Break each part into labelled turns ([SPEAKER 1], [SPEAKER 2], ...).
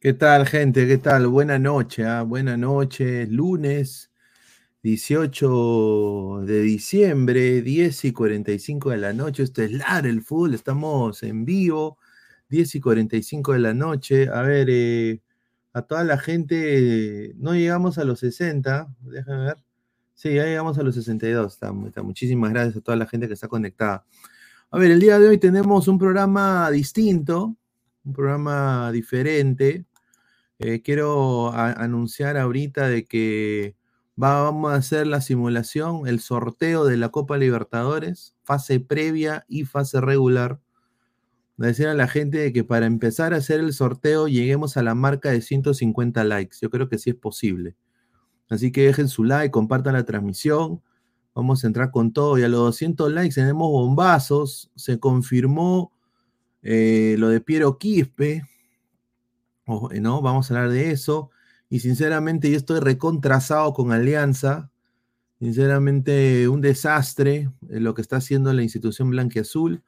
[SPEAKER 1] ¿Qué tal, gente? ¿Qué tal? Buena noche, ¿ah? buena noche. Lunes 18 de diciembre, 10 y 45 de la noche. Esto es LAR, el fútbol. Estamos en vivo, 10 y 45 de la noche. A ver, eh, a toda la gente, no llegamos a los 60, déjame ver. Sí, ya llegamos a los 62. Está, está. Muchísimas gracias a toda la gente que está conectada. A ver, el día de hoy tenemos un programa distinto, un programa diferente. Eh, quiero anunciar ahorita de que vamos a hacer la simulación, el sorteo de la Copa Libertadores, fase previa y fase regular. Decir a la gente de que para empezar a hacer el sorteo lleguemos a la marca de 150 likes. Yo creo que sí es posible. Así que dejen su like, compartan la transmisión. Vamos a entrar con todo. Y a los 200 likes tenemos bombazos. Se confirmó eh, lo de Piero Quispe. ¿No? Vamos a hablar de eso. Y sinceramente yo estoy recontrasado con Alianza. Sinceramente un desastre eh, lo que está haciendo la institución Azul.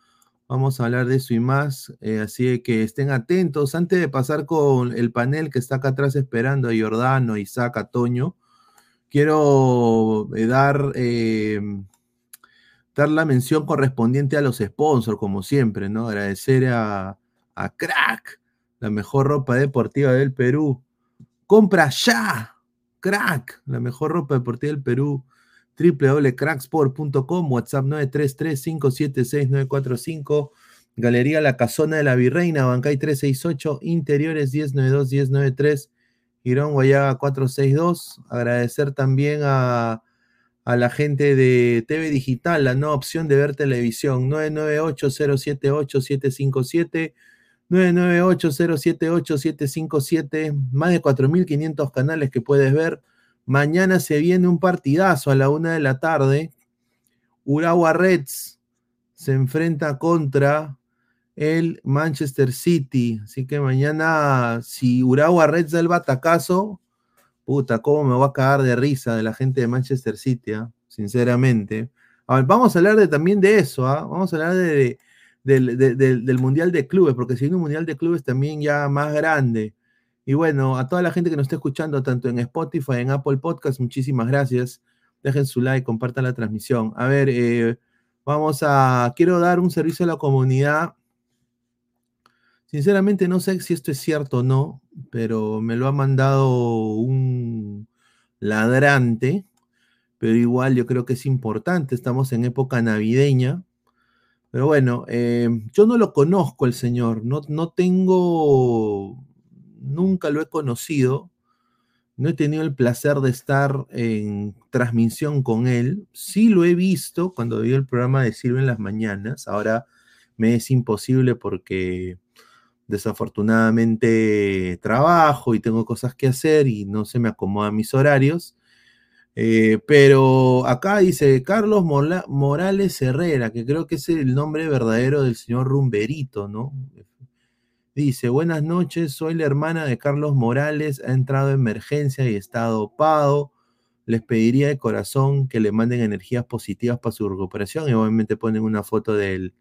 [SPEAKER 1] Vamos a hablar de eso y más. Eh, así que estén atentos. Antes de pasar con el panel que está acá atrás esperando a Jordano, Isaac, a Toño, quiero eh, dar, dar la mención correspondiente a los sponsors, como siempre, ¿no? Agradecer a, a Crack, la mejor ropa deportiva del Perú. Compra ya, crack, la mejor ropa deportiva del Perú. www.cracksport.com, WhatsApp 933-576-945, Galería La Casona de la Virreina, Bancay 368, Interiores 1092-1093, Girón Guayaga 462. Agradecer también a, a la gente de TV Digital, la nueva opción de ver televisión, 998-078-757. 998-078-757, más de 4.500 canales que puedes ver. Mañana se viene un partidazo a la una de la tarde. Urawa Reds se enfrenta contra el Manchester City. Así que mañana, si Urawa Reds da el batacazo, puta, cómo me voy a cagar de risa de la gente de Manchester City, ¿ah? sinceramente. vamos a hablar de, también de eso, ¿ah? vamos a hablar de del, Mundial de Clubes, porque si hay un Mundial de Clubes también ya más grande. Y bueno, a toda la gente que nos está escuchando, tanto en Spotify, en Apple Podcast, muchísimas gracias. Dejen su like, compartan la transmisión. A ver, eh, vamos a, quiero dar un servicio a la comunidad. Sinceramente no sé si esto es cierto o no, pero me lo ha mandado un ladrante, pero igual yo creo que es importante. Estamos en época navideña pero bueno, eh, yo no lo conozco el señor, no, no tengo, nunca lo he conocido, no he tenido el placer de estar en transmisión con él. Sí lo he visto cuando vi el programa de Silvia en las mañanas. Ahora me es imposible porque desafortunadamente trabajo y tengo cosas que hacer y no se me acomodan mis horarios. Eh, pero acá dice Carlos Morales Herrera, que creo que es el nombre verdadero del señor Rumberito, ¿no? Dice, buenas noches, soy la hermana de Carlos Morales, ha entrado en emergencia y está dopado. Les pediría de corazón que le manden energías positivas para su recuperación y obviamente ponen una foto del,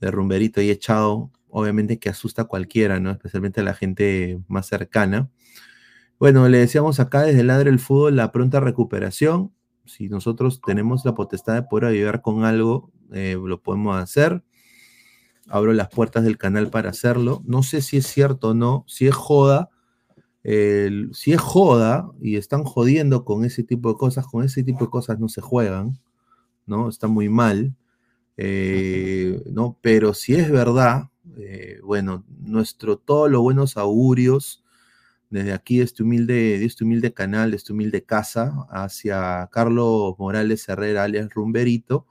[SPEAKER 1] de Rumberito ahí echado, obviamente que asusta a cualquiera, ¿no? Especialmente a la gente más cercana. Bueno, le decíamos acá desde Ladre el Fútbol la pronta recuperación. Si nosotros tenemos la potestad de poder ayudar con algo, eh, lo podemos hacer. Abro las puertas del canal para hacerlo. No sé si es cierto o no, si es joda. si es joda y están jodiendo con ese tipo de cosas, con ese tipo de cosas no se juegan, ¿no? Está muy mal. Eh, ¿no? Pero si es verdad, eh, bueno, nuestro, todos los buenos augurios desde aquí, este humilde, este humilde canal, este humilde casa, hacia Carlos Morales Herrera, alias Rumberito,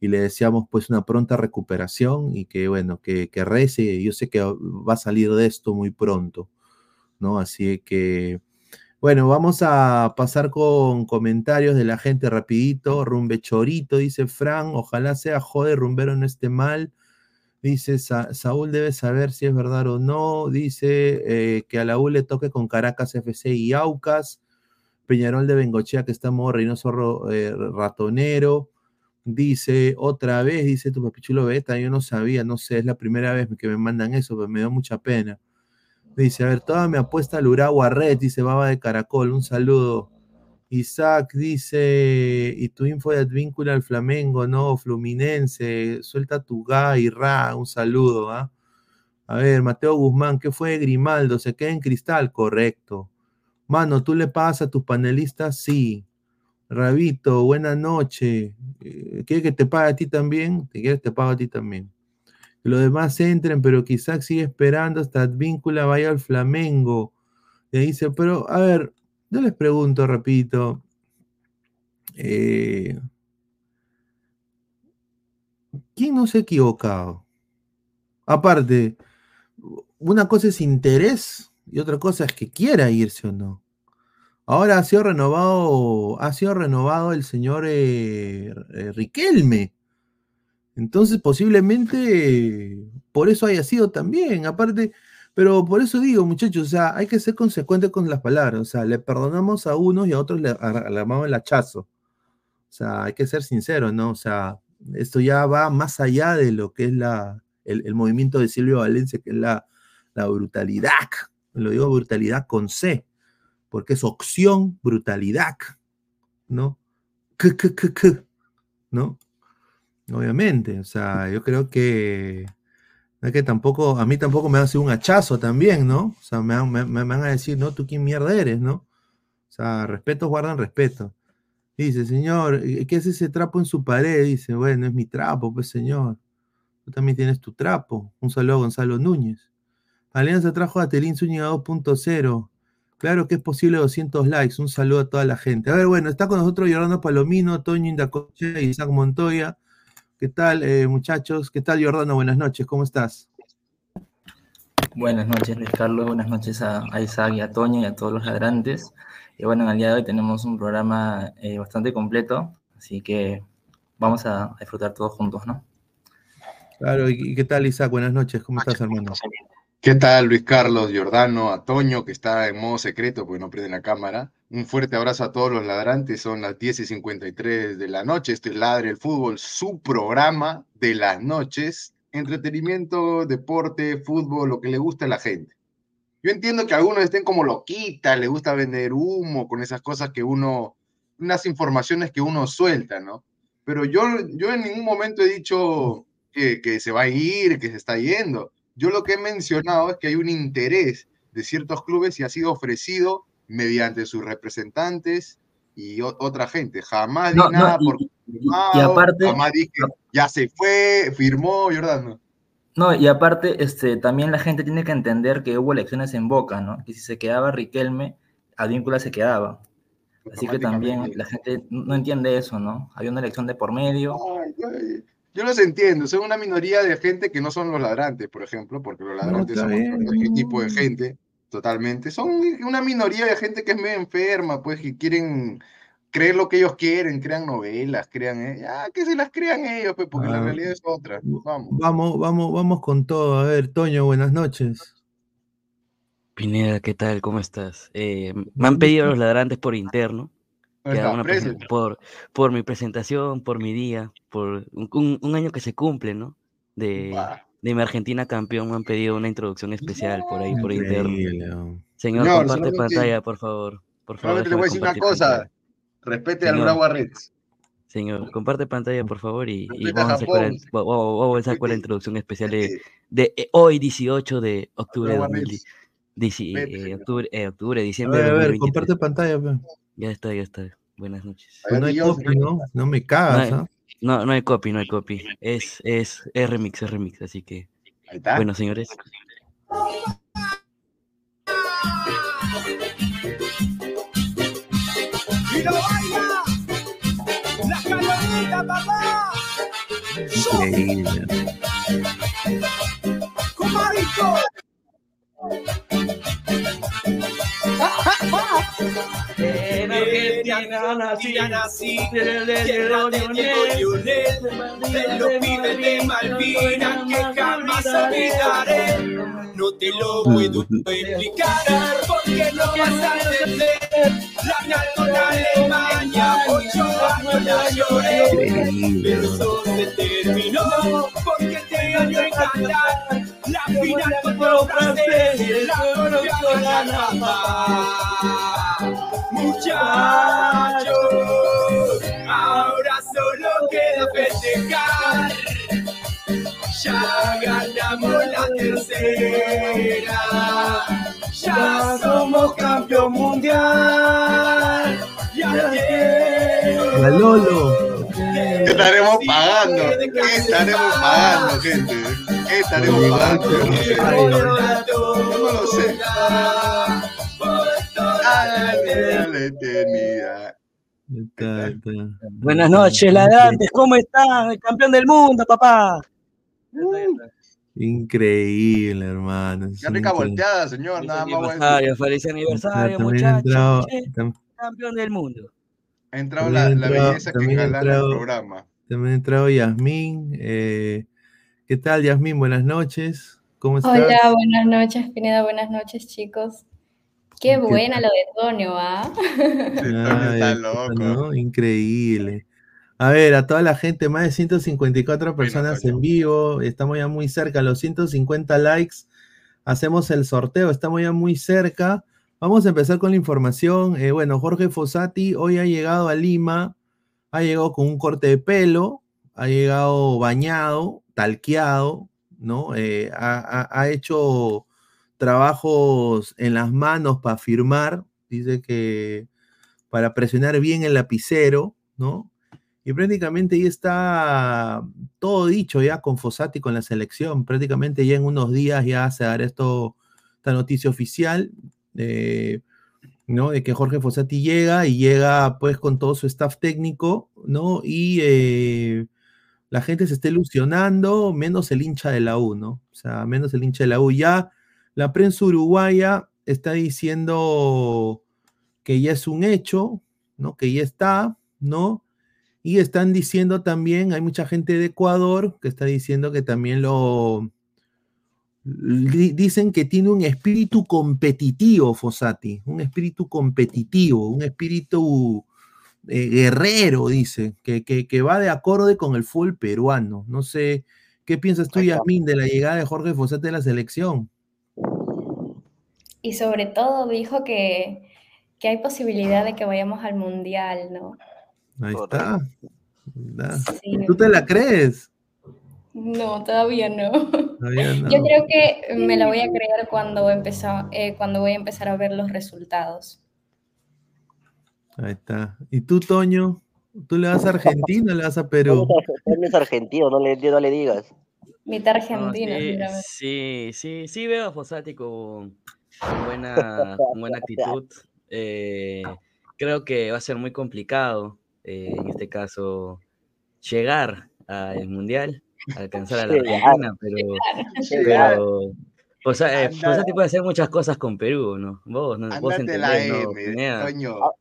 [SPEAKER 1] y le deseamos pues una pronta recuperación y que, bueno, que, que rece, yo sé que va a salir de esto muy pronto, ¿no? Así que, bueno, vamos a pasar con comentarios de la gente rapidito, Rumbe Chorito, dice Fran, ojalá sea joder, Rumbero no esté mal, Dice, Saúl debe saber si es verdad o no. Dice eh, que a la U le toque con Caracas FC y Aucas. Peñarol de Bengochea que está modo Reynoso eh, Ratonero. Dice, otra vez, dice tu papichulo beta, yo no sabía, no sé, es la primera vez que me mandan eso, pero me da mucha pena. Dice, a ver, toda mi apuesta al Uragua Red, dice Baba de Caracol, un saludo. Isaac dice, y tu info de Advíncula al Flamengo, no, Fluminense, suelta tu y ra, un saludo, ¿ah? A ver, Mateo Guzmán, ¿qué fue Grimaldo? ¿Se queda en cristal? Correcto. Mano, ¿tú le pagas a tus panelistas? Sí. Rabito, buena noche. Eh, ¿Quieres que te pague a ti también? ¿Te quieres te pago a ti también? Que los demás entren, pero quizás sigue esperando hasta Advíncula vaya al Flamengo. Y dice, pero a ver, yo les pregunto, repito, eh, ¿quién no se ha equivocado? Aparte, una cosa es interés y otra cosa es que quiera irse o no. Ahora ha sido renovado, ha sido renovado el señor eh, eh, Riquelme. Entonces, posiblemente por eso haya sido también. Aparte, pero por eso digo, muchachos, o sea, hay que ser consecuente con las palabras. O sea, le perdonamos a unos y a otros le, armamos el hachazo. O sea, hay que ser sincero, ¿no? O sea, esto ya va más allá de lo que es la, el, movimiento de Silvio Valencia, que es la, la brutalidad. Lo digo brutalidad con C, porque es opción brutalidad, ¿no? ¿no? Obviamente, o sea, yo creo que es que tampoco, a mí tampoco me hace un hachazo también, ¿no? O sea, me, van a decir, no, tú quién mierda eres, ¿no? O sea, respeto guardan respeto. Dice, señor, ¿qué es ese trapo en su pared? Dice, bueno, es mi trapo, pues señor. Tú también tienes tu trapo. Un saludo a Gonzalo Núñez. Alianza trajo a Telín Zúñiga 2.0. Claro que es posible 200 likes. Un saludo a toda la gente. A ver, bueno, está con nosotros Jordano Palomino, Toño Indacoche y Isaac Montoya. ¿Qué tal, eh, muchachos? ¿Qué tal, Jordano? Buenas noches, ¿cómo estás?
[SPEAKER 2] Buenas noches, Luis Carlos. Buenas noches a, Isaac y a Toño y a todos los ladrantes. Y bueno, en el día de hoy tenemos un programa eh, bastante completo, así que vamos a, disfrutar todos juntos, ¿no?
[SPEAKER 1] Claro, ¿y qué tal, Isaac? Buenas noches, ¿cómo estás, hermano?
[SPEAKER 3] ¿Qué tal, Luis Carlos, Giordano, a Toño, que está en modo secreto porque no prende la cámara? Un fuerte abrazo a todos los ladrantes, son las 10 y 53 de la noche, esto es Ladre el Fútbol, su programa de las noches, entretenimiento, deporte, fútbol, lo que le gusta a la gente. Yo entiendo que algunos estén como loquitas, le gusta vender humo con esas cosas que uno, unas informaciones que uno suelta, ¿no? Pero yo, yo en ningún momento he dicho que se va a ir, que se está yendo yo lo que he mencionado es que hay un interés de ciertos clubes y ha sido ofrecido mediante sus representantes y otra gente. Jamás di nada por y, aparte, jamás dije, ya se fue, firmó, Jordano.
[SPEAKER 2] No, y aparte, este, también la gente tiene que entender que hubo elecciones en Boca, ¿no? Que si se quedaba Riquelme, Advíncula se quedaba. Así que también la gente no entiende eso, ¿no? Había una elección de por medio. Ay,
[SPEAKER 3] yo los entiendo, son una minoría de gente que no son los ladrantes, por ejemplo, porque los ladrantes son otro tipo de gente, totalmente. Son una minoría de gente que es medio enferma, pues, que quieren creer lo que ellos quieren, crean novelas, crean, eh, que se las crean ellos, pues, porque la ah, realidad es otra.
[SPEAKER 1] Vamos. Vamos, vamos, vamos con todo. A ver, Toño, buenas noches.
[SPEAKER 4] Pineda, ¿qué tal? ¿Cómo estás? Eh, me han pedido los ladrantes por interno por, por mi presentación, por mi día, por un, año que se cumple, ¿no? De, de, mi Argentina campeón me han pedido una introducción especial por ahí, por interno. Señor, comparte pantalla, por favor. Por favor.
[SPEAKER 3] le voy a decir una cosa. Respete al Bravo Reds.
[SPEAKER 4] Señor, comparte pantalla, por favor, y, vamos, a hacer con la introducción especial de, de, eh, hoy, 18 de octubre de octubre, eh, octubre, diciembre.
[SPEAKER 1] A ver, a ver comparte pantalla. Pues.
[SPEAKER 4] Ya está, ya está. Buenas noches.
[SPEAKER 1] no hay copy, ¿no? No me cagas,
[SPEAKER 4] no hay, ¿no? No, hay copy, no hay copy. Es, es, es remix, es remix, así que. Ahí está. Bueno, señores. Y lo baila, la calorita, papá. Increíble. Comarito. En Argentina. No te lo puedo explicar porque no vas a entender. Ganó la Alemania, ocho años la lloré. Pero eso se terminó porque te ganó en Qatar. La final contra los franceses son los la Muchachos, ahora solo queda festejar. Ya ganamos la tercera, ya somos campeón mundial.
[SPEAKER 1] La Lolo.
[SPEAKER 3] ¿Qué estaremos pagando? ¿Qué estaremos pagando, gente? ¿Qué estaremos pagando? Yo no sé. Yo no lo sé. A la eternidad.
[SPEAKER 1] Está, está.
[SPEAKER 5] Buenas noches, ladrantes, ¿cómo están? El campeón del mundo, papá.
[SPEAKER 1] Increíble, hermano.
[SPEAKER 3] Qué rica
[SPEAKER 1] increíble.
[SPEAKER 3] volteada, señor.
[SPEAKER 5] Feliz
[SPEAKER 3] Nada más
[SPEAKER 5] aniversario, feliz muchachos.
[SPEAKER 1] entrado-
[SPEAKER 5] Campeón del mundo.
[SPEAKER 3] Ha entrado la,
[SPEAKER 1] entrado-
[SPEAKER 3] belleza que engalana el
[SPEAKER 1] entrado-
[SPEAKER 3] programa.
[SPEAKER 1] también ha entrado Yasmín. eh, ¿Qué tal, Yasmín? Buenas noches. ¿Cómo estás?
[SPEAKER 6] Hola, buenas noches, Pineda, buenas noches, chicos. Qué
[SPEAKER 1] ¿Qué
[SPEAKER 6] buena
[SPEAKER 1] tal?
[SPEAKER 6] lo de Tonio, ¿ah?
[SPEAKER 3] Antonio está loco.
[SPEAKER 1] ¿no? Increíble. A ver, a toda la gente, más de 154 personas en vivo, estamos ya muy cerca, los 150 likes, hacemos el sorteo, estamos ya muy cerca. Vamos a empezar con la información. Eh, bueno, Jorge Fossati hoy ha llegado a Lima, ha llegado con un corte de pelo, ha llegado bañado, talqueado, ¿no? Eh, ha, hecho trabajos en las manos para firmar, dice que para presionar bien el lapicero, ¿no? Y prácticamente ya está todo dicho ya con Fossati con la selección. Prácticamente ya en unos días ya se dará esto, esta noticia oficial, eh, ¿no? De que Jorge Fossati llega y llega pues con todo su staff técnico, ¿no? Y eh, la gente se está ilusionando, menos el hincha de la U, ¿no? O sea, menos el hincha de la U. Ya la prensa uruguaya está diciendo que ya es un hecho, ¿no? Que ya está, ¿no? Y están diciendo también, hay mucha gente de Ecuador que está diciendo que también lo di- dicen que tiene un espíritu competitivo, Fossati, un espíritu competitivo, un espíritu eh, guerrero, dice, que, que, que va de acorde con el fútbol peruano. No sé, ¿qué piensas tú. Yasmín, de la llegada de Jorge Fossati a la selección?
[SPEAKER 6] Y sobre todo dijo que, que hay posibilidad de que vayamos al mundial, ¿no?
[SPEAKER 1] Ahí está. Da.
[SPEAKER 6] Sí.
[SPEAKER 1] ¿Tú te la crees?
[SPEAKER 6] No, todavía no.
[SPEAKER 1] Todavía no.
[SPEAKER 6] Yo creo que me la voy a creer cuando, empezó, eh, cuando voy a empezar a ver los resultados.
[SPEAKER 1] Ahí está. ¿Y tú, Toño? ¿Tú le vas a Argentina o le vas a Perú?
[SPEAKER 7] Él es argentino, no le, no le digas.
[SPEAKER 6] Mitad
[SPEAKER 5] No,
[SPEAKER 6] argentina,
[SPEAKER 5] sí, sí, sí, sí veo a Fossati con, con buena, con buena actitud. Eh, creo que va a ser muy complicado, eh, en este caso, llegar al Mundial, alcanzar a la. Argentina, pero,
[SPEAKER 7] Llegar.
[SPEAKER 5] Pero Fosa- eh, puede hacer muchas cosas con Perú, ¿no? Vos, no, vos
[SPEAKER 3] la
[SPEAKER 5] entendés, ¿no?
[SPEAKER 3] M.
[SPEAKER 7] Ha-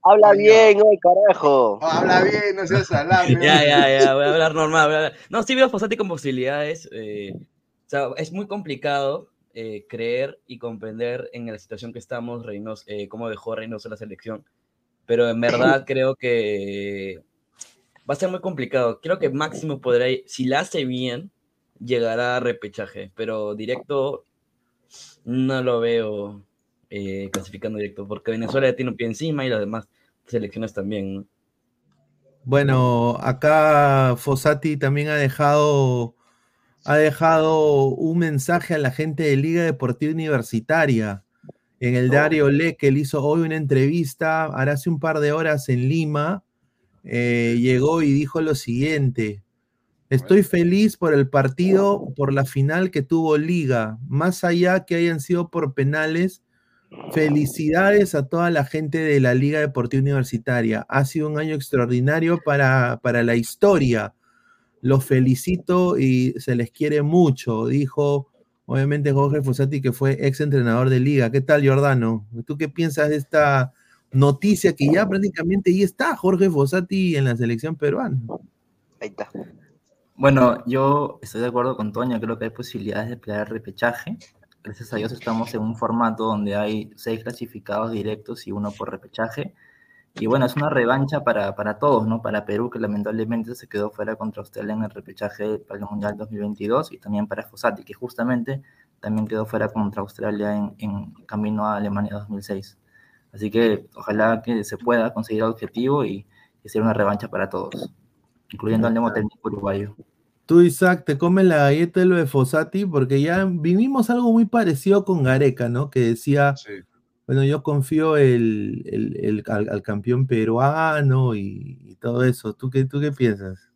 [SPEAKER 7] Habla
[SPEAKER 3] Toño.
[SPEAKER 7] bien, hoy, carajo.
[SPEAKER 3] Oh, habla bien, no seas salame.
[SPEAKER 5] Ya, ya, ya, voy a hablar normal. voy a hablar- No, sí veo a Fossati con posibilidades. eh, o sea, es muy complicado eh, creer y comprender en la situación que estamos, Reynos, eh, cómo dejó Reynoso la selección. Pero en verdad creo que va a ser muy complicado. Creo que máximo podrá, ir- si la hace bien, llegará a repechaje. Pero directo no lo veo eh, clasificando directo, porque Venezuela ya tiene un pie encima y las demás selecciones también. ¿no?
[SPEAKER 1] Bueno, acá Fossati también ha dejado, ha dejado un mensaje a la gente de Liga Deportiva Universitaria. En el diario Le, que él hizo hoy una entrevista, ahora hace un par de horas en Lima, eh, llegó y dijo lo siguiente. Estoy feliz por el partido, por la final que tuvo Liga. Más allá que hayan sido por penales, felicidades a toda la gente de la Liga Deportiva Universitaria. Ha sido un año extraordinario para, para la historia. Los felicito y se les quiere mucho, dijo obviamente Jorge Fossati, que fue ex entrenador de Liga. ¿Qué tal, Giordano? ¿Tú qué piensas de esta noticia que ya prácticamente ya está Jorge Fossati en la selección peruana?
[SPEAKER 7] Ahí está.
[SPEAKER 2] Bueno, yo estoy de acuerdo con Toño, creo que hay posibilidades de pelear el repechaje. Gracias a Dios estamos en un formato donde hay seis clasificados directos y uno por repechaje. Y bueno, es una revancha para, para todos, ¿no? Para Perú, que lamentablemente se quedó fuera contra Australia en el repechaje para el Mundial 2022, y también para Fossati, que justamente también quedó fuera contra Australia en, en camino a Alemania 2006. Así que ojalá que se pueda conseguir el objetivo y, y sea una revancha para todos, incluyendo al nuevo técnico uruguayo.
[SPEAKER 1] Tú, Isaac, te comes la galleta de lo de Fossati porque ya vivimos algo muy parecido con Gareca, ¿no? Que decía,
[SPEAKER 3] Sí.
[SPEAKER 1] bueno, yo confío el, el- el- al, al campeón peruano y, y todo eso. ¿Tú qué, ¿Tú qué piensas?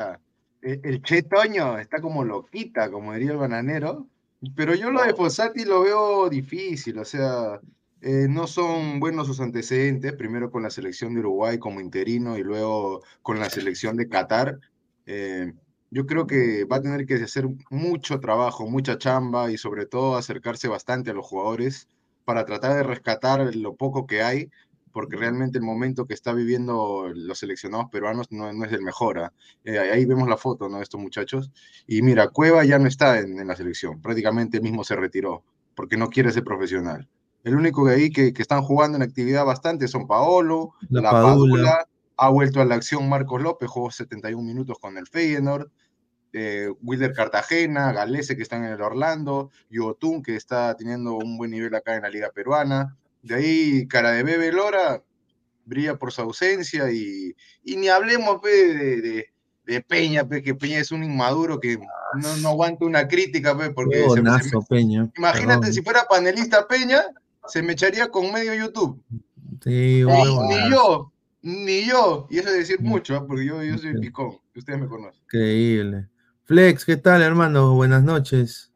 [SPEAKER 3] Ah, El, el Che Toño está como loquita, como diría el bananero. Pero yo lo de Fossati lo veo difícil, o sea, eh, no son buenos sus antecedentes, primero con la selección de Uruguay como interino y luego con la selección de Qatar. Eh, yo creo que va a tener que hacer mucho trabajo, mucha chamba y sobre todo acercarse bastante a los jugadores para tratar de rescatar lo poco que hay, porque realmente el momento que está viviendo los seleccionados peruanos no, no es el mejor. ¿ah? Eh, ahí vemos la foto, ¿no? De estos muchachos. Y mira, Cueva ya no está en, en la selección, prácticamente mismo se retiró, porque no quiere ser profesional. El único de ahí que, que están jugando en actividad bastante son Paolo,
[SPEAKER 1] La
[SPEAKER 3] La,
[SPEAKER 1] Padula.
[SPEAKER 3] Padula, ha vuelto a la acción Marcos López, jugó 71 minutos con el Feyenoord, eh, Wilder Cartagena, Galese que están en el Orlando, Yotun que está teniendo un buen nivel acá en la liga peruana. De ahí, cara de Bebe Lora, brilla por su ausencia y, y ni hablemos pe, de, de- de Peña, pe, que Peña es un inmaduro que no, no aguanta una crítica, pe, porque se- me-
[SPEAKER 1] Peña.
[SPEAKER 3] imagínate
[SPEAKER 1] Perdón.
[SPEAKER 3] si fuera panelista Peña, se me echaría con medio YouTube.
[SPEAKER 1] Sí,
[SPEAKER 3] Ni,
[SPEAKER 1] huevo,
[SPEAKER 3] ni yo, ni yo, y eso es decir
[SPEAKER 1] Mm.
[SPEAKER 3] mucho, ¿ah? porque yo, yo soy picón, ustedes me conocen.
[SPEAKER 1] Increíble. Flex, ¿qué tal, hermano? Buenas noches.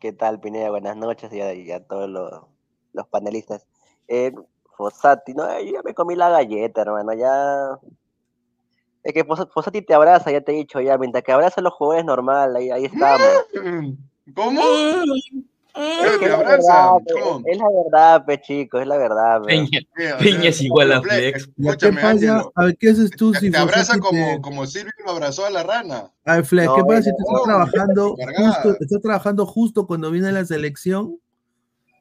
[SPEAKER 7] ¿Qué tal, Pineda? Buenas noches y a, y a todos los, los panelistas. Eh, Fossati, no, yo ya me comí la galleta, hermano, ya... Es que Fos- Fossati te abraza, ya te he dicho, ya, mientras que abraza a los jugadores normal, ahí, ahí estamos.
[SPEAKER 3] ¿Cómo?
[SPEAKER 7] Es que
[SPEAKER 3] te
[SPEAKER 7] es la verdad, pe,
[SPEAKER 3] ¿cómo?
[SPEAKER 7] es la verdad, pe, chicos, es la verdad, pe.
[SPEAKER 5] Peña, Peña es igual a
[SPEAKER 3] Flex,
[SPEAKER 1] A ver, ¿qué haces tú
[SPEAKER 3] te,
[SPEAKER 1] si
[SPEAKER 3] te abraza como,
[SPEAKER 1] te-
[SPEAKER 3] como Silvio lo abrazó a la rana.
[SPEAKER 1] A ver, Flex, ¿qué
[SPEAKER 7] No,
[SPEAKER 1] pasa si
[SPEAKER 7] bueno,
[SPEAKER 1] tú estás
[SPEAKER 3] no,
[SPEAKER 1] trabajando justo, estás trabajando justo cuando viene la selección?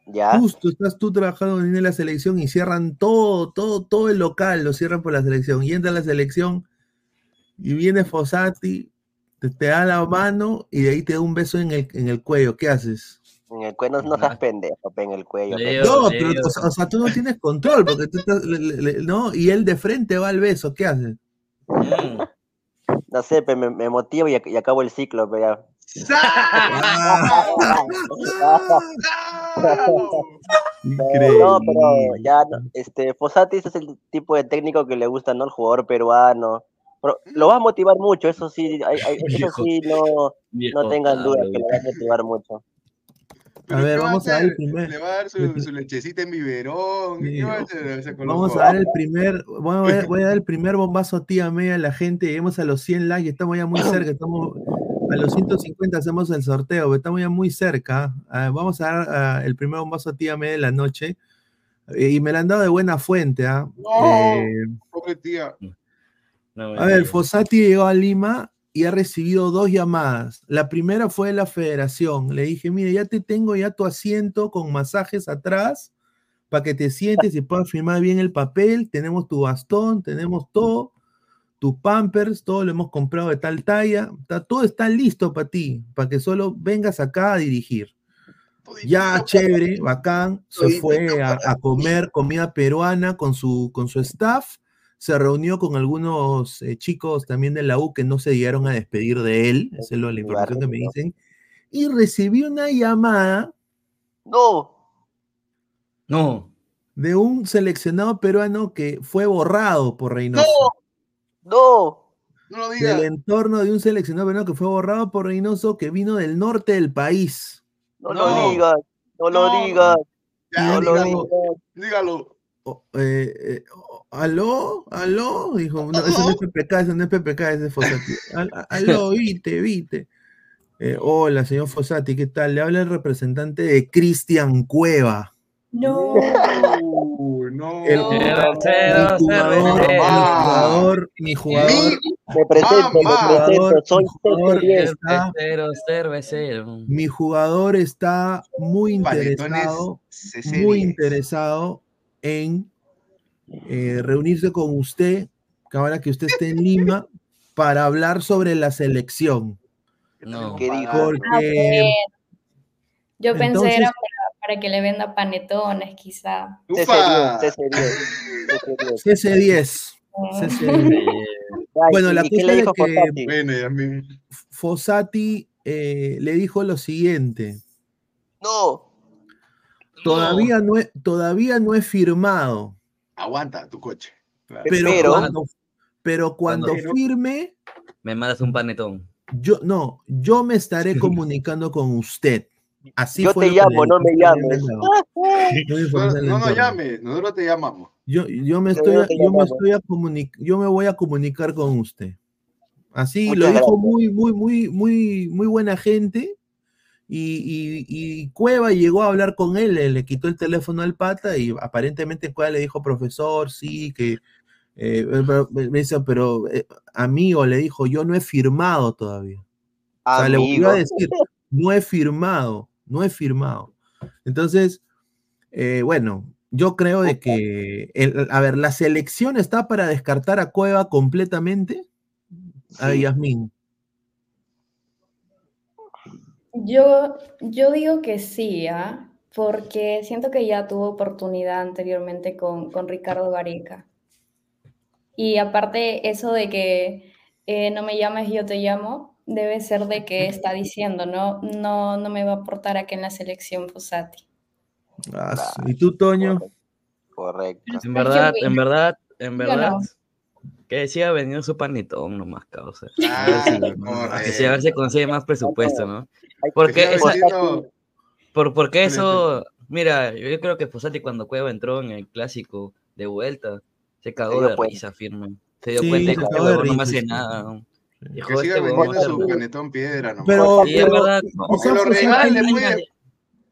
[SPEAKER 7] ¿Ya?
[SPEAKER 1] Justo estás tú trabajando cuando viene la selección y cierran todo, todo, todo el local, lo cierran por la selección. Y entra la selección y viene Fossati, te, te da la mano y de ahí te da un beso en el, en el cuello. ¿Qué haces?
[SPEAKER 7] En el cuello, no, seas pendejo, pe, en el cuello.
[SPEAKER 5] Leo,
[SPEAKER 1] No,
[SPEAKER 5] Leo.
[SPEAKER 1] pero o sea, o sea, tú no tienes control, porque tú estás, le- le- le- ¿no? Y él de frente va al beso, ¿qué haces?
[SPEAKER 5] Mm.
[SPEAKER 7] No sé, pe, me, me motivo y, ac- y acabo el ciclo, pe, ya.
[SPEAKER 1] Increíble.
[SPEAKER 7] No, pero ya, no, este, Fossati es el tipo de técnico que le gusta, ¿no? El jugador peruano. Pero lo va a motivar mucho, eso sí, hay- hay- eso sí, no, no tengan duda
[SPEAKER 5] tabla,
[SPEAKER 7] que lo va a motivar mucho.
[SPEAKER 3] ¿Pero
[SPEAKER 1] ver,
[SPEAKER 3] va
[SPEAKER 1] vamos a
[SPEAKER 3] hacer?
[SPEAKER 1] el primer-
[SPEAKER 3] Le va a dar su, su lechecita en biberón. ¿Qué,
[SPEAKER 1] Sí,
[SPEAKER 3] qué va a hacer? O sea, con los
[SPEAKER 1] Vamos a dar el primer, voy a, voy a dar el primer bombazo a tía media a la gente, lleguemos a los 100 likes, estamos ya muy cerca, estamos a los 150 hacemos el sorteo, pero estamos ya muy cerca. Vamos a dar el primer bombazo a tía media de la noche. Eh, y me la han dado de buena fuente, ¿ah?
[SPEAKER 3] No.
[SPEAKER 1] Eh,
[SPEAKER 3] Pobre tía.
[SPEAKER 5] No,
[SPEAKER 1] a ver. Fossati llegó a Lima y ha recibido dos llamadas. La primera fue de la federación. Le dije, mire, ya te tengo ya tu asiento con masajes atrás para que te sientes y puedas firmar bien el papel. Tenemos tu bastón, tenemos todo, tus pampers, todo lo hemos comprado de tal talla. Está- todo está listo para ti, para que solo vengas acá a dirigir. Ya, chévere, bacán. Se fue a, a comer comida peruana con su, con su staff. Se reunió con algunos eh, chicos también de la U que no se llegaron a despedir de él. Esa es lo- la información que me dicen. Y recibí una llamada
[SPEAKER 7] No,
[SPEAKER 5] No.
[SPEAKER 1] de un seleccionado peruano que fue borrado por Reynoso.
[SPEAKER 7] no,
[SPEAKER 3] No lo digas.
[SPEAKER 1] Del entorno de un seleccionado peruano que fue borrado por Reynoso que vino del norte del país.
[SPEAKER 7] no,
[SPEAKER 3] No.
[SPEAKER 7] lo digas, no lo
[SPEAKER 3] No.
[SPEAKER 7] digas,
[SPEAKER 3] Ya,
[SPEAKER 7] no lo
[SPEAKER 3] dígalo.
[SPEAKER 7] digas.
[SPEAKER 3] Dígalo.
[SPEAKER 1] Oh, eh, eh, ¿Aló? ¿Aló? Dijo, no, eso no es PPK, eso no es PPK, ese es a- Aló, viste, viste. Eh, hola, señor Fossati, ¿qué tal? Le habla el representante de Cristian Cueva.
[SPEAKER 6] No.
[SPEAKER 3] No.
[SPEAKER 1] El- Mi jugador, mi
[SPEAKER 5] cero,
[SPEAKER 1] jugador, mi jugador,
[SPEAKER 7] Me presento, me presento, soy
[SPEAKER 5] cervecero.
[SPEAKER 1] mi jugador está muy interesado, muy
[SPEAKER 3] CC10.
[SPEAKER 1] interesado en eh, reunirse con usted, que ahora que usted esté en Lima, para hablar sobre la selección.
[SPEAKER 5] No.
[SPEAKER 7] ¿Qué dijo?
[SPEAKER 6] Ah,
[SPEAKER 1] Porque
[SPEAKER 6] Yo pensé
[SPEAKER 1] Entonces-
[SPEAKER 6] era para, para que le venda panetones, quizá.
[SPEAKER 3] ¡Ufa!
[SPEAKER 7] CC10, CC10.
[SPEAKER 1] CC10. CC10.
[SPEAKER 7] Ay,
[SPEAKER 1] Bueno,
[SPEAKER 7] ¿y-
[SPEAKER 1] la cosa es que-
[SPEAKER 7] Fossati?
[SPEAKER 1] Eh, le dijo lo siguiente.
[SPEAKER 7] No,
[SPEAKER 1] Todavía no, he, todavía no he firmado,
[SPEAKER 3] Aguanta tu coche. Claro.
[SPEAKER 1] pero,
[SPEAKER 7] Pero-
[SPEAKER 1] cuando, pero cuando
[SPEAKER 5] Cuando-
[SPEAKER 1] firme,
[SPEAKER 5] Me mandas un panetón.
[SPEAKER 1] yo no, yo me estaré comunicando con usted. Así
[SPEAKER 7] yo
[SPEAKER 1] fue
[SPEAKER 7] te llamo, no me llames.
[SPEAKER 3] No, no nos
[SPEAKER 1] interna.
[SPEAKER 3] llame, nosotros te llamamos.
[SPEAKER 1] Yo, yo me estoy,
[SPEAKER 7] no
[SPEAKER 1] yo me estoy a yo me voy a comunicar con usted. Así
[SPEAKER 7] Muchas
[SPEAKER 1] lo dijo
[SPEAKER 7] gracias.
[SPEAKER 1] muy, muy, muy, muy, muy buena gente. Y, y- y Cueva llegó a hablar con él, le, le quitó el teléfono al pata y aparentemente Cueva le dijo, profesor, sí, que eh, me dice, pero eh, amigo, le dijo, yo no he firmado todavía. O sea, le volvió a decir, no he firmado, no he firmado. Entonces, eh, bueno, yo creo de que, el- a ver, la selección está para descartar a Cueva completamente. A. Yasmín.
[SPEAKER 6] Yo, yo digo que sí, ¿ah? Porque siento que ya tuvo oportunidad anteriormente con, con Ricardo Gareca. Y aparte, eso de que eh, no me llames, yo te llamo, debe ser de que está diciendo, ¿no? No, no me va a aportar aquí en la selección Fossati.
[SPEAKER 1] Ah, sí. ¿Y tú, Toño?
[SPEAKER 7] Correcto.
[SPEAKER 5] En verdad, en verdad, en verdad.
[SPEAKER 6] no.
[SPEAKER 5] Que siga vendiendo su panetón nomás, causa.
[SPEAKER 3] Ah,
[SPEAKER 5] A ver si-
[SPEAKER 3] correcto.
[SPEAKER 5] que si a ver si consigue más presupuesto, ¿no? Porque
[SPEAKER 3] Que
[SPEAKER 5] esa- Por, porque eso, mira, yo, creo que Fossati cuando Cueva entró en el clásico de vuelta, se cagó de risa, firme. Se dio
[SPEAKER 1] Sí,
[SPEAKER 5] cuenta que este
[SPEAKER 1] de
[SPEAKER 5] huevón no me hace
[SPEAKER 1] sí.
[SPEAKER 5] nada. ¿no? Dijo,
[SPEAKER 3] Que siga
[SPEAKER 5] este
[SPEAKER 3] vendiendo su
[SPEAKER 5] ser-
[SPEAKER 3] panetón piedra, nomás.
[SPEAKER 1] Pero,
[SPEAKER 5] en
[SPEAKER 1] pero-
[SPEAKER 5] verdad,
[SPEAKER 3] O que lo regale, pues.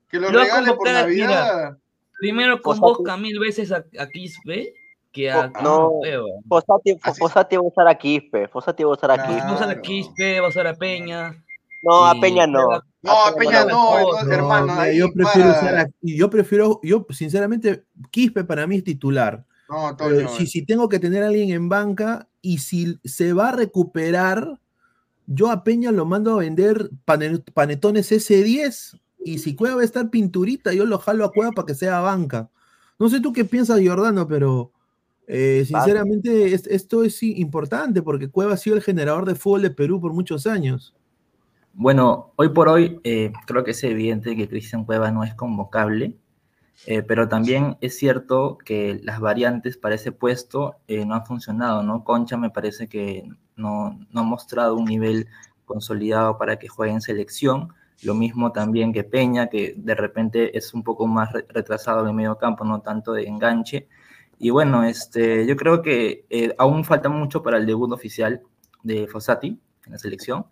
[SPEAKER 3] Que lo regale por
[SPEAKER 5] convocar, mira.
[SPEAKER 3] Navidad.
[SPEAKER 5] primero convoca mil veces a, a Quispe que a,
[SPEAKER 7] No.
[SPEAKER 3] Así-
[SPEAKER 7] Fossati va a usar a Quispe. Fossati va a usar a
[SPEAKER 3] Claro.
[SPEAKER 7] Quispe.
[SPEAKER 5] Va a usar a Quispe, va a usar a Peña.
[SPEAKER 7] No, a Peña no.
[SPEAKER 3] No, a Peña no,
[SPEAKER 5] no,
[SPEAKER 3] no, hermano.
[SPEAKER 1] Yo prefiero
[SPEAKER 3] para-
[SPEAKER 1] usar a- yo prefiero, yo sinceramente, Quispe para mí es titular.
[SPEAKER 3] No,
[SPEAKER 1] Eh,
[SPEAKER 3] Toño.
[SPEAKER 1] si, si tengo que tener a alguien en banca y si se va a recuperar, yo a Peña lo mando a vender pane- panetones S10 y si Cueva va a estar pinturita, yo lo jalo a Cueva para que sea banca. No sé tú qué piensas, Giordano, pero eh, sinceramente es- esto es importante porque Cueva ha sido el generador de fútbol de Perú por muchos años.
[SPEAKER 2] Bueno, hoy por hoy eh, creo que es evidente que Cristian Cueva no es convocable, eh, pero también es cierto que las variantes para ese puesto no han funcionado, ¿no? Concha me parece que no, no ha mostrado un nivel consolidado para que juegue en selección, lo mismo también que Peña, que de repente es un poco más re- retrasado en el medio campo, no tanto de enganche. Y bueno, este, yo creo que eh, aún falta mucho para el debut oficial de Fossati en la selección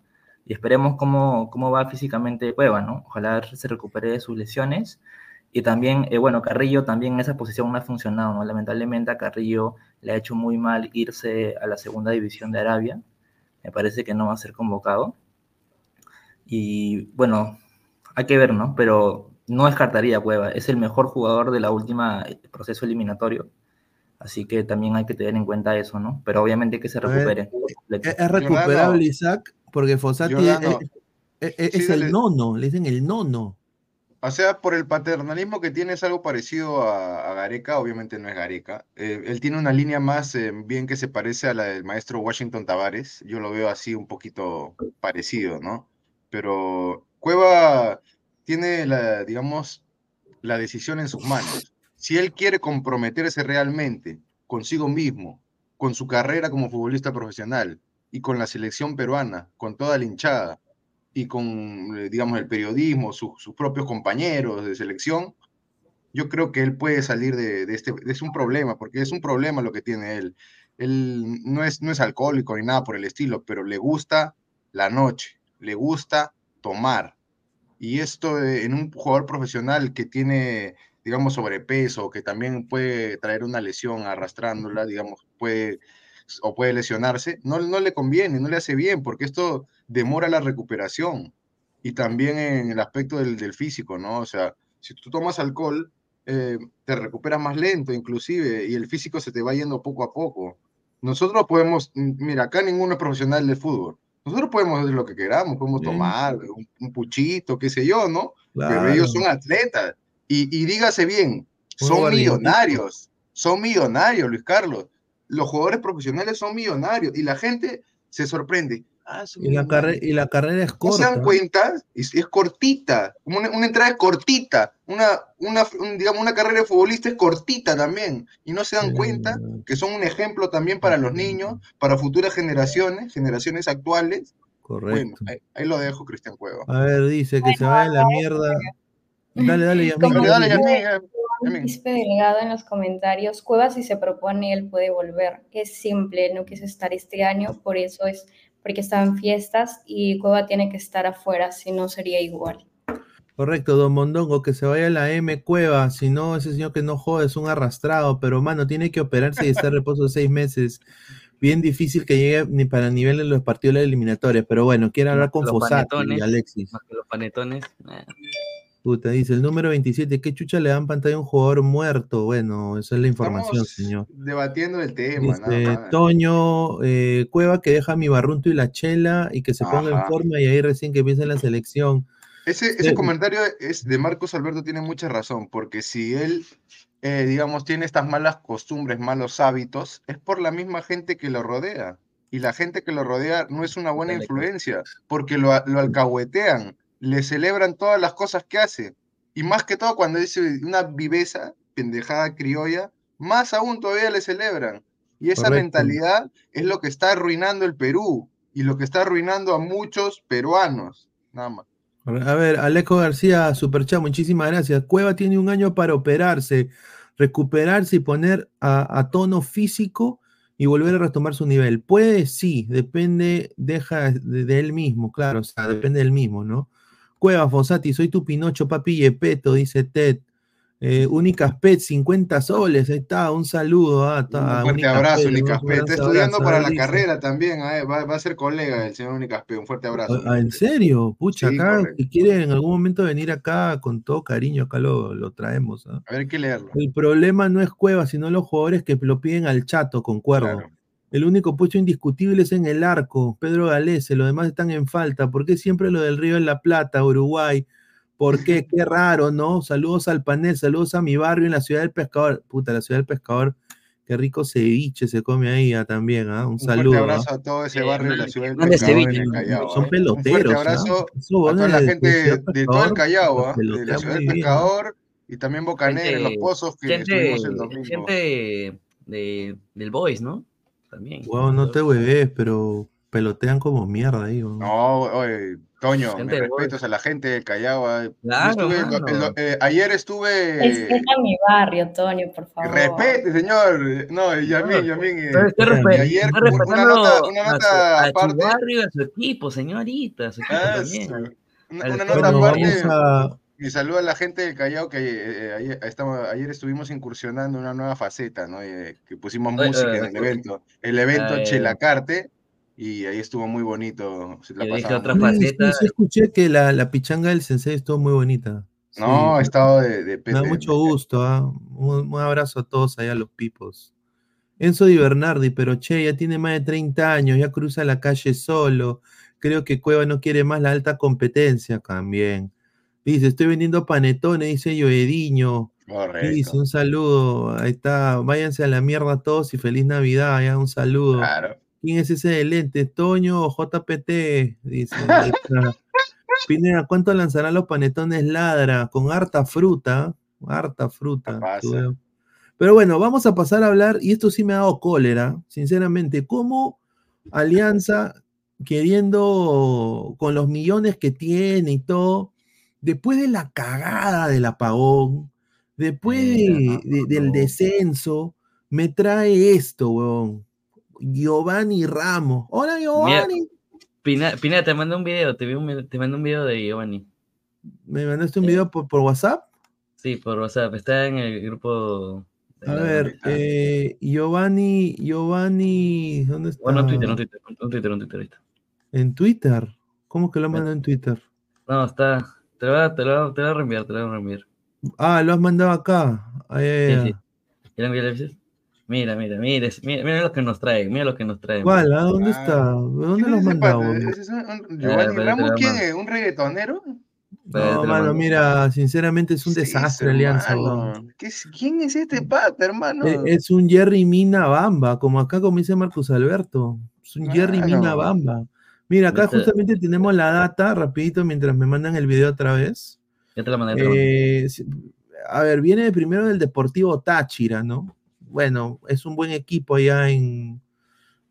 [SPEAKER 2] y esperemos cómo, cómo va físicamente Cueva, ¿no? Ojalá se recupere de sus lesiones. Y también, eh, bueno, Carrillo también en esa posición no ha funcionado, ¿no? Lamentablemente a Carrillo le ha hecho muy mal irse a la segunda división de Arabia. Me parece que no va a ser convocado. Y bueno, hay que ver, ¿no? Pero no descartaría Cueva. Es el mejor jugador de la última eh, proceso eliminatorio. Así que también hay que tener en cuenta eso, ¿no? Pero obviamente que se recupere. completo.
[SPEAKER 1] Es, es recuperable, Isaac, porque Fossati es,
[SPEAKER 3] Giordano,
[SPEAKER 1] es- es-
[SPEAKER 3] sí,
[SPEAKER 1] es el nono, le dicen el nono.
[SPEAKER 3] O sea, por el paternalismo que tiene es algo parecido a, a Gareca, obviamente no es Gareca. Eh, él tiene una línea más eh, bien que se parece a la del maestro Washington Tavares. Yo lo veo así un poquito parecido, ¿no? Pero Cueva tiene la, digamos, la decisión en sus manos. Si él quiere comprometerse realmente consigo mismo, con su carrera como futbolista profesional y con la selección peruana, con toda la hinchada, y con, eh, digamos, el periodismo, su- sus propios compañeros de selección, yo creo que él puede salir de, de este, es un problema, porque es un problema lo que tiene él. Él no es, no es alcohólico ni nada por el estilo, pero le gusta la noche, le gusta tomar. Y esto en un jugador profesional que tiene, digamos, sobrepeso, que también puede traer una lesión arrastrándola, digamos, puede o puede lesionarse, no, no le conviene, no le hace bien, porque esto demora la recuperación. Y también en el aspecto del, del físico, ¿no? O sea, si tú tomas alcohol, eh, te recuperas más lento inclusive, y el físico se te va yendo poco a poco. Nosotros podemos, mira, acá ninguno es profesional de fútbol. Nosotros podemos hacer lo que queramos, podemos
[SPEAKER 1] Sí.
[SPEAKER 3] tomar un, un puchito, qué sé yo, ¿no? pero
[SPEAKER 1] Claro.
[SPEAKER 3] ellos son atletas. Y, y dígase bien, son millonarios, son millonarios, Luis Carlos. Los jugadores profesionales son millonarios y la gente se sorprende. Ah,
[SPEAKER 1] Y la, y carrera es
[SPEAKER 3] ¿No se dan
[SPEAKER 1] corta.
[SPEAKER 3] cuenta? Es, es cortita. Una, una entrada es cortita. Una, una, un- digamos, una carrera de futbolista es cortita también. Y no se dan cuenta que son un ejemplo también para los niños, para futuras generaciones, generaciones actuales. Bueno,
[SPEAKER 1] Correcto.
[SPEAKER 3] ahí, ahí lo dejo, Cristian Cueva.
[SPEAKER 1] A ver, dice que se vaya a la mierda. Dale, dale, Yasmin.
[SPEAKER 6] Como
[SPEAKER 3] Dale, dale.
[SPEAKER 6] Quispe Delgado en los comentarios, Cueva si se propone él puede volver. Es simple, no quiso estar este año, por eso es porque estaban fiestas y Cueva tiene que estar afuera, si no sería igual.
[SPEAKER 1] Correcto, Don Mondongo, que se vaya a la M Cueva, si no, ese señor que no jode es un arrastrado, pero mano, tiene que operarse y estar en reposo seis meses. Bien difícil que llegue ni para nivel en los partidos de la eliminatoria, pero bueno, quiero hablar con
[SPEAKER 5] Los
[SPEAKER 1] Fossati y. Alexis.
[SPEAKER 5] Más que los panetones. eh.
[SPEAKER 1] Puta, dice el número 27, ¿qué chucha le dan pantalla a un jugador muerto? Bueno, esa es la información,
[SPEAKER 3] Estamos
[SPEAKER 1] señor.
[SPEAKER 3] debatiendo el tema,
[SPEAKER 1] Dice,
[SPEAKER 3] nada más.
[SPEAKER 1] Toño, eh, Cueva que deja mi barrunto y la chela y que se ponga en forma y ahí recién que empiece la selección.
[SPEAKER 3] Ese, ese comentario es de Marcos Alberto tiene mucha razón, porque si él, eh, digamos, tiene estas malas costumbres, malos hábitos, es por la misma gente que lo rodea. Y la gente que lo rodea no es una buena influencia, porque lo, lo alcahuetean, le celebran todas las cosas que hace. Y más que todo cuando dice una viveza, pendejada criolla, más aún todavía le celebran. Y esa
[SPEAKER 1] Correcto.
[SPEAKER 3] mentalidad es lo que está arruinando el Perú y lo que está arruinando a muchos peruanos. Nada más.
[SPEAKER 1] A ver, Alejo García, Superchat, muchísimas gracias. Cueva tiene un año para operarse, recuperarse y poner a, a tono físico y volver a retomar su nivel. Puede, sí, depende, deja de, de él mismo, claro, o sea, depende del mismo, ¿no? Cueva, Fosati, soy tu Pinocho, papi Yepeto, dice Ted. Eh, Únicas Pet, 50 soles, ahí está, un saludo. ah, está,
[SPEAKER 3] Un fuerte
[SPEAKER 1] Únicas
[SPEAKER 3] abrazo,
[SPEAKER 1] Pet,
[SPEAKER 3] Unicaspe.
[SPEAKER 1] un
[SPEAKER 3] Está estudiando
[SPEAKER 1] abrazo,
[SPEAKER 3] para
[SPEAKER 1] ahí
[SPEAKER 3] la
[SPEAKER 1] dice.
[SPEAKER 3] carrera también. ah, Va, va a ser colega del señor Unicaspe. Un fuerte abrazo.
[SPEAKER 1] Ah, ¿En serio? Pucha,
[SPEAKER 3] Sí,
[SPEAKER 1] acá, si quiere en algún momento venir acá con todo cariño, acá lo, lo traemos. ¿ah?
[SPEAKER 3] A ver, que leerlo.
[SPEAKER 1] El problema no es Cueva, sino los jugadores que lo piden al chato, concuerdo.
[SPEAKER 3] Claro.
[SPEAKER 1] El único puesto indiscutible es en el arco, Pedro Galese, los demás están en falta. ¿Por qué siempre lo del Río de la Plata, Uruguay? ¿Por qué? Qué raro, ¿no? Saludos al panel, saludos a mi barrio en la ciudad del pescador. Puta, la ciudad del pescador, qué rico ceviche se come ahí ah, también, ¿ah? Un
[SPEAKER 3] Un
[SPEAKER 1] saludo.
[SPEAKER 3] fuerte
[SPEAKER 1] ¿ah?
[SPEAKER 3] abrazo a todo ese
[SPEAKER 5] Eh,
[SPEAKER 3] barrio de la ciudad del pescador en
[SPEAKER 5] ceviche,
[SPEAKER 3] el
[SPEAKER 5] ¿no?
[SPEAKER 3] Callao.
[SPEAKER 1] Son
[SPEAKER 3] ¿ah? Un
[SPEAKER 1] peloteros.
[SPEAKER 3] fuerte
[SPEAKER 1] ¿ah?
[SPEAKER 3] abrazo a toda la
[SPEAKER 1] de-
[SPEAKER 3] gente
[SPEAKER 1] de
[SPEAKER 3] todo el Callao, ¿ah? de la ciudad del
[SPEAKER 1] bien.
[SPEAKER 3] pescador y también Bocanegra, los pozos que
[SPEAKER 5] Gente,
[SPEAKER 3] estuvimos el domingo.
[SPEAKER 5] gente de, del Boys, ¿no? También.
[SPEAKER 1] Huevón, no te hueves, pero pelotean como mierda ahí.
[SPEAKER 3] No, oye, Toño,
[SPEAKER 5] de
[SPEAKER 3] respetos a la gente del Callao.
[SPEAKER 5] Claro,
[SPEAKER 3] estuve el- el- eh, ayer estuve.
[SPEAKER 6] Respeta mi barrio, Toño, por favor.
[SPEAKER 3] Respete, señor. No, Yamin, Yamin. eh, ayer una nota- una
[SPEAKER 5] a su-
[SPEAKER 3] nota
[SPEAKER 5] a, su,
[SPEAKER 3] aparte.
[SPEAKER 5] barrio, a su equipo, señorita, a su equipo
[SPEAKER 3] ah,
[SPEAKER 5] también.
[SPEAKER 3] su- una, una nota
[SPEAKER 1] Bueno,
[SPEAKER 3] aparte.
[SPEAKER 1] vamos a,
[SPEAKER 3] Mi saludo a la gente del Callao que eh, ayer, estamos- ayer estuvimos incursionando en una nueva faceta, ¿no? Eh, que pusimos
[SPEAKER 5] Oye,
[SPEAKER 3] música en el evento. El evento
[SPEAKER 5] eh,
[SPEAKER 3] Chelacarte, y ahí estuvo muy bonito. Se la
[SPEAKER 5] Yo otra.
[SPEAKER 1] Sí, sí,
[SPEAKER 5] faceta.
[SPEAKER 1] sí, escuché que la, la pichanga del sensei estuvo muy bonita. Sí,
[SPEAKER 3] No, he estado de, de
[SPEAKER 1] me da mucho gusto. ¿ah? Un, un abrazo a todos allá, a los pipos. Enzo Di Bernardi, pero che, ya tiene más de 30 años, ya cruza la calle solo. Creo que Cueva no quiere más la alta competencia también. Dice, estoy vendiendo panetones, dice Yoediño. Dice,
[SPEAKER 3] Correcto.
[SPEAKER 1] un saludo. Ahí está, váyanse a la mierda todos y feliz Navidad, ya, un saludo.
[SPEAKER 3] Claro.
[SPEAKER 1] ¿Quién es ese de lentes? Toño o JPT. Dice. Pineda, ¿cuánto lanzarán los panetones ladra? Con harta fruta. Harta fruta. Veo. Pero bueno, vamos a pasar a hablar, y esto sí me ha dado cólera, sinceramente, cómo Alianza, queriendo, con los millones que tiene y todo, después de la cagada del apagón, después de- de- del descenso, me trae esto, weón. Giovanni Ramos. Hola, Giovanni.
[SPEAKER 5] Pina, Pina, te mandé un video, te, vi un- te mandé un video de Giovanni.
[SPEAKER 1] ¿Me mandaste un video por, por WhatsApp?
[SPEAKER 5] Sí, por WhatsApp, está en el grupo.
[SPEAKER 1] A ver, eh, Giovanni, Giovanni, ¿dónde está?
[SPEAKER 5] Bueno, en Twitter, en Twitter, en Twitter, en Twitter, ahí está.
[SPEAKER 1] ¿En Twitter? ¿Cómo que lo mandó en Twitter?
[SPEAKER 5] No, está. Te lo voy a, te lo, te lo voy a reenviar, te lo voy a reenviar.
[SPEAKER 1] Ah, lo has mandado acá. Ay, ay,
[SPEAKER 5] Sí,
[SPEAKER 1] ay.
[SPEAKER 5] sí. ¿Ya lo envié, lo envié? Mira, mira, mira, mira, mira lo que nos trae, mira lo que nos trae.
[SPEAKER 1] ¿Cuál? ah? ¿Dónde
[SPEAKER 3] Ah.
[SPEAKER 1] está? ¿Dónde
[SPEAKER 3] ¿Quién
[SPEAKER 1] lo
[SPEAKER 3] es
[SPEAKER 1] has
[SPEAKER 3] ese
[SPEAKER 1] mandado?
[SPEAKER 3] pata?
[SPEAKER 1] weón?
[SPEAKER 3] ¿Ese es un- un-
[SPEAKER 5] Ah,
[SPEAKER 3] Giovanni
[SPEAKER 5] espérate,
[SPEAKER 3] Ramos?
[SPEAKER 5] te lo
[SPEAKER 3] ¿Quién es? ¿Un reggaetonero?
[SPEAKER 1] No, mano, mira, sinceramente es un
[SPEAKER 3] Sí,
[SPEAKER 1] desastre Alianza.
[SPEAKER 3] hermano.
[SPEAKER 1] weón.
[SPEAKER 3] ¿Qué es- ¿Quién es este pata, hermano?
[SPEAKER 1] E- Es un Jerry Mina Bamba, como acá como dice Marcos Alberto. Es un Jerry Mina
[SPEAKER 3] Claro.
[SPEAKER 1] Bamba. Mira, acá justamente tenemos la data, rapidito, mientras me mandan el video otra vez.
[SPEAKER 5] Ya te la mandé.
[SPEAKER 1] Eh, a ver, viene primero del Deportivo Táchira, ¿no? Bueno, es un buen equipo allá en,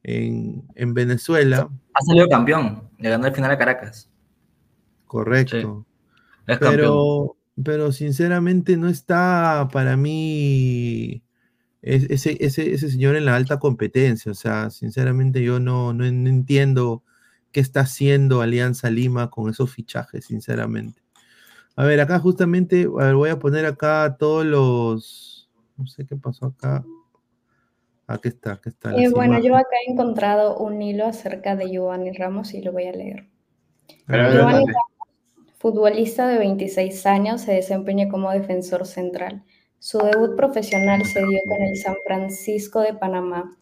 [SPEAKER 1] en, en Venezuela,
[SPEAKER 2] Ha salido campeón. Le ganó el final a Caracas.
[SPEAKER 1] correcto.
[SPEAKER 2] Es campeón.
[SPEAKER 1] Pero, pero sinceramente no está para mí es- ese, ese, ese señor en la alta competencia. O sea, sinceramente yo no, no entiendo qué está haciendo Alianza Lima con esos fichajes, sinceramente. A ver, acá justamente, a ver, voy a poner acá todos los, no sé qué pasó acá. Aquí está, aquí está.
[SPEAKER 6] Eh, bueno, yo acá he encontrado un hilo acerca de Giovanni Ramos y lo voy a leer.
[SPEAKER 3] Pero,
[SPEAKER 6] Giovanni. Ramos, futbolista de 26 años, se desempeña como defensor central. Su debut profesional se dio con el San Francisco de Panamá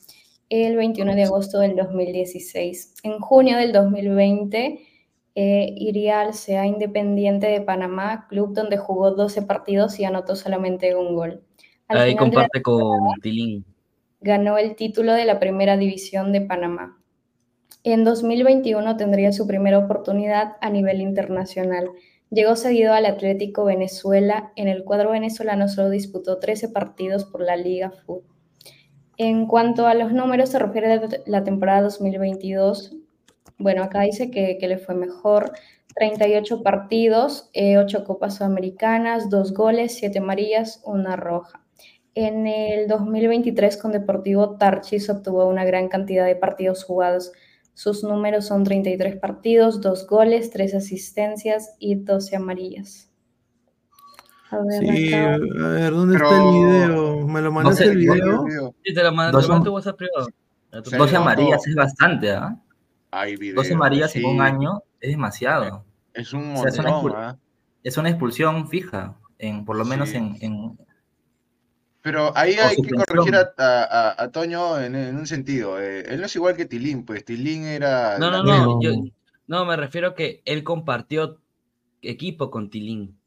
[SPEAKER 6] el 21 de agosto del 2016. En junio del 2020 eh, iría al CA Independiente de Panamá, club donde jugó 12 partidos y anotó solamente un gol. Al
[SPEAKER 5] Ahí comparte con Tilín.
[SPEAKER 6] ganó el título de la Primera División de Panamá. En 2021 tendría su primera oportunidad a nivel internacional. Llegó cedido al Atlético Venezuela. En el cuadro venezolano solo disputó 13 partidos por la Liga FUT. En cuanto a los números, se refiere a la temporada 2022. Bueno, acá dice que, le fue mejor. 38 partidos, 8 Copas Sudamericanas, 2 goles, 7 amarillas, una roja. En el 2023 con Deportivo Tarchis obtuvo una gran cantidad de partidos jugados. Sus números son 33 partidos, 2 goles, 3 asistencias y 12 amarillas. A ver,
[SPEAKER 1] Sí, a ver, ¿dónde
[SPEAKER 3] Pero-
[SPEAKER 1] está el video? ¿Me lo mandaste
[SPEAKER 2] sé,
[SPEAKER 1] el
[SPEAKER 2] no-
[SPEAKER 1] video?
[SPEAKER 5] Sí, te la mandé, te mandé WhatsApp privado. A tu-
[SPEAKER 3] Sí.
[SPEAKER 2] 12
[SPEAKER 3] no,
[SPEAKER 2] amarillas
[SPEAKER 3] no.
[SPEAKER 2] es bastante, ¿ah?
[SPEAKER 3] Hay video.
[SPEAKER 2] 12 amarillas en
[SPEAKER 3] sí.
[SPEAKER 2] un año es demasiado.
[SPEAKER 3] Es un
[SPEAKER 2] O sea, es una
[SPEAKER 3] montón,
[SPEAKER 2] expul-
[SPEAKER 3] ¿ah?
[SPEAKER 2] Es una expulsión fija, en, por lo menos
[SPEAKER 3] Sí.
[SPEAKER 2] en, en-
[SPEAKER 3] Pero ahí hay que corregir a, a- a- a Toño en, en un sentido. eh, él no es igual que Tilín, pues Tilín era.
[SPEAKER 5] No, no, no.
[SPEAKER 1] No.
[SPEAKER 5] yo- no, me refiero que él compartió equipo con Tilín.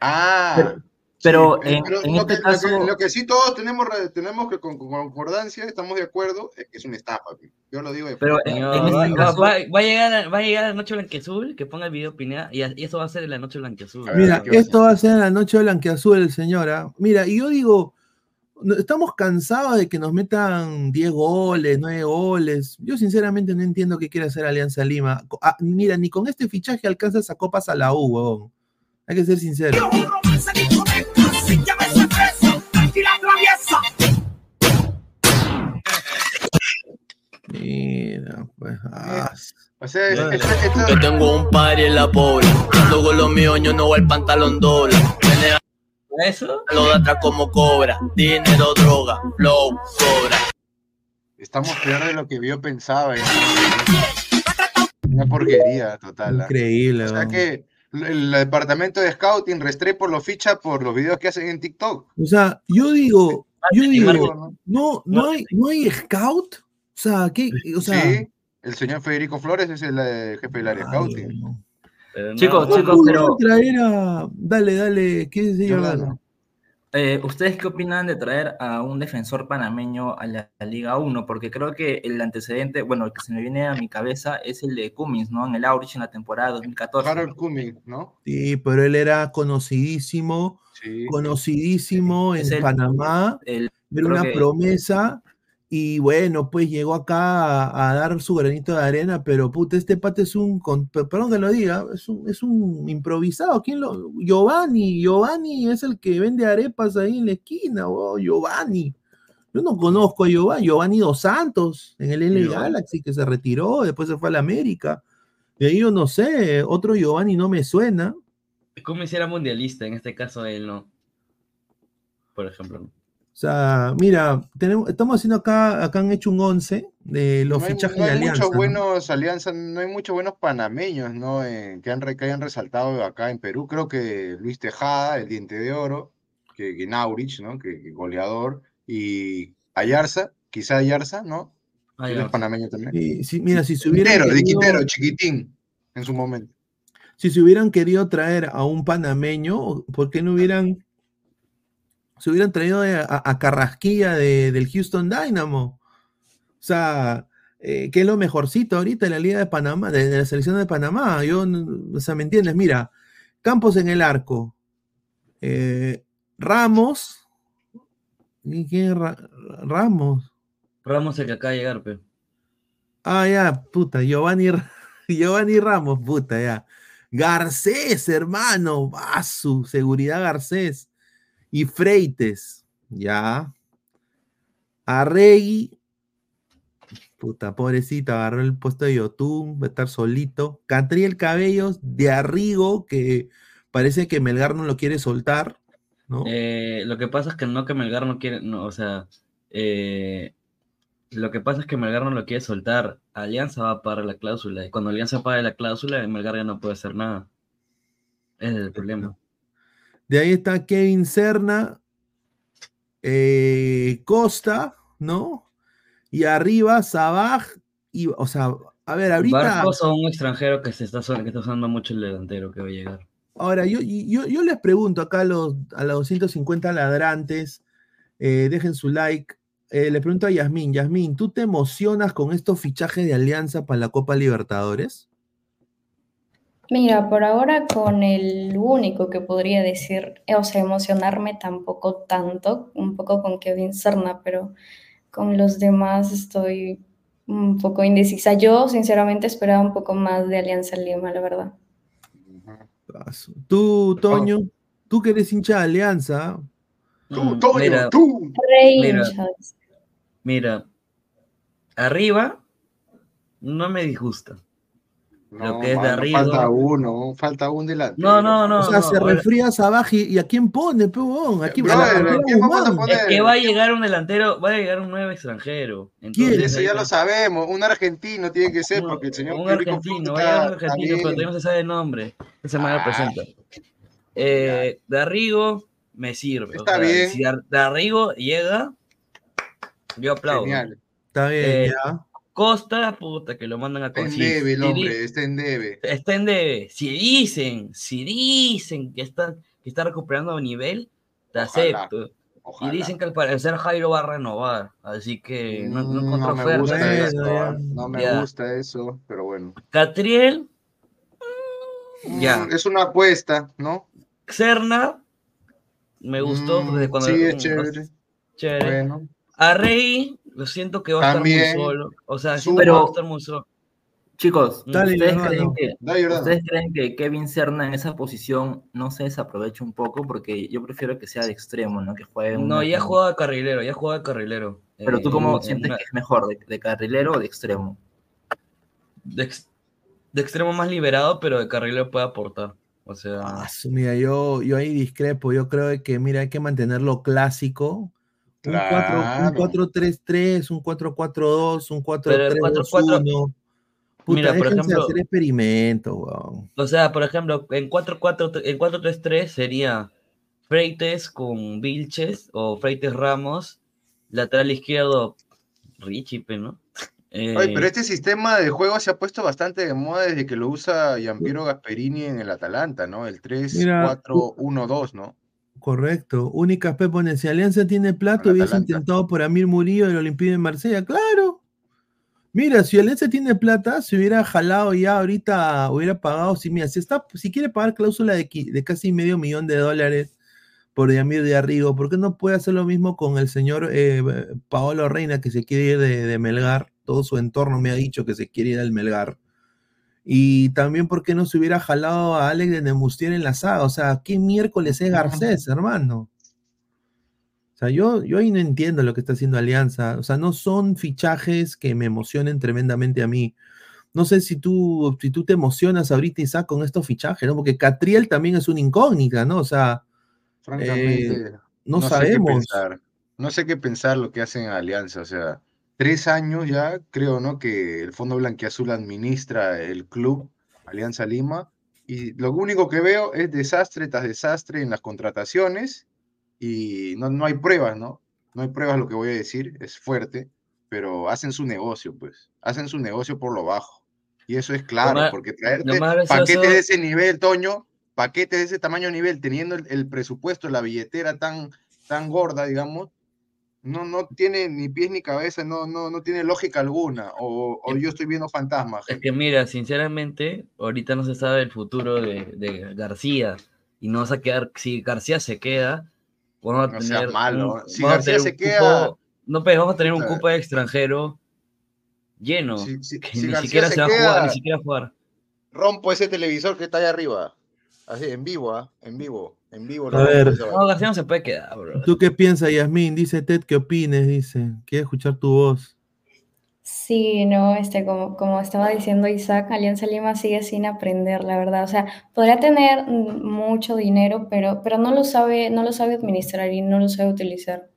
[SPEAKER 3] Ah,
[SPEAKER 2] Pero- pero
[SPEAKER 3] eh,
[SPEAKER 2] en-
[SPEAKER 3] pero
[SPEAKER 2] en
[SPEAKER 3] lo,
[SPEAKER 2] este
[SPEAKER 3] que,
[SPEAKER 2] caso-
[SPEAKER 3] lo, que, lo que sí todos tenemos, tenemos que con, con concordancia, estamos de acuerdo, es que es una estafa. Yo lo digo de
[SPEAKER 2] Pero
[SPEAKER 3] frente.
[SPEAKER 2] en, en este
[SPEAKER 5] va-
[SPEAKER 2] caso,
[SPEAKER 5] va- va a llegar, va a llegar la noche blanqueazul, que ponga el video Pineda, y, y eso va a ser la noche blanqueazul.
[SPEAKER 3] A ver,
[SPEAKER 1] Mira,
[SPEAKER 3] ¿qué va a
[SPEAKER 1] esto va a ser en la noche blanqueazul, señora. Mira, y yo digo, estamos cansados de que nos metan 10 goles, 9 goles. Yo sinceramente no entiendo qué quiere hacer Alianza Lima. Ah, mira, ni con este fichaje alcanza esa copas a la U, huevón. Hay que ser sincero. Mira, pues. ah,
[SPEAKER 3] O sea, es-
[SPEAKER 1] Vale.
[SPEAKER 3] esto- esto-
[SPEAKER 8] Yo tengo un party en la pobre. Ando con los míos, yo no voy al pantalón doble.
[SPEAKER 5] ¿Eso?
[SPEAKER 8] lo de atrás como cobra. Dinero, droga, flow, sobra.
[SPEAKER 3] estamos peor de lo que yo pensaba. eh. Una porquería total. ¿ah?
[SPEAKER 1] increíble,
[SPEAKER 3] O sea que el departamento de scouting Restrepo lo ficha por los videos que hacen en TikTok.
[SPEAKER 1] O sea, yo digo, yo digo,
[SPEAKER 3] ¿no?
[SPEAKER 1] no, no hay, no hay scout. O sea, ¿qué? O sea,
[SPEAKER 3] sí, el señor Federico Flores es el eh, jefe del área
[SPEAKER 1] ay,
[SPEAKER 3] scouting.
[SPEAKER 1] no.
[SPEAKER 2] Chicos,
[SPEAKER 1] No
[SPEAKER 2] chicos, pero-
[SPEAKER 1] traer a. Dale, dale, ¿qué dice
[SPEAKER 3] Jordano.
[SPEAKER 2] Eh, ¿ustedes qué opinan de traer a un defensor panameño a la, a Liga 1? Porque creo que el antecedente, bueno, el que se me viene a mi cabeza es el de Cummins, ¿no? En el Aurich en la temporada 2014.
[SPEAKER 3] Harold Cumming, ¿no?
[SPEAKER 1] Sí, pero él era conocidísimo,
[SPEAKER 3] Sí.
[SPEAKER 1] conocidísimo
[SPEAKER 2] Es
[SPEAKER 1] en
[SPEAKER 2] el-
[SPEAKER 1] Panamá,
[SPEAKER 2] El,
[SPEAKER 1] era una
[SPEAKER 2] que-
[SPEAKER 1] promesa. Y bueno, pues llegó acá a, a dar su granito de arena, pero puta, este pate es un, con- per- perdón que lo diga, es un, es un improvisado. ¿Quién lo? Giovanni, Giovanni es el que vende arepas ahí en la esquina, oh, Giovanni. Yo no conozco a Giovanni, Giovanni Dos Santos en el LA. Galaxy que se retiró, después se fue a la América. De ahí yo no sé, otro Giovanni no me suena.
[SPEAKER 5] ¿Cómo hiciera mundialista? En este caso él no. Por ejemplo.
[SPEAKER 1] O sea, mira, tenemos, estamos haciendo acá, acá han hecho un 11 de los
[SPEAKER 3] no hay,
[SPEAKER 1] fichajes
[SPEAKER 3] no hay
[SPEAKER 1] de Alianza.
[SPEAKER 3] muchos
[SPEAKER 1] ¿no?
[SPEAKER 3] buenos alianzas, no hay muchos buenos panameños, ¿no? Eh, que, han, que hayan resaltado acá en Perú. Creo que Luis Tejada, el diente de oro, que, que Naurich, ¿no? Que, que goleador. Y Ayarza, quizá Ayarza, ¿no?
[SPEAKER 5] Ya.
[SPEAKER 3] es panameño también.
[SPEAKER 1] Sí, sí, mira, si se hubiera
[SPEAKER 3] Quintero, de
[SPEAKER 1] querido-
[SPEAKER 3] Quintero, chiquitín, en su momento.
[SPEAKER 1] si se hubieran querido traer a un panameño, ¿por qué no hubieran, se hubieran traído a, a Carrasquilla de, del Houston Dynamo? O sea, eh, que es lo mejorcito ahorita de la Liga de Panamá, de, de la selección de Panamá. Yo, o sea, ¿me entiendes? Mira, Campos en el arco, eh, Ramos, ¿y quién es Ra- Ramos?
[SPEAKER 5] Ramos el que acaba de llegar, pe.
[SPEAKER 1] Ah, ya, puta, Giovanni, Giovanni Ramos, puta, ya. Garcés, hermano, su seguridad Garcés. Y Freites, ya. Arregui, puta, pobrecito, agarró el puesto de Yotun, va a estar solito. Catriel Cabellos de Arrigo, que parece que Melgar no lo quiere soltar, ¿no?
[SPEAKER 5] Eh, lo que pasa es que no que Melgar no quiere, no, o sea, eh, lo que pasa es que Melgar no lo quiere soltar. Alianza va a pagar la cláusula y cuando Alianza pague la cláusula, Melgar ya no puede hacer nada. Ese es el problema.
[SPEAKER 1] De ahí está Kevin Serna, eh, Costa, ¿no? Y arriba Sabaj, y, o sea, a ver, ahorita,
[SPEAKER 5] Barcos o un extranjero que se está, que está usando mucho el delantero que va a llegar.
[SPEAKER 1] ahora yo, yo, yo les pregunto acá a los, a los 250 ladrantes, eh, dejen su like. Eh, le pregunto a Yasmín, Yasmín, ¿tú te emocionas con estos fichajes de Alianza para la Copa Libertadores?
[SPEAKER 6] Mira, por ahora con el único que podría decir, eh, o sea, emocionarme tampoco tanto, un poco con Kevin Serna, pero con los demás estoy un poco indecisa. Yo, sinceramente, esperaba un poco más de Alianza Lima, la verdad.
[SPEAKER 1] Tú, Toño, tú que eres hincha de Alianza,
[SPEAKER 3] Tú,
[SPEAKER 5] Mm,
[SPEAKER 3] Toño,
[SPEAKER 5] mira,
[SPEAKER 3] tú.
[SPEAKER 5] Mira.
[SPEAKER 6] hinchas.
[SPEAKER 5] mira, arriba no me disgusta.
[SPEAKER 3] No,
[SPEAKER 5] Lo que es de arriba.
[SPEAKER 3] Falta uno, falta un delantero.
[SPEAKER 5] No, no, no.
[SPEAKER 1] o sea,
[SPEAKER 5] no,
[SPEAKER 1] se
[SPEAKER 5] ahora-
[SPEAKER 1] refría Sabaj y, y ¿a quién pone, peón? ¿A quién
[SPEAKER 3] Brother,
[SPEAKER 1] a la
[SPEAKER 3] ¿a quién vamos a
[SPEAKER 1] Guzmán?
[SPEAKER 3] poner?
[SPEAKER 5] Es que va a llegar un delantero, va a llegar un nuevo extranjero.
[SPEAKER 3] Eso ya lo sabemos, un argentino tiene que ser, porque el señor
[SPEAKER 5] un argentino, va a llegar un argentino, pero
[SPEAKER 3] bien.
[SPEAKER 5] todavía no se sabe el nombre. Esta semana lo
[SPEAKER 3] Ah.
[SPEAKER 5] presenta. Eh, Darrigo me sirve. o
[SPEAKER 3] Está
[SPEAKER 5] sea,
[SPEAKER 3] bien.
[SPEAKER 5] Si Dar- Darrigo llega, yo aplaudo.
[SPEAKER 3] Genial.
[SPEAKER 1] Está bien,
[SPEAKER 5] Eh,
[SPEAKER 1] ya.
[SPEAKER 5] Costa, puta, que lo mandan a
[SPEAKER 3] Está en debe el
[SPEAKER 5] Si
[SPEAKER 3] hombre, está en debe.
[SPEAKER 5] Está en debe. Si dicen, si dicen que está, que está recuperando nivel, te
[SPEAKER 3] Ojalá,
[SPEAKER 5] acepto.
[SPEAKER 3] Ojalá.
[SPEAKER 5] Y dicen que al parecer Jairo va a renovar. Así que no, no
[SPEAKER 3] Mm, me gusta
[SPEAKER 1] Bueno,
[SPEAKER 3] eso,
[SPEAKER 1] ya.
[SPEAKER 3] ¿ah? no me
[SPEAKER 5] Ya.
[SPEAKER 3] gusta eso, pero bueno.
[SPEAKER 5] Catriel,
[SPEAKER 3] Mm,
[SPEAKER 5] Ya.
[SPEAKER 3] Es una apuesta, ¿no?
[SPEAKER 5] Serna, me gustó
[SPEAKER 3] Mm,
[SPEAKER 5] desde cuando
[SPEAKER 3] Sí, es chévere.
[SPEAKER 5] chévere.
[SPEAKER 3] Bueno,
[SPEAKER 5] Arrey, lo siento que va a estar muy solo. O sea, va a
[SPEAKER 2] Pero-
[SPEAKER 5] estar muy solo.
[SPEAKER 2] Chicos,
[SPEAKER 1] Dale,
[SPEAKER 2] ¿ustedes creen que,
[SPEAKER 3] da Jordano.
[SPEAKER 2] ¿ustedes creen que Kevin Serna en esa posición no se desaprovecha un poco? Porque yo prefiero que sea de extremo, ¿no? Que juegue
[SPEAKER 5] No,
[SPEAKER 2] una-
[SPEAKER 5] ya jugaba de carrilero, ya jugaba de carrilero.
[SPEAKER 2] Pero tú
[SPEAKER 5] Eh,
[SPEAKER 2] cómo
[SPEAKER 5] en
[SPEAKER 2] sientes
[SPEAKER 5] una-
[SPEAKER 2] que es mejor, de, de carrilero o de extremo?
[SPEAKER 5] de, ex- de extremo más liberado, pero de carrilero puede aportar. O sea,
[SPEAKER 1] Ah, mira, yo, yo ahí discrepo. Yo creo que, mira, hay que mantenerlo clásico. Un 4 un
[SPEAKER 3] Claro.
[SPEAKER 1] 4-3-3, un 4-4-2, un
[SPEAKER 5] Pero el 4-4
[SPEAKER 1] 4-3-2-1. Puta,
[SPEAKER 5] Mira, por
[SPEAKER 1] déjense
[SPEAKER 5] ejemplo-
[SPEAKER 1] hacer experimentos, weón.
[SPEAKER 5] o sea, por ejemplo, en 4-4, en 4-3-3 sería Freites con Vilches o Freites Ramos, lateral izquierdo Richie, ¿no? Eh,
[SPEAKER 3] Oye, pero este sistema de juego se ha puesto bastante de moda desde que lo usa Giampiero Gasperini en el Atalanta, ¿no? El
[SPEAKER 1] Mira,
[SPEAKER 3] 3-4-1-2, ¿no?
[SPEAKER 1] Correcto. Únicas P pone, si Alianza tiene plato, hubiese intentado por Amir Murillo del Olympique de Marsella. Claro. Mira, si Alianza tiene plata, se hubiera jalado ya ahorita, hubiera pagado, si mira, si está, si quiere pagar cláusula de, casi medio millón de dólares por Yamir de Arrigo, ¿por qué no puede hacer lo mismo con el señor eh, Paolo Reina que se quiere ir de, de Melgar? Todo su entorno me ha dicho que se quiere ir al Melgar. Y también, ¿por qué no se hubiera jalado a Alex de Nemustier en la saga? O sea, ¿qué miércoles es Garcés, hermano? O sea, yo, yo ahí no entiendo lo que está haciendo Alianza. O sea, no son fichajes que me emocionen tremendamente a mí. No sé si tú, si tú te emocionas ahorita, Isaac, con estos fichajes, ¿no? Porque Catriel también es una incógnita, ¿no? O sea,
[SPEAKER 3] Francamente,
[SPEAKER 1] no,
[SPEAKER 3] sé qué
[SPEAKER 1] sabemos.
[SPEAKER 3] pensar. No sé qué pensar lo que hacen en Alianza. O sea, tres años ya, creo, ¿no? Que el Fondo Blanquiazul administra el club Alianza Lima. Y lo único que veo es desastre tras desastre en las contrataciones. Y no, no hay pruebas, ¿no? No hay pruebas, lo que voy a decir, es fuerte. Pero hacen su negocio, pues. Hacen su negocio por lo bajo. Y eso es claro,
[SPEAKER 5] más-
[SPEAKER 3] porque traerte paquetes de ese nivel, Toño, paquetes de ese tamaño nivel, teniendo el, el presupuesto, la billetera tan, tan gorda, digamos, no, no tiene ni pies ni cabeza, no, no, no tiene lógica alguna. O, o yo estoy viendo fantasmas.
[SPEAKER 5] Es que mira, sinceramente, ahorita no se sabe el futuro de, de García. Y no vas a quedar, si García se queda, vamos a
[SPEAKER 3] No
[SPEAKER 5] tener.
[SPEAKER 3] malo,
[SPEAKER 5] un-
[SPEAKER 3] si García
[SPEAKER 5] tener
[SPEAKER 3] se queda-
[SPEAKER 5] cupo- no, pues vamos a tener un cupo de extranjero lleno.
[SPEAKER 3] Si- si-
[SPEAKER 5] que
[SPEAKER 3] si
[SPEAKER 5] ni
[SPEAKER 3] García
[SPEAKER 5] siquiera
[SPEAKER 3] se
[SPEAKER 5] se va a jugar, ni siquiera jugar.
[SPEAKER 3] Rompo ese televisor que está allá arriba. Así, en vivo, ¿ah? En vivo, en vivo.
[SPEAKER 1] A ver.
[SPEAKER 5] No, García no se puede quedar, bro.
[SPEAKER 1] ¿Tú qué piensas, Yasmín? Dice Ted, ¿qué opines? Dice, quiere escuchar tu voz.
[SPEAKER 6] Sí, no, este, como, como estaba diciendo Isaac, Alianza Lima sigue sin aprender, la verdad. O sea, podría tener mucho dinero, pero, pero no lo sabe, no lo sabe administrar y no lo sabe utilizar.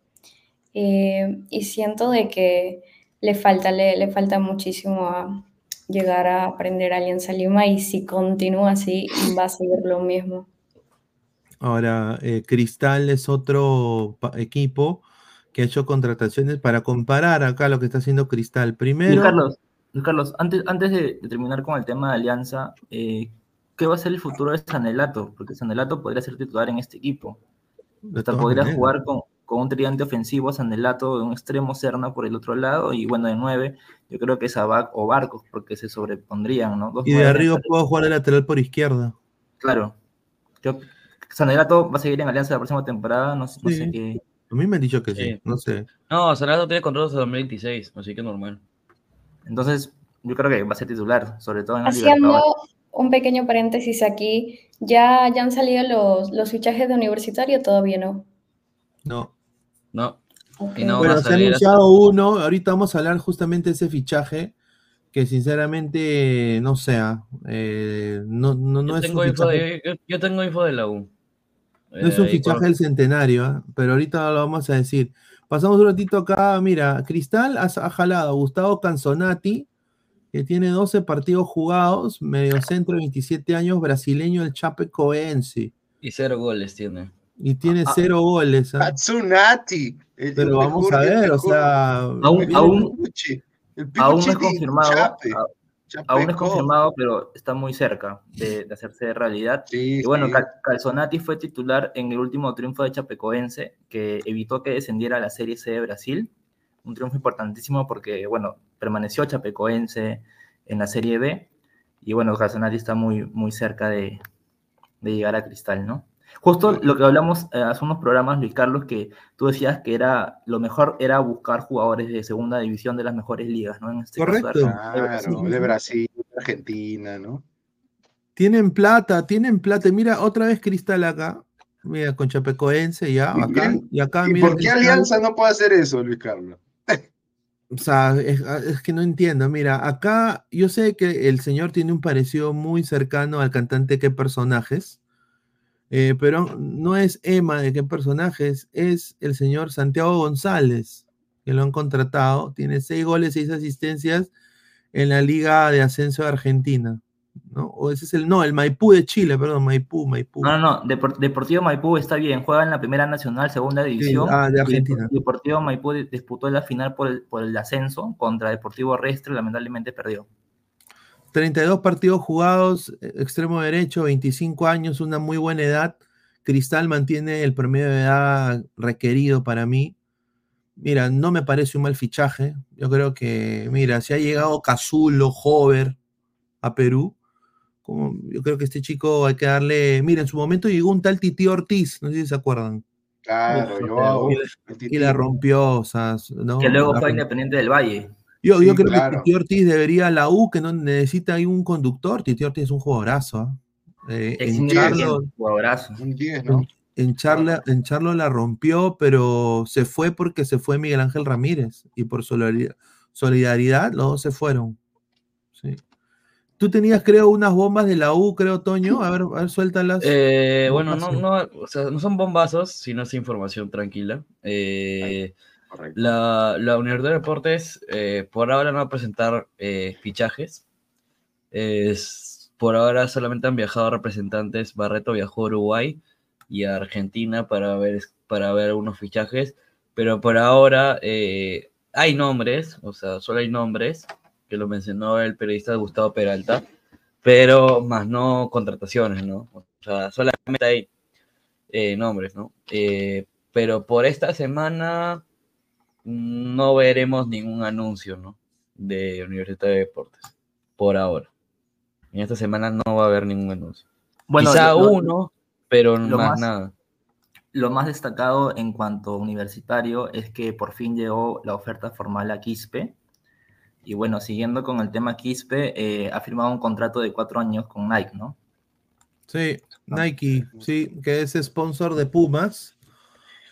[SPEAKER 6] Eh, y siento de que le falta, le, le falta muchísimo a llegar a aprender Alianza Lima y si continúa así, va a seguir lo mismo.
[SPEAKER 1] Ahora, eh, Cristal es otro equipo que ha hecho contrataciones para comparar acá lo que está haciendo Cristal.
[SPEAKER 2] Luis
[SPEAKER 1] Primero,
[SPEAKER 2] Carlos, Luis Carlos, antes, antes de, de terminar con el tema de Alianza, eh, ¿qué va a ser el futuro de Sanelato? Porque Sanelato podría ser titular en este equipo. Hasta podría
[SPEAKER 1] maneras.
[SPEAKER 2] jugar con, con un tridente ofensivo, Sanelato de un extremo, Serna por el otro lado, y bueno, de nueve, yo creo que Sabac o Barcos, porque se sobrepondrían, ¿no? Dos
[SPEAKER 1] Y de arriba puedo jugar de lateral por izquierda.
[SPEAKER 2] Claro. Yo, Sanelato va a seguir en Alianza la próxima temporada, no, no sé qué.
[SPEAKER 1] A mí me han dicho que sí,
[SPEAKER 5] Sí.
[SPEAKER 1] no sé.
[SPEAKER 5] No, Sanado tiene contrato hasta 2026, así que normal.
[SPEAKER 2] Entonces, yo creo que va a ser titular, sobre todo en el
[SPEAKER 6] Haciendo un pequeño paréntesis aquí, ¿ya, ya han salido los, los fichajes de universitario? Todavía no.
[SPEAKER 1] No.
[SPEAKER 5] No.
[SPEAKER 6] Ok.
[SPEAKER 5] Y no
[SPEAKER 1] bueno,
[SPEAKER 5] va a
[SPEAKER 1] se ha
[SPEAKER 5] salir
[SPEAKER 1] anunciado uno, ahorita vamos a hablar justamente de ese fichaje, que sinceramente, no sea, eh, no, no, no
[SPEAKER 5] yo,
[SPEAKER 1] es
[SPEAKER 5] tengo info de, yo, yo tengo info de la U.
[SPEAKER 1] no es un
[SPEAKER 5] Eh,
[SPEAKER 1] fichaje del centenario, ¿ah? pero ahorita lo vamos a decir. Pasamos un ratito acá, mira, Cristal ha, ha jalado a Gustavo Canzonati, que tiene 12 partidos jugados, medio centro, 27 años, brasileño, el Chapecoense,
[SPEAKER 5] Y cero goles tiene.
[SPEAKER 1] y tiene
[SPEAKER 2] Ah.
[SPEAKER 1] cero goles.
[SPEAKER 3] Katsunati. el-
[SPEAKER 1] Pero vamos a ver, o sea,
[SPEAKER 2] Aún- aún- Aún no es confirmado, Aún no es confirmado, pero está muy cerca de, de hacerse realidad.
[SPEAKER 3] Sí,
[SPEAKER 2] Y bueno,
[SPEAKER 3] sí.
[SPEAKER 2] Cal- Calzonati fue titular en el último triunfo de Chapecoense, que evitó que descendiera a la Serie C de Brasil. Un triunfo importantísimo porque, bueno, permaneció Chapecoense en la Serie B. Y bueno, Calzonati está muy, muy cerca de, de llegar a Cristal, ¿no? Justo lo que hablamos eh, hace unos programas, Luis Carlos, que tú decías que era lo mejor era buscar jugadores de segunda división de las mejores ligas, ¿no? En este caso,
[SPEAKER 1] Correcto.
[SPEAKER 2] De Brasil.
[SPEAKER 3] Claro, de Brasil, de Argentina, ¿no?
[SPEAKER 1] Tienen plata, tienen plata. Mira, otra vez Cristal acá. Mira, con Chapecoense, ya,
[SPEAKER 3] ¿Y
[SPEAKER 1] acá. Y acá,
[SPEAKER 3] ¿Y
[SPEAKER 1] mira.
[SPEAKER 3] por qué
[SPEAKER 1] Cristal.
[SPEAKER 3] Alianza no puede hacer eso, Luis Carlos?
[SPEAKER 1] O sea, es, es que no entiendo. Mira, acá yo sé que el señor tiene un parecido muy cercano al cantante Qué Personajes, eh, pero no es Emma de Qué Personajes, es el señor Santiago González, que lo han contratado. Tiene seis goles, seis asistencias en la Liga de Ascenso de Argentina. ¿no? O ese es el, no, el Maipú de Chile, perdón, Maipú, Maipú.
[SPEAKER 2] No, no, no, Depor- Deportivo Maipú está bien, juega en la Primera Nacional, Segunda División.
[SPEAKER 1] ah, de Argentina.
[SPEAKER 2] Dep- Deportivo Maipú di- disputó la final por el, por el ascenso contra Deportivo Restre, lamentablemente perdió.
[SPEAKER 1] 32 partidos jugados, eh, extremo derecho, 25 años, una muy buena edad. Cristal mantiene el promedio de edad requerido para mí. Mira, no me parece un mal fichaje. Yo creo que, mira, si ha llegado Cazulo, Hover a Perú, como, yo creo que este chico hay que darle. Mira, en su momento llegó un tal Titi Ortiz, no sé si se acuerdan,
[SPEAKER 3] Claro,
[SPEAKER 2] Uf,
[SPEAKER 3] yo.
[SPEAKER 1] y la- y la rompió, o sea, ¿no?
[SPEAKER 2] que luego
[SPEAKER 1] La
[SPEAKER 2] fue
[SPEAKER 1] rompió.
[SPEAKER 2] Independiente del Valle.
[SPEAKER 1] Yo,
[SPEAKER 3] Sí,
[SPEAKER 1] yo creo
[SPEAKER 3] claro.
[SPEAKER 1] que Titi Ortiz debería a la U, que no necesita ahí un conductor. Titi Ortiz es un jugadorazo. Eh, en, Charlo,
[SPEAKER 2] jugadorazo.
[SPEAKER 3] Un 10, ¿no?
[SPEAKER 1] en, Charla- en Charlo la rompió, pero se fue porque se fue Miguel Ángel Ramírez. Y por solidari- solidaridad, los dos se fueron. Sí. Tú tenías, creo, unas bombas de la U, creo, Toño. A ver, a ver suéltalas.
[SPEAKER 5] Eh, bueno, no, no, o sea, no son bombazos, sino es información tranquila. Eh. La, la Universidad de Deportes eh, por ahora no va a presentar eh, fichajes. Es- por ahora solamente han viajado representantes. Barreto viajó a Uruguay y a Argentina para ver, para ver unos fichajes. Pero por ahora eh, hay nombres, o sea, solo hay nombres que lo mencionó el periodista Gustavo Peralta, pero más no contrataciones, ¿no? O sea, solamente hay eh, nombres, ¿no? Eh, pero por esta semana no veremos ningún anuncio, ¿no? De Universidad de Deportes, por ahora. En esta semana no va a haber ningún anuncio.
[SPEAKER 2] Bueno,
[SPEAKER 5] Quizá
[SPEAKER 2] lo-
[SPEAKER 5] uno, pero
[SPEAKER 2] lo
[SPEAKER 5] más,
[SPEAKER 2] más-
[SPEAKER 5] nada.
[SPEAKER 2] Lo más destacado en cuanto a universitario es que por fin llegó la oferta formal a Quispe. Y bueno, siguiendo con el tema Quispe, eh, ha firmado un contrato de cuatro años con Nike, ¿no?
[SPEAKER 1] Sí, Nike, sí, que es sponsor de Pumas,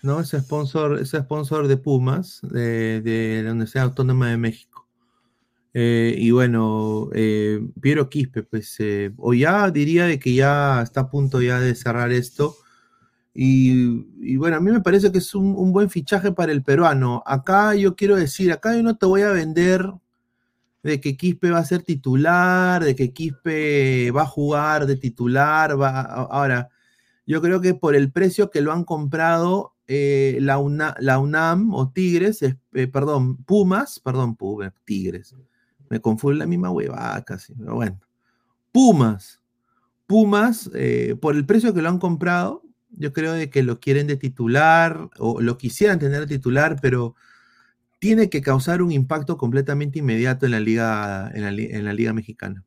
[SPEAKER 1] ¿no? Es sponsor, es sponsor de Pumas, de, de la Universidad Autónoma de México. Eh, y bueno, eh, Piero Quispe, pues, eh, o ya diría de que ya está a punto ya de cerrar esto. Y, bueno, a mí me parece que es un, buen fichaje para el peruano. Acá yo quiero decir, acá yo no te voy a vender de que Quispe va a ser titular, de que Quispe va a jugar de titular. Va, ahora, yo creo que por el precio que lo han comprado eh, la, UNA- la UNAM o Tigres, es- eh, perdón, Pumas, perdón, Pumas, Tigres. Me confunde la misma huevada casi, pero bueno. Pumas, Pumas, eh, por el precio que lo han comprado, yo creo de que lo quieren de titular o lo quisieran tener de titular, pero tiene que causar un impacto completamente inmediato en la liga, en la, en la liga mexicana.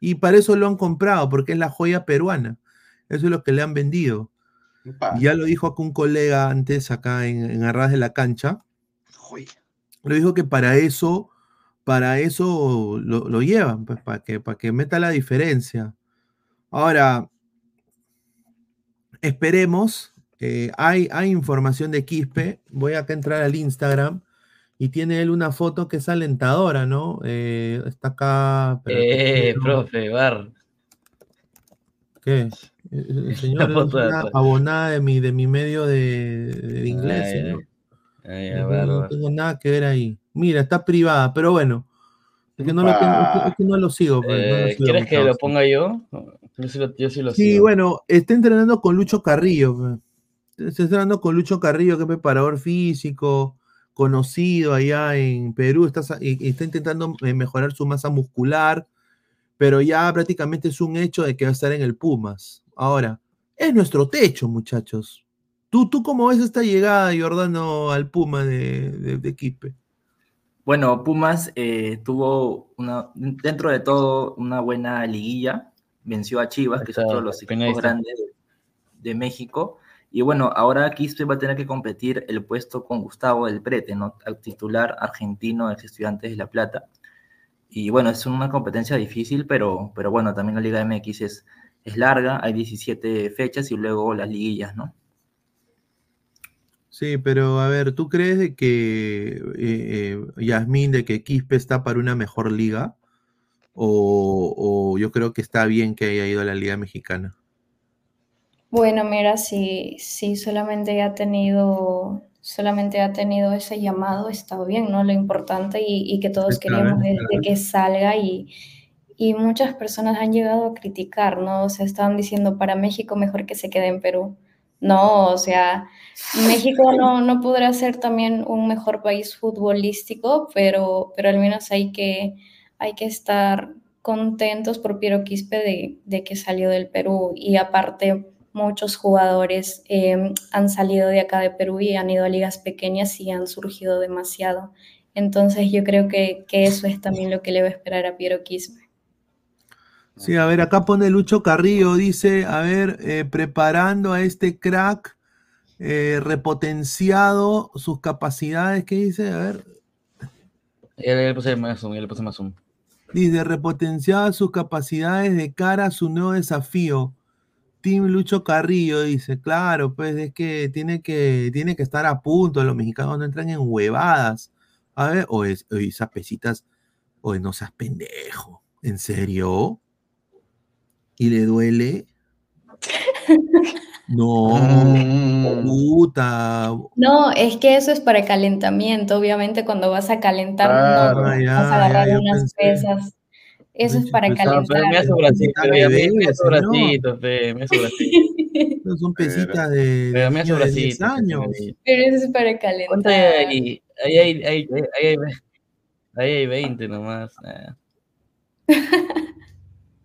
[SPEAKER 1] Y para eso lo han comprado, porque es la joya peruana. Eso es lo que le han vendido. Ya lo dijo acá un colega antes, acá en, en Arras de la Cancha. Lo dijo que para eso, para eso lo, lo llevan, pues, para que, para que meta la diferencia. Ahora, esperemos. eh, hay, hay información de Quispe. Voy acá a entrar al Instagram y tiene él una foto que es alentadora, ¿no? Eh, está acá.
[SPEAKER 5] Eh,
[SPEAKER 1] no,
[SPEAKER 5] profe, Bar.
[SPEAKER 1] ¿Qué? Eh, El señor es una abonada de mi, de mi medio de, de inglés,
[SPEAKER 5] Ay,
[SPEAKER 1] señor.
[SPEAKER 5] Ay,
[SPEAKER 1] No, no tengo nada que ver ahí. Mira, está privada, pero bueno. Es que no lo, tengo, es que- es que no lo sigo. pues, no lo
[SPEAKER 5] Eh,
[SPEAKER 1] sigo
[SPEAKER 5] ¿Quieres
[SPEAKER 1] mucho,
[SPEAKER 5] que lo ponga yo? Yo sí lo, yo sí lo
[SPEAKER 1] Sí,
[SPEAKER 5] sigo.
[SPEAKER 1] bueno, está entrenando con Lucho Carrillo. pues. Está entrenando con Lucho Carrillo, que es preparador físico, conocido allá en Perú. Está, está intentando eh, mejorar su masa muscular, pero ya prácticamente es un hecho de que va a estar en el Pumas. Ahora, es nuestro techo, muchachos. ¿Tú, tú cómo ves esta llegada, Jordano, al Puma de, de, de?
[SPEAKER 2] Bueno, Pumas eh, tuvo una, dentro de todo una buena liguilla, venció a Chivas, que es otro de los equipos grandes de, de México. Y bueno, ahora Quispe va a tener que competir el puesto con Gustavo del Prete, ¿no? Al titular argentino ex Estudiantes de La Plata. Y bueno, es una competencia difícil, pero, pero bueno, también la Liga MX es, es larga, hay 17 fechas y luego las liguillas, ¿no?
[SPEAKER 1] Sí, pero a ver, ¿tú crees de que, eh, eh, Yasmín, de que Quispe está para una mejor liga? O, o yo creo que está bien que haya ido a la Liga Mexicana.
[SPEAKER 6] Bueno, mira, si, si solamente ha tenido, solamente ha tenido ese llamado, está bien, ¿no? Lo importante y, y que todos queríamos
[SPEAKER 1] bien,
[SPEAKER 6] es de que salga y, y muchas personas han llegado a criticar, ¿no? O sea, estaban diciendo para México mejor que se quede en Perú. No, o sea, México no, no podrá ser también un mejor país futbolístico, pero, pero al menos hay que, hay que estar contentos por Piero Quispe de, de que salió del Perú y aparte muchos jugadores eh, han salido de acá de Perú y han ido a ligas pequeñas y han surgido demasiado. Entonces yo creo que, que eso es también lo que le va a esperar a Piero Quispe.
[SPEAKER 1] Sí, a ver, acá pone Lucho Carrillo, dice, a ver, eh, preparando a este crack, eh, repotenciado sus capacidades, ¿qué dice? A ver,
[SPEAKER 5] Ya le puse más zoom, ya le puse más zoom.
[SPEAKER 1] dice, repotenciadas sus capacidades de cara a su nuevo desafío. Team Lucho Carrillo dice, claro, pues es que tiene que, tiene que estar a punto, los mexicanos no entran en huevadas. A ver, o, es, o esas pesitas, o no seas pendejo, ¿en serio? ¿Y le duele? No,
[SPEAKER 3] Mm.
[SPEAKER 1] puta.
[SPEAKER 6] No, es que eso es para calentamiento. Obviamente cuando vas a calentar no
[SPEAKER 1] Ah, ya,
[SPEAKER 6] vas a agarrar
[SPEAKER 1] ya,
[SPEAKER 6] unas
[SPEAKER 1] pensé.
[SPEAKER 6] pesas. Eso es para
[SPEAKER 1] pues,
[SPEAKER 6] calentar.
[SPEAKER 5] mira su bracito,
[SPEAKER 1] Está
[SPEAKER 5] mira,
[SPEAKER 1] bebé,
[SPEAKER 5] mira su
[SPEAKER 1] señor.
[SPEAKER 5] bracito, mira su bracito.
[SPEAKER 1] Son pesitas de,
[SPEAKER 5] Pero
[SPEAKER 1] de 10
[SPEAKER 5] bracito.
[SPEAKER 1] años.
[SPEAKER 6] Pero eso es para
[SPEAKER 5] ¿Cuánto hay
[SPEAKER 6] calentar.
[SPEAKER 5] ahí? Ahí hay, ahí, ahí hay- Ahí hay 20 nomás. eh.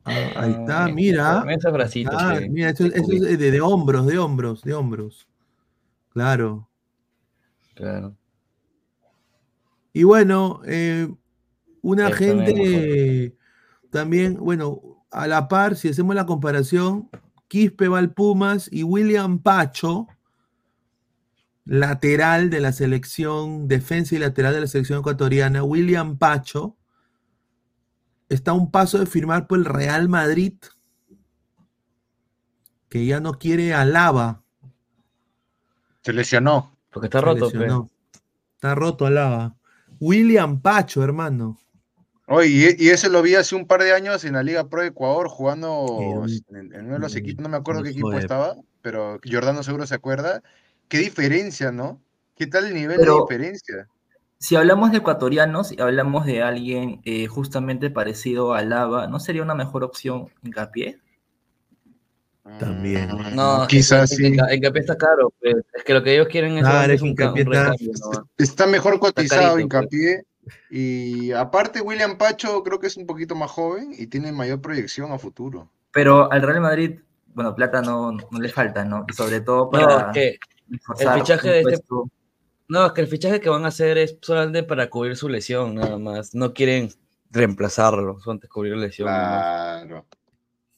[SPEAKER 1] Ah, ahí
[SPEAKER 5] Ah,
[SPEAKER 1] está,
[SPEAKER 5] mira, con esos bracitos
[SPEAKER 1] Ah,
[SPEAKER 5] que-
[SPEAKER 1] mira, eso, eso es de, de hombros, de hombros, de hombros. Claro.
[SPEAKER 5] Claro.
[SPEAKER 1] Y bueno, eh, una gente también, bueno, a la par, si hacemos la comparación, Quispe va al Pumas y William Pacho, lateral de la selección, defensa y lateral de la selección ecuatoriana, William Pacho, está a un paso de firmar por el Real Madrid, que ya no quiere a Lava.
[SPEAKER 3] Se lesionó.
[SPEAKER 5] Porque está
[SPEAKER 1] Se
[SPEAKER 5] roto,
[SPEAKER 1] lesionó. Está roto Lava. William Pacho, hermano.
[SPEAKER 3] Oye, y, y ese lo vi hace un par de años en la Liga Pro de Ecuador jugando
[SPEAKER 1] Sí,
[SPEAKER 3] en, en uno de los
[SPEAKER 1] mm,
[SPEAKER 3] equipos, no me acuerdo qué equipo estaba, pero Jordano seguro se acuerda. Qué diferencia, ¿no? ¿Qué tal el nivel
[SPEAKER 2] Pero-
[SPEAKER 3] de diferencia?
[SPEAKER 2] Si hablamos de ecuatorianos y hablamos de alguien eh, justamente parecido a Lava, ¿no sería una mejor opción hincapié?
[SPEAKER 1] También.
[SPEAKER 3] Mm,
[SPEAKER 5] No,
[SPEAKER 3] quizás
[SPEAKER 5] es
[SPEAKER 3] sí.
[SPEAKER 5] Hinca- Hincapié está caro. pues. Es que lo que ellos quieren es, un, un
[SPEAKER 1] está-
[SPEAKER 5] recambio. ¿no?
[SPEAKER 3] Está mejor cotizado
[SPEAKER 5] carito,
[SPEAKER 3] hincapié. Y aparte, William Pacho creo que es un poquito más joven y tiene mayor proyección a futuro.
[SPEAKER 2] Pero al Real Madrid, bueno, plata no, no le falta, ¿no? Y sobre todo para
[SPEAKER 5] No, es que,
[SPEAKER 2] reforzar
[SPEAKER 5] fichaje de este- no, es que el fichaje que van a hacer es solamente para cubrir su lesión, nada más. No quieren reemplazarlo, son de cubrir la lesión.
[SPEAKER 3] Claro.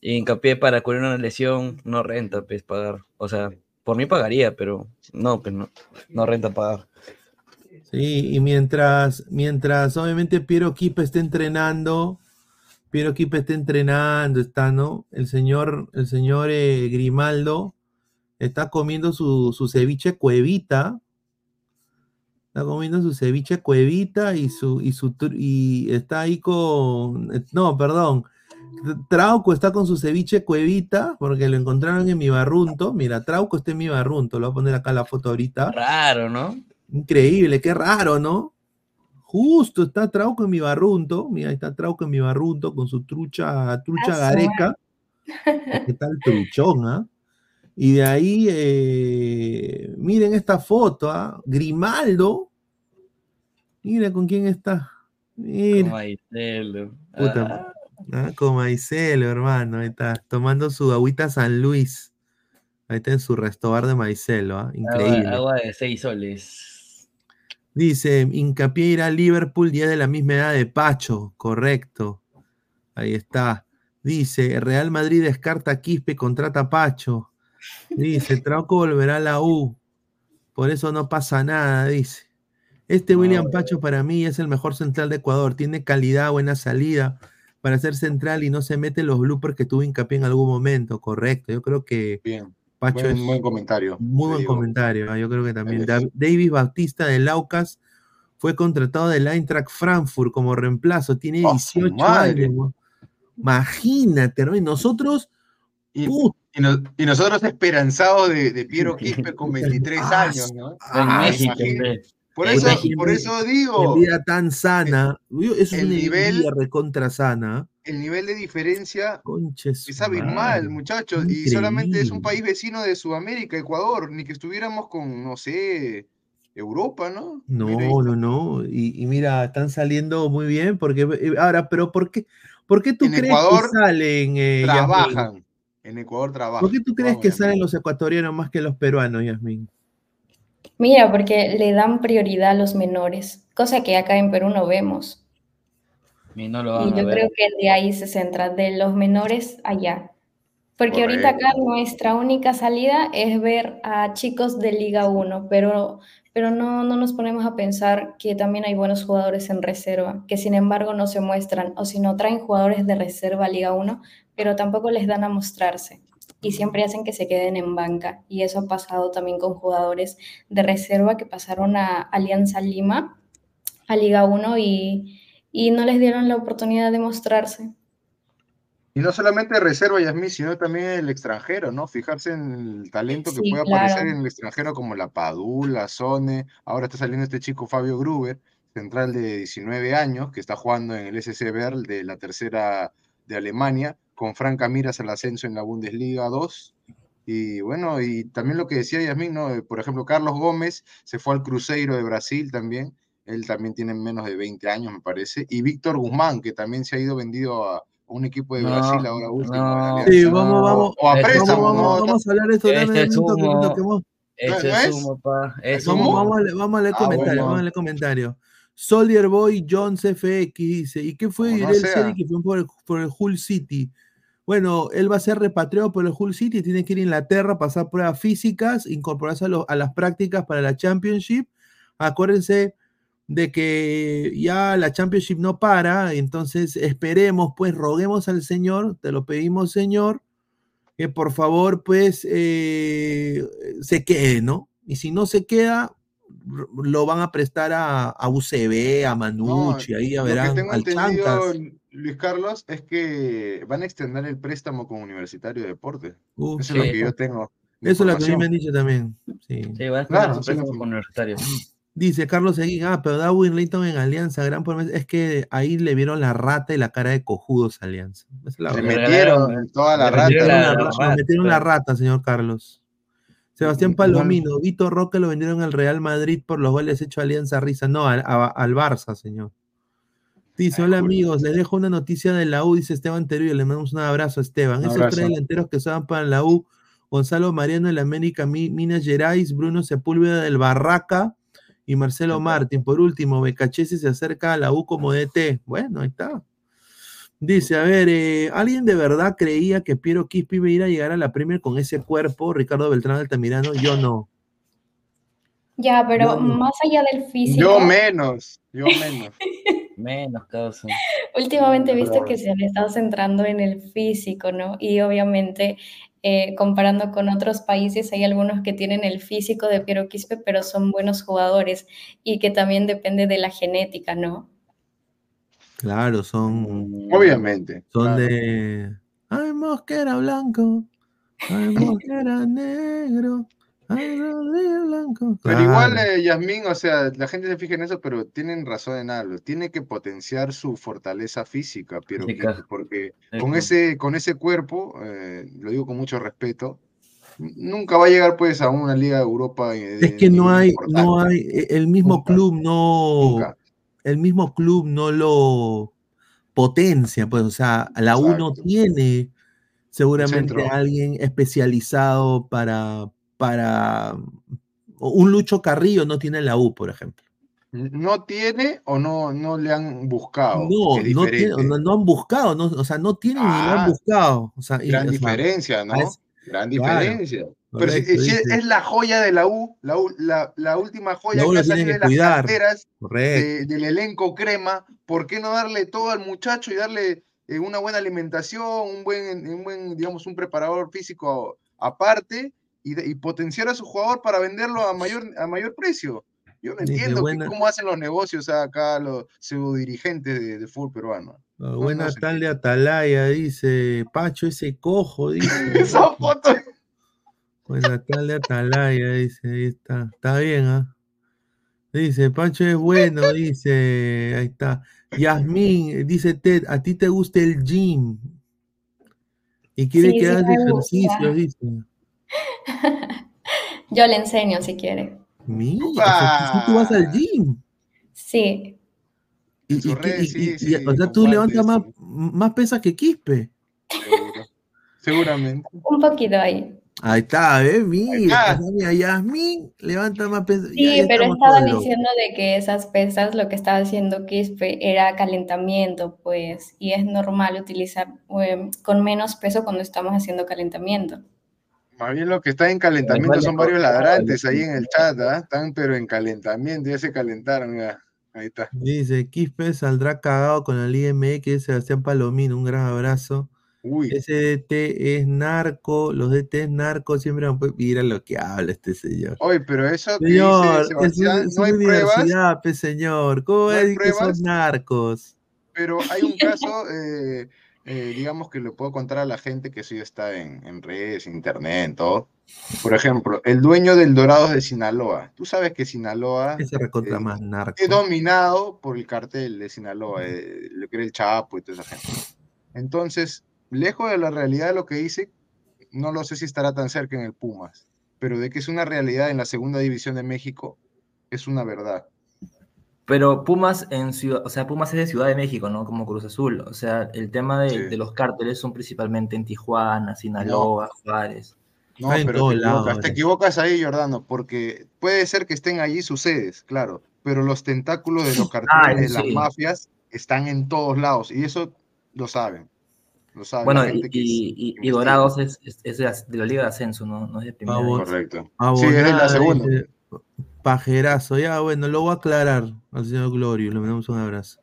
[SPEAKER 5] Y hincapié para cubrir una lesión no renta, pues, pagar. O sea, por mí pagaría, pero no, pues no, no renta pagar.
[SPEAKER 1] Sí, y mientras, mientras obviamente Piero Quispe esté entrenando, Piero Quispe está entrenando, está, ¿no? El señor, el señor eh, Grimaldo está comiendo su, su ceviche cuevita. Está comiendo su ceviche cuevita y su, y su y está ahí con. No, perdón. Trauco está con su ceviche cuevita, porque lo encontraron en mi barrunto. Mira, Trauco está en mi barrunto. Lo voy a poner acá la foto ahorita.
[SPEAKER 5] Raro, ¿no?
[SPEAKER 1] Increíble, qué raro, ¿no? Justo está Trauco en mi barrunto. Mira, ahí está Trauco en mi barrunto con su trucha, trucha gareca. ¿Qué tal truchón, ah? Y de ahí, eh, miren esta foto, ¿ah? Grimaldo. Mira con quién está. Mira,
[SPEAKER 5] Como Maicelo.
[SPEAKER 1] Puta.
[SPEAKER 5] Ah,
[SPEAKER 1] ah, con Maicelo, hermano. Ahí está, tomando su agüita San Luis. Ahí está en su restobar de Maicelo, ¿ah? Increíble.
[SPEAKER 5] Agua, agua de seis soles.
[SPEAKER 1] Dice, hincapié irá a Liverpool y es de la misma edad de Pacho, correcto. Ahí está. Dice, Real Madrid descarta a Quispe, contrata a Pacho. Dice, Trauco volverá a la U. Por eso no pasa nada, dice. Este William Pacho para mí es el mejor central de Ecuador. Tiene calidad, buena salida para ser central y no se mete los bloopers que tuvo hincapié en algún momento, correcto. Yo creo que
[SPEAKER 3] Bien.
[SPEAKER 1] Pacho
[SPEAKER 3] Buen,
[SPEAKER 1] es
[SPEAKER 3] buen comentario.
[SPEAKER 1] muy buen
[SPEAKER 3] digo.
[SPEAKER 1] comentario. ah, Yo creo que también. David Bautista de Laucas fue contratado del Eintracht Frankfurt como reemplazo. Tiene
[SPEAKER 3] ¡Oh, su
[SPEAKER 1] 18
[SPEAKER 3] madre!
[SPEAKER 1] años. ¿no? Imagínate, hermano. y Nosotros,
[SPEAKER 3] Y, y nos- y nosotros esperanzados de, de Piero Quispe con 23
[SPEAKER 1] Ah,
[SPEAKER 3] años, ¿no?
[SPEAKER 5] En
[SPEAKER 1] ah,
[SPEAKER 5] México.
[SPEAKER 3] Por eso, por eso digo,
[SPEAKER 1] vida tan sana. Es
[SPEAKER 3] el
[SPEAKER 1] una
[SPEAKER 3] nivel-
[SPEAKER 1] recontra sana.
[SPEAKER 3] el nivel de diferencia
[SPEAKER 1] Conches.
[SPEAKER 3] es abismal, muchachos, y solamente es un país vecino de Sudamérica, Ecuador, ni que estuviéramos con, no sé, Europa, ¿no?
[SPEAKER 1] No,
[SPEAKER 3] Mira
[SPEAKER 1] no, no. Y, y mira, están saliendo muy bien. Porque, eh, ahora, pero ¿por qué, por qué tú
[SPEAKER 3] En
[SPEAKER 1] crees
[SPEAKER 3] Ecuador
[SPEAKER 1] que salen? eh?
[SPEAKER 3] Trabajan. En Ecuador trabajan.
[SPEAKER 1] ¿Por qué tú crees
[SPEAKER 3] Vamos,
[SPEAKER 1] que salen los ecuatorianos más que los peruanos, Yasmin?
[SPEAKER 6] Mira, porque le dan prioridad a los menores, cosa que acá en Perú no vemos.
[SPEAKER 5] Y no lo
[SPEAKER 6] Y
[SPEAKER 5] van a
[SPEAKER 6] yo
[SPEAKER 5] ver.
[SPEAKER 6] creo que de ahí se centra, de los menores allá. Porque ahorita acá nuestra única salida es ver a chicos de Liga 1, pero, pero no, no nos ponemos a pensar que también hay buenos jugadores en reserva, que sin embargo no se muestran, o si no traen jugadores de reserva a Liga 1, pero tampoco les dan a mostrarse. Y siempre hacen que se queden en banca. Y eso ha pasado también con jugadores de reserva que pasaron a Alianza Lima, a Liga 1, y, y no les dieron la oportunidad de mostrarse.
[SPEAKER 3] Y no solamente reserva, Yasmín, sino también el extranjero, ¿no? Fijarse en el talento que puede
[SPEAKER 6] claro.
[SPEAKER 3] aparecer en el extranjero como la Padula, Sone. Ahora está saliendo este chico Fabio Gruber, central de 19 años, que está jugando en el SC Verl de la tercera de Alemania, con Franca Miras al ascenso en la Bundesliga 2. Y bueno, y también lo que decía Yasmín, ¿no? Eh, Por ejemplo, Carlos Gómez se fue al Cruzeiro de Brasil también. él también tiene menos de 20 años, me parece, y Víctor Guzmán, que también se ha ido vendido a un equipo de
[SPEAKER 5] No,
[SPEAKER 3] Brasil ahora último.
[SPEAKER 5] no.
[SPEAKER 1] Sí, vamos, vamos.
[SPEAKER 3] O a
[SPEAKER 5] Eso
[SPEAKER 3] préstamo,
[SPEAKER 1] Vamos,
[SPEAKER 3] ¿no?
[SPEAKER 1] vamos, vamos a hablar de esto.
[SPEAKER 5] Este es humo.
[SPEAKER 1] que vamos-
[SPEAKER 5] Eso
[SPEAKER 3] ¿No
[SPEAKER 5] es
[SPEAKER 3] es?
[SPEAKER 5] humo, pa. Es
[SPEAKER 3] ¿Cómo?
[SPEAKER 5] humo.
[SPEAKER 1] Vamos a leer, vamos a leer
[SPEAKER 3] Ah,
[SPEAKER 1] comentarios,
[SPEAKER 3] bueno.
[SPEAKER 1] vamos a leer comentarios. Soldier Boy Jones FX dice, ¿y qué fue
[SPEAKER 3] no.
[SPEAKER 1] Seri que fue por el, por el Hull City? Bueno, él va a ser repatriado por el Hull City, tiene que ir a Inglaterra, pasar pruebas físicas, incorporarse a, las prácticas para la Championship. Acuérdense de que ya la Championship no para, entonces esperemos, pues roguemos al Señor, te lo pedimos Señor, que por favor pues eh, se quede, ¿no? Y si no se queda, lo van a prestar a, a UCB, a Manucci, ahí ya
[SPEAKER 3] Lo que
[SPEAKER 1] verán,
[SPEAKER 3] tengo
[SPEAKER 1] al
[SPEAKER 3] entendido,
[SPEAKER 1] Chancas.
[SPEAKER 3] Luis Carlos, es que van a extender el préstamo con Universitario de Deportes.
[SPEAKER 1] Uf,
[SPEAKER 3] Eso es lo que yo tengo.
[SPEAKER 1] eso es lo que a mí me han dicho también. Sí.
[SPEAKER 5] Sí, van a
[SPEAKER 3] Claro,
[SPEAKER 5] claro,
[SPEAKER 3] sí,
[SPEAKER 5] préstamos
[SPEAKER 3] sí.
[SPEAKER 5] con universitarios.
[SPEAKER 1] Dice Carlos Seguín, ah, pero Darwin Layton en Alianza, gran promesa. Es que ahí le vieron la rata y la cara de cojudos a Alianza. Es la
[SPEAKER 3] Le
[SPEAKER 1] verdad.
[SPEAKER 3] metieron toda la
[SPEAKER 5] le
[SPEAKER 3] rata.
[SPEAKER 5] metieron
[SPEAKER 1] Metieron
[SPEAKER 5] la- rata,
[SPEAKER 1] metieron la rata, señor Carlos. Sebastián Palomino, Vito Roque lo vendieron al Real Madrid por los goles hechos a Alianza Risa. No, al, a- al Barça, señor. Dice, hola amigos, les dejo una noticia de la U, dice Esteban Teruyo, le mandamos un abrazo a Esteban.
[SPEAKER 3] Un
[SPEAKER 1] Esos tres delanteros que estaban para la U, Gonzalo Mariano del América, Mi- Minas Gerais, Bruno Sepúlveda del Barraca y Marcelo Martín. Por último, Becachese se acerca a la U como DT. Bueno, ahí está. Dice, a ver, eh, ¿alguien de verdad creía que Piero Quispe iba a ir a llegar a la Premier con ese cuerpo? Ricardo Beltrán Altamirano, yo no.
[SPEAKER 6] Ya, pero
[SPEAKER 1] No, no.
[SPEAKER 6] más allá del físico,
[SPEAKER 3] Yo menos, yo menos.
[SPEAKER 5] Menos causa.
[SPEAKER 6] últimamente he visto que se le está centrando en el físico, ¿no? Y obviamente, eh, comparando con otros países, hay algunos que tienen el físico de Piero Quispe, pero son buenos jugadores y que también depende de la genética, ¿no?
[SPEAKER 1] Claro, son,
[SPEAKER 3] Obviamente.
[SPEAKER 1] son
[SPEAKER 3] claro.
[SPEAKER 1] de... Ay, Mosquera blanco, ay, Mosquera negro, ay, Rodríguez blanco.
[SPEAKER 3] Pero igual, eh, Yasmín, o sea, la gente se fija en eso, pero tienen razón en algo. Tiene que potenciar su fortaleza física. Quispe, porque con ese, con ese cuerpo, eh, lo digo con mucho respeto, nunca va a llegar pues a una liga de Europa. eh,
[SPEAKER 1] Es que no hay,
[SPEAKER 3] importante.
[SPEAKER 1] no hay, e- el mismo
[SPEAKER 3] Nunca.
[SPEAKER 1] club no,
[SPEAKER 3] Nunca.
[SPEAKER 1] El mismo club no lo potencia, pues, o sea, la U no tiene seguramente
[SPEAKER 3] centro.
[SPEAKER 1] alguien especializado para, para, un Lucho Carrillo no tiene la U, por ejemplo.
[SPEAKER 3] No tiene o no, no le han buscado.
[SPEAKER 1] No, no, tiene-
[SPEAKER 3] diferente.
[SPEAKER 1] no, no han buscado, no, o sea, no tienen ni lo han
[SPEAKER 3] Ah,
[SPEAKER 1] buscado. O sea, y-
[SPEAKER 3] Gran
[SPEAKER 1] o sea,
[SPEAKER 3] diferencia, ¿no?
[SPEAKER 1] es-
[SPEAKER 3] Gran
[SPEAKER 1] claro,
[SPEAKER 3] diferencia. Pero si, es, la joya de la U, la, U- la, la última joya que ha salido de las de- del elenco crema, ¿por qué no darle todo al muchacho y darle eh, una buena alimentación, un buen, un buen, digamos, un preparador físico aparte y, potenciar a su jugador para venderlo a mayor, a mayor precio? Yo no entiendo que- cómo hacen los negocios acá los pseudo dirigentes de, de fútbol peruano. No
[SPEAKER 1] buena tal de Atalaya, dice Pacho, ese cojo, dice.
[SPEAKER 3] Esa foto.
[SPEAKER 1] Buena tal de Atalaya, dice, ahí está. Está bien, ¿ah? Dice, Pacho es bueno, dice, ahí está. Yasmín, dice Ted, a ti te gusta el gym. Y quiere
[SPEAKER 6] Sí,
[SPEAKER 1] que
[SPEAKER 6] sí
[SPEAKER 1] hagas
[SPEAKER 6] me gusta.
[SPEAKER 1] ejercicio, dice.
[SPEAKER 6] Yo le enseño si quiere.
[SPEAKER 1] Mira, o sea, tú vas al gym.
[SPEAKER 6] Sí,
[SPEAKER 1] Y, y-
[SPEAKER 3] redes,
[SPEAKER 1] y-
[SPEAKER 3] sí,
[SPEAKER 1] y-
[SPEAKER 3] sí,
[SPEAKER 1] y- o sea, tú levantas más, más pesas que Quispe.
[SPEAKER 3] Seguro. Seguramente.
[SPEAKER 6] un poquito ahí.
[SPEAKER 1] Ahí está, ¿ves? Mira, Yasmín levanta más pesas.
[SPEAKER 6] Sí,
[SPEAKER 1] Ya- ya
[SPEAKER 6] pero
[SPEAKER 1] estamos
[SPEAKER 6] estaba
[SPEAKER 1] todos locos.
[SPEAKER 6] diciendo de que esas pesas, lo que estaba haciendo Quispe era calentamiento, pues, y es normal utilizar eh, con menos peso cuando estamos haciendo calentamiento.
[SPEAKER 3] Más bien lo que está en calentamiento son varios ladrantes ahí en el chat, ¿ah? Están pero en calentamiento, ya se calentaron, ya. Ahí está.
[SPEAKER 1] Dice, Quispe saldrá cagado con la Liga MX, Sebastián Palomino, un gran abrazo.
[SPEAKER 3] Uy,
[SPEAKER 1] Ese DT es narco, los DT es narco, siempre van a- mira lo que habla este señor.
[SPEAKER 3] oye, pero eso que
[SPEAKER 1] Señor,
[SPEAKER 3] dice
[SPEAKER 1] es,
[SPEAKER 3] Sebastián,
[SPEAKER 1] es
[SPEAKER 3] no hay pruebas,
[SPEAKER 1] pe, señor. ¿Cómo
[SPEAKER 3] No
[SPEAKER 1] decir que son narcos?
[SPEAKER 3] pero hay un caso, eh, eh, digamos que le puedo contar a la gente que ya está en, en redes, internet, en todo. Por ejemplo, el dueño del Dorados de Sinaloa. Tú sabes que Sinaloa
[SPEAKER 1] recontra
[SPEAKER 3] eh,
[SPEAKER 1] más narco.
[SPEAKER 3] es dominado por el cartel de Sinaloa, eh, lo que era el Chapo y toda esa gente. Entonces, lejos de la realidad de lo que dice, no lo sé si estará tan cerca en el Pumas, pero de que es una realidad en la segunda división de México, es una verdad.
[SPEAKER 2] Pero Pumas en ciudad, o sea, Pumas es de Ciudad de México, ¿no? Como Cruz Azul. O sea, el tema de,
[SPEAKER 3] Sí.
[SPEAKER 2] de los cárteles son principalmente en Tijuana, Sinaloa, Juárez.
[SPEAKER 3] No,
[SPEAKER 1] Está en
[SPEAKER 3] pero
[SPEAKER 1] todos
[SPEAKER 3] te equivocas,
[SPEAKER 1] lados,
[SPEAKER 3] te equivocas ahí, Jordano, porque puede ser que estén allí sus sedes, claro, pero los tentáculos de los carteles, de las mafias, están en todos lados, y eso lo saben.
[SPEAKER 2] Bueno, y,
[SPEAKER 3] que.
[SPEAKER 2] Dorados es, es- es de, la, Liga de Ascenso, ¿no? No es de primera.
[SPEAKER 3] Correcto. Sí, es de la segunda.
[SPEAKER 1] dice, Pajerazo, ya bueno, lo voy a aclarar al señor Glorio, le mandamos un abrazo.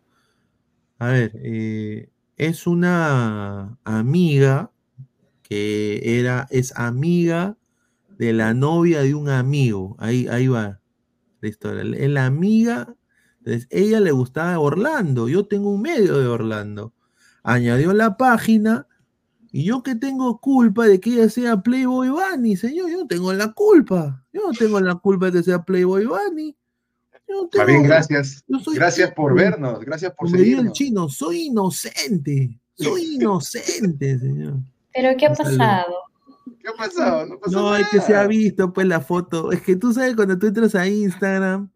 [SPEAKER 1] A ver, eh, es una amiga que era, es amiga de la novia de un amigo. Ahí, ahí va la historia. Es la amiga, entonces ella le gustaba Orlando. Yo tengo un medio de Orlando. Añadió la página y yo que tengo culpa de que ella sea Playboy Bunny, señor, yo no tengo la culpa. Yo no tengo la culpa de que sea Playboy Bunny. Yo no
[SPEAKER 3] bien, gracias.
[SPEAKER 1] yo soy
[SPEAKER 3] Gracias por vernos, gracias por
[SPEAKER 1] diría el
[SPEAKER 3] seguirnos.
[SPEAKER 1] chino, soy inocente. Soy inocente, señor.
[SPEAKER 6] ¿Pero qué ha pasado?
[SPEAKER 3] ¿Qué ha pasado? No pasó
[SPEAKER 1] No, es que se ha visto pues la foto. Es que tú sabes cuando tú entras a Instagram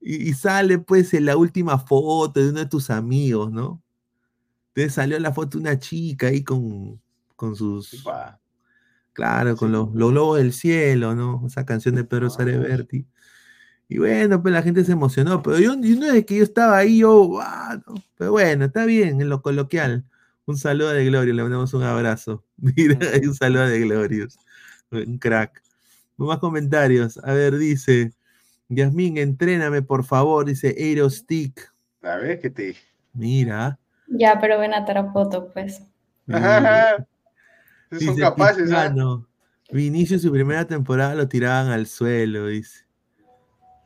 [SPEAKER 1] y, y sale pues en la última foto de uno de tus amigos, ¿no? Entonces salió la foto de una chica ahí con, con sus,
[SPEAKER 3] Upa.
[SPEAKER 1] claro, con los, los globos del cielo, ¿no? Esa canción de Pedro
[SPEAKER 3] Ah.
[SPEAKER 1] Sareverti. Y bueno, pues la gente se emocionó, pero yo, yo no es que yo estaba ahí, yo, ah, no. pero bueno, está bien en lo coloquial. Un saludo de Gloria, le mandamos un abrazo. Mira, hay un saludo de Glorious. Un crack. Más comentarios. A ver, dice Yasmín, entréname por favor, dice Aerostick.
[SPEAKER 3] ¿Sabes qué te?
[SPEAKER 1] Mira.
[SPEAKER 6] Ya, pero ven a Tarapoto, pues.
[SPEAKER 1] mira.
[SPEAKER 3] Son
[SPEAKER 1] Dice
[SPEAKER 3] capaces, ¿ah?
[SPEAKER 1] Pizcano, Vinicio su primera temporada lo tiraban al suelo, dice.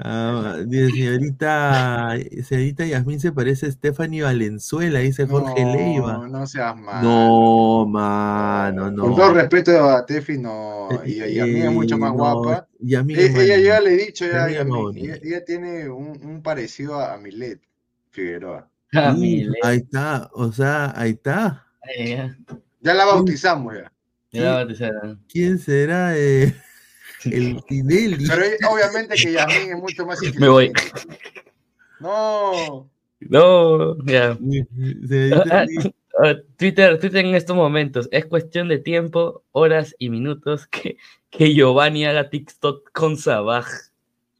[SPEAKER 1] Ah, dice, señorita, señorita Yasmín se parece a Stephanie Valenzuela, dice Jorge
[SPEAKER 3] no,
[SPEAKER 1] Leiva.
[SPEAKER 3] No seas malo.
[SPEAKER 1] No, mano, no.
[SPEAKER 3] Con todo respeto a Tefi, no. Y, y a mí es mucho más
[SPEAKER 1] Eh, no,
[SPEAKER 3] guapa.
[SPEAKER 1] Yasmín
[SPEAKER 3] E-
[SPEAKER 1] es más
[SPEAKER 3] ella ya le he dicho, ya,
[SPEAKER 1] Yasmín
[SPEAKER 3] Yasmín, ella, ella tiene un, un parecido a, a Milet Figueroa.
[SPEAKER 5] Ah,
[SPEAKER 1] ahí está, o sea, ahí está.
[SPEAKER 5] Ya.
[SPEAKER 3] La bautizamos ya.
[SPEAKER 5] Ya la bautizaron.
[SPEAKER 1] ¿Quién será eh, el Tinelli?
[SPEAKER 3] Pero obviamente que Yasmín es mucho más
[SPEAKER 5] Me voy.
[SPEAKER 3] No.
[SPEAKER 5] No, ya. Ah, ah, Twitter, Twitter en estos momentos. Es cuestión de tiempo, horas y minutos que, que Giovanni haga TikTok con Sabaj.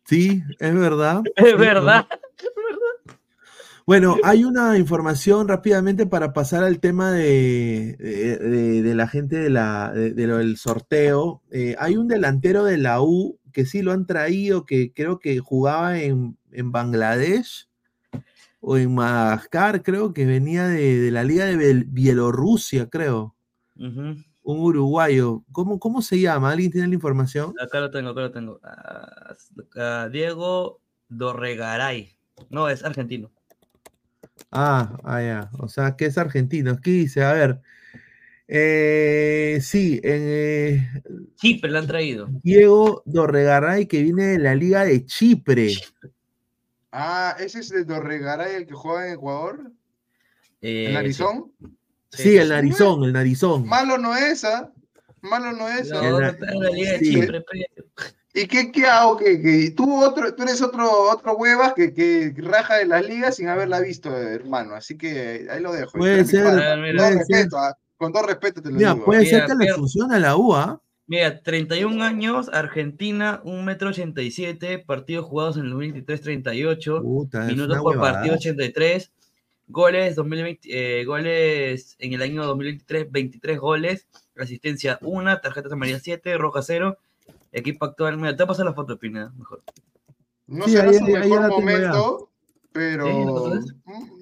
[SPEAKER 1] Sí, es verdad.
[SPEAKER 5] Es verdad.
[SPEAKER 1] Bueno, hay una información rápidamente para pasar al tema de, de- de- de la gente de la, de, de lo del sorteo. Eh, hay un delantero de la U que sí lo han traído, que creo que jugaba en, en Bangladesh o en Madagascar, creo que venía de, de la Liga de Bielorrusia, creo. Un uruguayo. ¿Cómo, ¿Cómo se llama? ¿Alguien tiene la información?
[SPEAKER 5] Acá lo tengo, acá lo tengo. Ah, ah, Diego Dorregaray. No, es argentino.
[SPEAKER 1] Ah, ah, ya. O sea, que es argentino. Aquí dice, a ver. Eh, sí, en, eh,
[SPEAKER 5] Chipre lo han traído.
[SPEAKER 1] Diego Dorregaray, que viene de la Liga de Chipre.
[SPEAKER 3] Ah, ese es el Dorregaray, el que juega en Ecuador.
[SPEAKER 5] Eh,
[SPEAKER 3] ¿El narizón?
[SPEAKER 1] Sí, el narizón, el narizón.
[SPEAKER 3] Malo no es, ¿ah? Malo no es.
[SPEAKER 5] No,
[SPEAKER 1] El
[SPEAKER 5] en la Liga de
[SPEAKER 1] sí.
[SPEAKER 5] Chipre. pe.
[SPEAKER 3] ¿Y qué, qué hago? ¿Qué, qué? Tú, otro, tú eres otro, otro huevas que, que raja de las ligas sin haberla visto, hermano. Así que ahí lo dejo.
[SPEAKER 1] Puede ser.
[SPEAKER 5] Ah, mira.
[SPEAKER 3] Con todo
[SPEAKER 1] puede ser.
[SPEAKER 3] respeto, ¿ah? Con todo respeto te lo
[SPEAKER 1] Mira,
[SPEAKER 3] digo.
[SPEAKER 1] puede ser
[SPEAKER 5] Mira,
[SPEAKER 1] que le
[SPEAKER 5] pero-
[SPEAKER 1] funcione a la U, ¿ah?
[SPEAKER 5] Mira, 31 años, Argentina, 1 metro 87, partidos jugados en el 2023, 38,
[SPEAKER 1] Puta, es
[SPEAKER 5] minutos por
[SPEAKER 1] huevada.
[SPEAKER 5] partido 83, goles 2020, eh, goles en el año 2023, 23 goles, asistencia 1, tarjetas amarillas 7, roja 0, equipo actual, mira, te voy a pasar la foto, Pina, mejor.
[SPEAKER 3] No
[SPEAKER 1] Sí,
[SPEAKER 3] será
[SPEAKER 1] ahí-
[SPEAKER 3] su
[SPEAKER 1] ahí
[SPEAKER 3] mejor momento, pero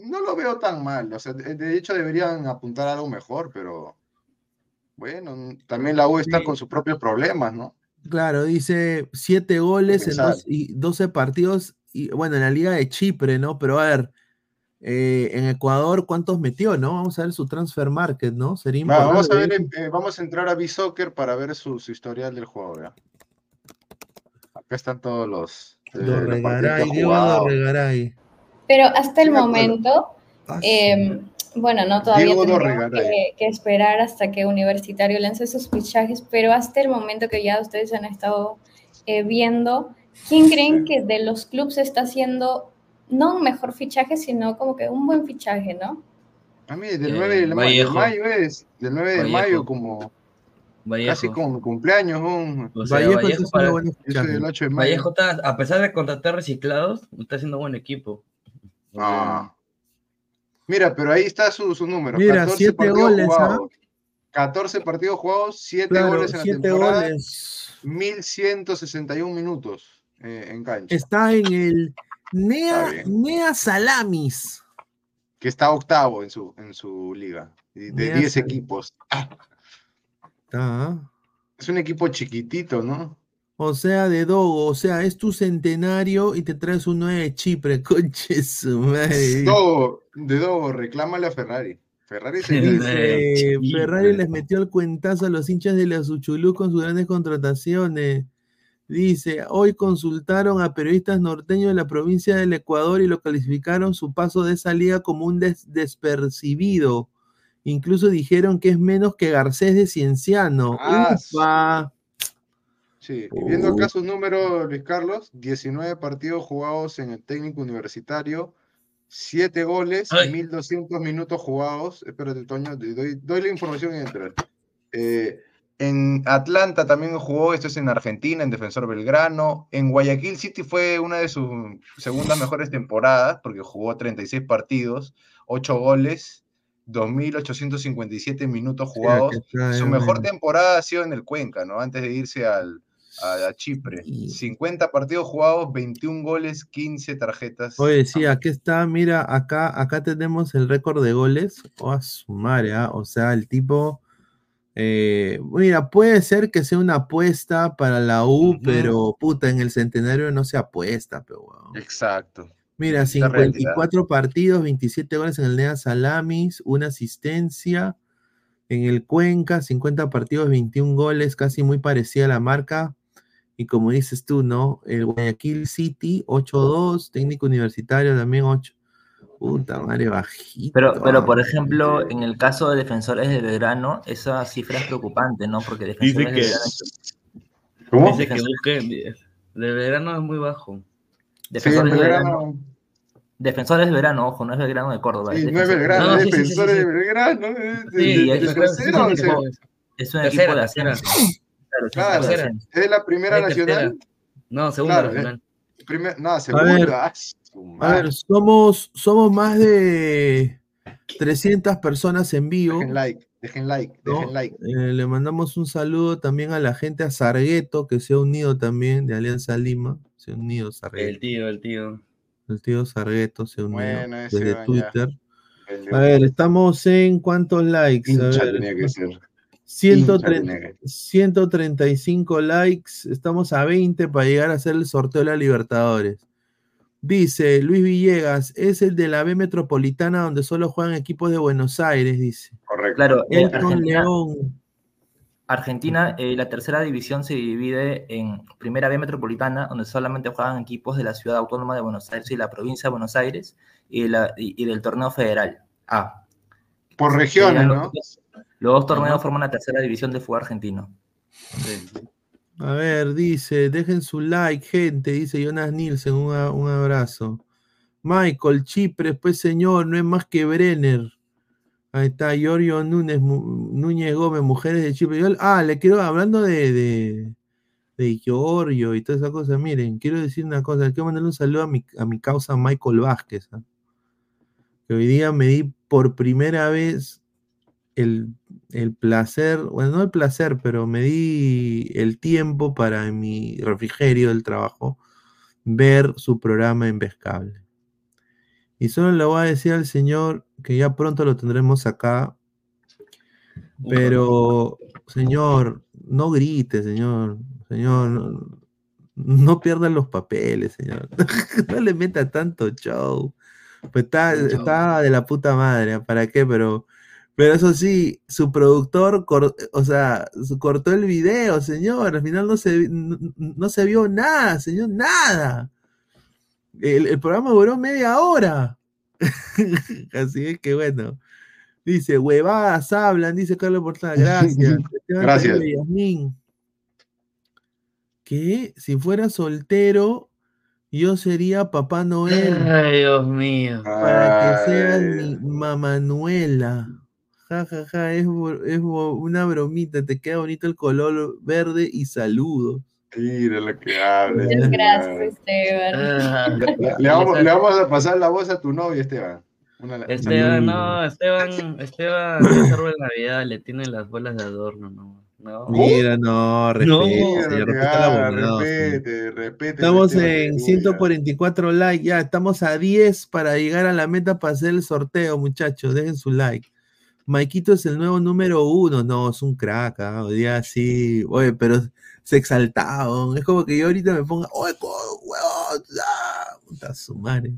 [SPEAKER 3] no lo veo tan mal. O sea, de, de hecho deberían apuntar a algo mejor, pero bueno, también la U está
[SPEAKER 1] Sí.
[SPEAKER 3] con sus propios problemas, ¿no?
[SPEAKER 1] Claro, dice siete goles en dos, y 12 partidos, y bueno, en la Liga de Chipre, ¿no? Pero a ver, eh, en Ecuador, ¿cuántos metió, no? Vamos a ver su transfer market, ¿no? Sería
[SPEAKER 3] Va, vamos a ver, eh, vamos a entrar a B-Soccer para ver su, su historial del juego, ¿ya? Acá están todos los, eh,
[SPEAKER 1] Dorregaray, Diego. Dorregaray.
[SPEAKER 6] Pero hasta el momento,
[SPEAKER 1] Ah,
[SPEAKER 6] eh, bueno, no todavía
[SPEAKER 3] Dorregaray.
[SPEAKER 6] que, que esperar hasta que Universitario lance sus fichajes, pero hasta el momento que ya ustedes han estado eh, viendo, ¿quién creen que de los clubes está haciendo no un mejor fichaje, sino como que un buen fichaje, ¿no?
[SPEAKER 3] A mí, del
[SPEAKER 5] Eh,
[SPEAKER 3] 9 de,
[SPEAKER 5] Vallejo.
[SPEAKER 3] mayo es, del 9 de
[SPEAKER 5] Vallejo.
[SPEAKER 3] mayo como
[SPEAKER 5] Vallejo.
[SPEAKER 3] casi como cumpleaños, un,
[SPEAKER 5] O sea,
[SPEAKER 1] Vallejo
[SPEAKER 5] Vallejo,
[SPEAKER 1] está
[SPEAKER 5] para-
[SPEAKER 1] haciendo buenos
[SPEAKER 3] yo soy
[SPEAKER 1] fichajes.
[SPEAKER 3] del 8 de mayo.
[SPEAKER 5] Vallejo está, a pesar de contratar reciclados, está haciendo buen equipo.
[SPEAKER 3] Ah. Mira, pero ahí está su, su número.
[SPEAKER 1] Mira,
[SPEAKER 3] 14
[SPEAKER 1] siete
[SPEAKER 3] partidos
[SPEAKER 1] goles, ¿ah?
[SPEAKER 3] jugados. 14 partidos jugados, 7
[SPEAKER 1] Claro,
[SPEAKER 3] goles en la
[SPEAKER 1] siete
[SPEAKER 3] temporada,
[SPEAKER 1] goles.
[SPEAKER 3] 1161 minutos eh, en cancha.
[SPEAKER 1] Está en el Nea. Nea Salamis.
[SPEAKER 3] Que está octavo en su, en su liga, de
[SPEAKER 1] Mira,
[SPEAKER 3] 10
[SPEAKER 1] sí.
[SPEAKER 3] equipos.
[SPEAKER 1] Está.
[SPEAKER 3] es un equipo chiquitito, ¿no?
[SPEAKER 1] O sea, de Dogo, o sea, es tu centenario y te traes uno de Chipre, conche su madre.
[SPEAKER 3] Dogo, de Dogo, reclámale a Ferrari. Ferrari se
[SPEAKER 5] Dice- Eh,
[SPEAKER 1] Ferrari les metió el cuentazo a los hinchas de la Suchulú con sus grandes contrataciones. Dice, hoy consultaron a periodistas norteños de la provincia del Ecuador y lo calificaron su paso de esa liga como un des- despercibido. Incluso dijeron que es menos que Garcés de Cienciano.
[SPEAKER 3] Ah, sí. Y viendo acá sus números, Luis Carlos, 19 partidos jugados en el técnico universitario, 7 goles,
[SPEAKER 5] Ay.
[SPEAKER 3] 1200 minutos jugados. Espérate, Toño, doy la información y entrar. Eh, en Atlanta también jugó, esto es en Argentina, en Defensor Belgrano. En Guayaquil City fue una de sus segundas mejores temporadas, porque jugó 36 partidos, 8 goles, 2.857 minutos jugados. Su mejor temporada ha sido en el Cuenca, ¿no? Antes de irse al, a, a Chipre.
[SPEAKER 1] Sí.
[SPEAKER 3] 50 partidos jugados, 21 goles, 15 tarjetas.
[SPEAKER 1] Oye, sí, aquí está, mira, acá, acá tenemos el récord de goles. Oh, a su madre, ah, O sea, el tipo. eh, mira, puede ser que sea una apuesta para la U, pero puta, en el centenario no se apuesta, pero.
[SPEAKER 3] Exacto.
[SPEAKER 1] Mira,
[SPEAKER 3] es la realidad.
[SPEAKER 1] 54 partidos, 27 goles en el Nea Salamis, una asistencia. En el Cuenca, 50 partidos, 21 goles, casi muy parecida a la marca. Y como dices tú, ¿no? El Guayaquil City, 8-2, técnico universitario también 8. Puta madre, bajito.
[SPEAKER 2] Pero, pero por ejemplo, en el caso de defensores de Belgrano, esa cifra es preocupante, ¿no? Porque
[SPEAKER 5] Dice
[SPEAKER 2] defensores de Belgrano,
[SPEAKER 3] ¿Cómo?
[SPEAKER 5] dice que busque. De verano es muy bajo.
[SPEAKER 3] Sí,
[SPEAKER 2] defensores, de Belgrano,
[SPEAKER 3] Belgrano.
[SPEAKER 2] defensores de Belgrano, ojo, no es Belgrano de Córdoba.
[SPEAKER 3] Sí,
[SPEAKER 2] es
[SPEAKER 3] no es Belgrano,
[SPEAKER 5] No,
[SPEAKER 3] es
[SPEAKER 5] sí, sí, sí,
[SPEAKER 3] defensores
[SPEAKER 5] sí,
[SPEAKER 3] de
[SPEAKER 5] sí.
[SPEAKER 3] Belgrano. es de-
[SPEAKER 5] Sí,
[SPEAKER 3] de-
[SPEAKER 5] es-
[SPEAKER 3] de
[SPEAKER 5] es-
[SPEAKER 3] tercero,
[SPEAKER 5] sí,
[SPEAKER 3] o
[SPEAKER 5] sí,
[SPEAKER 3] sea,
[SPEAKER 5] sí,
[SPEAKER 2] Es un
[SPEAKER 5] Tercera,
[SPEAKER 2] equipo de
[SPEAKER 5] tercera.
[SPEAKER 2] ascenso. Claro, es
[SPEAKER 3] Claro,
[SPEAKER 2] de ascenso.
[SPEAKER 3] es de la primera
[SPEAKER 5] Es
[SPEAKER 3] nacional.
[SPEAKER 5] No, segunda
[SPEAKER 3] Claro,
[SPEAKER 5] nacional.
[SPEAKER 3] Primer, no, segunda. ah,
[SPEAKER 1] A ver, somos, somos más de 300 personas en vivo.
[SPEAKER 3] Dejen like, dejen like,
[SPEAKER 1] ¿no?
[SPEAKER 3] dejen like.
[SPEAKER 1] Eh, le mandamos un saludo también a la gente, a Sargueto, que se ha unido también de Alianza Lima. Se ha unido
[SPEAKER 5] El
[SPEAKER 1] Sargueto.
[SPEAKER 5] tío, el tío.
[SPEAKER 1] El tío Sargueto se unió
[SPEAKER 3] Bueno,
[SPEAKER 1] desde
[SPEAKER 3] va.
[SPEAKER 1] Twitter.
[SPEAKER 3] El
[SPEAKER 1] A ver, estamos en cuántos likes. A
[SPEAKER 3] hincha
[SPEAKER 1] ver,
[SPEAKER 3] tenía que ser.
[SPEAKER 1] 130
[SPEAKER 3] hincha tenía que-
[SPEAKER 1] 135 likes. Estamos a 20 para llegar a hacer el sorteo de la Libertadores. Dice Luis Villegas, es el de la B Metropolitana donde solo juegan equipos de Buenos Aires, dice.
[SPEAKER 3] Correcto.
[SPEAKER 2] Claro,
[SPEAKER 1] Elton León.
[SPEAKER 2] Argentina, eh, la tercera división se divide en Primera B Metropolitana, donde solamente juegan equipos de la Ciudad Autónoma de Buenos Aires y la provincia de Buenos Aires, y, de la- y- y del torneo federal A.
[SPEAKER 3] Por regiones,
[SPEAKER 2] ya
[SPEAKER 3] ¿no?
[SPEAKER 2] los, los dos torneos forman la tercera división de fútbol argentino.
[SPEAKER 5] Sí.
[SPEAKER 1] A ver, dice, dejen su like, gente, dice Jonas Nielsen, un, un abrazo. Michael, Chipre, pues señor, no es más que Brenner. Ahí está, Giorgio Núñez, Núñez Gómez, Mujeres de Chipre. Yo- ah, le quiero, hablando de, de, de y toda esa cosa, miren, quiero decir una cosa, quiero mandarle un saludo a mi, a mi causa Michael Vázquez, ¿ah? hoy día me di por primera vez el, el placer, bueno, no el placer, pero me di el tiempo para en mi refrigerio del trabajo ver su programa en. Y solo le voy a decir al señor que ya pronto lo tendremos acá, pero señor, no grite, señor, señor, no, no pierdan los papeles, señor, no le meta tanto show. Pues está, está de la puta madre, ¿para qué? Pero, pero eso sí, su productor, cor- o sea, cortó el video, señor, al final no se, no, no se vio nada, señor, nada. El, el programa duró media hora. Así es que bueno. Dice, huevadas hablan, dice Carlos Portal, gracias.
[SPEAKER 3] Gracias.
[SPEAKER 1] Que si fuera soltero Yo sería Papá Noel
[SPEAKER 5] Ay, Dios mío.
[SPEAKER 1] para que seas mi mamanuela. Ja, ja, ja, es, es una bromita, te queda bonito el color verde y saludos.
[SPEAKER 3] Mira lo que habla.
[SPEAKER 6] Muchas gracias. Esteban.
[SPEAKER 5] Ah,
[SPEAKER 3] Le, le vamos, le vamos a pasar la voz a tu novio, Esteban. Una-
[SPEAKER 5] Esteban, no, Esteban, Esteban, es árbol de Navidad, le tiene las bolas de adorno, no. no.
[SPEAKER 1] Mira, no, respete,
[SPEAKER 5] No.
[SPEAKER 1] Señor, respeta la
[SPEAKER 3] respete, respete.
[SPEAKER 1] Estamos en
[SPEAKER 3] aleluya.
[SPEAKER 1] 144 likes, ya estamos a 10 para llegar a la meta para hacer el sorteo, muchachos. Dejen su like. Maikito es el nuevo número uno. No, es un crack, ah, hoy día sí. Oye, pero se exaltado. Es como que yo ahorita me ponga, oye, co- huevón, ah, puta su madre.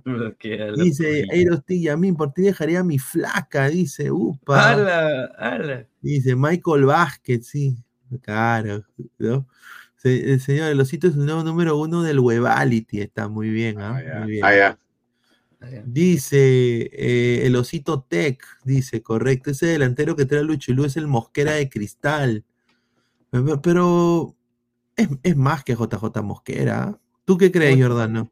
[SPEAKER 1] Dice
[SPEAKER 5] página.
[SPEAKER 1] Eirosti Yamin, por ti dejaría a mi flaca, dice, upa.
[SPEAKER 5] ¡Hala! ¡Hala!
[SPEAKER 1] Dice Michael Vázquez, sí. Claro, ¿no? Se- el señor El Osito es el nuevo número uno del Webality. Está muy bien, ¿ah?
[SPEAKER 3] Ah, ya.
[SPEAKER 1] Muy bien.
[SPEAKER 3] Ah, ya.
[SPEAKER 1] Dice eh, el Osito Tech, dice, correcto. Ese delantero que trae Luchilú es el Mosquera de Cristal. Pero es, es más que JJ Mosquera. ¿Tú qué crees, Jordano?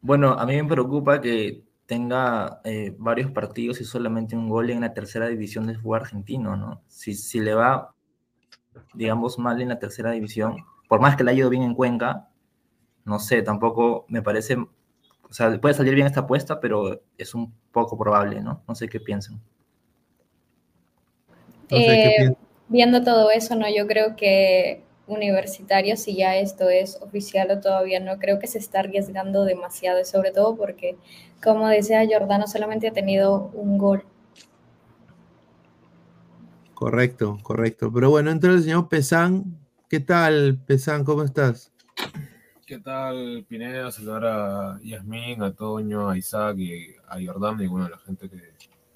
[SPEAKER 2] Bueno, a mí me preocupa que tenga eh, varios partidos y solamente un gol en la tercera división del fútbol argentino, ¿no? Si, si le va, digamos, mal en la tercera división, por más que le haya ido bien en Cuenca, no sé, tampoco me parece, o sea, puede salir bien esta apuesta, pero es un poco probable, ¿no? No sé qué piensan.
[SPEAKER 1] No sé, ¿qué
[SPEAKER 6] Eh,
[SPEAKER 1] piensas?
[SPEAKER 6] Viendo todo eso, no, yo creo que universitario, si ya esto es oficial o todavía no, creo que se está arriesgando demasiado, y sobre todo porque, como decía Jordano, solamente ha tenido un gol.
[SPEAKER 1] Correcto, correcto. Pero bueno, entra el señor Pesán. ¿Qué tal, Pesán? ¿Cómo estás?
[SPEAKER 9] ¿Qué tal, Pineda? Saludar a Yasmín, a Toño, a Isaac y a Jordán y bueno, a la gente que,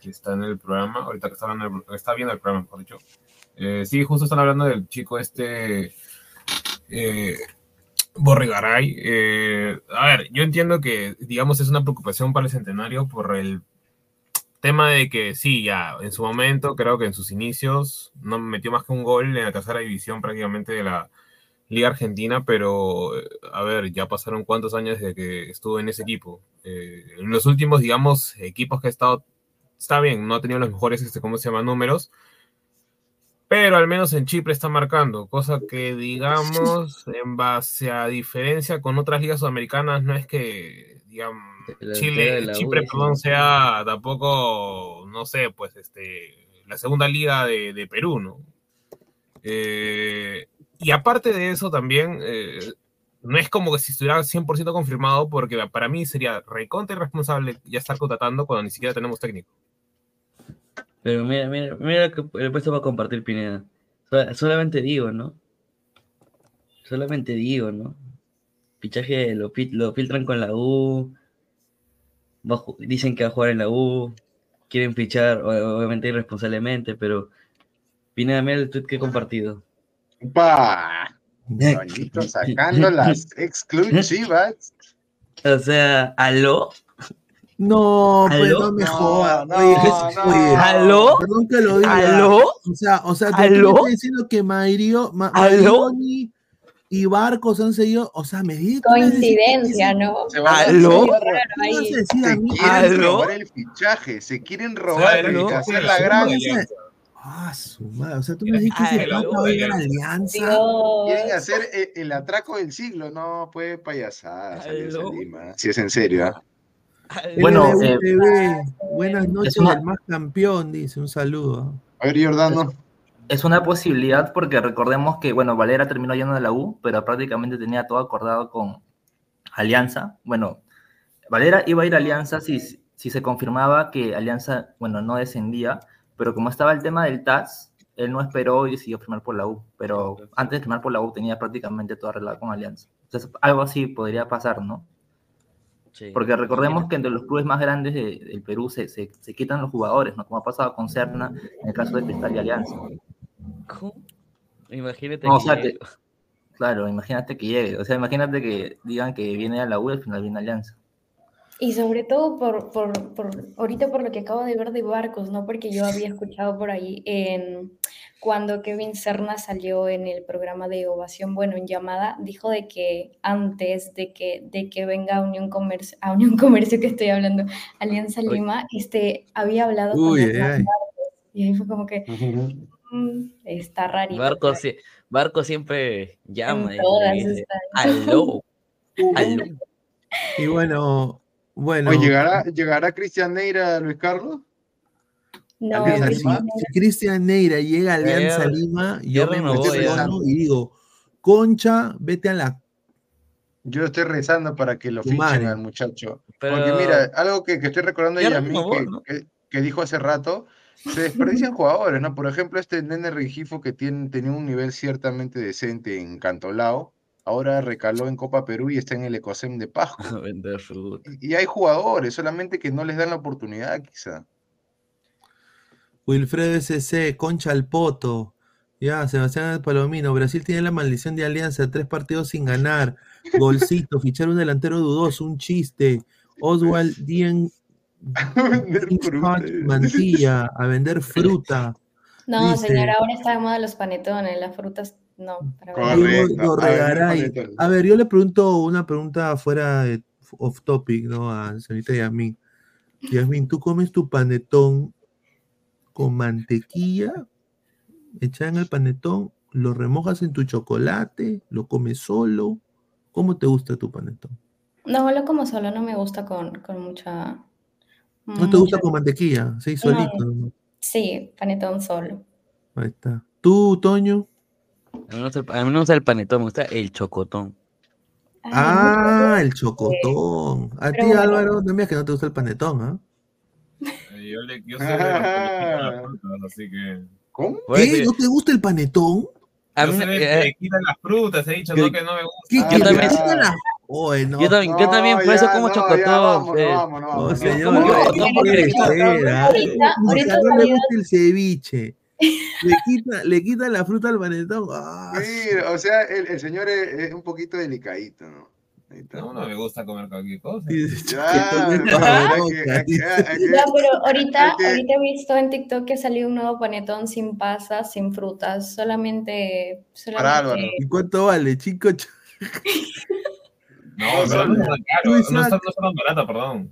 [SPEAKER 9] que está en el programa, ahorita que está, del- está viendo el programa, mejor dicho. Eh, sí, justo están hablando del chico este, eh, Borregaray. Eh, a ver, yo entiendo que, digamos, es una preocupación para el centenario por el tema de que sí, ya en su momento, creo que en sus inicios, no metió más que un gol en la tercera división prácticamente de la Liga Argentina, pero eh, a ver, ya pasaron cuántos años desde que estuvo en ese equipo. En los últimos, digamos, equipos que ha estado, está bien, no ha tenido los mejores, este, ¿cómo se llama? Números, pero al menos en Chipre está marcando, cosa que, digamos, en base a diferencia con otras ligas sudamericanas, no es que, digamos, Chile, Chipre, perdón, sea tampoco, no sé, pues, este, la segunda liga de, de Perú, ¿no? Eh, y aparte de eso también, eh, no es como que si estuviera 100% confirmado, porque para mí sería recontra irresponsable ya estar contratando cuando ni siquiera tenemos técnico.
[SPEAKER 5] Pero mira, mira, mira que el puesto va a compartir Pineda. So- solamente digo, ¿no? Solamente digo, ¿no? Pichaje lo, lo filtran con la U. ju- dicen que va a jugar en la U. Quieren fichar, obviamente irresponsablemente, pero Pineda, mira el tweet que he compartido.
[SPEAKER 3] ¡Pa! Toñito sacando las exclusivas.
[SPEAKER 5] O sea, ¿aló?
[SPEAKER 1] No, pues
[SPEAKER 5] ¿Aló?
[SPEAKER 1] no me
[SPEAKER 3] No,
[SPEAKER 1] jodas.
[SPEAKER 3] no,
[SPEAKER 1] Oye,
[SPEAKER 3] no.
[SPEAKER 1] oye,
[SPEAKER 5] ¿Aló?
[SPEAKER 1] Perdón que lo diga.
[SPEAKER 5] ¿Aló?
[SPEAKER 1] O sea, o sea, me estás diciendo que Mairio, Ma-
[SPEAKER 5] ¿Aló?
[SPEAKER 1] Y Barcos han seguido, o sea, me di- que
[SPEAKER 6] Coincidencia, ¿no?
[SPEAKER 3] Se van a-
[SPEAKER 5] ¿Aló?
[SPEAKER 3] se
[SPEAKER 6] Raro
[SPEAKER 1] ¿qué
[SPEAKER 6] ahí.
[SPEAKER 1] vas a decir a
[SPEAKER 3] Se
[SPEAKER 1] mí?
[SPEAKER 3] quieren
[SPEAKER 5] ¿Aló?
[SPEAKER 3] robar el fichaje, se quieren robar
[SPEAKER 9] ¿Aló?
[SPEAKER 3] y hacer la gran.
[SPEAKER 1] Ah, su madre, o sea, tú me dijiste que
[SPEAKER 5] ¿Aló?
[SPEAKER 1] pata va a ir a la alianza.
[SPEAKER 3] Quieren hacer el, el atraco del siglo, no, puede payasada. Si es en serio, ¿ah?
[SPEAKER 2] Bueno, eh,
[SPEAKER 1] buenas noches
[SPEAKER 2] una-
[SPEAKER 1] del más campeón, dice, un saludo.
[SPEAKER 3] A ver, Jordano.
[SPEAKER 2] Es una posibilidad porque recordemos que, bueno, Valera terminó yendo de la U, pero prácticamente tenía todo acordado con Alianza. Bueno, Valera iba a ir a Alianza si, si se confirmaba que Alianza, bueno, no descendía, pero como estaba el tema del TAS, él no esperó y decidió firmar por la U. Pero antes de firmar por la U tenía prácticamente todo arreglado con Alianza. Entonces, algo así podría pasar, ¿no?
[SPEAKER 5] Sí.
[SPEAKER 2] Porque recordemos que entre los clubes más grandes de- del Perú se, se, se quitan los jugadores, ¿no? Como ha pasado con Serna en el caso de Cristal y Alianza.
[SPEAKER 5] ¿Cómo? Imagínate
[SPEAKER 2] No, o
[SPEAKER 5] que
[SPEAKER 2] sea, te- Claro, imagínate que llegue. O sea, imagínate que digan que viene a la U y al final viene a Alianza.
[SPEAKER 6] Y sobre todo por, por, por, ahorita por lo que acabo de ver de Barcos, ¿no? Porque yo había escuchado por ahí en cuando Kevin Serna salió en el programa de Ovación, bueno, en llamada, dijo de que antes de que, de que venga a Unión Comercio, a Unión Comercio que estoy hablando, Alianza
[SPEAKER 5] Uy.
[SPEAKER 6] Lima, este, había hablado
[SPEAKER 1] Uy,
[SPEAKER 6] con y ahí fue como que mm, está rarito.
[SPEAKER 5] Barco, sí- Barco siempre llama.
[SPEAKER 6] En
[SPEAKER 5] y dice, aló, aló.
[SPEAKER 1] Y bueno, bueno.
[SPEAKER 3] Oye, ¿llegará, ¿llegará Cristian Neira, Luis Carlos?
[SPEAKER 6] No,
[SPEAKER 1] si,
[SPEAKER 3] Lima.
[SPEAKER 6] Neira-
[SPEAKER 1] si Cristian Neira llega a Alianza Lima, yo me emociono y digo, Concha, vete a la
[SPEAKER 3] Yo estoy rezando para que lo fichen
[SPEAKER 1] madre.
[SPEAKER 3] al muchacho.
[SPEAKER 5] Pero-
[SPEAKER 3] Porque mira, algo que, que estoy recordando
[SPEAKER 5] Ya
[SPEAKER 3] Yasmín
[SPEAKER 5] renovó,
[SPEAKER 3] que,
[SPEAKER 5] ¿no?
[SPEAKER 3] que- que dijo hace rato, se desperdician jugadores, ¿no? Por ejemplo, este Nene Regifo que tiene, tenía un nivel ciertamente decente en Cantolao, ahora recaló en Copa Perú y está en el Ecosem de Pasco.
[SPEAKER 5] A.
[SPEAKER 3] Y, y hay jugadores, solamente que no les dan la oportunidad, quizá.
[SPEAKER 1] Wilfredo SC, Concha al Poto. Ya, Sebastián Palomino. Brasil tiene la maldición de Alianza, tres partidos sin ganar. Golcito, fichar un delantero dudoso, un chiste. Oswald Dien. Mantilla, a vender fruta.
[SPEAKER 6] No,
[SPEAKER 1] Dice-
[SPEAKER 6] señora, ahora está de moda los panetones, las frutas no.
[SPEAKER 3] Correcto. A ver,
[SPEAKER 1] yo le pregunto una pregunta fuera de off topic, ¿no? A señorita Yasmin. Yasmin, ¿tú comes tu panetón con mantequilla echada en el panetón? ¿Lo remojas en tu chocolate? ¿Lo comes solo? ¿Cómo te gusta tu panetón?
[SPEAKER 6] No, lo como solo, no me gusta con, con mucha...
[SPEAKER 1] ¿No te gusta con mantequilla? Sí, solito. ¿no?
[SPEAKER 6] Sí, panetón solo.
[SPEAKER 1] Ahí está. ¿Tú, Toño?
[SPEAKER 5] A mí, no me gusta el, a mí no me gusta el panetón, me gusta el chocotón.
[SPEAKER 6] Ay,
[SPEAKER 1] Ah, el chocotón. A ti,
[SPEAKER 6] bueno.
[SPEAKER 1] Álvaro, no me digas que no te gusta el panetón, ¿ah?
[SPEAKER 9] Eh, Yo, le, yo soy de los que le quitan las frutas, así que.
[SPEAKER 3] ¿Cómo?
[SPEAKER 1] ¿Qué?
[SPEAKER 5] yo-
[SPEAKER 1] ¿No te gusta el panetón?
[SPEAKER 5] a
[SPEAKER 9] yo
[SPEAKER 5] mí
[SPEAKER 9] soy de los que
[SPEAKER 5] eh,
[SPEAKER 9] le quitan las frutas, he dicho,
[SPEAKER 5] que-
[SPEAKER 9] no que no me
[SPEAKER 1] ¿Qué,
[SPEAKER 9] gusta.
[SPEAKER 1] qué
[SPEAKER 5] Yo también-
[SPEAKER 1] las- Oye, no.
[SPEAKER 5] yo también, yo también, por eso
[SPEAKER 3] ya,
[SPEAKER 5] como
[SPEAKER 3] no,
[SPEAKER 5] chocotón. Pues.
[SPEAKER 1] Oh,
[SPEAKER 3] vámonos.
[SPEAKER 1] señor,
[SPEAKER 5] ¿Cómo que
[SPEAKER 1] no, no
[SPEAKER 5] le
[SPEAKER 1] ¿ah? Que no gusta el ceviche. Le quita, le quita la fruta al panetón. Ah,
[SPEAKER 3] Mira, o sea, el, el señor es, es un poquito delicadito, ¿no?
[SPEAKER 9] No, no me gusta comer cualquier cosa.
[SPEAKER 1] dice,
[SPEAKER 3] Ya,
[SPEAKER 1] "Choquetón es
[SPEAKER 3] no,
[SPEAKER 1] para
[SPEAKER 3] hay
[SPEAKER 1] boca",
[SPEAKER 3] que- hay que-
[SPEAKER 1] dice.
[SPEAKER 3] hay que-
[SPEAKER 6] Ya, pero ahorita, ahorita he visto en TikTok que salió un nuevo panetón sin pasas, sin frutas, solamente... solamente
[SPEAKER 3] Álvaro.
[SPEAKER 1] ¿Y cuánto vale, chico? Ch-
[SPEAKER 9] No,
[SPEAKER 3] No,
[SPEAKER 9] pero no
[SPEAKER 1] Tú,
[SPEAKER 9] no no está tan barata, perdón.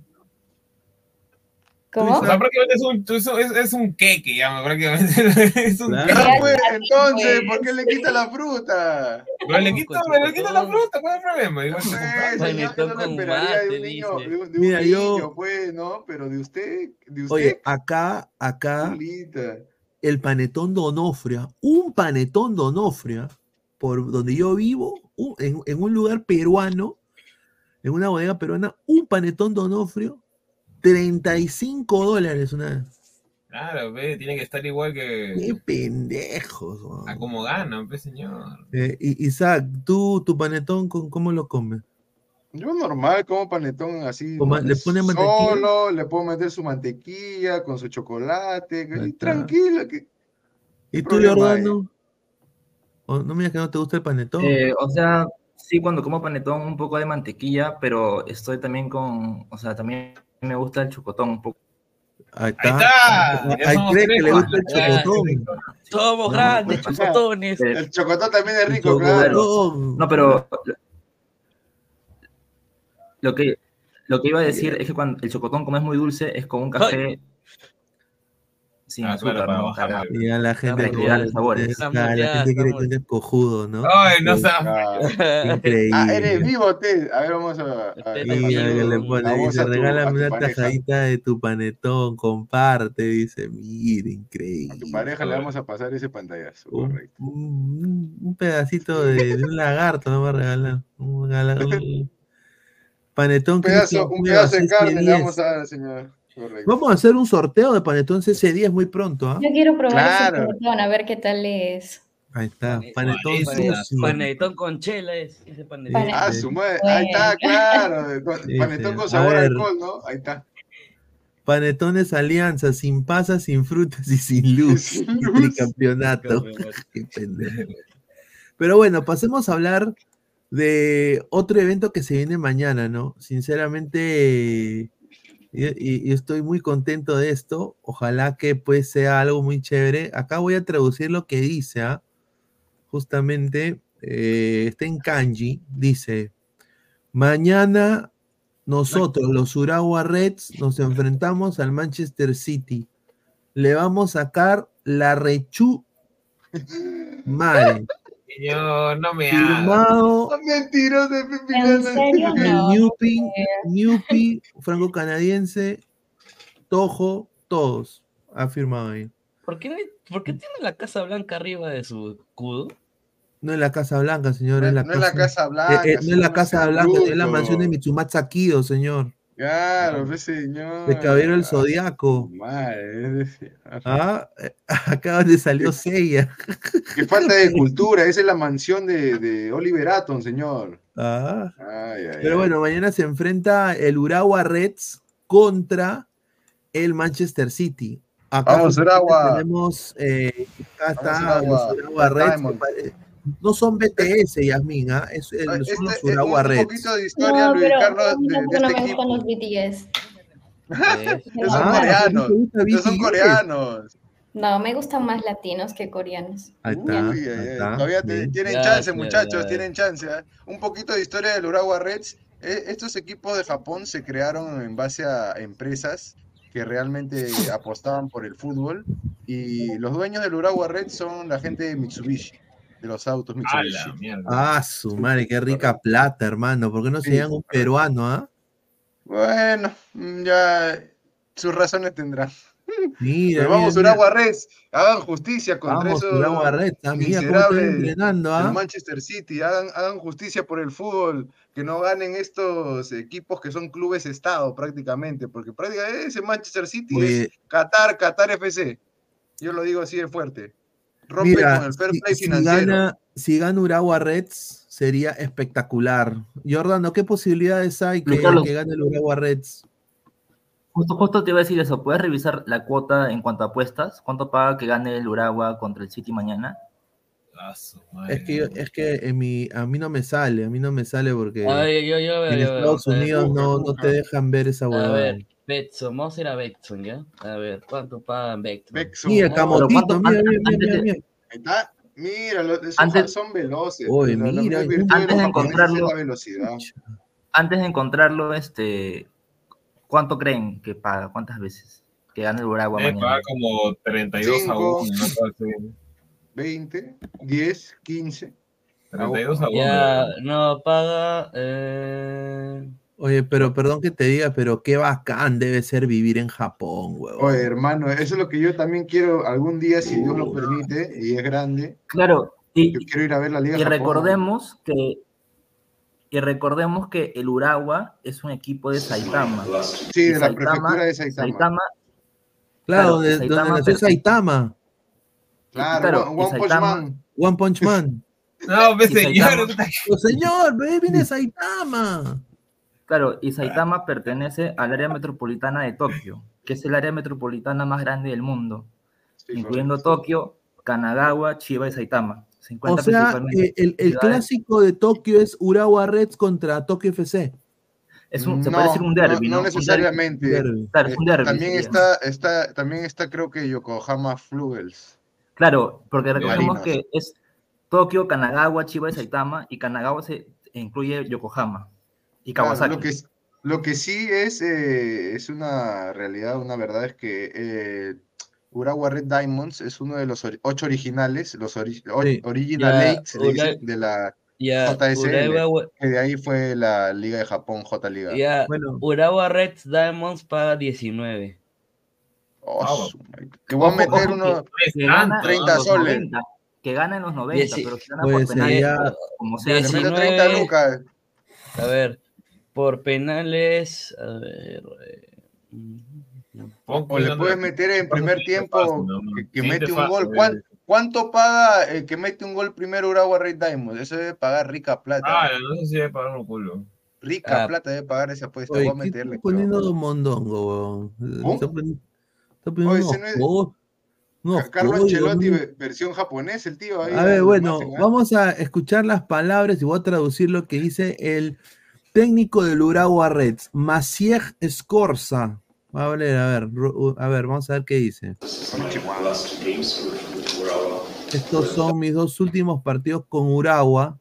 [SPEAKER 6] ¿Cómo?
[SPEAKER 9] O sea, prácticamente es un, es, es un queque, ya, prácticamente. Es un
[SPEAKER 1] Claro.
[SPEAKER 3] Ya,
[SPEAKER 6] Ya,
[SPEAKER 3] pues, entonces,
[SPEAKER 6] pues.
[SPEAKER 3] ¿por qué le quita la fruta?
[SPEAKER 9] Pero le me le quito la fruta, ¿cuál es el problema? Igual
[SPEAKER 3] Pues,
[SPEAKER 9] comprar.
[SPEAKER 3] señor, que no
[SPEAKER 5] con
[SPEAKER 3] esperaría de un niño, de un, de un
[SPEAKER 1] Mira, yo-
[SPEAKER 3] niño, pues, ¿no? Pero de usted, de usted,
[SPEAKER 1] Oye, acá, acá,
[SPEAKER 3] Julita.
[SPEAKER 1] el panetón Donofria, un panetón Donofria, por donde yo vivo, un- en, en un lugar peruano, en una bodega peruana, un panetón Donofrio, 35 dólares una vez.
[SPEAKER 9] Claro, ve, tiene que estar igual
[SPEAKER 1] Qué
[SPEAKER 9] que
[SPEAKER 1] pendejos. weón.
[SPEAKER 9] a como ganan, pues, señor.
[SPEAKER 1] Eh, Isaac, ¿tú tu panetón con, cómo lo comes?
[SPEAKER 3] Yo normal como panetón así.
[SPEAKER 1] ¿le pone mantequilla?
[SPEAKER 3] Solo, le puedo meter su mantequilla con su chocolate. Y tranquilo. Que...
[SPEAKER 1] ¿Y tú? Jordano? ¿O no me digas que no te gusta el panetón.
[SPEAKER 2] Eh, o sea, sí, cuando como panetón, un poco de mantequilla, pero estoy también con, o sea, también me gusta el chocotón un poco.
[SPEAKER 1] Ahí
[SPEAKER 9] Ahí
[SPEAKER 1] está.
[SPEAKER 9] está.
[SPEAKER 1] Ahí cree que le gusta el chocotón.
[SPEAKER 5] Somos
[SPEAKER 1] No,
[SPEAKER 5] grandes, chocotones.
[SPEAKER 3] El chocotón también es rico, claro.
[SPEAKER 2] No, pero lo que, lo que iba a decir es que cuando el chocotón, como es muy dulce, es con un café sin
[SPEAKER 9] Ah, claro,
[SPEAKER 2] azúcar,
[SPEAKER 9] para
[SPEAKER 2] ¿no?
[SPEAKER 9] bajar
[SPEAKER 2] Para-
[SPEAKER 1] Y a la gente,
[SPEAKER 2] Para
[SPEAKER 1] cree-
[SPEAKER 2] crear el sabor.
[SPEAKER 1] la gente quiere eres cojudo, ¿no?
[SPEAKER 9] Ay, no.
[SPEAKER 3] Ah,
[SPEAKER 1] Increíble.
[SPEAKER 3] Ah, eres vivo, te. A ver, vamos a. a ver,
[SPEAKER 1] Y
[SPEAKER 5] Mira,
[SPEAKER 1] a que le
[SPEAKER 5] Vamos
[SPEAKER 1] pone,
[SPEAKER 3] a
[SPEAKER 1] dice,
[SPEAKER 3] tu-
[SPEAKER 1] regálame
[SPEAKER 3] a
[SPEAKER 1] una
[SPEAKER 3] pareja.
[SPEAKER 1] tajadita de tu panetón, comparte, dice, mira,
[SPEAKER 3] A
[SPEAKER 1] increíble.
[SPEAKER 3] tu pareja le vamos a pasar ese pantallazo.
[SPEAKER 1] Un,
[SPEAKER 3] Correcto.
[SPEAKER 1] un- un pedacito de, de un lagarto no va a regalar. Un, un panetón
[SPEAKER 3] Un pedazo, un pedazo de carne le
[SPEAKER 1] CC10.
[SPEAKER 3] vamos a dar, señor. Correcto.
[SPEAKER 1] Vamos a hacer un sorteo de panetón CC10 muy pronto, ¿ah?
[SPEAKER 6] Yo quiero probar
[SPEAKER 3] Claro.
[SPEAKER 6] ese panetón, a ver qué tal es.
[SPEAKER 1] Ahí está,
[SPEAKER 5] Pane-
[SPEAKER 1] panetón sucio.
[SPEAKER 5] Panetón con chela es ese panetón.
[SPEAKER 6] Pane-
[SPEAKER 3] Ah, su madre. Ahí está, claro.
[SPEAKER 1] Sí,
[SPEAKER 3] Panetón
[SPEAKER 1] sí.
[SPEAKER 3] con sabor a alcohol, ¿no? Ahí está.
[SPEAKER 1] Panetones Alianza, sin pasas, sin frutas y sin luz.
[SPEAKER 3] Sin luz.
[SPEAKER 1] Qué pendejo. Pero bueno, pasemos a hablar de otro evento que se viene mañana, ¿no? Sinceramente, Y, estoy muy contento de esto. Ojalá que pues sea algo muy chévere. Acá voy a traducir lo que dice, ¿ah? Justamente, eh, está en kanji. Dice, mañana nosotros, los Urawa Reds, nos enfrentamos al Manchester City. Le vamos a sacar la rechu madre.
[SPEAKER 9] Señor, no me hagas.
[SPEAKER 1] Firmado
[SPEAKER 3] Mentiroso de
[SPEAKER 6] ¿En serio no?
[SPEAKER 1] Newpi, Newpi, franco-canadiense, Tojo, todos. Ha firmado ahí.
[SPEAKER 5] ¿Por qué, por qué tiene la Casa Blanca arriba de su escudo?
[SPEAKER 1] No es la Casa Blanca, señor, es la
[SPEAKER 3] No es la Casa
[SPEAKER 1] eh,
[SPEAKER 3] Blanca.
[SPEAKER 1] eh, no es la Casa Blanca, es la mansión de Mitsumatsu Kido, señor.
[SPEAKER 3] Claro, pues, señor.
[SPEAKER 1] De Caballero del Zodiaco.
[SPEAKER 3] Madre,
[SPEAKER 1] Ah, eh, acá donde salió Seiya.
[SPEAKER 3] Qué falta de cultura. Esa es la mansión de, de Oliver Atom, señor.
[SPEAKER 1] Ah.
[SPEAKER 3] Ay, ay,
[SPEAKER 1] Pero bueno, mañana se enfrenta el Urawa Reds contra el Manchester City. Acá
[SPEAKER 3] Vamos,
[SPEAKER 1] tenemos, eh, acá
[SPEAKER 3] Vamos,
[SPEAKER 1] está
[SPEAKER 3] Urawa.
[SPEAKER 1] los Urawa Reds. No son BTS, Yasmin, ¿ah? Es- eh,
[SPEAKER 3] Este,
[SPEAKER 1] son los
[SPEAKER 3] eh,
[SPEAKER 1] Urawa
[SPEAKER 3] un
[SPEAKER 1] Reds.
[SPEAKER 3] poquito de historia,
[SPEAKER 6] No,
[SPEAKER 3] Luis
[SPEAKER 6] pero
[SPEAKER 3] Carlos, de, de este
[SPEAKER 6] me
[SPEAKER 3] equipo.
[SPEAKER 6] gustan los BTS.
[SPEAKER 3] Son
[SPEAKER 1] Ah,
[SPEAKER 3] coreanos.
[SPEAKER 1] ¿te gusta
[SPEAKER 3] Ellos son coreanos.
[SPEAKER 6] No, me gustan más latinos que coreanos.
[SPEAKER 1] Ahí está,
[SPEAKER 3] Uy, ay,
[SPEAKER 1] ahí está,
[SPEAKER 3] Todavía te- tienen
[SPEAKER 5] Ya,
[SPEAKER 3] chance,
[SPEAKER 5] ya,
[SPEAKER 3] muchachos,
[SPEAKER 5] ya.
[SPEAKER 3] tienen chance. ¿eh? Un poquito de historia del Urawa Reds. Eh, Estos equipos de Japón se crearon en base a empresas que realmente apostaban por el fútbol y los dueños del Urawa Reds son la gente de Mitsubishi, de los autos
[SPEAKER 9] A
[SPEAKER 3] Mitsubishi.
[SPEAKER 1] Ah, su madre, qué rica plata, hermano. ¿Por qué no se
[SPEAKER 3] Sí.
[SPEAKER 1] llaman un peruano, ah?
[SPEAKER 3] Bueno, mm, ya sus razones tendrán.
[SPEAKER 1] Mira,
[SPEAKER 3] Pero vamos,
[SPEAKER 1] mira,
[SPEAKER 3] Reds, hagan justicia contra
[SPEAKER 1] Vamos,
[SPEAKER 3] esos
[SPEAKER 1] Urawa Reds. ah, Mira cómo están
[SPEAKER 3] miserables
[SPEAKER 1] entrenando, ah.
[SPEAKER 3] Manchester City, hagan, hagan justicia por el fútbol, que no ganen estos equipos que son clubes estado prácticamente, porque prácticamente ese Manchester City
[SPEAKER 1] Oye.
[SPEAKER 3] es Qatar, Qatar FC. Yo lo digo así de fuerte. Rompe
[SPEAKER 1] Mira,
[SPEAKER 3] con el fair
[SPEAKER 1] si,
[SPEAKER 3] play
[SPEAKER 1] si
[SPEAKER 3] financiero.
[SPEAKER 1] gana, si gana Urawa Reds, sería espectacular. Jordano, ¿qué posibilidades hay que, que gane el Urawa Reds?
[SPEAKER 2] Justo, justo te iba a decir eso. ¿Puedes revisar la cuota en cuanto a apuestas? ¿Cuánto paga que gane el Uragua contra el City mañana?
[SPEAKER 1] Es que, yo- es que en mi, a mí no me sale, a mí no me sale porque
[SPEAKER 5] yo, yo
[SPEAKER 1] en Estados. Unidos no, no te dejan ver esa
[SPEAKER 5] A
[SPEAKER 1] huevada.
[SPEAKER 5] Betson, vamos a ir a Betson, ¿ya? A ver, ¿cuánto pagan Betson?
[SPEAKER 3] Bexon.
[SPEAKER 1] Mira,
[SPEAKER 5] No,
[SPEAKER 1] Camotito,
[SPEAKER 2] ¿cuánto-
[SPEAKER 1] mira, mira,
[SPEAKER 2] antes
[SPEAKER 1] mira,
[SPEAKER 2] de-
[SPEAKER 1] mira.
[SPEAKER 3] Ahí está. Mira, los, esos
[SPEAKER 2] Antes-
[SPEAKER 3] son veloces.
[SPEAKER 1] Oye, mira,
[SPEAKER 3] virtud de
[SPEAKER 2] antes
[SPEAKER 3] los
[SPEAKER 2] de encontrarlo-
[SPEAKER 3] la velocidad.
[SPEAKER 2] Antes de encontrarlo, este, ¿cuánto creen que paga? ¿Cuántas veces? Que gane el Uragua mañana.
[SPEAKER 9] pagar como 32 a
[SPEAKER 3] Cinco.
[SPEAKER 9] 1. una cosa así.
[SPEAKER 3] 20, 10, 15.
[SPEAKER 9] 32 a 1.
[SPEAKER 5] Ya, no, paga. Eh...
[SPEAKER 1] Oye, pero perdón que te diga, pero qué bacán debe ser vivir en Japón, huevón.
[SPEAKER 3] Oye, hermano, eso es lo que yo también quiero algún día, si Dios lo permite, y es grande.
[SPEAKER 2] Claro, y,
[SPEAKER 3] Yo quiero ir a ver la Liga
[SPEAKER 2] y
[SPEAKER 3] Japón.
[SPEAKER 2] recordemos que y recordemos que el Uragua es un equipo de Saitama.
[SPEAKER 3] Sí, de la
[SPEAKER 2] Saitama-
[SPEAKER 3] prefectura de Saitama.
[SPEAKER 2] Saitama,
[SPEAKER 1] claro,
[SPEAKER 2] claro,
[SPEAKER 1] donde, donde
[SPEAKER 2] Saitama
[SPEAKER 1] nació Saitama,
[SPEAKER 3] Claro,
[SPEAKER 2] claro,
[SPEAKER 3] One, Punch
[SPEAKER 2] Saitama-
[SPEAKER 3] Man.
[SPEAKER 1] One Punch Man.
[SPEAKER 9] No, pues señor.
[SPEAKER 2] Saitama-
[SPEAKER 1] ¡Oh, señor, ve, viene Saitama!
[SPEAKER 2] Claro, y Saitama pertenece al área metropolitana de Tokio, que es el área metropolitana más grande del mundo,
[SPEAKER 3] Sí,
[SPEAKER 2] incluyendo
[SPEAKER 3] correcto.
[SPEAKER 2] Tokio, Kanagawa, Chiba y Saitama. Se
[SPEAKER 1] O sea, eh, el, clásico de Tokio es Urawa Reds contra Tokio FC.
[SPEAKER 2] es un, se
[SPEAKER 3] No,
[SPEAKER 2] puede decir un derby,
[SPEAKER 3] no,
[SPEAKER 2] ¿no?
[SPEAKER 3] no
[SPEAKER 2] Un
[SPEAKER 3] necesariamente.
[SPEAKER 1] Derby.
[SPEAKER 2] Claro, es un derbi,
[SPEAKER 3] también
[SPEAKER 2] sería.
[SPEAKER 3] está, está, también está, creo que Yokohama Flugels.
[SPEAKER 2] Claro, porque recordemos que es Tokio, Kanagawa, Chiba y Saitama, y Kanagawa se incluye Yokohama y
[SPEAKER 3] Claro,
[SPEAKER 2] Kawasaki.
[SPEAKER 3] lo, que, es- lo que sí es, eh, es una realidad, una verdad es que eh, Urawa Red Diamonds es uno de los ori- ocho originales, los ori-
[SPEAKER 1] Sí.
[SPEAKER 3] Original
[SPEAKER 5] Ura-
[SPEAKER 3] de la
[SPEAKER 5] Ya,
[SPEAKER 3] JSL.
[SPEAKER 5] Urawa,
[SPEAKER 3] que de ahí fue la Liga de Japón, J Liga.
[SPEAKER 5] ya,
[SPEAKER 1] Bueno.
[SPEAKER 5] Urawa Reds Diamonds paga 19.
[SPEAKER 3] Oh. Te voy a meter
[SPEAKER 2] ojo,
[SPEAKER 3] uno.
[SPEAKER 2] que gana
[SPEAKER 3] 30
[SPEAKER 2] en los
[SPEAKER 3] soles.
[SPEAKER 2] 90, que gana en los 90,
[SPEAKER 5] Dieci-
[SPEAKER 2] pero que gana
[SPEAKER 1] Pues
[SPEAKER 2] por penales, como sea.
[SPEAKER 3] Te meto
[SPEAKER 5] 19.
[SPEAKER 3] 30 lucas.
[SPEAKER 5] A ver, por penales, a ver. eh,
[SPEAKER 3] O le puedes meter en primer tiempo que, que mete un gol.
[SPEAKER 9] ¿Cuánto?
[SPEAKER 3] ¿Cuán- ¿Cuánto paga el que mete un gol primero Urawa Red Diamonds? Eso debe pagar rica plata.
[SPEAKER 9] Ah, no sé si debe pagar un culo.
[SPEAKER 3] Rica
[SPEAKER 5] Ah.
[SPEAKER 3] plata debe pagar esa apuesta.
[SPEAKER 1] Oye,
[SPEAKER 3] Voy a
[SPEAKER 1] ¿qué
[SPEAKER 3] meterle.
[SPEAKER 1] está poniendo Don Mondongo, weón?
[SPEAKER 3] ¿Cómo?
[SPEAKER 1] Está poni- está poniendo
[SPEAKER 3] Oye,
[SPEAKER 1] unos
[SPEAKER 3] ese no es-
[SPEAKER 1] co- unos
[SPEAKER 3] Ca- Carlo
[SPEAKER 1] códigos,
[SPEAKER 3] Ancelotti, versión japonés, el tío. ahí
[SPEAKER 1] A ver, bueno,
[SPEAKER 3] imagen,
[SPEAKER 1] vamos a escuchar las palabras y voy a traducir lo que dice el técnico del Urawa Reds, Maciej Scorza. A leer, a ver, a ver, vamos a ver qué dice. Estos son mis dos últimos partidos con Uragua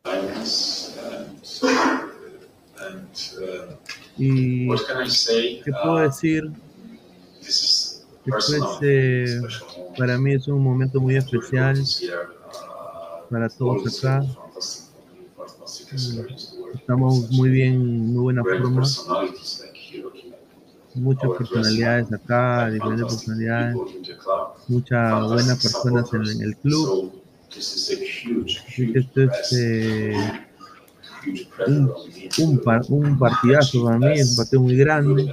[SPEAKER 1] y ¿qué puedo decir? Después, para mí es un momento muy especial para todos acá. Estamos muy bien, muy buena forma. Muchas personalidades acá, diferentes personalidades, muchas buenas personas en, en el club. Así que esto es eh, un, un, par- un partidazo para mí, es un partido muy grande.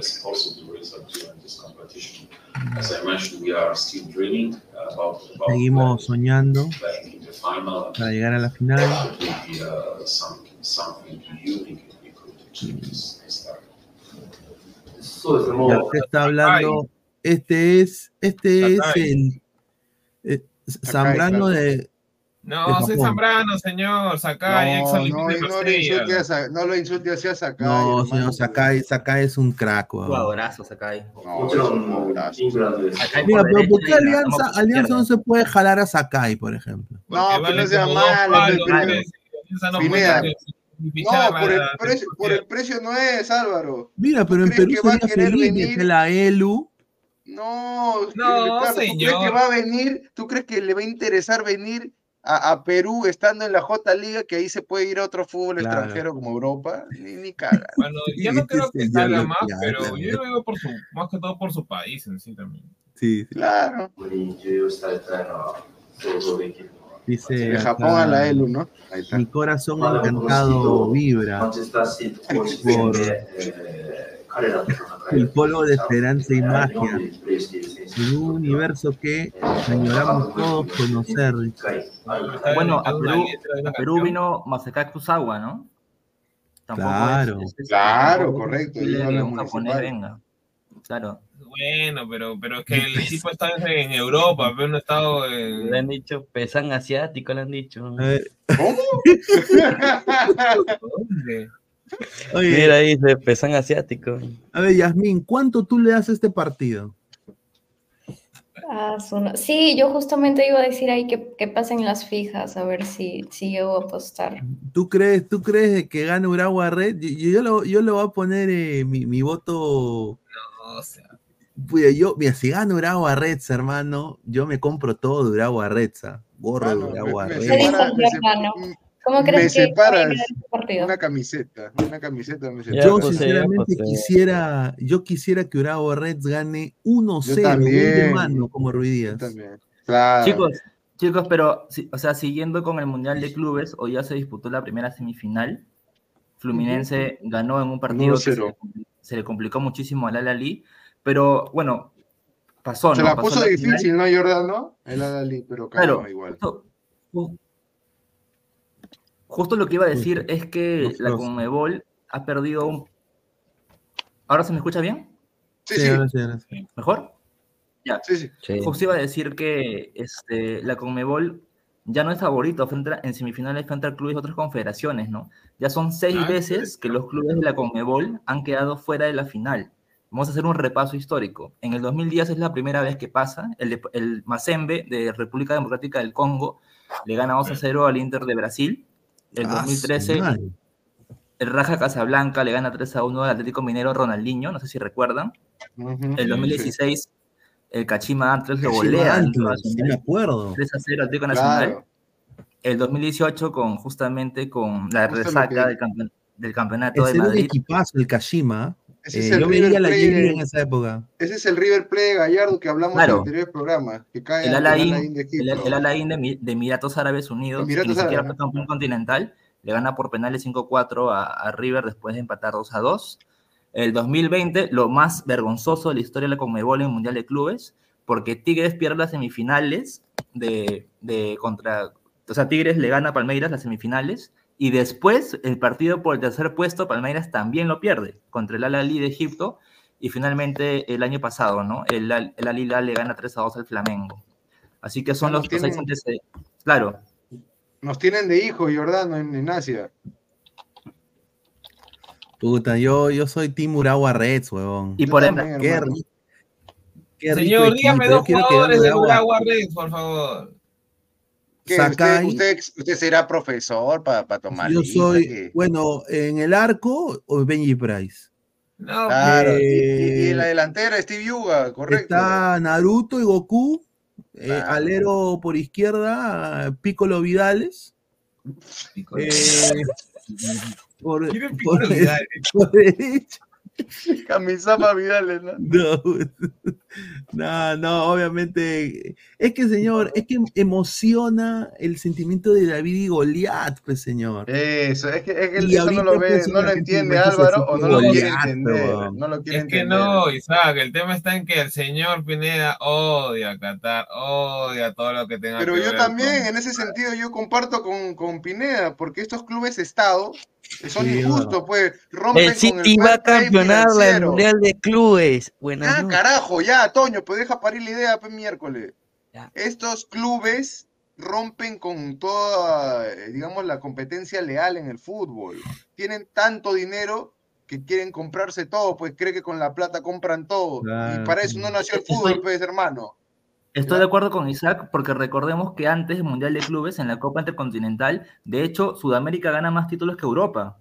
[SPEAKER 1] Seguimos soñando para llegar a la final. Ya usted está hablando, este es, este es el eh, Zambrano de,
[SPEAKER 9] No, soy. Zambrano, señor. Sakai, ex
[SPEAKER 3] No, no,
[SPEAKER 9] Maestría.
[SPEAKER 3] insulte a no lo insulte así a Sakai.
[SPEAKER 1] No,
[SPEAKER 3] hermano.
[SPEAKER 1] señor Sakai, Sakai es un crack.
[SPEAKER 2] Jugadorazo, Sakai.
[SPEAKER 3] No, es un jugadorazo.
[SPEAKER 2] Sakai
[SPEAKER 1] Mira,
[SPEAKER 2] por
[SPEAKER 1] pero ¿por qué Alianza, Alianza no se puede jalar a Sakai, por ejemplo?
[SPEAKER 3] No, pero no sea malo,
[SPEAKER 9] no
[SPEAKER 3] Pineda. por el, precio, por el precio no es, Álvaro.
[SPEAKER 1] Mira, pero en
[SPEAKER 3] ¿Crees
[SPEAKER 1] Perú
[SPEAKER 3] que va a
[SPEAKER 1] sería feliz la ELU.
[SPEAKER 3] No,
[SPEAKER 9] No,
[SPEAKER 3] Ricardo, ¿tú crees
[SPEAKER 9] señor.
[SPEAKER 3] que va a venir? ¿Tú crees que le va a interesar venir a, a Perú estando en la J Liga, que ahí se puede ir a otro fútbol
[SPEAKER 1] Claro.
[SPEAKER 3] extranjero como Europa? Ni, ni caga.
[SPEAKER 9] Bueno, yo no creo que salga más,
[SPEAKER 1] ya,
[SPEAKER 9] pero yo lo veo por su, más que todo por su país en sí también.
[SPEAKER 1] Sí, sí.
[SPEAKER 3] Claro.
[SPEAKER 1] Dice
[SPEAKER 3] De
[SPEAKER 1] acá,
[SPEAKER 3] Japón a la ELU, ¿no? Ahí está.
[SPEAKER 1] mi corazón encantado vibra por el polvo de esperanza y magia en un universo que añoramos todos conocer.
[SPEAKER 2] Bueno, a Perú, a Perú vino Masaka Kusawa, ¿no? Tampoco
[SPEAKER 1] Claro.
[SPEAKER 2] es, es-
[SPEAKER 3] Claro, correcto,
[SPEAKER 2] un japonés venga. Claro.
[SPEAKER 9] Bueno, pero, pero es que el tipo está en Europa, pero no ha estado en...
[SPEAKER 5] Le han dicho pesan asiático, le han dicho.
[SPEAKER 1] Ver,
[SPEAKER 3] ¿Cómo?
[SPEAKER 9] ¿Dónde?
[SPEAKER 1] oye,
[SPEAKER 5] Mira, dice pesan asiático.
[SPEAKER 1] a ver, Yasmín, ¿cuánto tú le das a este partido?
[SPEAKER 6] Ah, Sí, yo justamente iba a decir ahí que, que pasen las fijas, a ver si, si llego a apostar.
[SPEAKER 1] ¿Tú crees, tú crees que gana Uragua Red? Yo, yo, lo, yo le voy a poner eh, mi, mi voto.
[SPEAKER 9] No,
[SPEAKER 1] Puya, yo, mira, si gana Uragua Reds, hermano, yo me compro todo de Uragua Reds. ah. Gorro de Uragua
[SPEAKER 3] me- me
[SPEAKER 1] Reds.
[SPEAKER 6] ¿Qué dijo
[SPEAKER 3] separa-
[SPEAKER 6] el
[SPEAKER 3] me
[SPEAKER 6] Giordano?
[SPEAKER 3] mm,
[SPEAKER 6] ¿Cómo
[SPEAKER 3] Me
[SPEAKER 6] crees que a
[SPEAKER 3] separas
[SPEAKER 6] partido?
[SPEAKER 3] Una camiseta, una camiseta me.
[SPEAKER 1] Yo sinceramente
[SPEAKER 5] José.
[SPEAKER 1] quisiera, yo quisiera que Uragua Reds gane 1-0, gol de mano como Ruiz
[SPEAKER 3] Yo
[SPEAKER 1] Díaz.
[SPEAKER 3] también. Claro.
[SPEAKER 2] Chicos, chicos, pero, o sea, siguiendo con el Mundial de Clubes, hoy ya se disputó la primera semifinal. Fluminense ganó en un partido que se,
[SPEAKER 3] 1-0.
[SPEAKER 2] le compli- se le complicó muchísimo al Al-Ali, pero bueno, pasó,
[SPEAKER 3] Se
[SPEAKER 2] ¿no?
[SPEAKER 3] la
[SPEAKER 2] Pasó
[SPEAKER 3] puso
[SPEAKER 2] la
[SPEAKER 3] difícil,
[SPEAKER 2] final.
[SPEAKER 3] ¿no, Jordano? El Adali, pero
[SPEAKER 2] Claro,
[SPEAKER 3] calma igual.
[SPEAKER 2] justo, ju- justo lo que iba a decir es que
[SPEAKER 1] Los
[SPEAKER 2] la. Conmebol ha perdido un... ¿Ahora se me escucha bien?
[SPEAKER 3] Sí,
[SPEAKER 1] Sí,
[SPEAKER 3] sí,
[SPEAKER 1] ahora sí, ahora sí.
[SPEAKER 2] ¿Mejor? Ya.
[SPEAKER 3] sí, sí.
[SPEAKER 5] Sí.
[SPEAKER 2] Justo iba a decir que este, la Conmebol ya no es favorito frente a- en semifinales frente a clubes de otras confederaciones, ¿no? Ya son seis
[SPEAKER 9] Ah, ¿en
[SPEAKER 2] veces que los clubes de la Conmebol han quedado fuera de la final. Vamos a hacer un repaso histórico. En el 2010 es la primera vez que pasa. El, de- el Mazembe de República Democrática del Congo le gana 2 a 0 al Inter de Brasil. El
[SPEAKER 1] Ah, su
[SPEAKER 2] 2013
[SPEAKER 1] madre.
[SPEAKER 2] el Raja Casablanca le gana 3 a 1 al Atlético Minero Ronaldinho, no sé si recuerdan.
[SPEAKER 3] Ujú.
[SPEAKER 2] El 2016 el Kachima Antlers lo golea
[SPEAKER 1] Antlers, sí me acuerdo.
[SPEAKER 2] 3 a 0 Atlético Nacional.
[SPEAKER 3] Claro.
[SPEAKER 2] El 2018 con justamente con la
[SPEAKER 3] Justo
[SPEAKER 2] resaca
[SPEAKER 3] que-
[SPEAKER 2] del, campe- del campeonato de Madrid.
[SPEAKER 1] equipazo, el Kashima.
[SPEAKER 3] Ese
[SPEAKER 1] Eh,
[SPEAKER 3] es el
[SPEAKER 1] yo
[SPEAKER 3] River
[SPEAKER 1] veía la J en esa época.
[SPEAKER 3] Ese es el River Plate Gallardo que hablamos
[SPEAKER 2] Claro.
[SPEAKER 3] en anteriores programas. Que cae
[SPEAKER 2] El
[SPEAKER 3] el
[SPEAKER 2] Al-Ain
[SPEAKER 3] Al-Ain de
[SPEAKER 2] el,
[SPEAKER 3] Egipto.
[SPEAKER 2] el Al-Ain de, de Emiratos Árabes Unidos,
[SPEAKER 3] Emiratos
[SPEAKER 2] que ni siquiera fue campeón continental, le gana por penales 5-4 a, a River después de empatar 2-2. El 2020, lo más vergonzoso de la historia de la Conmebol en el Mundial de Clubes, porque Tigres pierde las semifinales de, de contra... O sea, Tigres le gana a Palmeiras las semifinales y después el partido por el tercer puesto, Palmeiras también lo pierde contra el Al-Ahly de Egipto y finalmente el año pasado, ¿no? El, Al- el Al Hilal le gana 3 a 2 al Flamengo. Así que son los,
[SPEAKER 3] nos
[SPEAKER 2] los seis
[SPEAKER 3] tienen-
[SPEAKER 2] antecedentes. Claro,
[SPEAKER 3] Nos tienen de hijo, Jordano, en, en Asia.
[SPEAKER 1] Puta, yo, yo soy Team Uragua Reds, huevón.
[SPEAKER 2] y
[SPEAKER 3] Yo
[SPEAKER 2] por,
[SPEAKER 1] rico
[SPEAKER 9] Señor, dígame dos jugadores
[SPEAKER 1] agua.
[SPEAKER 9] Urawa Reds, por favor.
[SPEAKER 3] ¿Usted,
[SPEAKER 1] Sakai.
[SPEAKER 3] usted, usted será profesor para tomar
[SPEAKER 1] Yo
[SPEAKER 3] lista,
[SPEAKER 1] soy,
[SPEAKER 3] ¿qué?
[SPEAKER 1] bueno, en el arco o Benji Price.
[SPEAKER 9] No,
[SPEAKER 3] Claro, y,
[SPEAKER 1] Eh,
[SPEAKER 3] y- y en la delantera Steve Yuga, correcto.
[SPEAKER 1] Está Naruto y Goku. eh, alero por izquierda, Piccolo Vidales.
[SPEAKER 9] Piccolo.
[SPEAKER 1] eh, por,
[SPEAKER 9] ¿Quién es
[SPEAKER 1] por-
[SPEAKER 9] Piccolo Vidales?
[SPEAKER 1] por derecha.
[SPEAKER 3] Camisama Vidales, ¿no?
[SPEAKER 1] No, no, no, obviamente. Es que, señor, es que emociona el sentimiento de David y Goliat, pues, señor.
[SPEAKER 3] Eso, es que, es que eso no lo ve, no lo entiende Álvaro o no lo quiere entender. No lo quiere
[SPEAKER 9] Es que
[SPEAKER 3] entender.
[SPEAKER 9] no, Isaac, el tema está en que el señor Pineda odia a Qatar, odia todo lo que tenga
[SPEAKER 3] Pero
[SPEAKER 9] que
[SPEAKER 3] yo
[SPEAKER 9] ver
[SPEAKER 3] también,
[SPEAKER 9] con-
[SPEAKER 3] en ese sentido, yo comparto con, con Pineda, porque estos clubes Estado son
[SPEAKER 1] Sí,
[SPEAKER 3] injustos, pues rompen
[SPEAKER 5] El
[SPEAKER 3] con
[SPEAKER 5] City
[SPEAKER 3] el
[SPEAKER 5] va a campeonar. Mundial de Clubes. Buenas
[SPEAKER 3] Ah,
[SPEAKER 5] noches.
[SPEAKER 3] carajo, ya, Toño, pues deja parir la idea, pues miércoles.
[SPEAKER 5] Ya.
[SPEAKER 3] Estos clubes rompen con toda, eh, digamos, la competencia leal en el fútbol. Tienen tanto dinero que quieren comprarse todo, pues cree que con la plata compran todo.
[SPEAKER 1] Claro.
[SPEAKER 3] Y para eso no nació el fútbol, pues, hermano.
[SPEAKER 2] Estoy de acuerdo con Isaac porque recordemos que antes del Mundial de Clubes en la Copa Intercontinental, de hecho, Sudamérica gana más títulos que Europa.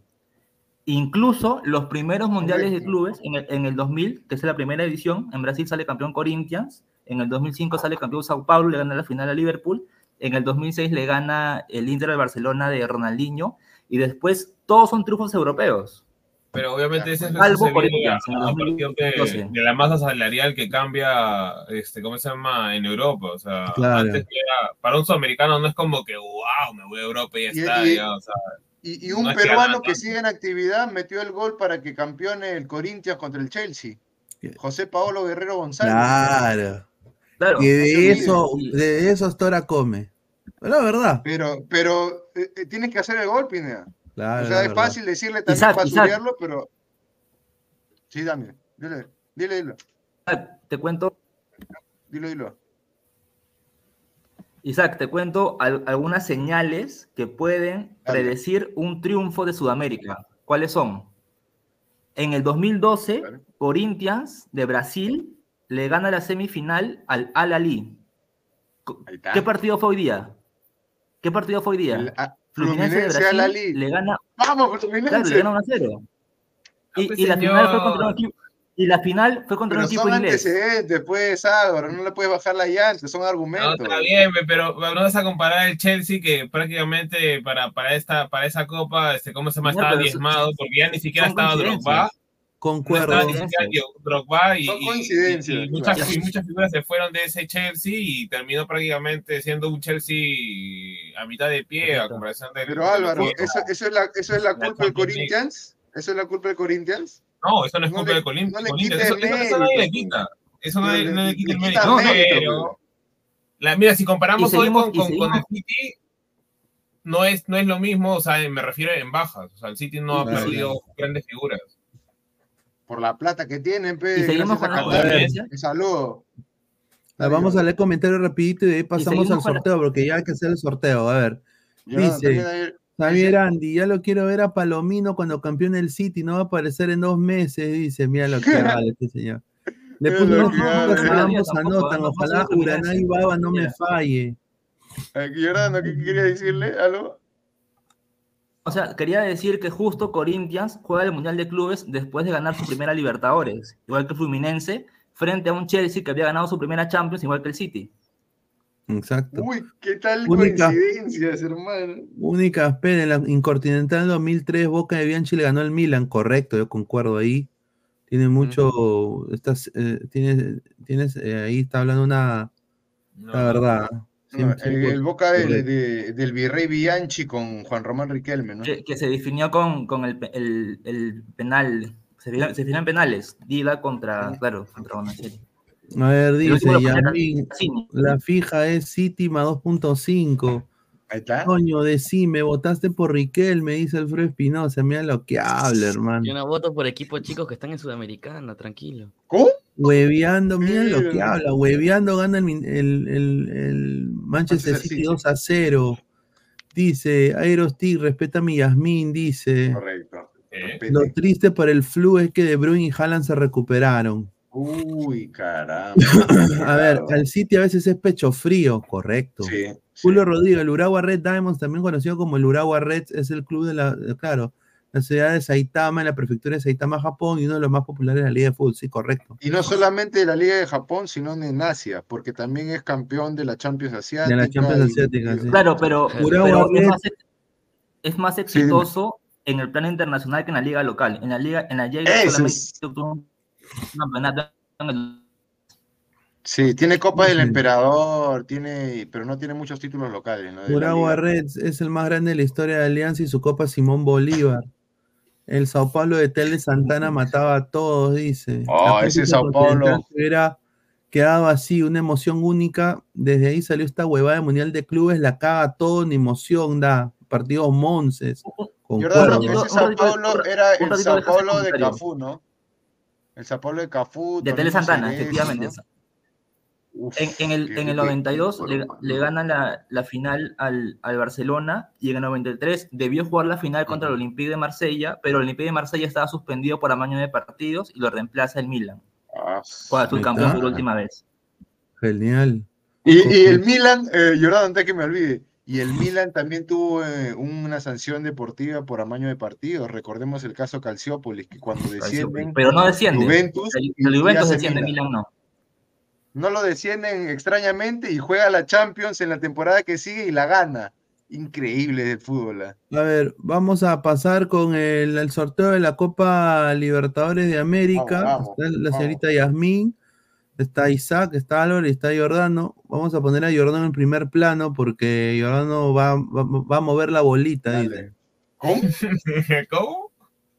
[SPEAKER 2] Incluso los primeros Mundiales de. Clubes, en el, en el 2000, que es la primera edición, en Brasil sale campeón Corinthians, en el 2005 sale campeón Sao Paulo, le gana la final a Liverpool, en el 2006 le gana el Inter de Barcelona de Ronaldinho, y después todos son triunfos europeos.
[SPEAKER 9] Pero obviamente ese es
[SPEAKER 2] Salvo
[SPEAKER 9] se viene
[SPEAKER 2] Corinthians,
[SPEAKER 9] a,
[SPEAKER 2] en
[SPEAKER 9] a partir
[SPEAKER 2] 2012.
[SPEAKER 9] de, de la masa salarial que cambia, este, ¿cómo se llama? En Europa. O sea,
[SPEAKER 1] Claro.
[SPEAKER 9] antes que era- para un sudamericano no es como que, wow, me voy a Europa y ya
[SPEAKER 3] Y-
[SPEAKER 9] está.
[SPEAKER 3] y-
[SPEAKER 9] ya, o sea,
[SPEAKER 3] Y, y un
[SPEAKER 9] No es que
[SPEAKER 3] peruano que sigue en actividad metió el gol para que campeone el Corinthians contra el Chelsea. José Paolo Guerrero González.
[SPEAKER 1] Claro.
[SPEAKER 2] Claro.
[SPEAKER 1] Que de eso, de eso hasta ahora come. La verdad.
[SPEAKER 3] Pero, pero eh, eh, tienes que hacer el gol, Pineda.
[SPEAKER 1] Claro,
[SPEAKER 3] o sea, es fácil decirle también
[SPEAKER 2] Isaac,
[SPEAKER 3] para
[SPEAKER 2] Isaac.
[SPEAKER 3] pero. Sí, dame. Dile, dile, dile.
[SPEAKER 2] Te cuento
[SPEAKER 3] Dilo, dilo.
[SPEAKER 2] Isaac, te cuento al- algunas señales que pueden
[SPEAKER 3] Dale.
[SPEAKER 2] predecir un triunfo de Sudamérica. ¿Cuáles son? En el 2012,
[SPEAKER 3] Dale.
[SPEAKER 2] Corinthians de Brasil le gana la semifinal al Al Ali. Co-
[SPEAKER 3] Ahí está.
[SPEAKER 2] ¿Qué partido fue hoy día? ¿Qué partido fue hoy día?
[SPEAKER 3] El- ah,
[SPEAKER 2] Fluminense de
[SPEAKER 3] Fluminense
[SPEAKER 2] Brasil
[SPEAKER 3] Ali.
[SPEAKER 2] le gana,
[SPEAKER 3] Vamos,
[SPEAKER 2] claro, le
[SPEAKER 3] Fluminense.
[SPEAKER 2] gana 1 a 0. Y,
[SPEAKER 9] pues,
[SPEAKER 2] y la final fue contra un equipo, y la final fue contra
[SPEAKER 3] Pero
[SPEAKER 2] un equipo
[SPEAKER 3] son
[SPEAKER 2] inglés.
[SPEAKER 3] antecedentes, pues, Álvaro. No le puedes bajar la llanta, son
[SPEAKER 9] No,
[SPEAKER 3] argumentos.
[SPEAKER 9] está bien, pe, pero no vas a comparar el Chelsea que prácticamente para, para esta para esa copa, este, ¿cómo se llama?
[SPEAKER 2] Señor,
[SPEAKER 9] Estaba diezmado porque ya ni siquiera estaba. Drogba. No
[SPEAKER 1] Concuerdo.
[SPEAKER 9] Dio- Drogba y,
[SPEAKER 3] coincidencias,
[SPEAKER 9] muchas,
[SPEAKER 2] claro.
[SPEAKER 9] y muchas figuras se fueron de ese Chelsea y terminó prácticamente siendo un Chelsea a mitad de pie a comparación del
[SPEAKER 3] Pero
[SPEAKER 9] del
[SPEAKER 3] Álvaro. ¿eso, eso, es la, ¿eso es la
[SPEAKER 9] La
[SPEAKER 3] culpa del. Corinthians? ¿Eso es la culpa del Corinthians?
[SPEAKER 9] No, eso no es
[SPEAKER 3] No
[SPEAKER 9] culpa
[SPEAKER 3] le-
[SPEAKER 9] de Colin-
[SPEAKER 3] no le
[SPEAKER 9] Corinthians, eso, eso- eso nadie le quita. Eso
[SPEAKER 3] No
[SPEAKER 9] nadie,
[SPEAKER 3] le-
[SPEAKER 9] no le quita el mérito.
[SPEAKER 3] quita mérito,
[SPEAKER 9] pero, la, mira, si comparamos
[SPEAKER 2] Y
[SPEAKER 9] hoy
[SPEAKER 2] seguimos-
[SPEAKER 9] con,
[SPEAKER 2] y
[SPEAKER 9] con, con el
[SPEAKER 2] seguimos-
[SPEAKER 9] City, no es, no es lo mismo, o sea, me refiero en bajas. O sea, el City no ha perdido grandes figuras.
[SPEAKER 3] Por la plata que tienen, pe,
[SPEAKER 2] Y seguimos
[SPEAKER 3] a
[SPEAKER 2] con
[SPEAKER 9] la.
[SPEAKER 3] Un saludo.
[SPEAKER 1] Ah, Vamos a leer comentarios rapidito y de ahí pasamos al
[SPEAKER 2] la-
[SPEAKER 1] sorteo, porque ya hay que hacer el sorteo. A ver. Dice- Javier Andy, ya lo quiero ver a Palomino cuando campeone el City, no va a aparecer en dos meses, dice, mira lo que vale este señor. Le puso unos ambos anotan,
[SPEAKER 2] no, no
[SPEAKER 1] ojalá
[SPEAKER 2] soy de
[SPEAKER 1] Uraná y Baba no me falle.
[SPEAKER 3] Aquí, Jordano, ¿qué quería decirle? ¿Aló?
[SPEAKER 2] O sea, quería decir que justo Corinthians juega el Mundial de Clubes después de ganar su primera Libertadores, igual que Fluminense, frente a un Chelsea que había ganado su primera Champions, igual que el City.
[SPEAKER 1] Exacto.
[SPEAKER 3] Uy, ¿qué tal
[SPEAKER 1] Única.
[SPEAKER 3] coincidencias, hermano?
[SPEAKER 1] Única, espera, en la Incontinental 2003, Boca de Bianchi le ganó al Milan, correcto, yo concuerdo ahí. Tiene mucho, estás, eh, tienes, tienes, eh, ahí está hablando una,
[SPEAKER 9] No,
[SPEAKER 1] la verdad.
[SPEAKER 3] No, el, boca de- del virrey Bianchi con Juan Román Riquelme, ¿no?
[SPEAKER 2] Que, que se definió con, con el, el- el penal, se definió, se definió en penales, Dida contra, claro, contra Bonacieri.
[SPEAKER 1] A ver, dice
[SPEAKER 2] Cassini.
[SPEAKER 1] la fija es City más 2.5.
[SPEAKER 3] Ahí está.
[SPEAKER 1] Coño, decime, votaste por Riquel, me dice Alfredo Espinosa, mira lo que habla, hermano.
[SPEAKER 5] Yo no voto por equipos chicos que están en Sudamericana, tranquilo.
[SPEAKER 3] ¿Cómo?
[SPEAKER 1] Hueveando, mira lo que habla, hueveando gana el, el- el- el Manchester City
[SPEAKER 3] City.
[SPEAKER 1] 2 a 0. Dice, Aerostig, respeta a mi Yasmín, dice.
[SPEAKER 3] Correcto.
[SPEAKER 9] ¿eh?
[SPEAKER 1] Lo triste para el flu es que De Bruyne y Haaland se recuperaron.
[SPEAKER 3] Uy, caramba.
[SPEAKER 1] A ver, al City a veces es pecho frío, correcto.
[SPEAKER 3] Sí.
[SPEAKER 1] Julio Rodríguez, el Urawa Red Diamonds, también conocido como el Urawa Reds, es el club de la, de- claro, la ciudad de Saitama, en la prefectura de Saitama, Japón, y uno de los más populares de la Liga de Fútbol, sí, correcto.
[SPEAKER 3] Y no solamente de la Liga de Japón, sino en Asia, porque también es campeón de la Champions Asiática.
[SPEAKER 1] De la Champions Asiática,
[SPEAKER 3] y-
[SPEAKER 1] sí.
[SPEAKER 2] Claro, pero,
[SPEAKER 1] Urawa
[SPEAKER 2] pero es, más, ex- es más exitoso en el plano internacional que en la liga local. En la liga, en la liga solamente
[SPEAKER 3] es.
[SPEAKER 2] En el
[SPEAKER 3] Sí, tiene Copa del. Emperador, tiene, pero no tiene muchos títulos locales. ¿no? liga.
[SPEAKER 1] Reds es el más grande de la historia de Alianza y su Copa Simón Bolívar. El Sao Paulo de Tele Santana mataba a todos, dice.
[SPEAKER 3] Oh,
[SPEAKER 1] La
[SPEAKER 3] ese Sao Paulo.
[SPEAKER 1] Hubiera quedado así, una emoción única. Desde ahí salió esta huevada de Mundial de Clubes, la caga todo, ni emoción da. Partidos Monces. Con
[SPEAKER 3] ese Sao Paulo era el Sao Paulo de. Cafú, ¿no? El Sao Paulo de Cafú.
[SPEAKER 2] de Tele Santana,
[SPEAKER 3] Cerezo,
[SPEAKER 2] efectivamente.
[SPEAKER 3] ¿no? Uf,
[SPEAKER 2] En, en el, en el
[SPEAKER 3] qué-
[SPEAKER 2] 92
[SPEAKER 3] qué-
[SPEAKER 2] le, le ganan la, la final al, al Barcelona y en el 93 debió jugar la final contra el Olympique de Marsella, pero el Olympique de Marsella estaba suspendido por amaño de partidos y lo reemplaza el Milan.
[SPEAKER 3] Ah,
[SPEAKER 2] Fue subcampeón
[SPEAKER 1] está.
[SPEAKER 2] por última vez.
[SPEAKER 1] Genial.
[SPEAKER 3] Y, y el Milan, eh, Jordano, antes que me olvide, y el Milan también tuvo eh, una sanción deportiva por amaño de partidos. Recordemos el caso Calciópolis, que cuando descienden,
[SPEAKER 2] Pero no desciende.
[SPEAKER 3] Juventus
[SPEAKER 2] el, Juventus desciende,
[SPEAKER 3] Milan.
[SPEAKER 2] Milan no.
[SPEAKER 3] no lo descienden extrañamente y juega la Champions en la temporada que sigue y la gana. Increíble del fútbol. ¿ah?
[SPEAKER 1] A ver, vamos a pasar con el, el sorteo de la Copa Libertadores de América.
[SPEAKER 3] Vamos, vamos,
[SPEAKER 1] está la
[SPEAKER 3] vamos.
[SPEAKER 1] señorita Yasmín, está Isaac, está Álvaro y está Jordano. Vamos a poner a Jordano en primer plano porque Jordano va, va, va a mover la bolita. dice.
[SPEAKER 3] ¿Cómo?
[SPEAKER 9] ¿Cómo?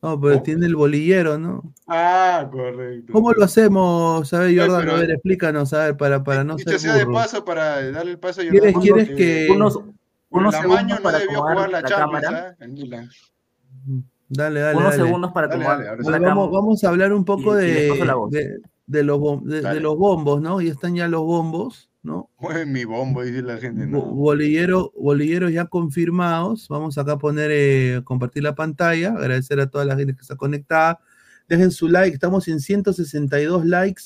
[SPEAKER 1] No, pero
[SPEAKER 3] ¿Cómo?
[SPEAKER 1] tiene el bolillero, ¿no?
[SPEAKER 3] Ah, correcto.
[SPEAKER 1] ¿Cómo lo hacemos? A ver,
[SPEAKER 3] Ay,
[SPEAKER 1] Jordano,
[SPEAKER 3] pero-
[SPEAKER 1] a ver, explícanos, a ver, para, para no ser
[SPEAKER 3] sea de
[SPEAKER 1] burro.
[SPEAKER 3] paso, para darle el paso a
[SPEAKER 1] ¿Quieres,
[SPEAKER 3] Jordano,
[SPEAKER 1] quieres
[SPEAKER 3] que
[SPEAKER 1] que...?
[SPEAKER 2] Unos, unos segundos
[SPEAKER 3] amaño no
[SPEAKER 2] para
[SPEAKER 3] debió jugar la
[SPEAKER 2] la cámara.
[SPEAKER 3] ¿ah? Milan.
[SPEAKER 1] Dale, dale,
[SPEAKER 2] unos
[SPEAKER 1] dale.
[SPEAKER 2] segundos para
[SPEAKER 3] Dale,
[SPEAKER 2] tomar
[SPEAKER 3] dale,
[SPEAKER 2] la.
[SPEAKER 1] Vamos, vamos a hablar un poco
[SPEAKER 2] y- y
[SPEAKER 1] de,
[SPEAKER 2] voz.
[SPEAKER 1] de, de los, de- de los bombos, ¿no? Y están ya los bombos, ¿no?
[SPEAKER 3] Mueve mi bombo, dice la gente. No.
[SPEAKER 1] Bolillero, bolilleros ya confirmados. Vamos acá a poner, eh, compartir la pantalla. Agradecer a toda la gente que está conectada. Dejen su like. Estamos en 162 likes.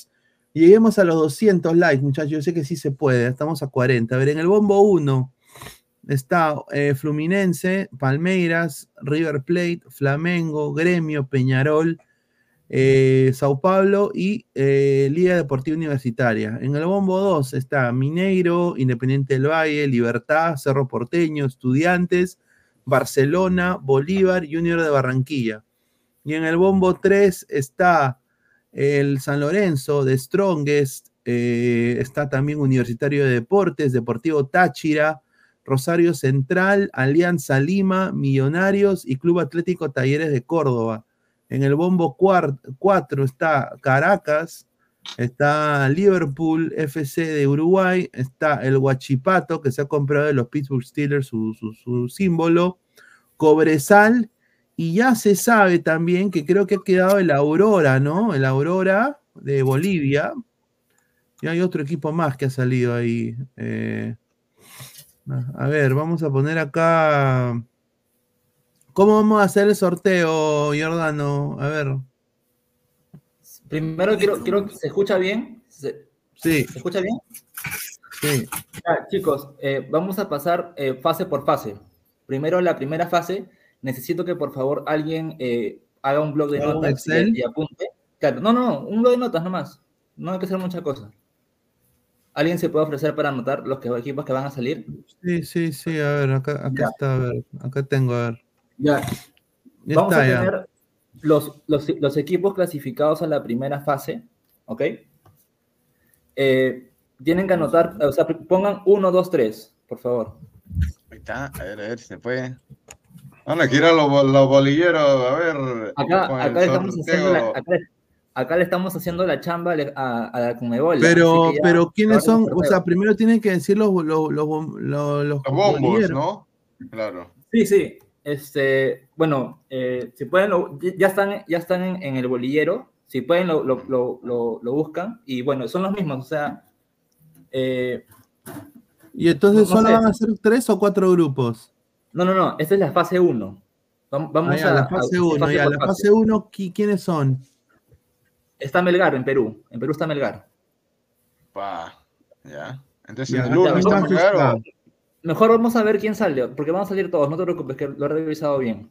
[SPEAKER 1] Lleguemos a los 200 likes, muchachos. Yo sé que sí se puede. Estamos a 40. A ver, en el bombo 1 está eh, Fluminense, Palmeiras, River Plate, Flamengo, Gremio, Peñarol, eh, Sao Paulo y eh, Liga Deportiva Universitaria. En el bombo 2 está Mineiro, Independiente del Valle, Libertad, Cerro Porteño, Estudiantes, Barcelona, Bolívar, Junior de Barranquilla. Y en el bombo 3 está el San Lorenzo de Strongest, eh, está también Universitario de Deportes, Deportivo Táchira, Rosario Central, Alianza Lima, Millonarios y Club Atlético Talleres de Córdoba. En el bombo 4 está Caracas, está Liverpool FC de Uruguay, está el Huachipato, que se ha comprado de los Pittsburgh Steelers su, símbolo, Cobresal, y ya se sabe también que creo que ha quedado el Aurora, ¿no? El Aurora de Bolivia. Y hay otro equipo más que ha salido ahí. eh, a ver, vamos a poner acá. ¿Cómo vamos a hacer el sorteo, Jordano? A ver.
[SPEAKER 2] Primero quiero, quiero ¿se escucha bien? ¿Se,
[SPEAKER 1] Sí,
[SPEAKER 2] ¿se escucha bien?
[SPEAKER 1] sí.
[SPEAKER 2] Chicos, eh, vamos a pasar eh, fase por fase. Primero, la primera fase, necesito que por favor alguien eh, haga un blog de
[SPEAKER 1] ¿Haga un
[SPEAKER 2] notas
[SPEAKER 1] Excel?
[SPEAKER 2] y, y apunte. Claro, no, no, un blog de notas nomás. No hay que hacer muchas cosas. ¿Alguien se puede ofrecer para anotar los que- equipos que van a salir?
[SPEAKER 1] Sí, sí, sí. A ver, acá, acá está. A ver, acá tengo, a ver.
[SPEAKER 2] Ya.
[SPEAKER 1] Ya
[SPEAKER 2] Vamos
[SPEAKER 1] está,
[SPEAKER 2] a
[SPEAKER 1] ya.
[SPEAKER 2] tener los, los, los equipos clasificados a la primera fase, ¿ok? Eh, tienen que anotar, o sea, pongan 1, 2, 3, por favor.
[SPEAKER 3] Ahí está, a ver, a ver si se puede. Bueno, aquí eran los, los bolilleros, a ver.
[SPEAKER 2] Acá, le estamos haciendo la, acá, acá le estamos haciendo la chamba a, a la Conmebol.
[SPEAKER 1] Pero,
[SPEAKER 2] ya
[SPEAKER 1] pero ¿quiénes son? O sea, primero tienen que decir los, los, los, bom- los, los
[SPEAKER 3] Los bombos,
[SPEAKER 1] bolilleros.
[SPEAKER 3] ¿no? Claro.
[SPEAKER 2] Sí, sí. Este, bueno, eh, si pueden, lo- ya están, ya están en, en el bolillero. Si pueden, lo, lo, lo, lo- lo buscan. Y bueno, son los mismos. O sea, eh,
[SPEAKER 1] Y entonces
[SPEAKER 2] No- no
[SPEAKER 1] solo
[SPEAKER 2] sé.
[SPEAKER 1] van a ser tres o cuatro grupos.
[SPEAKER 2] no, no, no. Esta es la fase 1. Vamos
[SPEAKER 1] Ah, ya,
[SPEAKER 2] a
[SPEAKER 1] la fase
[SPEAKER 2] a-
[SPEAKER 1] 1, ya,
[SPEAKER 2] por
[SPEAKER 1] la fase 1, ¿quiénes son?
[SPEAKER 2] Está Melgar en Perú. En Perú está Melgar.
[SPEAKER 3] Pa, ya. Entonces,
[SPEAKER 1] Ya,
[SPEAKER 3] el lunes está Melgar o-
[SPEAKER 2] Mejor vamos a ver quién sale, porque van a salir todos, no te preocupes, que lo he revisado bien.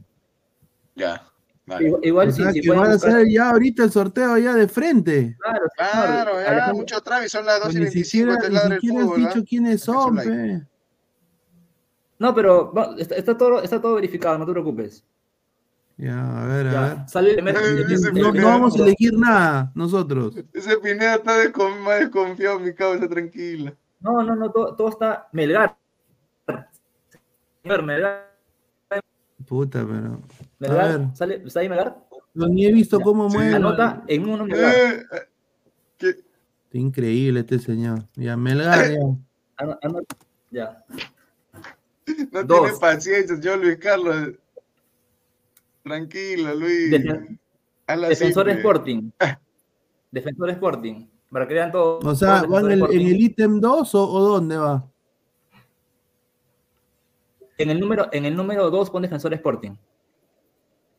[SPEAKER 3] Ya. Vale.
[SPEAKER 2] Igual,
[SPEAKER 1] O
[SPEAKER 2] si,
[SPEAKER 1] sea,
[SPEAKER 2] si
[SPEAKER 1] van a
[SPEAKER 2] buscar-
[SPEAKER 1] hacer ya ahorita el sorteo ya de frente.
[SPEAKER 2] Claro, señor,
[SPEAKER 3] Claro, ya, mucho trámite, son las 2
[SPEAKER 1] Pues
[SPEAKER 3] y
[SPEAKER 1] ni
[SPEAKER 3] 25,
[SPEAKER 1] siquiera,
[SPEAKER 3] este es
[SPEAKER 1] ni siquiera has dicho
[SPEAKER 3] ¿ah?
[SPEAKER 1] quiénes son, pe.
[SPEAKER 2] No, pero va- está, está todo, está todo verificado, no te preocupes.
[SPEAKER 1] Ya, a ver, a
[SPEAKER 2] Ya,
[SPEAKER 1] ver.
[SPEAKER 2] sale el primer- el-
[SPEAKER 3] ese
[SPEAKER 2] el-
[SPEAKER 1] No, vamos a elegir nada, nosotros.
[SPEAKER 3] Ese Pineda está descon- más desconfiado, mi causa, tranquila.
[SPEAKER 2] No, no, no, todo, todo está Melgar. Melgar,
[SPEAKER 1] Puta, pero.
[SPEAKER 2] Melgar, ¿sale, ¿está ahí Melgar?
[SPEAKER 1] yo ni he visto cómo
[SPEAKER 3] Sí.
[SPEAKER 1] mueve.
[SPEAKER 2] Anota en uno Melgar.
[SPEAKER 3] Eh, eh, ¿qué?
[SPEAKER 1] Está increíble este señor. Ya, Melgar, ya.
[SPEAKER 2] Ano- anota- Ya.
[SPEAKER 3] No
[SPEAKER 2] Dos.
[SPEAKER 3] tiene paciencia, yo Luis Carlos. Tranquilo, Luis.
[SPEAKER 2] Defen- Defensor
[SPEAKER 3] simple.
[SPEAKER 2] Sporting. Defensor Sporting. Para que vean todo.
[SPEAKER 1] O sea,
[SPEAKER 2] todo
[SPEAKER 1] ¿va en
[SPEAKER 2] Defensor
[SPEAKER 1] el, en el ítem 2 o, o dónde va?
[SPEAKER 2] En el número, en el número 2 pon Defensor Sporting.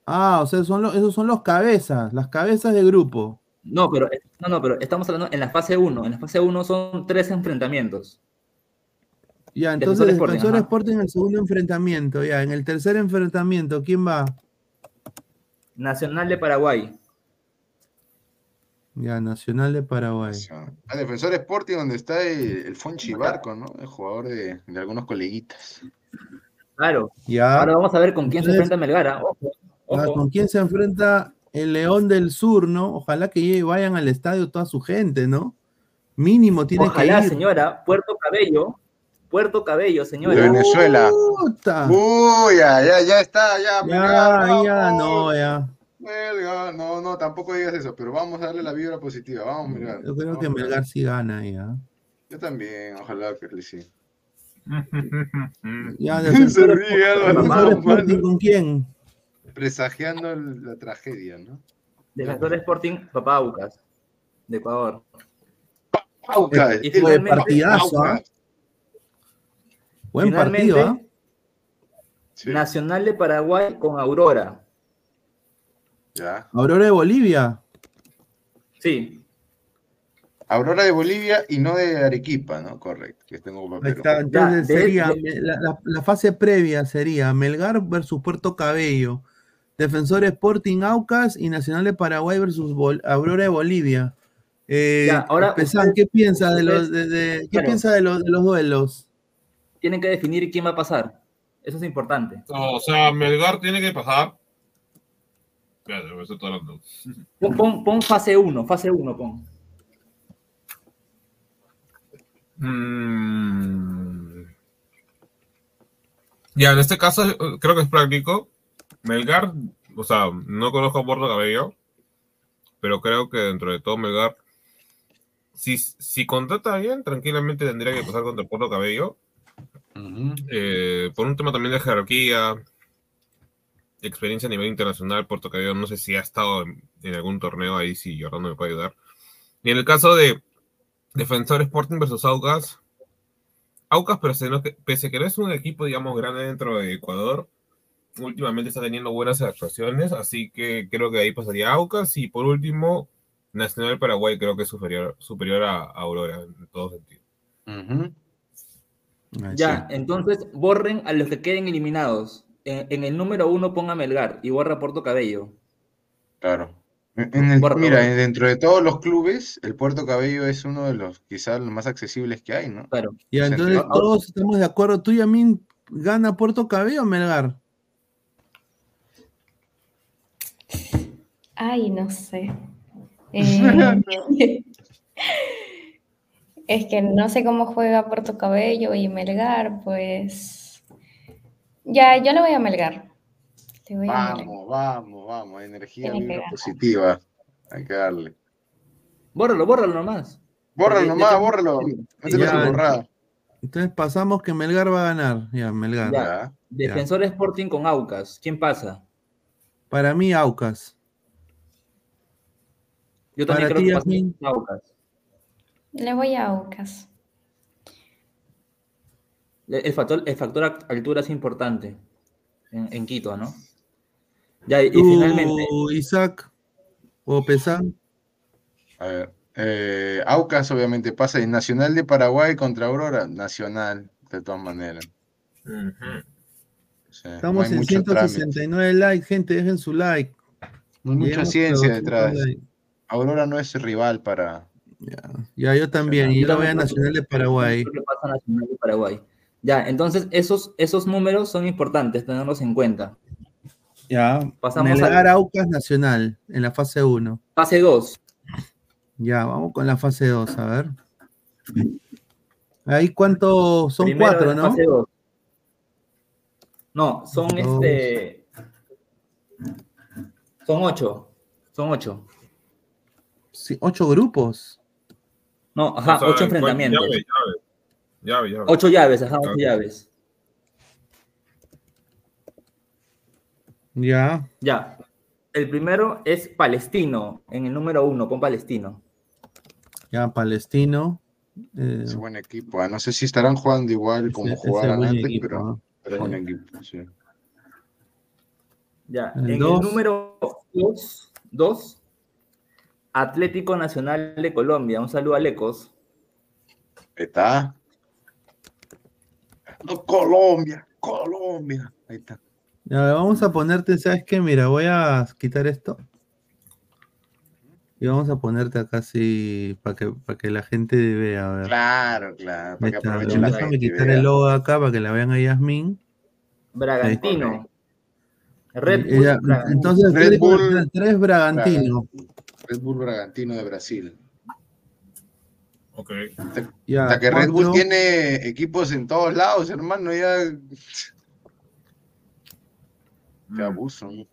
[SPEAKER 1] Ah, o sea, son los, esos son los cabezas, las cabezas de grupo.
[SPEAKER 2] No, pero, no, no, pero estamos hablando en la fase 1. En la fase 1 son tres enfrentamientos.
[SPEAKER 1] Ya, entonces
[SPEAKER 2] Defensor Sporting,
[SPEAKER 1] Defensor
[SPEAKER 2] ajá.
[SPEAKER 1] Sporting en el segundo enfrentamiento. Ya, en el tercer enfrentamiento, ¿quién va?
[SPEAKER 2] Nacional de Paraguay.
[SPEAKER 1] Ya, Nacional de Paraguay.
[SPEAKER 3] Ah, Defensor Sporting, donde está el, el Fonchi Barco, ¿no? El jugador de, de algunos coleguitas.
[SPEAKER 2] Claro.
[SPEAKER 1] Ya.
[SPEAKER 2] Ahora vamos a ver con quién se enfrenta Melgar. ¿ah? Ojo,
[SPEAKER 1] Ah,
[SPEAKER 2] ojo.
[SPEAKER 1] ¿Con quién se enfrenta el León del Sur, no? Ojalá que vayan al estadio toda su gente, ¿no? Mínimo tiene
[SPEAKER 2] Ojalá,
[SPEAKER 1] que ir.
[SPEAKER 2] señora. Puerto Cabello. Puerto Cabello,
[SPEAKER 3] De
[SPEAKER 2] señora.
[SPEAKER 3] Venezuela.
[SPEAKER 1] Puta.
[SPEAKER 3] Uy, ya, ya, ya está, ya.
[SPEAKER 1] Ya,
[SPEAKER 3] Melgar,
[SPEAKER 1] ya, no, ya.
[SPEAKER 3] Melgar, no, no, tampoco digas eso, pero vamos a darle la vibra positiva. Vamos, Melgar.
[SPEAKER 1] Yo creo
[SPEAKER 3] Vamos,
[SPEAKER 1] que Melgar sí gana ya.
[SPEAKER 3] Yo también, ojalá que sí.
[SPEAKER 1] Ya,
[SPEAKER 3] Se
[SPEAKER 1] Defensor,
[SPEAKER 3] ríe, Álvaro,
[SPEAKER 1] Defensor
[SPEAKER 3] vamos,
[SPEAKER 1] Sporting,
[SPEAKER 3] mano.
[SPEAKER 1] ¿con quién?
[SPEAKER 3] Presagiando la tragedia, ¿no?
[SPEAKER 2] Defensor Sporting, Papá Aucas. De Ecuador.
[SPEAKER 3] Aucas,
[SPEAKER 2] Y finalmente-
[SPEAKER 1] partidazo, ¿ah?
[SPEAKER 3] Aucas.
[SPEAKER 1] Buen
[SPEAKER 2] Finalmente,
[SPEAKER 1] partido, ¿ah?
[SPEAKER 3] Sí,
[SPEAKER 2] Nacional de Paraguay con Aurora.
[SPEAKER 3] ya.
[SPEAKER 1] Aurora de Bolivia.
[SPEAKER 2] Sí.
[SPEAKER 3] Aurora de Bolivia y no de Arequipa, ¿no? Correcto, que tengo
[SPEAKER 1] Ahí
[SPEAKER 3] papel.
[SPEAKER 1] está. Entonces sería
[SPEAKER 2] de-
[SPEAKER 1] la, la- la fase previa sería Melgar versus Puerto Cabello, Defensor Sporting Aucas y Nacional de Paraguay versus Bol- Aurora de Bolivia. Eh,
[SPEAKER 2] Ya, ahora
[SPEAKER 1] ¿qué piensa de los de, de- qué
[SPEAKER 2] claro.
[SPEAKER 1] piensa de los de los duelos?
[SPEAKER 2] Tienen que definir quién va a pasar. Eso es importante.
[SPEAKER 9] O sea, Melgar tiene que pasar. Espérate, me estoy hablando.
[SPEAKER 2] Pon, pon- pon fase 1, fase 1, pon.
[SPEAKER 9] Mm. Ya, en este caso eh, creo que es práctico. Melgar, o sea, no conozco a Puerto Cabello, pero creo que dentro de todo Melgar, si, si contrata bien, tranquilamente tendría que pasar contra Puerto Cabello. Eh, por un tema también de jerarquía, experiencia a nivel internacional, Puerto Cabello no sé si ha estado en, en algún torneo ahí, si Jordano me puede ayudar. Y en el caso de Defensor Sporting versus Aucas, Aucas, pero se no- pese a que no es un equipo, digamos, grande dentro de Ecuador, últimamente está teniendo buenas actuaciones, así que creo que ahí pasaría Aucas. Y por último, Nacional Paraguay creo que es superior, superior a, Aurora en todo sentido.
[SPEAKER 2] Ya, entonces borren a los que queden eliminados. En, en el número 1 ponga Melgar y borra Puerto Cabello.
[SPEAKER 3] Claro. En- el- mira, dentro de todos los clubes, el Puerto Cabello es uno de los quizás los más accesibles que hay, ¿no?
[SPEAKER 2] Claro.
[SPEAKER 3] Sí,
[SPEAKER 1] entonces todos estamos de acuerdo. ¿Tú y a mí gana Puerto Cabello o Melgar?
[SPEAKER 6] Ay, no sé. Eh, es que no sé cómo juega Puerto Cabello y Melgar, pues. Ya, yo le voy a Melgar. Voy a.
[SPEAKER 3] Vamos, vamos, vamos, energía vibra positiva. Hay que darle.
[SPEAKER 2] Bórralo, bórralo nomás.
[SPEAKER 3] Bórralo nomás, bórralo.
[SPEAKER 1] Ya. Entonces pasamos que Melgar va a ganar. Ya, Melgar.
[SPEAKER 2] Ya.
[SPEAKER 3] Ya.
[SPEAKER 2] Defensor Sporting con Aucas. ¿Quién pasa?
[SPEAKER 1] Para mí, Aucas.
[SPEAKER 2] Yo también
[SPEAKER 1] Para
[SPEAKER 2] creo que. Aucas.
[SPEAKER 6] Le voy a Aucas.
[SPEAKER 2] El factor, el factor act- altura es importante en, en Quito, ¿no? Ya, y,
[SPEAKER 1] Tú,
[SPEAKER 2] finalmente,
[SPEAKER 1] Isaac o Pesan.
[SPEAKER 3] A ver. eh, Aucas obviamente pasa. Y Nacional de Paraguay contra Aurora. Nacional, de todas maneras. O sea,
[SPEAKER 1] Estamos en
[SPEAKER 3] mucho trámite.
[SPEAKER 1] 169 likes, gente, dejen su like.
[SPEAKER 3] No hay mucha ciencia
[SPEAKER 1] 200
[SPEAKER 3] detrás. Aurora no es rival para.
[SPEAKER 1] Ya, yo también, y yo la voy a Nacional de Paraguay.
[SPEAKER 2] Pasa Nacional de Paraguay. Ya, entonces esos, esos números son importantes tenerlos en cuenta.
[SPEAKER 1] Ya,
[SPEAKER 2] Pasamos
[SPEAKER 1] Melgar
[SPEAKER 2] a
[SPEAKER 1] Aucas Nacional en la fase 1.
[SPEAKER 2] fase 2.
[SPEAKER 1] Ya, vamos con la fase 2, a ver. Ahí cuántos son
[SPEAKER 2] Primero
[SPEAKER 1] cuatro, ¿no?
[SPEAKER 2] fase dos. No, son
[SPEAKER 1] Dos.
[SPEAKER 2] este. Son ocho. Son ocho.
[SPEAKER 1] Sí, ocho grupos.
[SPEAKER 2] No, ajá,
[SPEAKER 9] O sea,
[SPEAKER 2] ocho
[SPEAKER 9] ¿cuál-
[SPEAKER 2] enfrentamientos.
[SPEAKER 9] Llave, llave. Llave, llave.
[SPEAKER 2] Ocho llaves, ajá, ocho llaves.
[SPEAKER 1] Ya,
[SPEAKER 2] Ya. El primero es Palestino, en el número uno, con Palestino.
[SPEAKER 1] ya, Palestino. eh,
[SPEAKER 3] Es buen equipo. ah, No sé si estarán jugando igual como
[SPEAKER 1] ese-
[SPEAKER 3] jugaban antes,
[SPEAKER 1] equipo,
[SPEAKER 3] pero,
[SPEAKER 1] ¿no?
[SPEAKER 3] pero es buen equipo. sí.
[SPEAKER 2] Ya.
[SPEAKER 1] El
[SPEAKER 2] en
[SPEAKER 1] dos.
[SPEAKER 2] el número dos, dos, Atlético Nacional de Colombia. Un saludo a Lecos.
[SPEAKER 3] Está. No, Colombia, Colombia. Ahí está.
[SPEAKER 1] Ya, vamos a ponerte, ¿sabes qué? Mira, voy a quitar esto. Y vamos a ponerte acá así para que, para que la gente vea. A ver.
[SPEAKER 3] Claro, claro. Que la
[SPEAKER 1] Déjame quitar
[SPEAKER 3] vea.
[SPEAKER 1] el logo acá para que la vean a Yasmin.
[SPEAKER 2] Bragantino. Red Bull. Bragantino.
[SPEAKER 1] entonces,
[SPEAKER 3] Red Bull-
[SPEAKER 1] tres Bragantino.
[SPEAKER 3] Red Bull Bragantino de Brasil.
[SPEAKER 9] Ok.
[SPEAKER 1] Ya,
[SPEAKER 3] Hasta que Red Bull tiene equipos en todos lados, hermano, ya. Qué abuso. ¿no?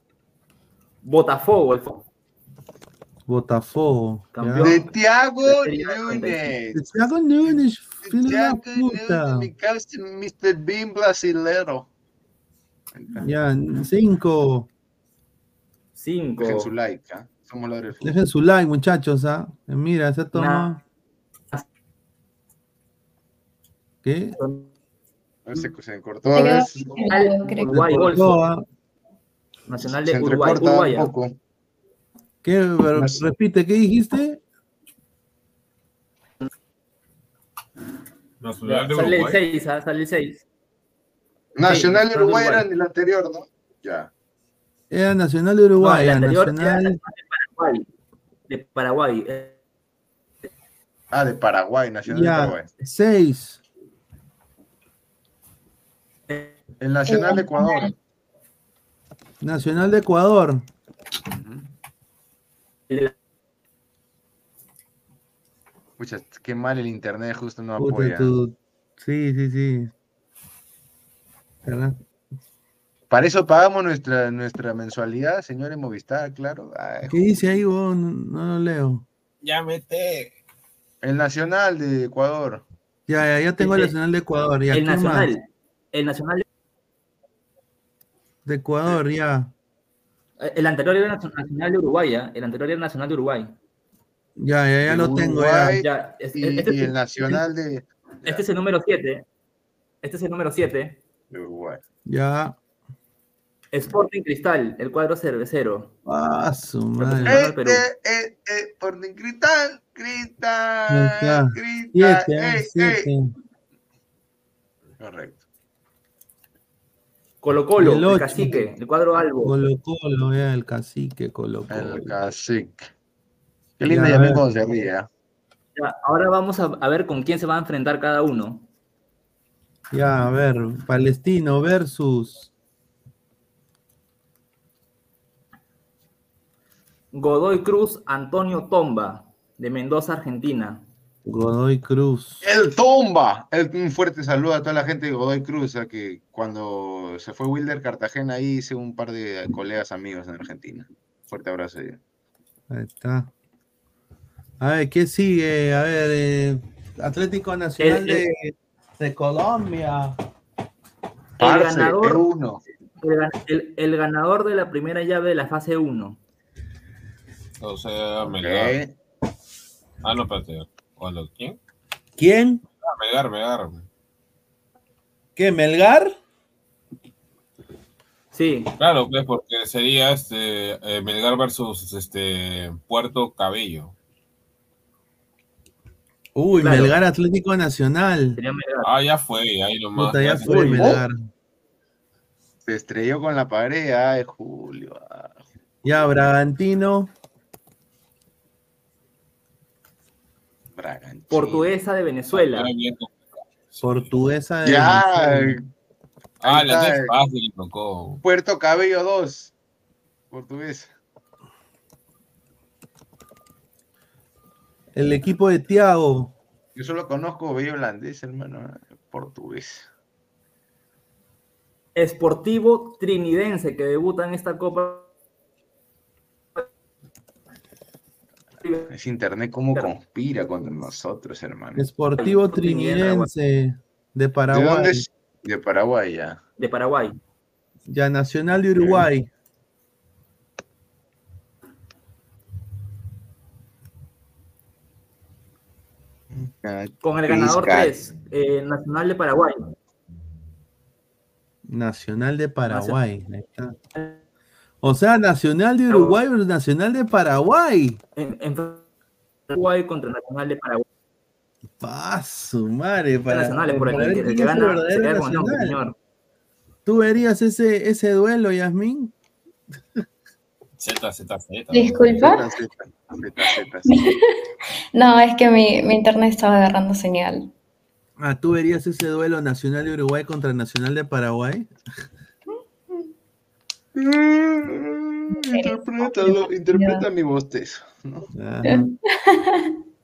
[SPEAKER 2] Botafogo. el fo-
[SPEAKER 1] Botafogo.
[SPEAKER 2] Campeón.
[SPEAKER 3] De Thiago
[SPEAKER 2] La Serie A
[SPEAKER 3] Nunes.
[SPEAKER 1] Thiago Nunes, filho da
[SPEAKER 3] Thiago
[SPEAKER 1] puta.
[SPEAKER 3] Nunes, Mr. Bean brasilero.
[SPEAKER 1] Ya, cinco.
[SPEAKER 2] Cinco.
[SPEAKER 3] Dejen su like, ¿ah? Somos la.
[SPEAKER 1] Dejen su like, muchachos. ¿ah? Mira, se toma. ¿Qué?
[SPEAKER 3] A ver, Se, se cortó a ver.
[SPEAKER 6] Creo.
[SPEAKER 2] Uruguay,
[SPEAKER 1] Se
[SPEAKER 2] Golfo.
[SPEAKER 1] ¿Ah?
[SPEAKER 2] Nacional de Uruguay. Uruguay.
[SPEAKER 3] un
[SPEAKER 2] ¿ah?
[SPEAKER 3] poco.
[SPEAKER 1] ¿Qué? Pero, repite, ¿qué dijiste?
[SPEAKER 9] Nacional de
[SPEAKER 2] Sale el
[SPEAKER 9] Uruguay.
[SPEAKER 2] 6, sale el 6.
[SPEAKER 3] Nacional de Uruguay
[SPEAKER 2] Uruguay.
[SPEAKER 3] era en el anterior, ¿no? Ya.
[SPEAKER 1] Era Nacional de Uruguay.
[SPEAKER 2] el
[SPEAKER 1] ya,
[SPEAKER 2] anterior
[SPEAKER 1] Nacional.
[SPEAKER 2] era de Paraguay. De Paraguay. eh,
[SPEAKER 3] Ah, de Paraguay, Nacional de
[SPEAKER 1] Ya,
[SPEAKER 3] Paraguay.
[SPEAKER 1] seis.
[SPEAKER 3] El Nacional de Ecuador.
[SPEAKER 1] Nacional de Ecuador.
[SPEAKER 3] Pucha, qué mal el internet, justo no
[SPEAKER 1] Puta,
[SPEAKER 3] apoya.
[SPEAKER 1] tu- Sí, sí, sí. ¿Verdad?
[SPEAKER 3] Para eso pagamos nuestra, nuestra mensualidad, señores Movistar, claro. Ay,
[SPEAKER 1] ¿Qué dice ahí, vos? No, no lo leo.
[SPEAKER 9] Ya mete.
[SPEAKER 3] el Nacional de Ecuador.
[SPEAKER 1] Ya, ya, ya tengo el
[SPEAKER 2] El-
[SPEAKER 1] Nacional de Ecuador. Ya,
[SPEAKER 2] el
[SPEAKER 1] ¿quién más?
[SPEAKER 2] Nacional. El Nacional.
[SPEAKER 1] De Ecuador, ya.
[SPEAKER 2] El anterior era Nacional de Uruguay. ¿ah? El anterior era Nacional de Uruguay.
[SPEAKER 1] Ya, ya, ya lo tengo, ya.
[SPEAKER 2] Ya, es-
[SPEAKER 3] Y,
[SPEAKER 2] este,
[SPEAKER 3] y
[SPEAKER 2] es-
[SPEAKER 3] el Nacional de,
[SPEAKER 2] este es el número 7. Este es el número 7.
[SPEAKER 3] de Uruguay.
[SPEAKER 1] Ya.
[SPEAKER 2] Sporting Cristal, el cuadro cervecero.
[SPEAKER 1] Ah, su madre.
[SPEAKER 2] Perú.
[SPEAKER 3] Eh, eh, eh, por de Cristal, Cristal. Cristal.
[SPEAKER 1] Siete, siete.
[SPEAKER 3] Correcto.
[SPEAKER 2] Colo Colo,
[SPEAKER 1] El
[SPEAKER 2] el, cacique, el cuadro Albo.
[SPEAKER 1] Colo Colo, ya, el cacique Colo
[SPEAKER 3] El
[SPEAKER 1] Colo.
[SPEAKER 3] cacique. Qué lindo
[SPEAKER 1] Ya,
[SPEAKER 3] cuando se ríe. ¿ah?
[SPEAKER 2] Ya, ahora vamos a, a ver con quién se va a enfrentar cada uno.
[SPEAKER 1] Ya, a ver, Palestino versus
[SPEAKER 2] Godoy Cruz, Antonio Tomba, de Mendoza, Argentina.
[SPEAKER 1] Godoy Cruz.
[SPEAKER 3] El Tomba. El- un fuerte saludo a toda la gente de Godoy Cruz, a que cuando se fue Wilder Cartagena, ahí hice un par de colegas amigos en Argentina. Fuerte abrazo. ahí.
[SPEAKER 1] Ahí está. A ver, ¿qué sigue? A ver, eh, Atlético Nacional
[SPEAKER 2] El- el-
[SPEAKER 1] de, Colombia.
[SPEAKER 2] El ganador,
[SPEAKER 3] E1.
[SPEAKER 2] el, gan- el- el ganador de la primera llave de la fase 1.
[SPEAKER 9] O sea, Melgar.
[SPEAKER 3] Ok.
[SPEAKER 9] Ah, no, espérate. ¿O lo- ¿Quién?
[SPEAKER 1] ¿Quién?
[SPEAKER 9] Ah, Melgar, Melgar.
[SPEAKER 1] ¿Qué? ¿Melgar?
[SPEAKER 2] Sí,
[SPEAKER 9] Claro, pues porque sería este eh, Melgar versus este Puerto Cabello.
[SPEAKER 1] Uy,
[SPEAKER 2] Claro.
[SPEAKER 1] Melgar Atlético Nacional.
[SPEAKER 2] Sería Melgar.
[SPEAKER 9] Ah, ya fue, ahí nomás.
[SPEAKER 1] Puta, ya
[SPEAKER 9] se
[SPEAKER 1] fue
[SPEAKER 9] fue.
[SPEAKER 1] Melgar.
[SPEAKER 3] Se estrelló con la pared, ay, Julio. ah.
[SPEAKER 1] Ya, Bragantino.
[SPEAKER 2] Portuguesa de Venezuela.
[SPEAKER 1] Portuguesa de
[SPEAKER 3] Ya,
[SPEAKER 1] Venezuela.
[SPEAKER 9] Ah,
[SPEAKER 3] Ahí
[SPEAKER 9] la
[SPEAKER 3] está.
[SPEAKER 9] que es fácil, tocó.
[SPEAKER 3] Puerto Cabello 2. Portugués.
[SPEAKER 1] El equipo de Tiago.
[SPEAKER 3] Yo solo conozco Bello Holandés, hermano. Portugués.
[SPEAKER 2] Esportivo Trinidense que debuta en esta Copa.
[SPEAKER 3] Es internet como conspira contra nosotros, hermano.
[SPEAKER 1] Sportivo
[SPEAKER 2] Trinidad,
[SPEAKER 1] Trinidense de
[SPEAKER 3] ¿De
[SPEAKER 1] Paraguay.
[SPEAKER 3] dónde es? De Paraguay, ya.
[SPEAKER 2] de Paraguay.
[SPEAKER 1] Ya, Nacional de Uruguay.
[SPEAKER 2] Con el ganador
[SPEAKER 3] Pisca.
[SPEAKER 2] 3, Nacional de Paraguay.
[SPEAKER 1] Nacional de Paraguay. Ahí está. O sea, Nacional de Uruguay versus Nacional de Paraguay.
[SPEAKER 2] En, en Paraguay contra Nacional de Paraguay.
[SPEAKER 1] Pa' su madre. Para,
[SPEAKER 2] Nacionales, por el, que- el gana se queda con nombre, señor.
[SPEAKER 1] ¿Tú verías ese, ese duelo, Yasmín?
[SPEAKER 9] Z, Z, Z.
[SPEAKER 6] Disculpa.
[SPEAKER 3] Z, Z, Z, Z.
[SPEAKER 6] No, es que mi, mi internet estaba agarrando señal.
[SPEAKER 1] Ah, ¿tú verías ese duelo Nacional de Uruguay contra Nacional de Paraguay?
[SPEAKER 3] Interprétalo, interpreta mi bostezo. ¿no?
[SPEAKER 1] Ajá.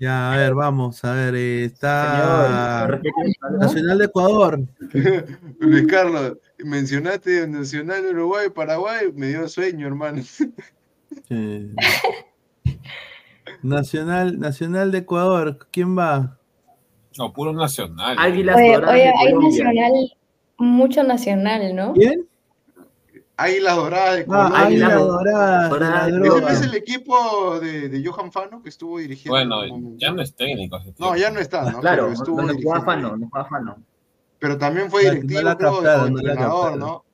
[SPEAKER 1] Ya, a ver, vamos, a ver, está
[SPEAKER 2] Señor,
[SPEAKER 1] Nacional de Ecuador.
[SPEAKER 3] Luis Carlos, mencionaste Nacional de Uruguay, Paraguay, me dio sueño, hermano.
[SPEAKER 1] Nacional, Nacional de Ecuador, ¿quién va?
[SPEAKER 9] No, puro nacional.
[SPEAKER 2] Águilas
[SPEAKER 6] Oye, oye, hay nacional, mucho nacional, ¿no?
[SPEAKER 1] ¿Quién?
[SPEAKER 3] Águilas Doradas de
[SPEAKER 1] Ah,
[SPEAKER 3] Colombia.
[SPEAKER 1] Águila Dorada,
[SPEAKER 3] es el equipo de, de Johan Fano que estuvo dirigiendo.
[SPEAKER 9] Bueno, ya no es técnico. ese
[SPEAKER 3] No, ya no está, ¿no?
[SPEAKER 2] Claro,
[SPEAKER 3] Pero estuvo.
[SPEAKER 2] Fano, no jugaba Fano.
[SPEAKER 3] Pero también fue
[SPEAKER 1] No, no
[SPEAKER 3] directivo,
[SPEAKER 1] no
[SPEAKER 3] entrenador. ¿no?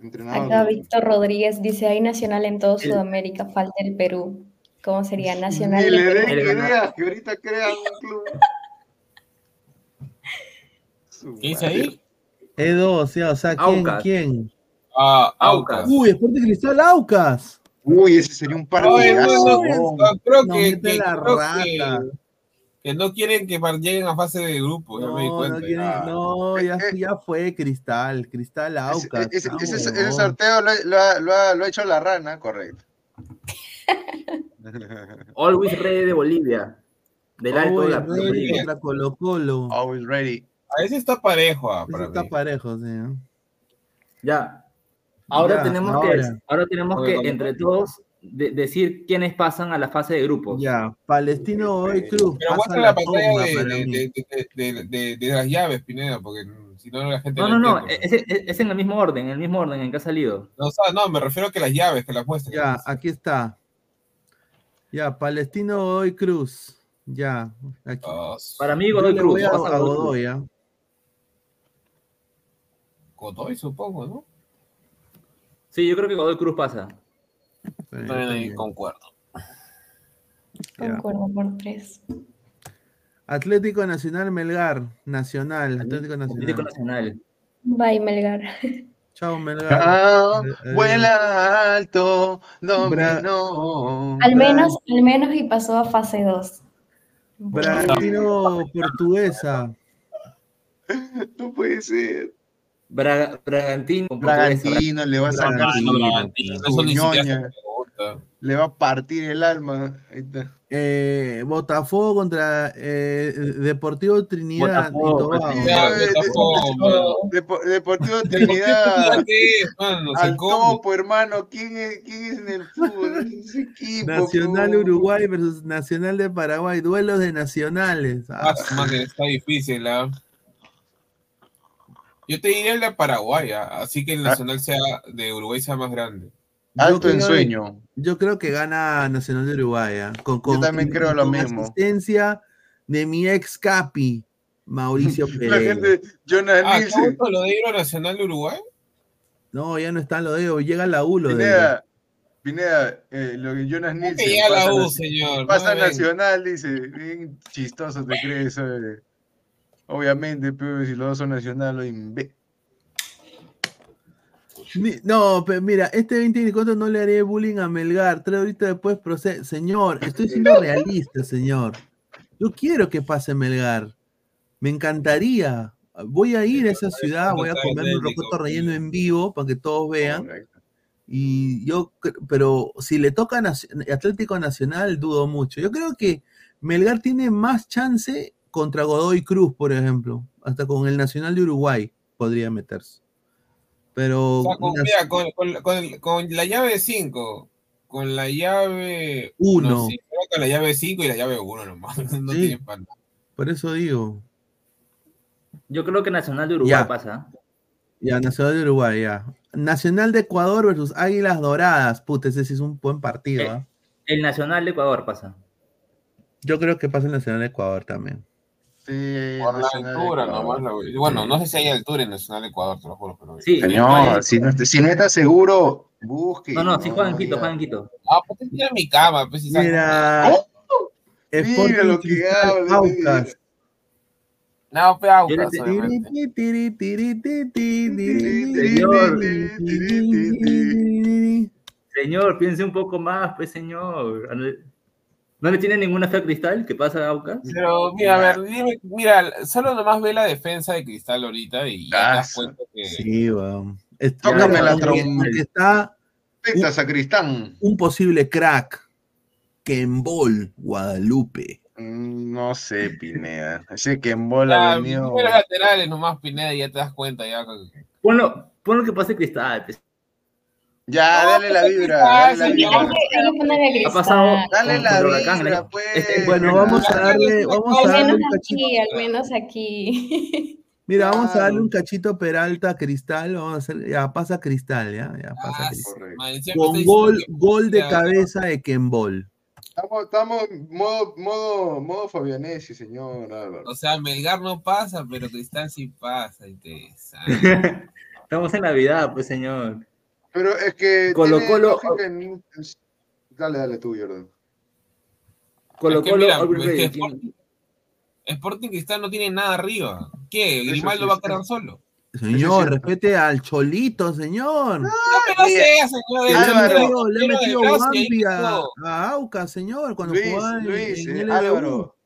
[SPEAKER 3] Entrenador.
[SPEAKER 6] Acá. Víctor Rodríguez dice, hay nacional en todo Sudamérica, falta el Perú. ¿Cómo sería? Nacional de
[SPEAKER 3] le den
[SPEAKER 2] El
[SPEAKER 3] que ahorita crean un club.
[SPEAKER 9] ¿Qué dice ahí?
[SPEAKER 1] E2, ya, o sea, ¿quién?
[SPEAKER 2] Aucas.
[SPEAKER 1] ¿Quién?
[SPEAKER 9] Ah,
[SPEAKER 2] Aucas.
[SPEAKER 1] Uy, Sporting Cristal Aucas.
[SPEAKER 3] Uy, ese sería un
[SPEAKER 9] no,
[SPEAKER 3] partidazo.
[SPEAKER 9] no, no, creo
[SPEAKER 1] No,
[SPEAKER 9] que,
[SPEAKER 1] mete
[SPEAKER 9] que-
[SPEAKER 1] la
[SPEAKER 9] creo
[SPEAKER 1] rata.
[SPEAKER 9] que- que no quieren que lleguen a fase de grupo, ya me di
[SPEAKER 1] No,
[SPEAKER 9] cuenta.
[SPEAKER 1] no, quieren-
[SPEAKER 9] ya.
[SPEAKER 1] no, ya,
[SPEAKER 3] Eh,
[SPEAKER 1] ya fue Cristal, Cristal Aucas.
[SPEAKER 3] ese- sorteo lo, lo ha, lo ha- lo ha hecho la rana, correcto.
[SPEAKER 2] Always Ready de Bolivia. Del Alto de la
[SPEAKER 1] Ready
[SPEAKER 2] Bolivia.
[SPEAKER 1] contra Colo Colo.
[SPEAKER 3] Always ready.
[SPEAKER 9] A ese está parejo, ah,
[SPEAKER 1] Ese
[SPEAKER 9] para
[SPEAKER 1] está
[SPEAKER 9] mí.
[SPEAKER 1] parejo, sí. ¿no?
[SPEAKER 2] Ya. Ahora
[SPEAKER 1] Ya,
[SPEAKER 2] tenemos
[SPEAKER 1] ahora.
[SPEAKER 2] que, ahora tenemos
[SPEAKER 9] Oye,
[SPEAKER 2] que entre todos de- decir quiénes pasan a la fase de grupos.
[SPEAKER 1] Ya, Palestino Godoy Cruz.
[SPEAKER 9] Pero muestra la pantalla
[SPEAKER 1] bomba
[SPEAKER 9] de, de, de, de- de- de- de las llaves, Pineda, porque si no la gente
[SPEAKER 2] No, no, no, es, es- es en el mismo orden, en el mismo orden en que ha salido.
[SPEAKER 9] No, o sea, no, me refiero a que las llaves, que las muestren.
[SPEAKER 1] Ya, aquí está. Ya, Palestino Godoy Cruz. Ya, aquí.
[SPEAKER 9] Ah,
[SPEAKER 2] Para mí, Godoy Cruz.
[SPEAKER 1] voy a, a
[SPEAKER 2] Godoy Cruz.
[SPEAKER 1] Godoy,
[SPEAKER 9] supongo, ¿no?
[SPEAKER 2] Sí, yo creo que Godoy Cruz pasa.
[SPEAKER 1] Sí,
[SPEAKER 9] también. concuerdo.
[SPEAKER 6] Concuerdo por tres.
[SPEAKER 1] Atlético Nacional Melgar. Nacional. Atlético
[SPEAKER 2] Atlético
[SPEAKER 1] Nacional.
[SPEAKER 2] Nacional.
[SPEAKER 6] Bye, Melgar.
[SPEAKER 1] Chao, Melgar.
[SPEAKER 3] Ah,
[SPEAKER 1] Eh, eh,
[SPEAKER 3] vuela alto, dominó.
[SPEAKER 6] Al menos, al menos y pasó a fase 2.
[SPEAKER 1] Bragantino Portuguesa.
[SPEAKER 3] No puede ser.
[SPEAKER 2] Braga- Bragantino.
[SPEAKER 3] le va a sacar
[SPEAKER 1] Bragantino,
[SPEAKER 3] su,
[SPEAKER 9] Bragantino,
[SPEAKER 3] su ñoña, le va a partir el alma. Ahí está.
[SPEAKER 1] Eh, Botafogo contra eh, Deportivo Trinidad
[SPEAKER 2] Botafogo,
[SPEAKER 1] y Tobago.
[SPEAKER 2] Botafogo.
[SPEAKER 9] Ya,
[SPEAKER 3] Eh,
[SPEAKER 9] Botafogo,
[SPEAKER 3] Depo- Deportivo
[SPEAKER 9] ¿Por qué
[SPEAKER 3] Trinidad. Al topo, hermano. ¿Quién es, quién es en el fútbol? Equipo,
[SPEAKER 1] Nacional. Uruguay versus Nacional de Paraguay. Duelos de nacionales. Ah,
[SPEAKER 9] Ah, está difícil, ¿ah? Yo te diría el de Paraguay, ¿ah? así que el nacional sea de Uruguay sea más grande.
[SPEAKER 3] Alto
[SPEAKER 1] Yo
[SPEAKER 3] en
[SPEAKER 1] creo-
[SPEAKER 3] sueño.
[SPEAKER 1] Yo creo que gana Nacional de Uruguay. ¿ah? Con, con-
[SPEAKER 3] también creo lo
[SPEAKER 1] con
[SPEAKER 3] mismo.
[SPEAKER 1] asistencia de mi ex capi, Mauricio
[SPEAKER 3] La
[SPEAKER 1] Pereira.
[SPEAKER 3] gente,
[SPEAKER 9] Ah,
[SPEAKER 3] Nielsen.
[SPEAKER 9] ¿cómo lo de Hilo Nacional de Uruguay?
[SPEAKER 1] No, ya no está lo de Llega la U lo de
[SPEAKER 3] Pineda, Pineda, eh, lo que Jonas
[SPEAKER 9] que
[SPEAKER 3] Nielsen.
[SPEAKER 9] llega la
[SPEAKER 3] pasa
[SPEAKER 9] U, señor,
[SPEAKER 3] Pasa
[SPEAKER 9] no
[SPEAKER 3] nacional, dice. Bien chistoso te crees. eh. Obviamente, pero si los dos son nacional, lo.
[SPEAKER 1] Mi- No, pero mira, este 24 no le haré bullying a Melgar. Tres horitas después procede. Señor, estoy siendo realista, señor. Yo quiero que pase Melgar. Me encantaría. Voy a ir a esa ciudad, voy a comerme un rocoto relleno en vivo para que todos vean. Y yo, pero si le toca Atlético Nacional, dudo mucho. Yo creo que Melgar tiene más chance contra Godoy Cruz, por ejemplo. Hasta con el Nacional de Uruguay podría meterse. Pero
[SPEAKER 9] O sea, con, mira, con, con- con- con la llave 5, con la llave
[SPEAKER 1] Uno.
[SPEAKER 9] no, sí, creo que con la llave 5 y la llave 1 nomás. No
[SPEAKER 1] Sí.
[SPEAKER 9] tiene pan.
[SPEAKER 1] por eso digo.
[SPEAKER 2] Yo creo que Nacional de Uruguay
[SPEAKER 1] Ya.
[SPEAKER 2] pasa.
[SPEAKER 1] Ya, Nacional de Uruguay, ya. Nacional de Ecuador versus Águilas Doradas. Puta, ese sí es un buen partido.
[SPEAKER 2] Eh.
[SPEAKER 1] ¿ah?
[SPEAKER 2] El Nacional de Ecuador pasa.
[SPEAKER 1] Yo creo que pasa el Nacional de Ecuador también.
[SPEAKER 3] Sí,
[SPEAKER 9] Por la altura nomás. Bueno, no sé si hay altura en Nacional de Ecuador, te lo juro. Pero...
[SPEAKER 2] Sí,
[SPEAKER 3] Señor, si no, si no está seguro, busque.
[SPEAKER 2] No, no, si juegan Quito, juegan Quito.
[SPEAKER 9] Ah, pues tira mi cama, pues si sabes.
[SPEAKER 1] Mira. Sporting
[SPEAKER 3] Mira lo que habla.
[SPEAKER 9] No, pe Aucas,
[SPEAKER 2] Yo le-
[SPEAKER 9] obviamente.
[SPEAKER 1] Tiri, tiri, tiri, tiri, tiri,
[SPEAKER 2] Señor.
[SPEAKER 1] tiri, tiri.
[SPEAKER 2] Señor, piense un poco más, pues señor. ¿No le tiene ninguna fe a Cristal? ¿Qué pasa, Aucas?
[SPEAKER 9] Pero mira, a ver, dime, mira, solo nomás ve la defensa de Cristal ahorita y ya te das
[SPEAKER 3] Ah,
[SPEAKER 9] cuenta que
[SPEAKER 1] Sí, weón.
[SPEAKER 3] Tócame la trompa.
[SPEAKER 1] Está
[SPEAKER 3] Peta Sacristán.
[SPEAKER 1] un posible crack. Kembol, Guadalupe.
[SPEAKER 3] Mm, No sé, Pineda. Ese que en bola
[SPEAKER 9] Ya,
[SPEAKER 3] venido.
[SPEAKER 9] los laterales nomás, Pineda, y ya te das cuenta ya.
[SPEAKER 2] Ponlo, ponlo que pase Cristal. pues.
[SPEAKER 3] Ya,
[SPEAKER 9] No,
[SPEAKER 3] dale la
[SPEAKER 9] pues,
[SPEAKER 3] vibra.
[SPEAKER 9] Cristal,
[SPEAKER 3] Dale la vibra.
[SPEAKER 2] Ha pasado
[SPEAKER 3] Dale la
[SPEAKER 2] Huracán,
[SPEAKER 3] vibra,
[SPEAKER 2] ¿no?
[SPEAKER 3] pues.
[SPEAKER 2] Este-
[SPEAKER 1] Bueno, vamos a darle, vamos a
[SPEAKER 6] Al
[SPEAKER 1] darle
[SPEAKER 6] menos
[SPEAKER 1] un cachito.
[SPEAKER 6] aquí, al menos aquí.
[SPEAKER 1] Mira, vamos a darle un cachito Peralta a Cristal. Vamos a hacer, ya pasa Cristal, ya, ya pasa
[SPEAKER 9] Ah,
[SPEAKER 1] Cristal.
[SPEAKER 3] Correcto.
[SPEAKER 1] Con gol, gol de
[SPEAKER 9] Ya.
[SPEAKER 1] cabeza de Kembol.
[SPEAKER 3] Estamos, estamos modo, modo, modo Fabianesi, señor Álvaro.
[SPEAKER 9] O sea, Melgar no pasa, pero Cristal sí pasa. Interesante.
[SPEAKER 2] Estamos en Navidad, pues señor.
[SPEAKER 3] Pero es que.
[SPEAKER 2] Colo Colo-
[SPEAKER 3] en- Dale, dale tú, Jordan.
[SPEAKER 2] Colo
[SPEAKER 9] Es que
[SPEAKER 2] Colo,
[SPEAKER 9] mira, es que
[SPEAKER 2] Ready,
[SPEAKER 9] Sporting,
[SPEAKER 2] ¿quién-
[SPEAKER 9] Sporting Cristal no tiene nada arriba. ¿Qué? ¿Grimaldo
[SPEAKER 3] sí
[SPEAKER 9] va a quedar solo?
[SPEAKER 1] Señor, respete al Cholito, señor.
[SPEAKER 9] No, pero
[SPEAKER 3] Mira,
[SPEAKER 9] sé, señor.
[SPEAKER 1] Le, ha
[SPEAKER 3] Álvaro,
[SPEAKER 1] metido, le Wampi a, a Aucas, señor, cuando
[SPEAKER 3] Luis,
[SPEAKER 1] jugaba en,
[SPEAKER 3] Luis,
[SPEAKER 1] en
[SPEAKER 3] eh. Álvaro,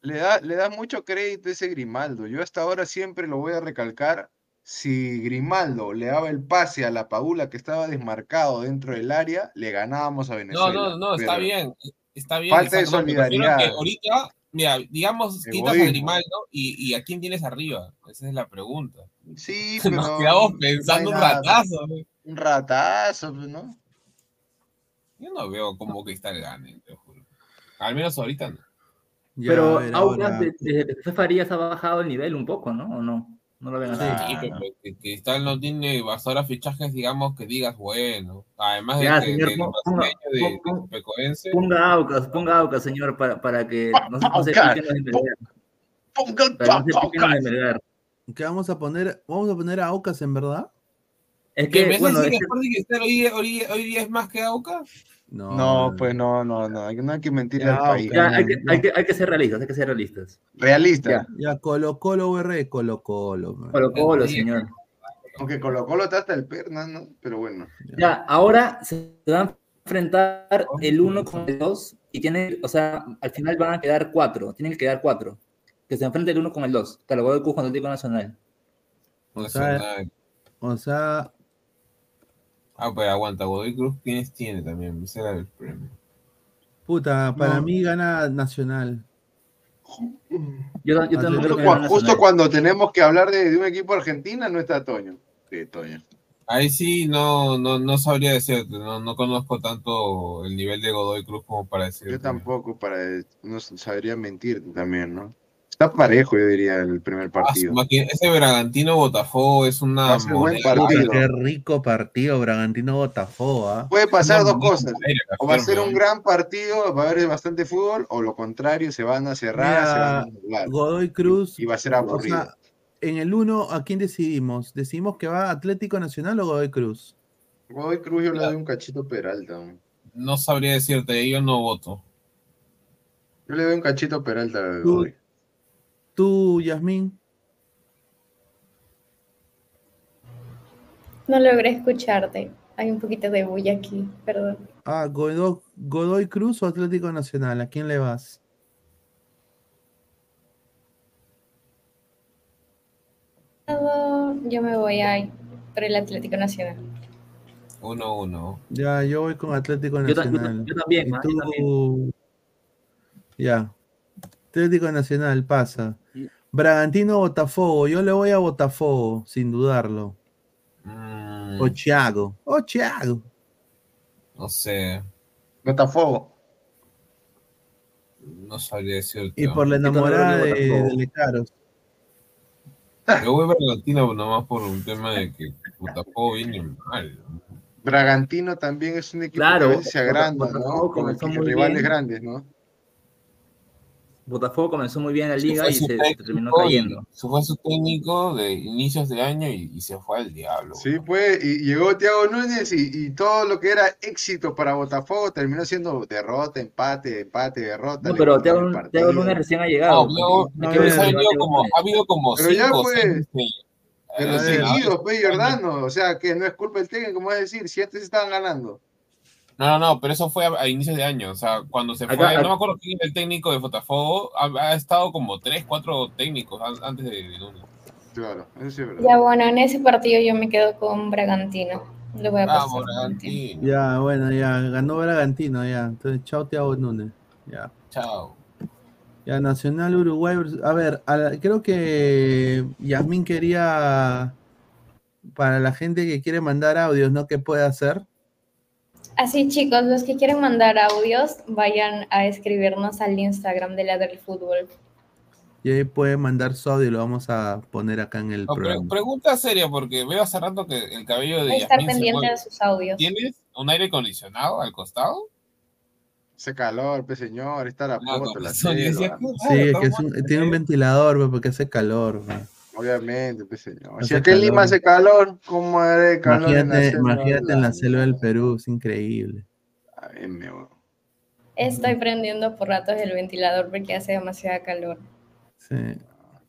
[SPEAKER 3] le da, le da mucho crédito a ese Grimaldo. Yo hasta ahora siempre lo voy a recalcar. Si Grimaldo le daba el pase a la Paula que estaba desmarcado dentro del área, le ganábamos a
[SPEAKER 9] No,
[SPEAKER 3] Venezuela.
[SPEAKER 9] no, no, está
[SPEAKER 3] Pero-
[SPEAKER 9] bien. Está bien.
[SPEAKER 3] Falta de
[SPEAKER 9] no, que
[SPEAKER 3] solidaridad.
[SPEAKER 9] ahorita, mira, digamos, quitas a. Grimaldo y, y a quién tienes arriba. Esa es la pregunta.
[SPEAKER 3] Sí, pero
[SPEAKER 9] Nos quedamos
[SPEAKER 3] no
[SPEAKER 9] pensando un ratazo. ¿no?
[SPEAKER 3] Un ratazo, pues, ¿no?
[SPEAKER 9] Yo no veo cómo Cristal gane, te juro. Al menos ahorita no.
[SPEAKER 1] Ya,
[SPEAKER 2] Pero
[SPEAKER 1] ahora.
[SPEAKER 2] de- desde que se fue Farías ha bajado el nivel un poco, ¿no? ¿O no? No lo ven así.
[SPEAKER 3] Ah,
[SPEAKER 9] Sí, pero que Cristal no tiene ahora fichajes, digamos, que digas, bueno. Además de
[SPEAKER 2] Ya,
[SPEAKER 9] que
[SPEAKER 2] señor, ponga-
[SPEAKER 9] de,
[SPEAKER 2] ponga-
[SPEAKER 9] de
[SPEAKER 2] ponga-
[SPEAKER 9] Pecoense.
[SPEAKER 2] Ponga Aucas, ponga Aucas, señor, para, para que no, se- no se piquen los de Melgar.
[SPEAKER 3] Ponga el
[SPEAKER 2] Para que no se
[SPEAKER 3] papo,
[SPEAKER 2] piquen los de Melgar.
[SPEAKER 1] ¿Qué vamos a poner? ¿Vamos a poner a Aucas en verdad?
[SPEAKER 2] Es
[SPEAKER 9] ¿Qué, ¿Me
[SPEAKER 2] que, bueno, es
[SPEAKER 9] Cristal hoy, hoy, hoy día es más que Aucas?
[SPEAKER 1] No,
[SPEAKER 3] No, pues no, no, no, hay- no hay que mentirle
[SPEAKER 1] Ya,
[SPEAKER 3] al país.
[SPEAKER 2] ya, hay, que,
[SPEAKER 1] no.
[SPEAKER 2] hay, que, hay que ser realistas, hay que ser realistas.
[SPEAKER 3] Realista.
[SPEAKER 2] Ya.
[SPEAKER 1] Ya, Colo Colo UR, Colo Colo. man.
[SPEAKER 2] Colo Colo, señor.
[SPEAKER 3] Aunque Colo Colo está hasta el perna, ¿no? Pero bueno.
[SPEAKER 2] Ya, ahora se van a enfrentar el 1 con el 2 y tienen, o sea, al final van a quedar 4, tienen que quedar 4. Que se enfrente el 1 con el 2. Carabobo de Cusco Atlético Nacional.
[SPEAKER 1] O sea,
[SPEAKER 9] Nacional.
[SPEAKER 1] O sea,
[SPEAKER 9] Ah, pues aguanta, Godoy Cruz, ¿quiénes tiene también? Ese era el premio.
[SPEAKER 1] puta, para
[SPEAKER 3] No.
[SPEAKER 1] mí gana Nacional.
[SPEAKER 2] Yo, yo también creo
[SPEAKER 3] Justo,
[SPEAKER 2] que
[SPEAKER 3] cua-
[SPEAKER 2] gana
[SPEAKER 3] justo
[SPEAKER 2] Nacional.
[SPEAKER 3] cuando tenemos que hablar de, de un equipo argentina, no está Toño. Sí, Toño.
[SPEAKER 9] Ahí sí no, no, no sabría decirte, no, no conozco tanto el nivel de Godoy Cruz como para decir.
[SPEAKER 3] Yo tampoco, para no sabría mentir también, ¿no? Está parejo, yo diría, el primer partido.
[SPEAKER 9] ese Bragantino Botafogo es una
[SPEAKER 3] buen partido.
[SPEAKER 1] Qué rico partido, Bragantino Botafogo, ¿ah?
[SPEAKER 3] Puede pasar dos cosas. O va a ser un
[SPEAKER 9] ¿no?
[SPEAKER 3] gran partido, va a haber bastante fútbol, o lo contrario, se van a cerrar, se van a anular.
[SPEAKER 1] Godoy Cruz.
[SPEAKER 3] Y va a ser
[SPEAKER 1] o
[SPEAKER 3] aburrido.
[SPEAKER 1] sea, en el 1, ¿a quién decidimos? ¿Decidimos que va Atlético Nacional o Godoy Cruz?
[SPEAKER 3] Godoy Cruz yo le doy un cachito Peralta. ¿no?
[SPEAKER 9] Sabría decirte, yo no voto.
[SPEAKER 3] Yo le doy un cachito a Peralta
[SPEAKER 1] Tú-
[SPEAKER 3] hoy.
[SPEAKER 1] Tú, Yasmín.
[SPEAKER 6] No logré escucharte. Hay un poquito de bulla aquí, perdón.
[SPEAKER 1] Ah, Godoy, Godoy Cruz o Atlético Nacional. ¿A quién le vas?
[SPEAKER 6] Yo me voy a por el Atlético Nacional.
[SPEAKER 9] Uno, uno.
[SPEAKER 1] Ya, yo voy con Atlético
[SPEAKER 2] Yo, yo
[SPEAKER 1] Nacional.
[SPEAKER 2] yo también,
[SPEAKER 1] ¿Y
[SPEAKER 2] yo también.
[SPEAKER 1] Ya. Atlético Nacional pasa. Bragantino Botafogo. Yo le voy a Botafogo, sin dudarlo.
[SPEAKER 9] Mm,
[SPEAKER 1] O Thiago. O Thiago.
[SPEAKER 9] no sé,
[SPEAKER 3] Botafogo.
[SPEAKER 9] no sabría decirte.
[SPEAKER 1] Y por la enamorada de, de Lecaros.
[SPEAKER 9] Yo voy a Bragantino nomás por un tema de que Botafogo viene mal.
[SPEAKER 3] Bragantino también es un equipo
[SPEAKER 2] Claro,
[SPEAKER 3] que a veces se agranda,
[SPEAKER 2] Botafogo
[SPEAKER 3] ¿no? Con rivales
[SPEAKER 2] bien.
[SPEAKER 3] grandes, ¿no?
[SPEAKER 2] Botafogo comenzó muy bien la liga y se,
[SPEAKER 9] técnico
[SPEAKER 2] terminó cayendo.
[SPEAKER 9] se fue su técnico de inicios de año y, y se fue al diablo.
[SPEAKER 3] Sí, pues, y llegó Thiago Núñez y, y todo lo que era éxito para Botafogo terminó siendo derrota, empate, empate, derrota.
[SPEAKER 2] No, pero Thiago, Thiago. Lunes recién ha
[SPEAKER 9] No,
[SPEAKER 2] llegado.
[SPEAKER 9] luego,
[SPEAKER 2] ¿Por
[SPEAKER 1] no, no,
[SPEAKER 2] no
[SPEAKER 9] ha, habido como, ha habido como
[SPEAKER 3] Pero ya,
[SPEAKER 9] cinco o
[SPEAKER 3] pues,
[SPEAKER 9] seis, sí,
[SPEAKER 3] Pero
[SPEAKER 9] eh,
[SPEAKER 3] seguidos, pues, Jordano, o sea, que no es culpa del técnico, como es decir, si antes estaban ganando.
[SPEAKER 9] No, no, no, pero eso fue a, a inicios de año. O sea, cuando se fue,
[SPEAKER 2] Acá-
[SPEAKER 9] no me acuerdo quién era el técnico de Botafogo, ha, ha estado como tres, cuatro técnicos an- antes de, de.
[SPEAKER 3] Claro, eso sí es verdad.
[SPEAKER 6] Ya bueno, en ese partido yo me quedo con Bragantino. Le voy a pasar.
[SPEAKER 9] Vamos,
[SPEAKER 6] Bragantino.
[SPEAKER 1] Ya, bueno, ya. Ganó Bragantino, ya. Entonces, chao, Thiago Núñez. Ya.
[SPEAKER 9] Chao.
[SPEAKER 1] Ya, Nacional Uruguay. A ver, a la- creo que Yasmín quería. Para la gente que quiere mandar audios, ¿no? ¿Qué puede hacer?
[SPEAKER 6] Así chicos, los que quieren mandar audios, vayan a escribirnos al Instagram de la del fútbol.
[SPEAKER 1] Y ahí puede mandar su audio y lo vamos a poner acá en el
[SPEAKER 9] No, pre-
[SPEAKER 1] programa.
[SPEAKER 9] pregunta seria, porque veo hace rato que el cabello de
[SPEAKER 6] Hay que estar pendiente de sus audios.
[SPEAKER 9] ¿Tienes un aire acondicionado al costado?
[SPEAKER 3] Ese calor, pues, señor, está la foto,
[SPEAKER 9] con
[SPEAKER 3] la.
[SPEAKER 9] "Qué
[SPEAKER 1] Sí, es que es un-
[SPEAKER 9] muerto".
[SPEAKER 1] tiene un ventilador, pues, porque hace calor. pues.
[SPEAKER 3] Obviamente, pues, señor.
[SPEAKER 1] Hace
[SPEAKER 3] Si aquí en Lima hace calor, ¿cómo haré calor en la
[SPEAKER 1] Imagínate, imagínate en la selva del Perú, es increíble.
[SPEAKER 3] Ay, me voy.
[SPEAKER 6] Estoy prendiendo por ratos el ventilador porque hace demasiada calor.
[SPEAKER 1] Sí.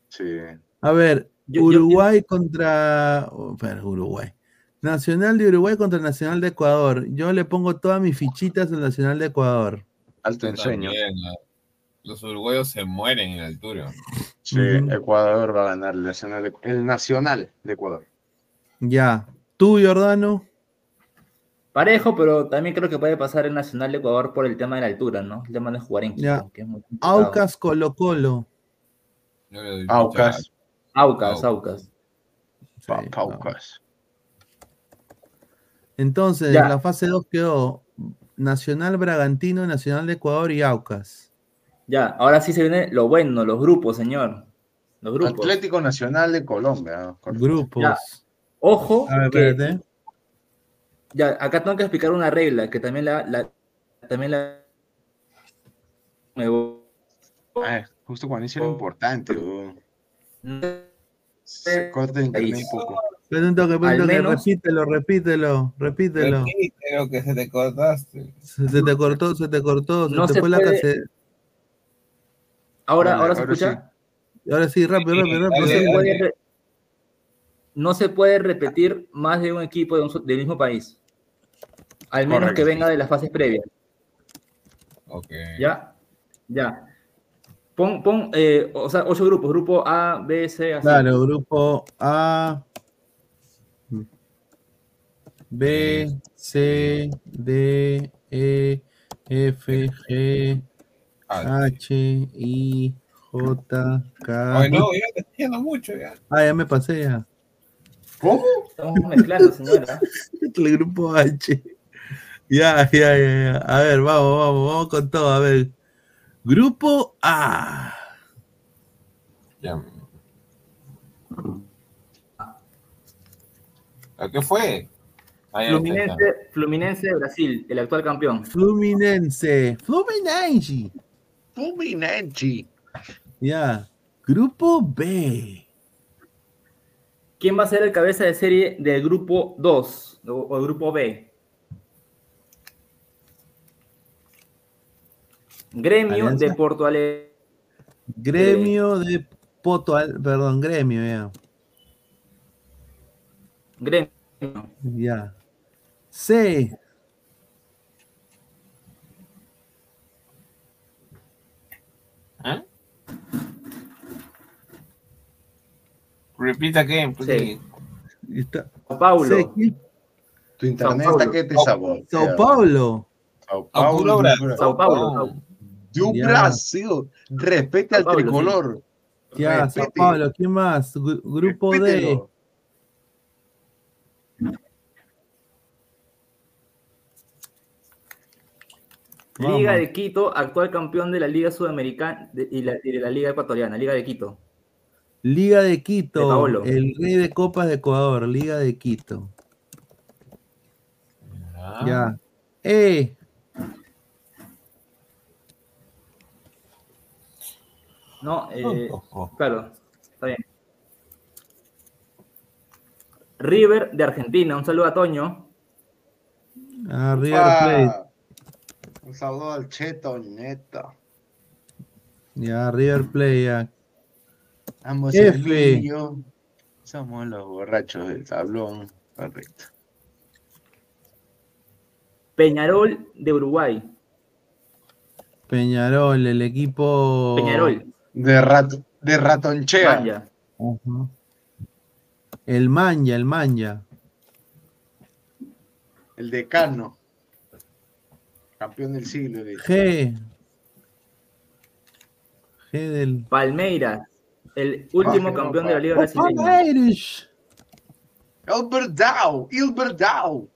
[SPEAKER 3] Sí.
[SPEAKER 1] A ver,
[SPEAKER 2] Yo- yo-
[SPEAKER 1] Uruguay contra. oh, espera, Uruguay. Nacional de Uruguay contra Nacional de Ecuador. Yo le pongo todas mis fichitas al Nacional de Ecuador.
[SPEAKER 3] Alto ensueño.
[SPEAKER 9] Los uruguayos se mueren en altura.
[SPEAKER 3] Sí. Ecuador va a ganar el Nacional de, el Nacional de Ecuador.
[SPEAKER 1] Ya. ¿Tú, Jordano?
[SPEAKER 2] Parejo, pero también creo que puede pasar el Nacional de Ecuador por el tema de la altura, ¿no? El tema de jugar en
[SPEAKER 1] Ya.
[SPEAKER 2] Quito, que es muy complicado.
[SPEAKER 1] Aucas Colo Colo.
[SPEAKER 3] Aucas.
[SPEAKER 2] Aucas, Aucas.
[SPEAKER 1] Sí.
[SPEAKER 3] Paucas.
[SPEAKER 1] Entonces,
[SPEAKER 2] Ya.
[SPEAKER 1] la fase 2 quedó Nacional Bragantino, Nacional de Ecuador y Aucas.
[SPEAKER 2] Ya, ahora sí se viene lo bueno, los grupos, señor. Los grupos.
[SPEAKER 3] Atlético Nacional de Colombia.
[SPEAKER 1] Grupos.
[SPEAKER 2] Ya. Ojo,
[SPEAKER 1] A ver,
[SPEAKER 2] que
[SPEAKER 1] espérate.
[SPEAKER 2] ya, acá tengo que explicar una regla que también la, la- también la me voy-
[SPEAKER 3] Ay, justo cuando hice lo importante, weón. Se corta internet un poco.
[SPEAKER 1] Espera un toque, espera un
[SPEAKER 2] Al
[SPEAKER 1] toque,
[SPEAKER 2] menos-
[SPEAKER 1] repítelo, repítelo, repítelo.
[SPEAKER 9] Creo que se te cortaste.
[SPEAKER 1] Se, se te cortó, se te cortó, se
[SPEAKER 2] No
[SPEAKER 1] te
[SPEAKER 2] se
[SPEAKER 1] fue la
[SPEAKER 2] puede-
[SPEAKER 1] case-
[SPEAKER 2] Ahora,
[SPEAKER 3] Vale,
[SPEAKER 2] ahora se
[SPEAKER 3] ahora
[SPEAKER 2] escucha.
[SPEAKER 1] Ahora sí, rápido, rápido,
[SPEAKER 2] No
[SPEAKER 1] rápido.
[SPEAKER 9] dale,
[SPEAKER 2] se
[SPEAKER 1] sí.
[SPEAKER 2] puede, re- no se puede repetir más de un equipo de un del mismo país. Al menos que venga de las fases previas.
[SPEAKER 9] Ok.
[SPEAKER 2] ¿Ya? Ya. Pon, pon eh, o sea, ocho grupos. Grupo A, B, C, así.
[SPEAKER 1] Claro, grupo A, B, C, D, E, F, G, H, I, J, K.
[SPEAKER 9] Ay, no, ya te estoy yendo mucho ya.
[SPEAKER 1] Ah, ya me pasé ya.
[SPEAKER 3] ¿Cómo?
[SPEAKER 2] Estamos mezclando, señora.
[SPEAKER 1] El grupo H. Ya, ya, ya, ya. A ver, vamos, vamos, vamos con todo. A ver. Grupo A.
[SPEAKER 9] Ya. ¿A qué fue? Está.
[SPEAKER 2] Fluminense, Fluminense de Brasil, el actual campeón.
[SPEAKER 1] Fluminense. Fluminense.
[SPEAKER 3] Fluminense.
[SPEAKER 1] Ya. Grupo B.
[SPEAKER 2] ¿Quién va a ser el cabeza de serie del grupo 2 o, o el grupo B? Gremio
[SPEAKER 1] Alianza.
[SPEAKER 2] de Porto Alegre.
[SPEAKER 1] Gremio de Poto, Al- perdón, gremio, ya.
[SPEAKER 2] Gremio.
[SPEAKER 1] Ya. C.
[SPEAKER 9] ¿Ah? Repeat again, please.
[SPEAKER 1] Está.
[SPEAKER 2] Sao Paulo.
[SPEAKER 3] Tu internet está que te sabotea.
[SPEAKER 1] Sao Paulo.
[SPEAKER 3] Sao
[SPEAKER 9] Paulo.
[SPEAKER 2] Sao Paulo.
[SPEAKER 3] Do
[SPEAKER 1] Ya.
[SPEAKER 3] Brasil. Respete al tricolor.
[SPEAKER 1] Ya, Sao. Paulo. ¿Quién más? Gru- grupo D.
[SPEAKER 2] Liga de Quito, actual campeón de la Liga Sudamericana de- y, la, y de la Liga Ecuatoriana. Liga de Quito.
[SPEAKER 1] Liga de Quito.
[SPEAKER 2] Paolo.
[SPEAKER 1] el rey de copas de Ecuador. Liga de Quito.
[SPEAKER 9] Ah,
[SPEAKER 1] Ya. E.
[SPEAKER 2] No, eh,
[SPEAKER 9] oh, oh.
[SPEAKER 2] claro, está bien. River de Argentina. Un saludo a Toño.
[SPEAKER 1] Ah, River Plate.
[SPEAKER 3] Un saludo al Cheto, neta.
[SPEAKER 1] Ya, River Plate. Ya.
[SPEAKER 3] Ambos
[SPEAKER 1] F.
[SPEAKER 3] él y yo somos los borrachos del tablón. Correcto.
[SPEAKER 2] Peñarol de Uruguay.
[SPEAKER 1] Peñarol, el equipo.
[SPEAKER 2] Peñarol.
[SPEAKER 3] De, rat, de ratonchea.
[SPEAKER 2] Manja.
[SPEAKER 1] El Manja, el Manja.
[SPEAKER 3] El decano. Campeón del siglo. le-
[SPEAKER 1] G. G del.
[SPEAKER 2] Palmeiras. El último
[SPEAKER 3] Ah,
[SPEAKER 2] campeón
[SPEAKER 3] no,
[SPEAKER 2] de la Liga Brasileña.
[SPEAKER 1] Irish.
[SPEAKER 3] Ilberdau. Ilberdau.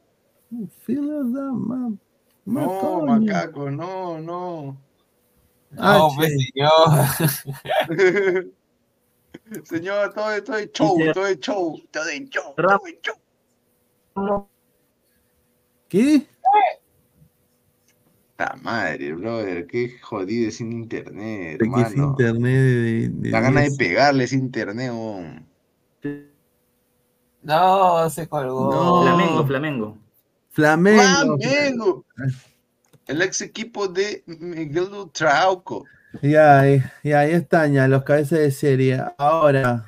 [SPEAKER 3] No,
[SPEAKER 1] Macaco.
[SPEAKER 3] no, no.
[SPEAKER 9] No,
[SPEAKER 1] H.
[SPEAKER 9] pues, señor.
[SPEAKER 3] Señor, todo esto es show,
[SPEAKER 2] Dice-
[SPEAKER 3] todo es show, todo es show, todo es show.
[SPEAKER 1] ¿Qué?
[SPEAKER 3] La madre, brother, qué jodido es sin internet,
[SPEAKER 1] es
[SPEAKER 3] hermano.
[SPEAKER 1] internet de, de
[SPEAKER 3] La gana de
[SPEAKER 1] 10.
[SPEAKER 3] pegarle ese internet, weón.
[SPEAKER 9] No, se colgó.
[SPEAKER 1] No.
[SPEAKER 2] Flamengo, Flamengo.
[SPEAKER 1] Flamengo.
[SPEAKER 3] Flamengo. El ex equipo de Miguel Trauco.
[SPEAKER 1] Ya, ya, ahí están ya los cabezas de serie. Ahora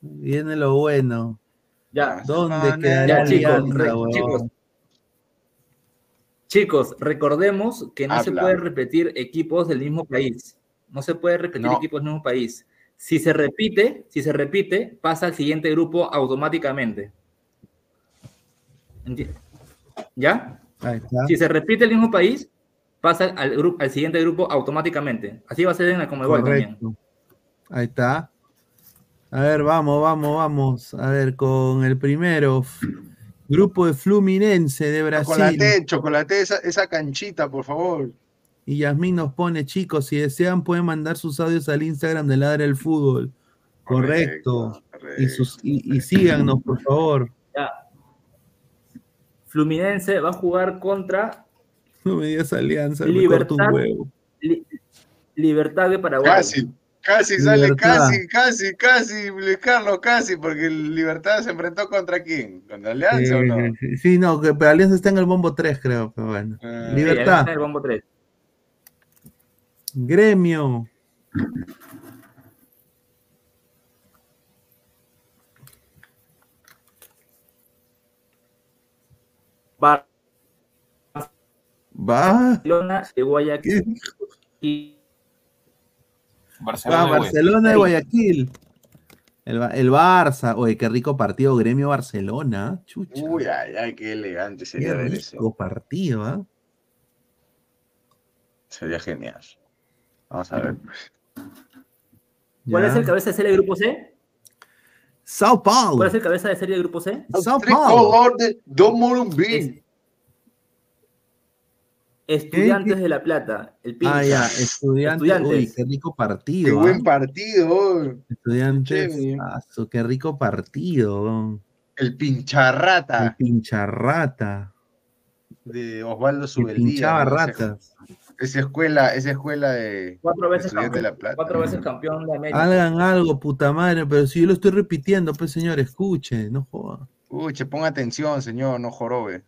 [SPEAKER 1] viene lo bueno.
[SPEAKER 2] Ya,
[SPEAKER 1] ¿Dónde
[SPEAKER 3] Ya,
[SPEAKER 1] quedará
[SPEAKER 2] ya, chicos,
[SPEAKER 1] Alianza,
[SPEAKER 2] re-
[SPEAKER 1] huevón?
[SPEAKER 2] chicos. Chicos, recordemos que no se puede repetir equipos del mismo país. No se puede repetir
[SPEAKER 3] No.
[SPEAKER 2] equipos del mismo país. Si se repite, si se repite, pasa al siguiente grupo automáticamente. Enti- ¿Ya?
[SPEAKER 1] Ahí está.
[SPEAKER 2] Si se repite el mismo país, pasa al, grupo, al siguiente grupo automáticamente. Así va a ser en la Comebol también.
[SPEAKER 1] Ahí está. A ver, vamos, vamos, vamos. A ver, con el primero. Grupo de Fluminense de Brasil.
[SPEAKER 3] Chocolate, chocolate, esa, esa canchita, por favor.
[SPEAKER 1] Y Yasmín nos pone, chicos, si desean pueden mandar sus audios al Instagram de Ladra el Fútbol. Correcto. Y, sus, y, y síganos, por favor.
[SPEAKER 2] Ya. Fluminense va a jugar contra
[SPEAKER 1] No me digas alianza, me
[SPEAKER 2] Libertad.
[SPEAKER 1] corto un huevo.
[SPEAKER 2] Li- Libertad de Paraguay.
[SPEAKER 3] Casi, casi sale,
[SPEAKER 1] Libertad.
[SPEAKER 3] casi, casi, casi, Luis Carlos, casi, porque Libertad se enfrentó contra quién? ¿Contra Alianza o no?
[SPEAKER 1] Sí, sí, no, que pero Alianza está en el bombo 3, creo, pero bueno.
[SPEAKER 3] Ah.
[SPEAKER 2] Sí,
[SPEAKER 1] Libertad,
[SPEAKER 2] está el bombo 3.
[SPEAKER 1] Gremio, va,
[SPEAKER 2] Barcelona de Guayaquil.
[SPEAKER 1] ¿qué?
[SPEAKER 2] Y
[SPEAKER 9] Barcelona.
[SPEAKER 1] Va,
[SPEAKER 9] de Guayaquil.
[SPEAKER 1] Barcelona de
[SPEAKER 2] Ey.
[SPEAKER 1] Guayaquil. El, el Barça, oye, qué rico partido, Gremio Barcelona, chucha.
[SPEAKER 3] Uy, ay, ay, qué elegante
[SPEAKER 1] qué
[SPEAKER 3] sería ver eso.
[SPEAKER 1] rico partido, ¿ah?
[SPEAKER 3] Sería genial. Vamos a ver.
[SPEAKER 2] ¿Cuál
[SPEAKER 1] Ya.
[SPEAKER 2] es el cabeza de serie del grupo C?
[SPEAKER 1] Sao Paulo,
[SPEAKER 2] ¿Cuál es el cabeza de serie del grupo C?
[SPEAKER 1] Sao Paulo.
[SPEAKER 3] Tricolor de Don Morumbí.
[SPEAKER 2] Estudiantes
[SPEAKER 1] ¿Qué?
[SPEAKER 2] de La Plata. El
[SPEAKER 1] Ah,
[SPEAKER 2] pincha.
[SPEAKER 1] ya, estudiantes,
[SPEAKER 2] Estudiantes.
[SPEAKER 1] uy, qué rico
[SPEAKER 3] Qué
[SPEAKER 1] partido,
[SPEAKER 3] buen
[SPEAKER 1] ¿ah?
[SPEAKER 3] partido.
[SPEAKER 1] Estudiantes, ah, qué rico partido.
[SPEAKER 3] El
[SPEAKER 1] El
[SPEAKER 3] pincharrata
[SPEAKER 1] pincharrata,
[SPEAKER 3] de Osvaldo Subeldía.
[SPEAKER 1] pinchaba
[SPEAKER 3] ¿no? Esa-
[SPEAKER 1] ratas.
[SPEAKER 3] Esa escuela, esa escuela de
[SPEAKER 2] Cuatro veces,
[SPEAKER 3] Estudiantes de
[SPEAKER 2] campeón,
[SPEAKER 3] La Plata.
[SPEAKER 2] cuatro veces campeón de América.
[SPEAKER 1] Hagan algo, puta madre, pero si yo lo estoy repitiendo, pues señor, escuche, no joda.
[SPEAKER 3] Uy, che, ponga atención, señor, no jorobe.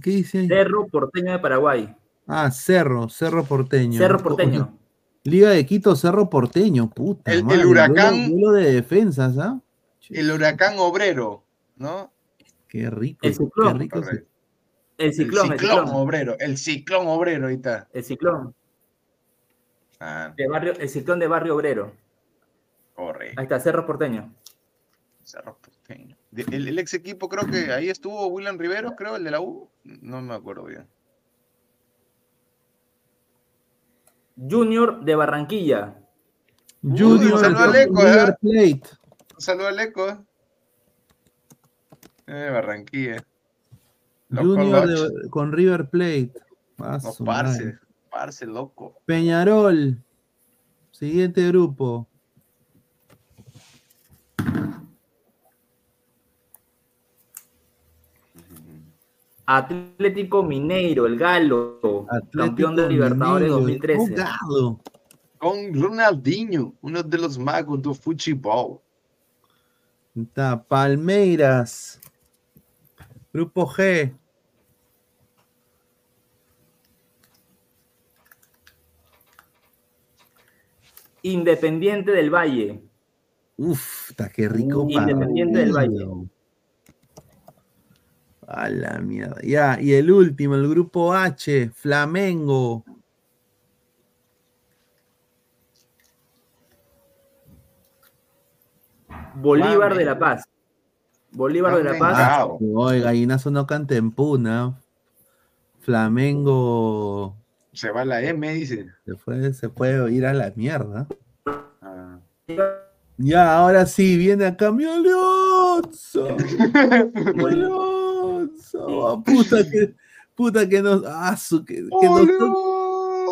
[SPEAKER 1] ¿Qué dice ahí?
[SPEAKER 2] Cerro Porteño de Paraguay.
[SPEAKER 1] Ah, Cerro, Cerro Porteño.
[SPEAKER 2] Cerro Porteño.
[SPEAKER 1] Liga de Quito, Cerro Porteño, puta.
[SPEAKER 3] El- el
[SPEAKER 1] madre,
[SPEAKER 3] Huracán-
[SPEAKER 1] Duelo, duelo de defensas, ¿ah?
[SPEAKER 3] El huracán obrero, ¿no?
[SPEAKER 1] Qué rico.
[SPEAKER 2] El ciclón.
[SPEAKER 1] Qué rico.
[SPEAKER 2] El ciclón,
[SPEAKER 3] el
[SPEAKER 2] el
[SPEAKER 3] ciclón obrero, el ciclón obrero, ahí está.
[SPEAKER 2] El ciclón.
[SPEAKER 3] Ah,
[SPEAKER 2] De barrio, el ciclón de Barrio Obrero.
[SPEAKER 3] correcto.
[SPEAKER 2] Ahí está, Cerro Porteño.
[SPEAKER 3] Cerro Porteño. De- El, el ex equipo, creo que ahí estuvo William Rivero, creo, el de la U. No me acuerdo bien.
[SPEAKER 2] Junior de Barranquilla.
[SPEAKER 1] Junior
[SPEAKER 3] saludo a
[SPEAKER 1] con
[SPEAKER 3] Leco,
[SPEAKER 1] River
[SPEAKER 3] ¿eh?
[SPEAKER 1] Plate.
[SPEAKER 3] Un saludo al Eco. ¿eh? Eh, Barranquilla. Loco
[SPEAKER 1] Junior de- con River Plate.
[SPEAKER 3] No, parce, parce, loco.
[SPEAKER 1] Peñarol. Siguiente grupo.
[SPEAKER 2] Atlético Mineiro, el Galo. campeón de
[SPEAKER 1] Atlético
[SPEAKER 2] Libertadores
[SPEAKER 1] Mineiro,
[SPEAKER 2] 2013.
[SPEAKER 1] o Galo.
[SPEAKER 3] Con Ronaldinho, uno de los magos do futebol.
[SPEAKER 1] Está Palmeiras. Grupo G.
[SPEAKER 2] Independiente del Valle.
[SPEAKER 1] Uf, está qué rico.
[SPEAKER 2] Independiente del Valle.
[SPEAKER 1] A la mierda. Ya, y el último, el grupo H, Flamengo.
[SPEAKER 2] Bolívar de La Paz. Bolívar de La Paz.
[SPEAKER 1] Ah, Oye, gallinazo no canta en puna. Flamengo
[SPEAKER 3] Se va la M, dice.
[SPEAKER 1] se puede, se puede ir a la mierda.
[SPEAKER 3] Ah.
[SPEAKER 1] Ya, ahora sí, viene acá mi Alonso. Ah, Puta que, puta que nos. Ah, su- que, que nos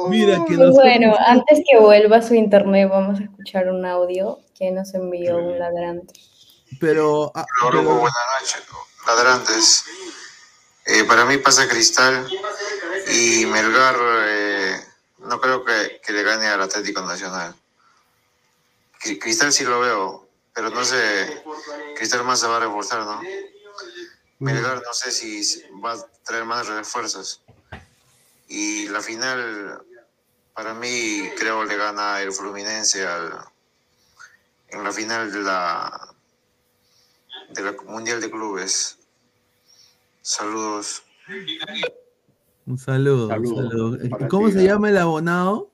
[SPEAKER 1] mira, que nos.
[SPEAKER 6] Bueno, antes que vuelva a su internet, vamos a escuchar un audio que nos envió un ladrante.
[SPEAKER 1] Pero. ah, pero-
[SPEAKER 10] buenas noches, ladrantes. Eh, para mí pasa Cristal y Melgar eh, no creo que, que le gane al Atlético Nacional. Cri- Cristal sí lo veo, pero no sé, Cristal más se va a reforzar, ¿no? Melgar no sé si va a traer más refuerzos. Y la final, para mí, creo le gana el Fluminense al, en la final de la, de la Mundial de Clubes. Saludos.
[SPEAKER 1] Un saludo. un ¿Cómo
[SPEAKER 3] ti,
[SPEAKER 1] se llama el abonado?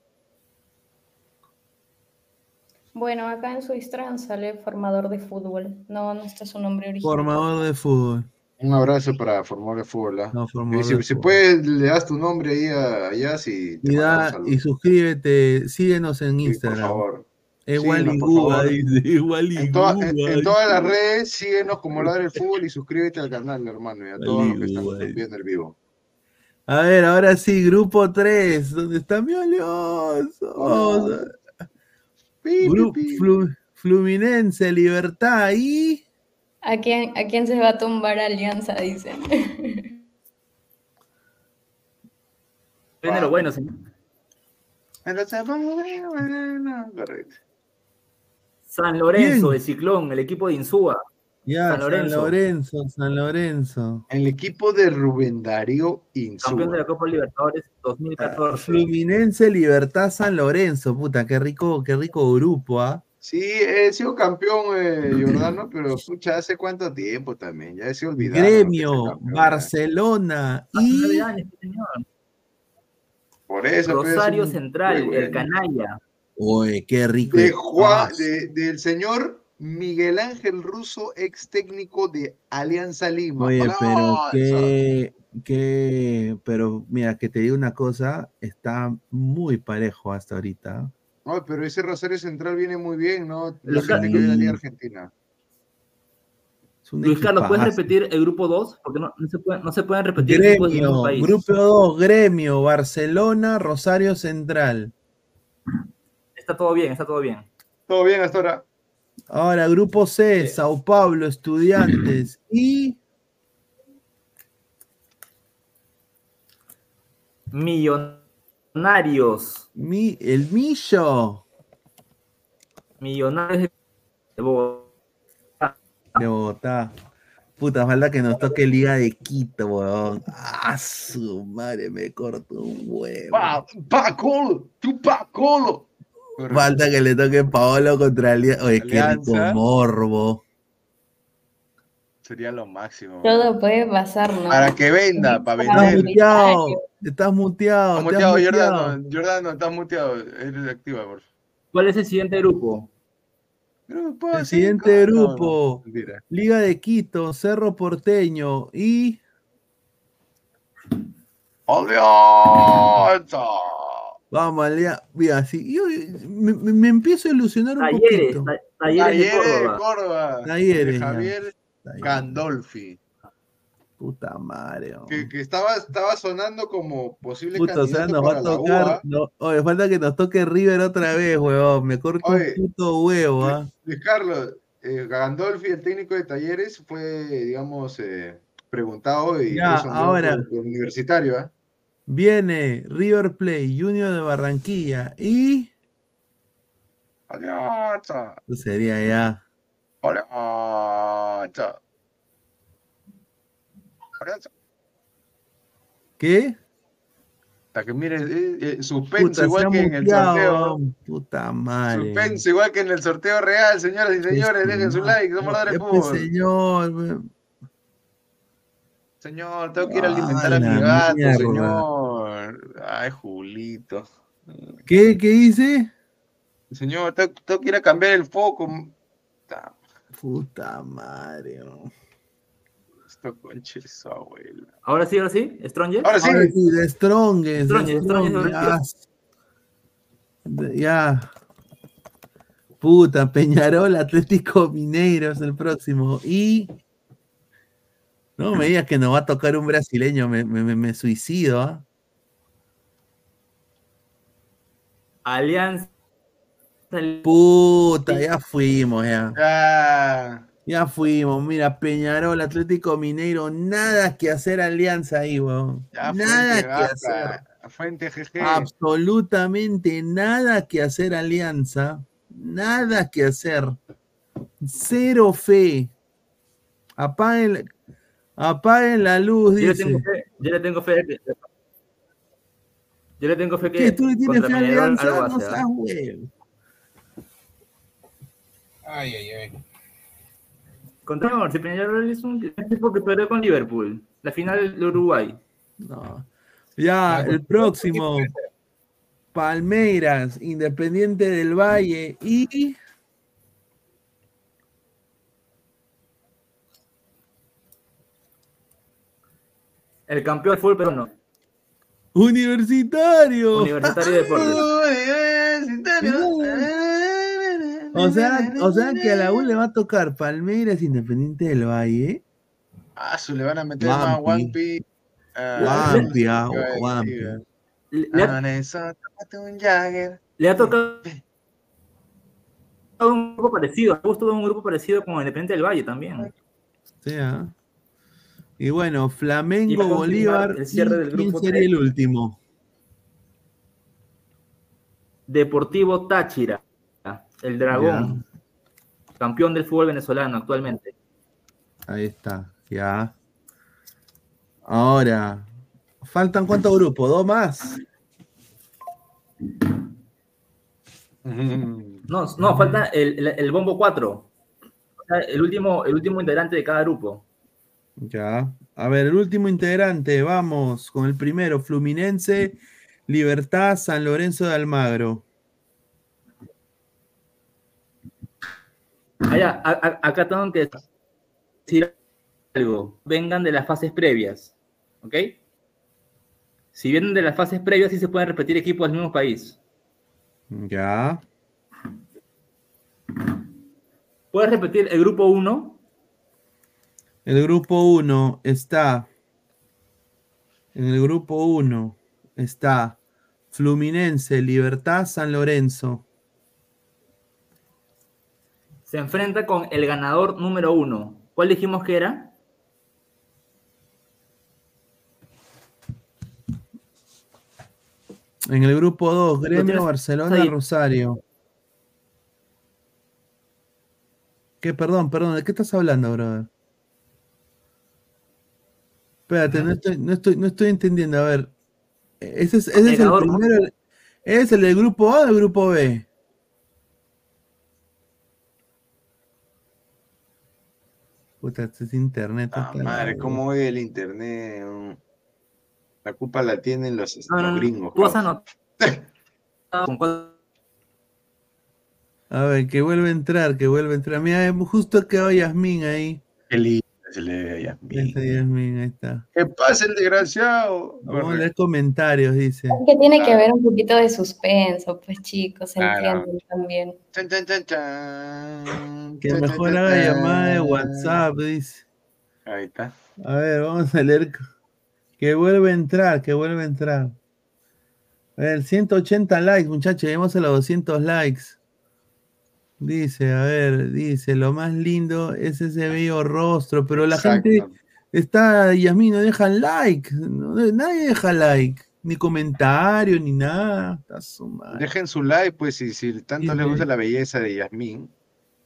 [SPEAKER 6] Bueno, acá en su Instagram sale formador de fútbol. No, no está su nombre original.
[SPEAKER 1] Formador de fútbol.
[SPEAKER 3] Un abrazo para Formar de Fútbol. ¿ah?
[SPEAKER 1] No, formador
[SPEAKER 3] Y si, puedes, le das tu nombre ahí a, allá, si te
[SPEAKER 1] Y, da, y suscríbete, síguenos en
[SPEAKER 3] Sí, por
[SPEAKER 1] Instagram.
[SPEAKER 3] favor.
[SPEAKER 1] Igual
[SPEAKER 3] Síguenos,
[SPEAKER 1] y
[SPEAKER 3] por favor.
[SPEAKER 1] igual
[SPEAKER 3] En, toda- en- todas las redes, síguenos como Ladra el Fútbol y suscríbete al canal, hermano, y a todos los que están viendo el vivo.
[SPEAKER 1] A ver, ahora sí, grupo 3, ¿dónde está mi. Flu- Fluminense, Libertad y
[SPEAKER 6] ¿A quién, ¿A quién se va a tumbar Alianza? Dicen.
[SPEAKER 2] Viene lo bueno, señor.
[SPEAKER 3] Entonces, vamos, bueno, bueno, correcto.
[SPEAKER 2] San Lorenzo,
[SPEAKER 1] Bien.
[SPEAKER 2] el Ciclón, el equipo de Insúa.
[SPEAKER 1] ya,
[SPEAKER 2] San
[SPEAKER 1] San
[SPEAKER 2] Lorenzo.
[SPEAKER 1] San Lorenzo.
[SPEAKER 3] El equipo de Rubén Darío
[SPEAKER 2] Campeón de
[SPEAKER 3] Insúa.
[SPEAKER 2] la Copa Libertadores 2014.
[SPEAKER 1] Fluminense, Libertad, San Lorenzo, puta, qué rico, qué rico grupo, ¿ah?
[SPEAKER 3] Sí, he sido campeón, eh, Jordano, pero pucha, ¿hace cuánto tiempo también? Ya se olvidaron.
[SPEAKER 1] Gremio, Barcelona y.
[SPEAKER 3] Por eso. pues,
[SPEAKER 2] Rosario
[SPEAKER 3] un
[SPEAKER 2] Central, el canalla.
[SPEAKER 1] Uy, qué rico.
[SPEAKER 3] De Juan, de- del señor Miguel Ángel Russo, ex técnico de Alianza Lima.
[SPEAKER 1] Oye, pero qué, qué, pero mira, que te digo una cosa, está muy parejo hasta ahorita.
[SPEAKER 3] No, pero ese Rosario Central viene muy bien, ¿no? La
[SPEAKER 2] Luis
[SPEAKER 3] gente que ve la Liga
[SPEAKER 1] Carlos.
[SPEAKER 3] Argentina.
[SPEAKER 1] Un
[SPEAKER 2] Luis Carlos, ¿puedes repetir el grupo 2? Porque no, no se, puede- no se pueden repetir mismo
[SPEAKER 1] Gremio,
[SPEAKER 2] país.
[SPEAKER 1] grupo 2, Gremio, Barcelona, Rosario Central.
[SPEAKER 2] Está todo bien, está todo bien.
[SPEAKER 3] Todo bien hasta ahora.
[SPEAKER 1] Ahora, grupo C, Sao Paulo, Estudiantes y
[SPEAKER 2] Millonarios.
[SPEAKER 1] mi, el Millo
[SPEAKER 2] Millonarios de Bogotá.
[SPEAKER 1] de Bogotá. Puta, falta que nos toque Liga de Quito, weón. Ah, su madre, me corto un huevo.
[SPEAKER 3] Pa, pa, colo, tú pa, colo.
[SPEAKER 1] Falta que le toque Paolo contra Alianza. Oye, qué rico morbo.
[SPEAKER 3] Sería lo máximo.
[SPEAKER 6] Todo puede pasar, ¿no?
[SPEAKER 3] Para que venda, para
[SPEAKER 1] Estás
[SPEAKER 3] vender.
[SPEAKER 1] muteado. Estás muteado.
[SPEAKER 3] Está
[SPEAKER 1] te has
[SPEAKER 3] muteado,
[SPEAKER 1] muteado.
[SPEAKER 3] Jordano. Jordano, está muteado. Eres activa, por favor.
[SPEAKER 2] ¿Cuál es el siguiente grupo?
[SPEAKER 3] Grupo
[SPEAKER 1] El siguiente
[SPEAKER 3] cinco.
[SPEAKER 1] Grupo.
[SPEAKER 3] no.
[SPEAKER 1] Liga de Quito, Cerro Porteño y.
[SPEAKER 3] Alianza.
[SPEAKER 1] Vamos, Alianza. Mira, sí, yo me, me- empiezo a ilusionar un
[SPEAKER 2] Talleres,
[SPEAKER 1] poquito.
[SPEAKER 2] ta- talleres de
[SPEAKER 3] Talleres de
[SPEAKER 2] Córdoba.
[SPEAKER 3] Córdoba.
[SPEAKER 1] Talleres,
[SPEAKER 3] de
[SPEAKER 1] ya.
[SPEAKER 3] Javier Gandolfi.
[SPEAKER 1] Puta madre.
[SPEAKER 3] Que, que estaba, estaba sonando como posible
[SPEAKER 1] Puta, o sea,
[SPEAKER 3] candidato
[SPEAKER 1] nos va a
[SPEAKER 3] para
[SPEAKER 1] tocar. No- oye, falta que nos toque River otra vez, huevón. Me corto
[SPEAKER 3] Oye.
[SPEAKER 1] un puto huevo, ¿ah?
[SPEAKER 3] Luis Carlos, eh, Gandolfi, el técnico de Talleres, fue, digamos, eh, preguntado y
[SPEAKER 1] Ya, ahora.
[SPEAKER 3] por- por universitario. ¿ah?
[SPEAKER 1] Viene River Play, Junior de Barranquilla y.
[SPEAKER 3] Alianza.
[SPEAKER 1] Sería ya.
[SPEAKER 3] Alianza.
[SPEAKER 1] ¿Qué?
[SPEAKER 3] Hasta que mire, eh, eh, suspenso
[SPEAKER 1] Puta,
[SPEAKER 3] igual que en el sorteo.
[SPEAKER 1] Puta madre.
[SPEAKER 3] Suspenso igual que en el sorteo real, señoras y señores.
[SPEAKER 1] Este,
[SPEAKER 3] Dejen su like, somos
[SPEAKER 1] no, ya,
[SPEAKER 3] fútbol.
[SPEAKER 1] señor.
[SPEAKER 3] Señor, tengo que ir a
[SPEAKER 1] Ah,
[SPEAKER 3] alimentar a mi gato,
[SPEAKER 1] mierda.
[SPEAKER 3] señor. Ay, Julito.
[SPEAKER 1] ¿Qué, ¿Qué dice?
[SPEAKER 3] Señor, tengo, tengo que ir a cambiar el foco. Ta-
[SPEAKER 1] Puta madre.
[SPEAKER 3] Esto conche su abuela.
[SPEAKER 2] Ahora sí, ahora sí, Stronger.
[SPEAKER 3] Ahora sí.
[SPEAKER 1] Ahora sí, de Strongest.
[SPEAKER 2] Strongest,
[SPEAKER 1] de
[SPEAKER 2] Strongest,
[SPEAKER 1] Strongest, ya. Ya. Puta, Peñarol, Atlético Mineiro es el próximo. Y. No me digas que nos va a tocar un brasileño, me, me, me- me suicido. ¿ah?
[SPEAKER 2] Alianza.
[SPEAKER 1] Puta, ya fuimos, ya.
[SPEAKER 3] Ah,
[SPEAKER 1] Ya fuimos. Mira, Peñarol, Atlético Mineiro, nada que hacer alianza ahí, weón.
[SPEAKER 3] ya
[SPEAKER 1] Nada que
[SPEAKER 3] gata,
[SPEAKER 1] hacer.
[SPEAKER 3] Fuente GG.
[SPEAKER 1] Absolutamente nada que hacer alianza. Nada que hacer. Cero fe. Apaguen, apaguen la luz,
[SPEAKER 2] Yo le
[SPEAKER 1] dice.
[SPEAKER 2] tengo fe, yo le tengo fe Yo le tengo fe que
[SPEAKER 1] ¿Qué? ¿Tú le tienes fe a alianza? No seas huevo.
[SPEAKER 9] Ay, ay, ay.
[SPEAKER 2] Contra Peñarol, si Peñarol es un equipo que perdió con Liverpool, la final de Uruguay.
[SPEAKER 1] No. Ya, el próximo. Palmeiras, Independiente del Valle y.
[SPEAKER 2] El campeón del fútbol peruano,
[SPEAKER 1] Universitario.
[SPEAKER 2] Universitario de Deportes.
[SPEAKER 1] O sea, o sea que a la U le va a tocar Palmeiras Independiente del Valle.
[SPEAKER 3] Ah, su le van a meter más
[SPEAKER 1] Wampi.
[SPEAKER 3] Wampi. Ah,
[SPEAKER 1] Wampi, ah.
[SPEAKER 2] Le, le ha,
[SPEAKER 3] Nelson, tómate un Jagger.
[SPEAKER 2] le ha tocado un grupo parecido, ha gustado un grupo parecido con Independiente del Valle también.
[SPEAKER 1] Sí, ah. Y bueno, Flamengo, Bolívar.
[SPEAKER 2] el cierre
[SPEAKER 1] ¿Quién sería el último?
[SPEAKER 2] Deportivo Táchira, el Dragón, campeón del fútbol venezolano actualmente.
[SPEAKER 1] Ahí está, ya. Ahora, ¿faltan cuántos grupos? ¿Dos más?
[SPEAKER 2] No, no, falta el, el- el bombo 4. el, último, el último integrante de cada grupo.
[SPEAKER 1] Ya. A ver, el último integrante, vamos con el primero, Fluminense, Libertad, San Lorenzo de Almagro.
[SPEAKER 2] Allá, a- a- acá tengo que decir algo. Vengan de las fases previas. ¿Ok? Si vienen de las fases previas, sí se pueden repetir equipos del mismo país.
[SPEAKER 1] Ya.
[SPEAKER 2] ¿Puedes repetir el grupo 1?
[SPEAKER 1] El grupo 1 está. En el grupo 1 está Fluminense, Libertad, San Lorenzo.
[SPEAKER 2] Se enfrenta con el ganador número 1. ¿Cuál dijimos que era?
[SPEAKER 1] En el grupo 2, Gremio, Barcelona,
[SPEAKER 2] ahí?
[SPEAKER 1] Rosario. ¿Qué? Perdón, perdón, ¿de qué estás hablando, brother? Espérate, no estoy, no estoy, no estoy entendiendo. A ver, ese es, ese es el primero. ¿Es el del grupo A o del grupo B? Puta, este es internet.
[SPEAKER 3] Ah, madre, ¿cómo ve el internet? mm? La culpa la tienen los,
[SPEAKER 2] No, no,
[SPEAKER 3] los
[SPEAKER 2] no.
[SPEAKER 3] gringos.
[SPEAKER 2] Tú vas a con cuál-
[SPEAKER 1] A ver, que vuelve a entrar, que vuelve a entrar. Mira, justo ha quedado Yasmín ahí.
[SPEAKER 3] Qué lindo se le ve a
[SPEAKER 1] está Yasmín, ahí está.
[SPEAKER 3] ¿Qué pasa el desgraciado?
[SPEAKER 1] Vamos a leer comentarios, dice.
[SPEAKER 6] Es que tiene que haber un poquito de suspenso, pues chicos,
[SPEAKER 3] Claro.
[SPEAKER 6] entienden también.
[SPEAKER 3] Chan, chan, chan, chan.
[SPEAKER 1] Que mejor haga llamada de WhatsApp, dice.
[SPEAKER 3] Ahí está.
[SPEAKER 1] A ver, vamos a leer. Que vuelve a entrar, que vuelve a entrar. A ver, 180 likes, muchachos, llegamos a los 200 likes. Dice, a ver, dice, lo más lindo es ese bello rostro, pero la gente está, Yasmín, no dejan like, no- nadie deja like, ni comentario, ni nada. Está su madre.
[SPEAKER 3] Dejen su like, pues, si, si tanto les gusta la belleza de Yasmín,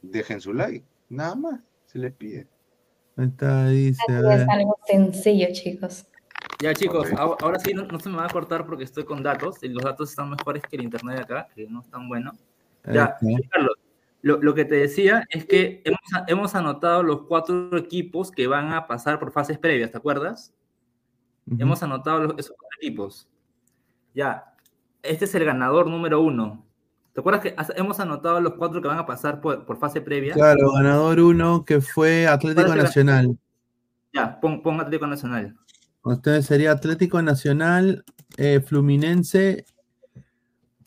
[SPEAKER 3] dejen su like. Nada más, se les pide.
[SPEAKER 1] Ahí está, dice, a ver.
[SPEAKER 6] es algo sencillo, chicos.
[SPEAKER 2] Ya chicos, ahora, sí no, no se me va a cortar porque estoy con datos y los datos están mejores que el internet de acá, que no es tan bueno. Ya. Carlos, lo, lo que te decía es que hemos, hemos anotado los cuatro equipos que van a pasar por fases previas, ¿te acuerdas? Hemos anotado los- esos cuatro equipos. Ya, este es el ganador número uno. ¿Te acuerdas que hemos anotado los cuatro que van a pasar por, por fase previa?
[SPEAKER 1] Claro, ganador uno que fue Atlético
[SPEAKER 2] ¿Cuál es el
[SPEAKER 1] Nacional.
[SPEAKER 2] Ya, pon, pon Atlético Nacional.
[SPEAKER 1] Entonces sería Atlético Nacional, eh, Fluminense,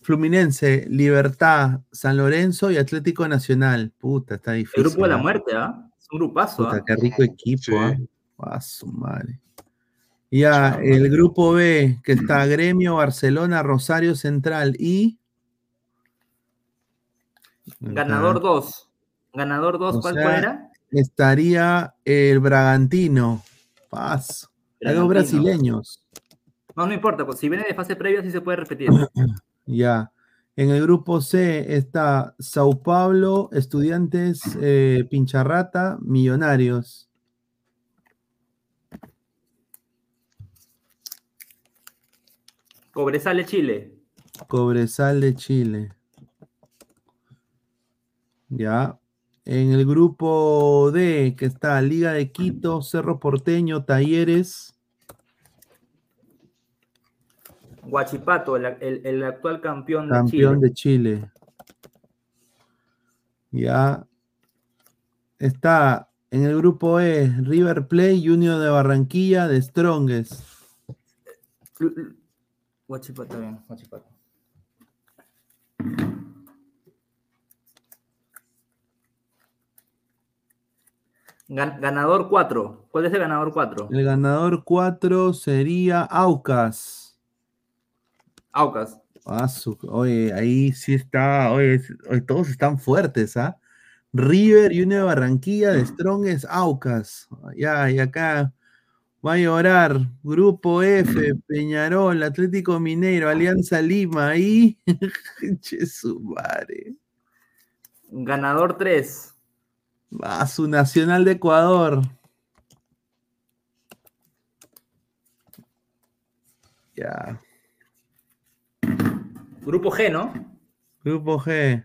[SPEAKER 1] Fluminense, Libertad, San Lorenzo y Atlético Nacional. Puta, está difícil.
[SPEAKER 2] El grupo de la
[SPEAKER 1] ¿ah?
[SPEAKER 2] muerte, ¿ah? Es un grupazo,
[SPEAKER 1] Puta,
[SPEAKER 2] ¿ah?
[SPEAKER 1] qué rico equipo,
[SPEAKER 3] Sí.
[SPEAKER 1] ¿ah? Ah, su madre. Ya, el grupo B, que está Gremio, Barcelona, Rosario Central y.
[SPEAKER 2] Ganador 2. Ganador 2,
[SPEAKER 1] O
[SPEAKER 2] ¿cuál,
[SPEAKER 1] sea,
[SPEAKER 2] era?
[SPEAKER 1] Estaría el Bragantino. Paz. Hay dos brasileños.
[SPEAKER 2] No, no importa, pues si viene de fase previa sí se puede repetir.
[SPEAKER 1] Ya. En el grupo C está Sao Paulo, Estudiantes, eh, Pincharrata, Millonarios.
[SPEAKER 2] Cobresale Chile.
[SPEAKER 1] Cobresal de Chile. Ya. En el grupo D, que está Liga de Quito, Cerro Porteño, Talleres,
[SPEAKER 2] Guachipato, el, el- el actual campeón de
[SPEAKER 1] campeón
[SPEAKER 2] Chile.
[SPEAKER 1] de Chile. Ya. Está en el grupo E, River Plate, Junior de Barranquilla, de Strongest.
[SPEAKER 2] Guachipato, bien, Guachipato. Gan- ganador 4. ¿Cuál es el ganador 4?
[SPEAKER 1] El ganador 4 sería Aucas.
[SPEAKER 2] Aucas.
[SPEAKER 1] Ah, su- oye, ahí sí está, oye, oye, todos están fuertes, ¿ah? River y una de Barranquilla de Strongest Aucas. Ya, y acá va a llorar. Grupo F, Peñarol, Atlético Mineiro, Alianza Lima, ahí. che su madre.
[SPEAKER 2] Ganador 3.
[SPEAKER 1] Va su Nacional de Ecuador. Ya.
[SPEAKER 2] Grupo G, ¿no?
[SPEAKER 1] Grupo G.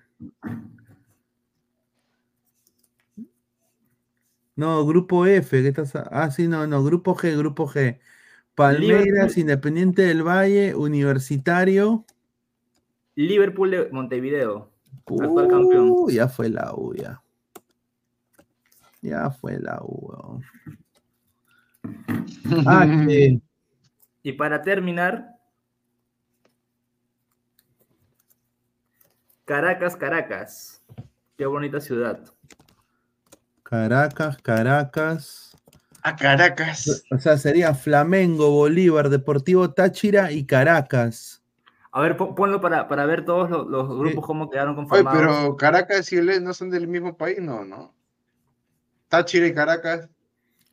[SPEAKER 1] No, grupo F, ¿qué estás? Ah, sí, no, no, grupo G, grupo G. Palmeiras,
[SPEAKER 2] Liverpool.
[SPEAKER 1] Independiente del Valle, Universitario.
[SPEAKER 2] Liverpool de Montevideo. Actual campeón.
[SPEAKER 1] Uh, ya fue la U, ya. Ya fue la U. Ah, que-
[SPEAKER 2] Y para terminar, Caracas, Caracas. Qué bonita ciudad.
[SPEAKER 1] Caracas, Caracas.
[SPEAKER 3] A Caracas.
[SPEAKER 1] O sea, sería Flamengo, Bolívar, Deportivo Táchira y Caracas.
[SPEAKER 2] A ver, pon- ponlo para, para ver todos los, los grupos cómo quedaron
[SPEAKER 3] Oye,
[SPEAKER 2] conformados.
[SPEAKER 3] pero Caracas y el no son del mismo país, no, ¿no? Táchira y Caracas.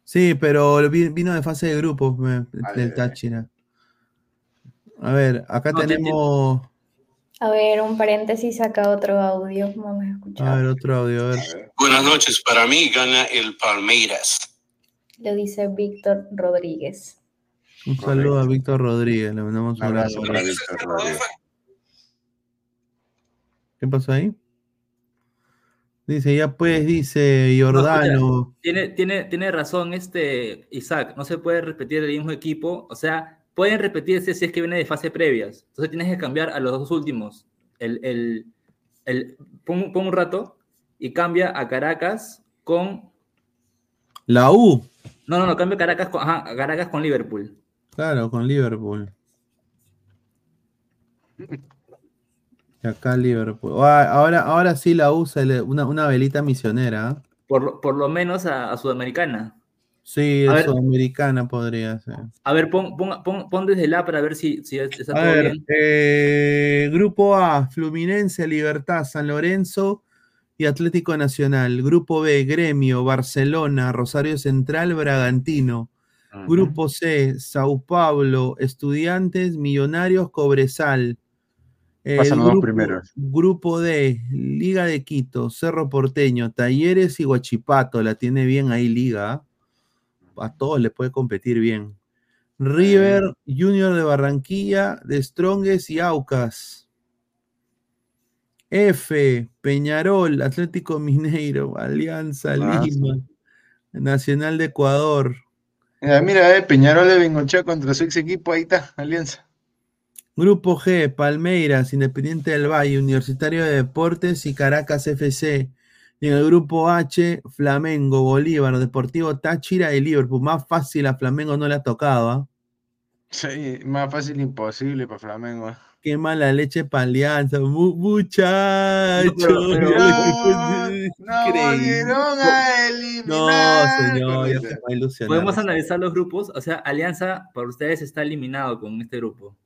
[SPEAKER 1] Sí, pero vi- vino de fase de grupos del. Táchira. A ver, acá
[SPEAKER 2] No, te-
[SPEAKER 1] tenemos.
[SPEAKER 6] A ver, un paréntesis, acá otro audio, vamos a escuchar.
[SPEAKER 1] A ver, otro audio. A ver.
[SPEAKER 11] Buenas noches. Para mí gana el Palmeiras.
[SPEAKER 6] Lo dice Víctor Rodríguez.
[SPEAKER 1] Un saludo a Víctor Rodríguez, le mandamos
[SPEAKER 3] Un
[SPEAKER 1] un
[SPEAKER 3] abrazo para Víctor Rodríguez.
[SPEAKER 1] ¿Qué pasó ahí? Dice, ya pues, dice
[SPEAKER 2] No,
[SPEAKER 1] Jordano.
[SPEAKER 2] Tiene, tiene, tiene razón este Isaac, no se puede repetir el mismo equipo, o sea, pueden repetirse si es que viene de fase previas, entonces tienes que cambiar a los dos últimos, el, el, el, pon, pon un rato y cambia a Caracas con,
[SPEAKER 1] La U,
[SPEAKER 2] no, no, no, cambia Caracas con, ajá, Caracas con Liverpool.
[SPEAKER 1] claro, con Liverpool. Y acá Liverpool. Ah, Ahora, ahora sí la usa una, una velita misionera.
[SPEAKER 2] Por, lo- por lo menos a, a Sudamericana.
[SPEAKER 1] Sí,
[SPEAKER 2] A
[SPEAKER 1] es
[SPEAKER 2] ver.
[SPEAKER 1] sudamericana podría ser.
[SPEAKER 2] A ver, pon, pon, pon, pon desde la para ver si, si está
[SPEAKER 1] A
[SPEAKER 2] todo
[SPEAKER 1] ver,
[SPEAKER 2] bien.
[SPEAKER 1] eh, Grupo A, Fluminense, Libertad, San Lorenzo y Atlético Nacional. Grupo B, Gremio, Barcelona, Rosario Central, Bragantino. Grupo C, Sao Paulo, Estudiantes, Millonarios, Cobresal.
[SPEAKER 3] Pasan los
[SPEAKER 1] grupo,
[SPEAKER 3] primeros.
[SPEAKER 1] grupo D, Liga de Quito, Cerro Porteño, Talleres y Huachipato. La tiene bien ahí Liga. A todos le puede competir bien. River, Junior de Barranquilla, de Strongest y Aucas. F, Peñarol, Atlético Mineiro, Alianza
[SPEAKER 3] Ah,
[SPEAKER 1] Lima, Nacional de Ecuador.
[SPEAKER 3] Mira, mira, eh, Peñarol de Bengochea contra su ex equipo, ahí está, Alianza.
[SPEAKER 1] Grupo G, Palmeiras, Independiente del Valle, Universitario de Deportes y Caracas FC. Y en el grupo H, Flamengo, Bolívar, Deportivo Táchira y Liverpool. Más fácil a Flamengo no le ha tocado. ¿ah?
[SPEAKER 3] Sí, más fácil imposible para Flamengo. eh.
[SPEAKER 1] Qué mala leche para Alianza. Mu- muchacho.
[SPEAKER 2] pero- pero-
[SPEAKER 3] No, no
[SPEAKER 1] Increíble.
[SPEAKER 3] volvieron a eliminar.
[SPEAKER 1] No, señor, ya se va a ilusionar.
[SPEAKER 2] Podemos analizar los grupos, o sea, Alianza para ustedes está eliminado con este grupo.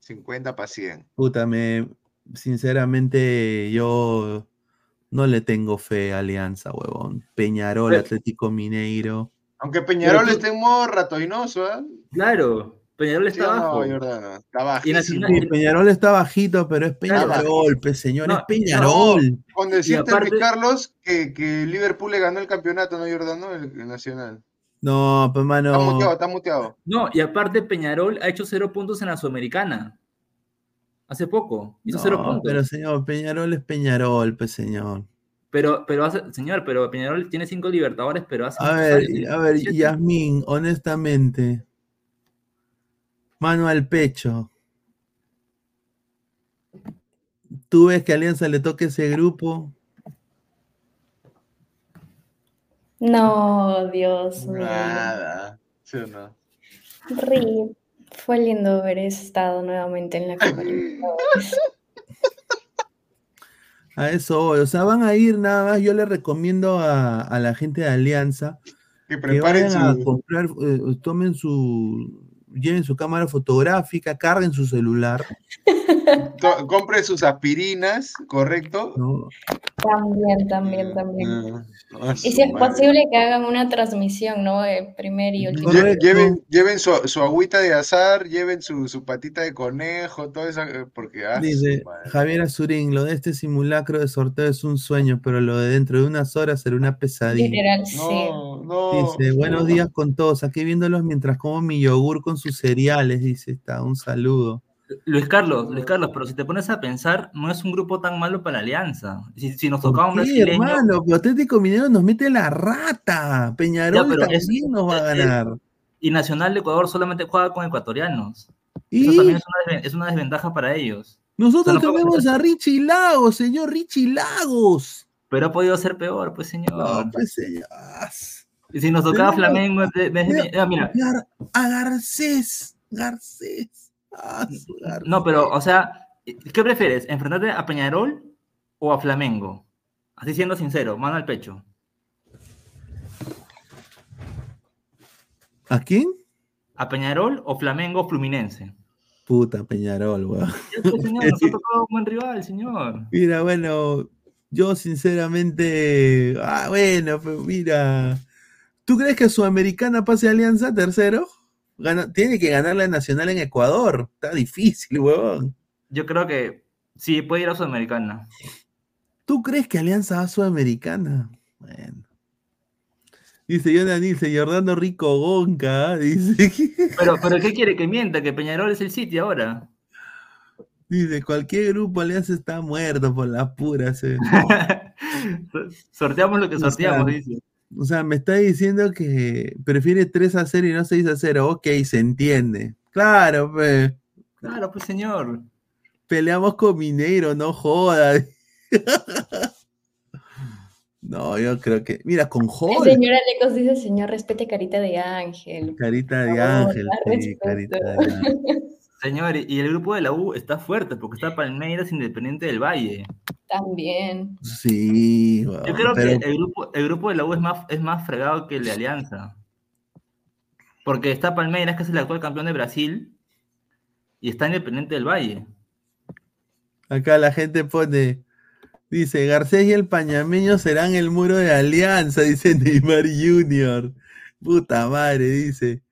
[SPEAKER 3] 50 para 100.
[SPEAKER 1] Puta, me, sinceramente, yo no le tengo fe a Alianza, huevón. Peñarol,
[SPEAKER 2] Pero-
[SPEAKER 1] Atlético Mineiro.
[SPEAKER 3] Aunque Peñarol esté en modo ratoinoso, ¿eh?
[SPEAKER 2] Claro, Peñarol
[SPEAKER 3] ¿Sí
[SPEAKER 2] está
[SPEAKER 3] no,
[SPEAKER 2] abajo.
[SPEAKER 3] Jordana? Está.
[SPEAKER 2] Nacional-
[SPEAKER 1] Sí, Peñarol está bajito, pero es
[SPEAKER 2] Claro.
[SPEAKER 1] Peñarol, pe, señor,
[SPEAKER 2] No,
[SPEAKER 1] es Peñarol.
[SPEAKER 3] Con decirte,
[SPEAKER 2] aparte-
[SPEAKER 3] Luis Carlos, que, que Liverpool le ganó el campeonato, ¿no, Jordano? El, el Nacional.
[SPEAKER 1] No, pues
[SPEAKER 3] Está
[SPEAKER 1] mano.
[SPEAKER 3] muteado, está muteado.
[SPEAKER 2] No, y aparte Peñarol ha hecho cero puntos en la Sudamericana. Hace poco, hizo cero
[SPEAKER 1] No,
[SPEAKER 2] puntos.
[SPEAKER 1] pero
[SPEAKER 2] Pero,
[SPEAKER 1] señor, Peñarol es Peñarol, pe, señor.
[SPEAKER 2] pero, hace, señor, pero Peñarol tiene cinco libertadores, pero hace
[SPEAKER 1] A ver,
[SPEAKER 2] años,
[SPEAKER 1] a ver. Yasmín, honestamente. Mano al pecho. ¿Tú ves que Alianza le toque ese grupo?
[SPEAKER 6] No, Dios mío.
[SPEAKER 3] Nada. ¿Sí o no?
[SPEAKER 6] Ri, fue lindo haber estado nuevamente en la Copa Libertadores.
[SPEAKER 1] A eso voy. O sea, van a ir nada más. Yo le recomiendo a, a la gente de Alianza
[SPEAKER 3] Que
[SPEAKER 1] que
[SPEAKER 3] preparen
[SPEAKER 1] vayan a
[SPEAKER 3] su.
[SPEAKER 1] comprar, eh, tomen su, lleven su cámara fotográfica, carguen su celular,
[SPEAKER 3] to- compre sus aspirinas, ¿correcto?
[SPEAKER 1] ¿no?
[SPEAKER 6] También, también, también.
[SPEAKER 3] Ah, ah,
[SPEAKER 6] Y
[SPEAKER 3] su
[SPEAKER 6] si es
[SPEAKER 3] madre.
[SPEAKER 6] posible que hagan una transmisión, ¿no? De primer y último.
[SPEAKER 3] Lle-. Lleven, lleven su, su agüita de azar, lleven su, su patita de conejo, todo eso, eh, porque ah, su
[SPEAKER 1] Dice. Javier Azurín, lo de este simulacro de sorteo es un sueño, pero lo de dentro de unas horas será una pesadilla.
[SPEAKER 6] Literal, sí.
[SPEAKER 3] No, no.
[SPEAKER 1] Dice, buenos
[SPEAKER 3] no.
[SPEAKER 1] días con todos, aquí viéndolos mientras como mi yogur con sus cereales, dice, está, un saludo.
[SPEAKER 2] Luis Carlos, Luis Carlos, pero si te pones a pensar, no es un grupo tan malo para la Alianza. Si, si nos
[SPEAKER 1] ¿Por
[SPEAKER 2] tocaba un brasileño,
[SPEAKER 1] hermano? Pero Atlético Minero nos mete la rata. Peñarol
[SPEAKER 2] pero
[SPEAKER 1] también
[SPEAKER 2] es-
[SPEAKER 1] nos va a
[SPEAKER 2] es-
[SPEAKER 1] ganar.
[SPEAKER 2] y Nacional de Ecuador solamente juega con ecuatorianos.
[SPEAKER 1] Y
[SPEAKER 2] Eso también es una, desven- es una desventaja para ellos.
[SPEAKER 1] nosotros
[SPEAKER 2] o sea, no
[SPEAKER 1] tenemos a Richie Lagos, señor Richie Lagos.
[SPEAKER 2] Pero ha podido ser peor, pues señor.
[SPEAKER 1] No, pues señor.
[SPEAKER 2] Y si nos tocaba Flamengo, de- de- de- ah, mira,
[SPEAKER 1] A Garcés, Garcés. Ah,
[SPEAKER 2] no, pero, o sea, ¿qué prefieres? ¿Enfrentarte a Peñarol o a Flamengo? Así siendo sincero, mano al pecho.
[SPEAKER 1] ¿A quién?
[SPEAKER 2] ¿A Peñarol o Flamengo Fluminense?
[SPEAKER 1] Puta Peñarol, weón.
[SPEAKER 2] Señor, nos ha tocado un buen rival, señor.
[SPEAKER 1] Mira, bueno, yo sinceramente, ah, bueno, pues mira, ¿tú crees que Sudamericana pase a Alianza tercero? Gana- tiene que ganar la Nacional en Ecuador, está difícil, huevón.
[SPEAKER 2] Yo creo que sí, puede ir a Sudamericana.
[SPEAKER 1] ¿Tú crees que Alianza va a Sudamericana? Bueno. Dice Yona Nilsen, Jordano Rico Gonca, ¿ah? dice.
[SPEAKER 2] Pero, pero ¿qué quiere que mienta? Que Peñarol es el sitio ahora.
[SPEAKER 1] Dice, cualquier grupo alianza está muerto por las puras. eh.
[SPEAKER 2] Sorteamos lo que
[SPEAKER 1] O sea,
[SPEAKER 2] sorteamos, dice.
[SPEAKER 1] O sea, me está diciendo que prefiere 3 a 0 y no 6 a 0. Ok, se entiende. Claro, pues.
[SPEAKER 2] Claro, pues señor.
[SPEAKER 1] Peleamos con Mineiro, no joda. no, yo creo que. Mira, con
[SPEAKER 6] El
[SPEAKER 1] Joda.
[SPEAKER 6] señor Alecos dice, señor, respete carita de ángel.
[SPEAKER 1] Carita de
[SPEAKER 6] favor,
[SPEAKER 1] ángel. sí, carita de ángel.
[SPEAKER 2] Señor, y el grupo de la U está fuerte porque está Palmeiras Independiente del Valle.
[SPEAKER 6] También.
[SPEAKER 1] Sí,
[SPEAKER 2] Yo
[SPEAKER 1] weón,
[SPEAKER 2] creo
[SPEAKER 1] pero-
[SPEAKER 2] que el grupo, el grupo de la U es más, es más fregado que el de Alianza. Porque está Palmeiras, que es el actual campeón de Brasil, y está Independiente del Valle.
[SPEAKER 1] Acá la gente pone. Dice, Garcés y el Pañameño serán el muro de alianza, dice Neymar Jr. Puta madre, dice.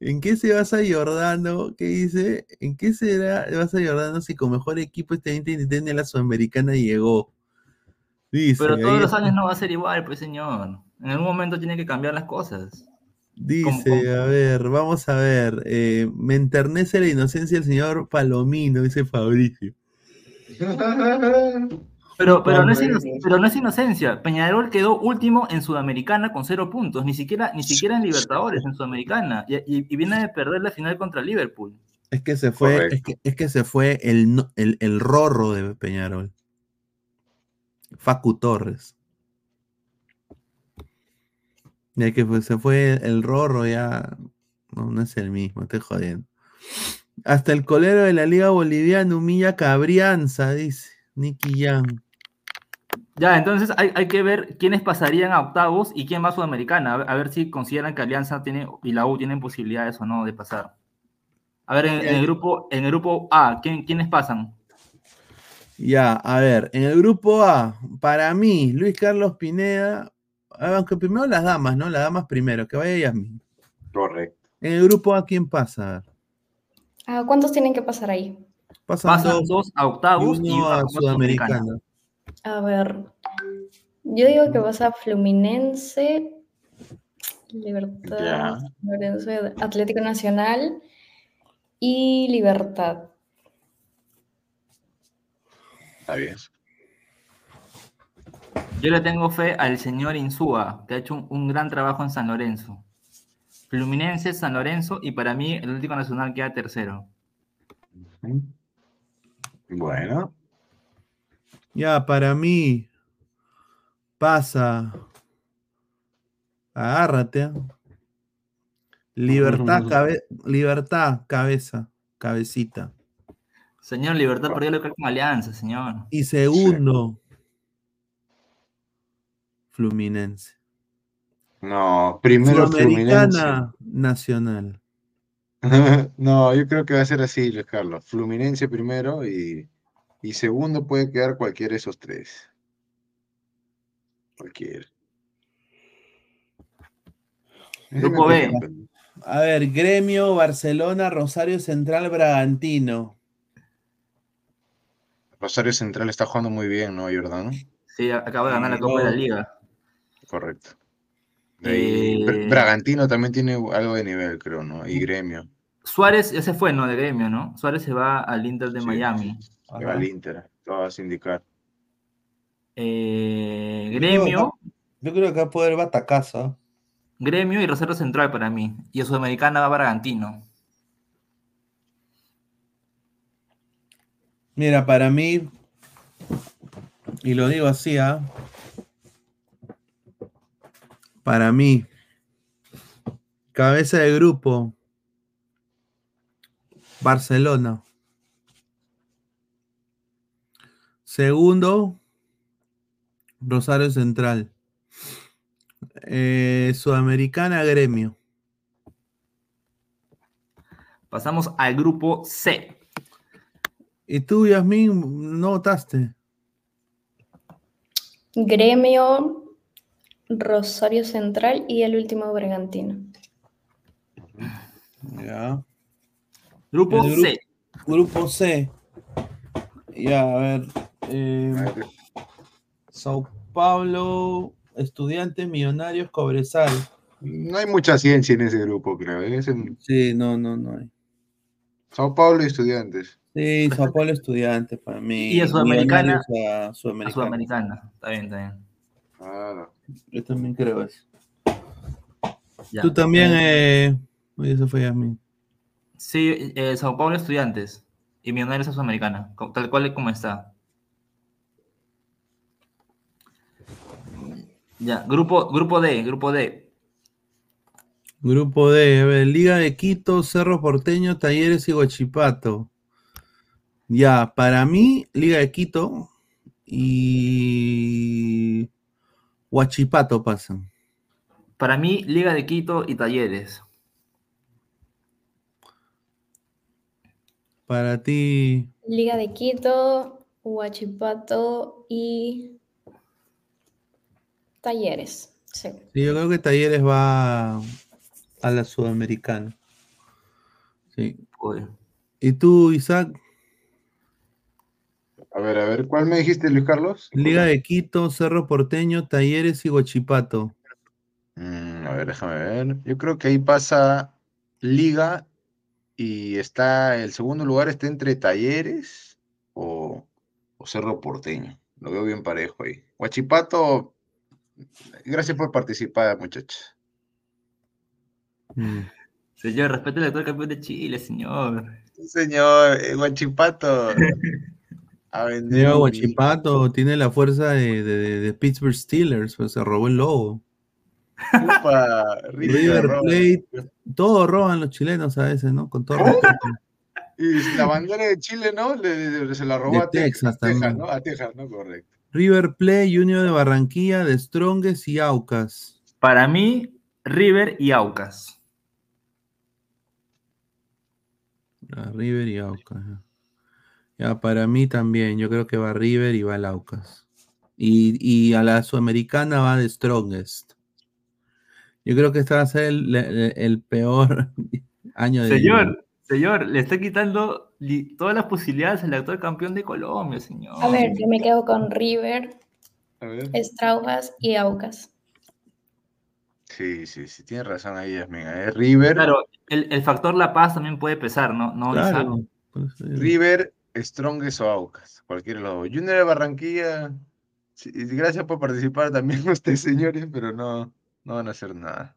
[SPEAKER 1] ¿En qué se basa Jordano? ¿Qué dice? ¿En qué se basa Jordano si con mejor equipo este 2023 la Sudamericana llegó? Dice,
[SPEAKER 2] Pero todos
[SPEAKER 1] ahí-
[SPEAKER 2] los años no va a ser igual, pues señor. En algún momento tiene que cambiar las cosas.
[SPEAKER 1] Dice, a ver, vamos a ver. eh, me enternece la inocencia del señor Palomino, dice Fabricio.
[SPEAKER 2] Pero, pero, no es pero no es inocencia. Peñarol quedó último en Sudamericana con cero puntos, ni siquiera, ni siquiera en Libertadores, en Sudamericana. Y, y- y viene de perder la final contra Liverpool.
[SPEAKER 1] Es que se fue, es que, es que se fue el, el, el rorro de Peñarol. Facu Torres. Ya que pues, se fue el rorro, ya no, no es el mismo, estoy jodiendo. Hasta el colero de la Liga Boliviana humilla a Cabrianza, dice Nicky Young.
[SPEAKER 2] Ya, entonces hay, hay que ver quiénes pasarían a octavos y quién va a Sudamericana. A ver, a ver si consideran que Alianza tiene y la U tienen posibilidades o no de pasar. A ver, en, en el grupo, en el grupo A, ¿quién, ¿quiénes pasan?
[SPEAKER 1] Ya, a ver, en el grupo A, para mí, Luis Carlos Pineda, aunque primero las damas, ¿no? Las damas primero, que vaya Yasmin.
[SPEAKER 3] Correcto.
[SPEAKER 1] En el grupo A, ¿quién pasa? A
[SPEAKER 6] Ah, ¿Cuántos tienen que pasar ahí?
[SPEAKER 1] Pasan,
[SPEAKER 2] Pasan
[SPEAKER 1] dos,
[SPEAKER 2] dos a octavos
[SPEAKER 1] y uno
[SPEAKER 2] una
[SPEAKER 1] a.
[SPEAKER 2] Sudamericana.
[SPEAKER 6] A ver. Yo digo que pasa Fluminense, Libertad,
[SPEAKER 3] Ya.
[SPEAKER 6] Lorenzo, Atlético Nacional y Libertad.
[SPEAKER 3] Está bien.
[SPEAKER 2] Yo le tengo fe al señor Insúa, que ha hecho un, un gran trabajo en San Lorenzo. Fluminense, San Lorenzo y para mí el Atlético Nacional queda tercero.
[SPEAKER 3] Bueno.
[SPEAKER 1] Ya, para mí, pasa. Agárrate. ¿ah? Libertad, cabe- libertad, cabeza, cabecita.
[SPEAKER 2] Señor Libertad perdió local con Alianza, señor.
[SPEAKER 1] Y segundo, Fluminense.
[SPEAKER 3] No, primero Fluminense.
[SPEAKER 1] Sudamericana Nacional.
[SPEAKER 3] no, yo creo que va a ser así, Luis Carlos. Fluminense primero y, y segundo puede quedar cualquiera de esos tres. Cualquiera.
[SPEAKER 2] Grupo B.
[SPEAKER 1] A ver, Gremio, Barcelona, Rosario Central, Bragantino.
[SPEAKER 3] Rosario Central está jugando muy bien, ¿no, Jordano?
[SPEAKER 2] Sí, acaba de ganar la Copa de la Liga.
[SPEAKER 3] Correcto.
[SPEAKER 2] Eh,
[SPEAKER 3] Bragantino también tiene algo de nivel, creo, ¿no? Y Gremio.
[SPEAKER 2] Suárez ya se fue, ¿no? De gremio, ¿no? Suárez se va al Inter de Miami.
[SPEAKER 3] Que va al Inter, lo vas a indicar.
[SPEAKER 2] Eh,
[SPEAKER 1] Yo creo
[SPEAKER 2] gremio,
[SPEAKER 1] Yo creo que va a poder batacazo.
[SPEAKER 2] gremio y Rosario Central para mí. Y a Sudamericana va Bragantino.
[SPEAKER 1] Mira, para mí, y lo digo así, ¿ah? Para mí, cabeza de grupo, Barcelona. Segundo, Rosario Central. Eh, Sudamericana, Gremio.
[SPEAKER 2] Pasamos al grupo C.
[SPEAKER 1] ¿Y tú, Yasmin, no votaste?
[SPEAKER 6] Gremio, Rosario Central y el último Bragantino.
[SPEAKER 1] Ya.
[SPEAKER 2] Grupo C.
[SPEAKER 1] Grupo C. Ya, a ver. Eh, Sao Paulo, Estudiantes Millonarios Cobresal.
[SPEAKER 3] No hay mucha ciencia en ese grupo, creo. ¿eh? Es en
[SPEAKER 1] Sí, no, no, no hay.
[SPEAKER 3] Sao Paulo y Estudiantes.
[SPEAKER 1] Sí, Sao Paulo Estudiantes para mí.
[SPEAKER 2] Y a Sudamericana.
[SPEAKER 1] A
[SPEAKER 2] A
[SPEAKER 1] Sudamericana.
[SPEAKER 2] Sudamericana. Está bien, está bien.
[SPEAKER 3] Claro.
[SPEAKER 1] Yo también creo eso.
[SPEAKER 2] Ya.
[SPEAKER 1] Tú también,
[SPEAKER 2] Eh.
[SPEAKER 1] Oye, eso fue Yasmin.
[SPEAKER 2] Sí, eh, Sao Paulo Estudiantes y Millonarios a Sudamericana, tal cual como está. Ya, grupo, grupo D, grupo D.
[SPEAKER 1] Grupo D, a ver, Liga de Quito, Cerro Porteño, Talleres y Huachipato. Ya, para mí, Liga de Quito y Huachipato pasan.
[SPEAKER 2] Para mí, Liga de Quito y Talleres.
[SPEAKER 1] Para ti,
[SPEAKER 6] Liga de Quito, Huachipato y Talleres. Sí.
[SPEAKER 1] sí, yo creo que Talleres va a la Sudamericana. Sí. ¿Y tú, Isaac?
[SPEAKER 3] A ver, a ver, ¿cuál me dijiste, Luis Carlos?
[SPEAKER 1] Liga de Quito, Cerro Porteño, Talleres y Huachipato.
[SPEAKER 3] Mm, a ver, déjame ver. Yo creo que ahí pasa Liga y está, el segundo lugar está entre Talleres o, o Cerro Porteño. Lo veo bien parejo ahí. Huachipato, gracias por participar, muchachos.
[SPEAKER 1] Mm.
[SPEAKER 2] Señor, respete al actual campeón de Chile, señor.
[SPEAKER 3] Sí, Señor, eh, Huachipato. A vender.
[SPEAKER 1] Llega Huachipato, tiene la fuerza de, de- Pittsburgh Steelers, pues se robó el logo.
[SPEAKER 3] Upa, River.
[SPEAKER 1] Plate, todo roban los chilenos a veces, ¿no? Con todo respeto.
[SPEAKER 3] Y la bandera de Chile, ¿no? Le- le- se la robó
[SPEAKER 1] De
[SPEAKER 3] a Texas,
[SPEAKER 1] Texas.
[SPEAKER 3] ¿no? A Texas, ¿no? Correcto.
[SPEAKER 1] River Plate, Junior de Barranquilla, de Strongest y Aucas.
[SPEAKER 2] Para mí, River y Aucas.
[SPEAKER 1] Ah, River y Aucas. ya. Para mí también, yo creo que va River y va el Aucas. Y, y a la Sudamericana va de Strongest. Yo creo que este va a ser el, el- el peor año de
[SPEAKER 2] Señor, señor, le está quitando todas las posibilidades al actual campeón de Colombia, señor.
[SPEAKER 6] A ver, yo me quedo con River,
[SPEAKER 3] A ver.
[SPEAKER 6] Straujas y Aucas.
[SPEAKER 3] Sí, sí, sí, tiene razón ahí, Yasmin. Es River,
[SPEAKER 2] Claro, el, el factor La Paz también puede pesar, ¿no? No,
[SPEAKER 1] Claro, pues, eh,
[SPEAKER 3] River, Strongest o Aucas, cualquiera de los dos. Junior de Barranquilla, sí, y gracias por participar también ustedes, señores, pero no, no van a hacer nada.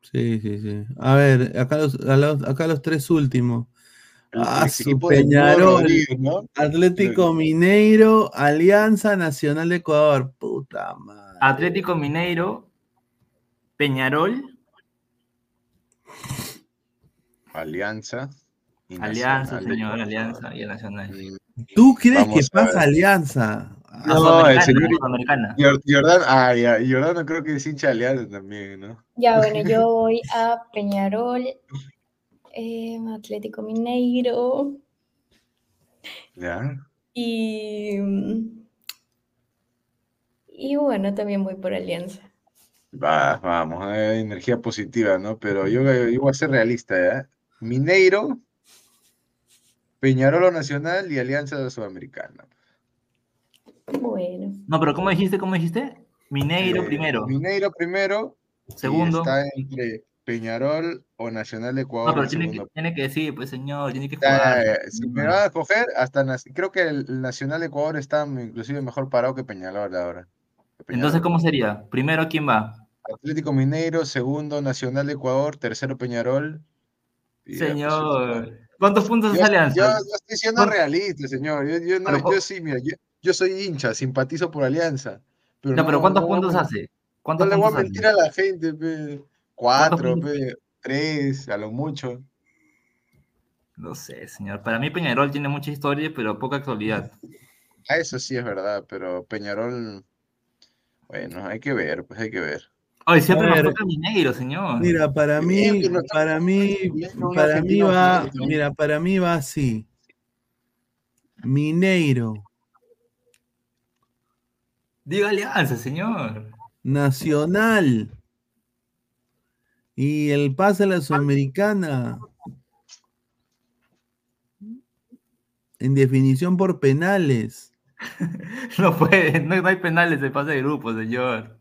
[SPEAKER 1] Sí, sí, sí. A ver, acá los, a los- acá los tres últimos. Ah, su Peñarol. Atlético Mineiro, Alianza Nacional de Ecuador. Puta madre.
[SPEAKER 2] Atlético Mineiro, Peñarol,
[SPEAKER 3] Alianza. y
[SPEAKER 2] Alianza,
[SPEAKER 3] Nacional
[SPEAKER 2] señor. Alianza y Nacional.
[SPEAKER 1] ¿Tú crees
[SPEAKER 3] Vamos
[SPEAKER 1] que pasa. Alianza?
[SPEAKER 3] No, el señor-
[SPEAKER 2] la Sudamericana.
[SPEAKER 3] Jor- Jordan, ah, ya, Jordano creo que es hincha de Alianza también, ¿no?
[SPEAKER 6] Ya, bueno, yo voy a Peñarol, eh, Atlético Mineiro
[SPEAKER 3] Ya.
[SPEAKER 6] y. Y bueno, también voy por Alianza.
[SPEAKER 3] Va, vamos, eh, energía positiva, ¿no? Pero yo, yo voy a ser realista, ¿ya? Mineiro, Peñarolo Nacional y Alianza Sudamericana.
[SPEAKER 6] Bueno,
[SPEAKER 2] No, pero ¿cómo dijiste? ¿Cómo dijiste? Mineiro
[SPEAKER 3] Eh,
[SPEAKER 2] primero.
[SPEAKER 3] Mineiro primero.
[SPEAKER 2] Segundo.
[SPEAKER 3] está entre Peñarol o Nacional de Ecuador.
[SPEAKER 2] No, pero
[SPEAKER 3] en
[SPEAKER 2] tiene que, tiene que decir, pues señor, tiene que
[SPEAKER 3] Ya,
[SPEAKER 2] jugar.
[SPEAKER 3] ya, ya, Si me van a coger, hasta creo que el, Nacional de Ecuador está inclusive mejor parado que Peñarol ahora. Que.
[SPEAKER 2] Entonces, ¿cómo sería? Primero, ¿quién va?
[SPEAKER 3] Atlético Mineiro, segundo Nacional de Ecuador, tercero Peñarol. pues,
[SPEAKER 2] Señor. ¿Cuántos puntos
[SPEAKER 3] Yo,
[SPEAKER 2] es Alianza?
[SPEAKER 3] yo- yo estoy siendo
[SPEAKER 2] ¿Cuánto-
[SPEAKER 3] realista, señor. Yo, yo no-
[SPEAKER 2] Pero,
[SPEAKER 3] yo sí, mira, yo, soy hincha, simpatizo por Alianza. Pero
[SPEAKER 2] No, pero
[SPEAKER 3] no-
[SPEAKER 2] ¿cuántos
[SPEAKER 3] no-
[SPEAKER 2] puntos hace?
[SPEAKER 3] No
[SPEAKER 2] ¿Cuántos
[SPEAKER 3] le voy a mentir a la gente, pe. Cuatro, pe, tres, a lo mucho.
[SPEAKER 2] No sé, señor. Para mí Peñarol tiene mucha historia, pero poca actualidad.
[SPEAKER 3] Ah, eso sí es verdad, pero Peñarol, bueno, hay que ver, pues hay que ver.
[SPEAKER 2] Ay, siempre nos toca Mineiro, señor.
[SPEAKER 1] Mira, para mí, para mí, para mí va, mira, para mí va así. Mineiro,
[SPEAKER 2] Diga Alianza, señor.
[SPEAKER 1] Nacional y el pase a la Sudamericana. En definición por penales.
[SPEAKER 2] No puede, no, no hay penales de pase de grupo, señor.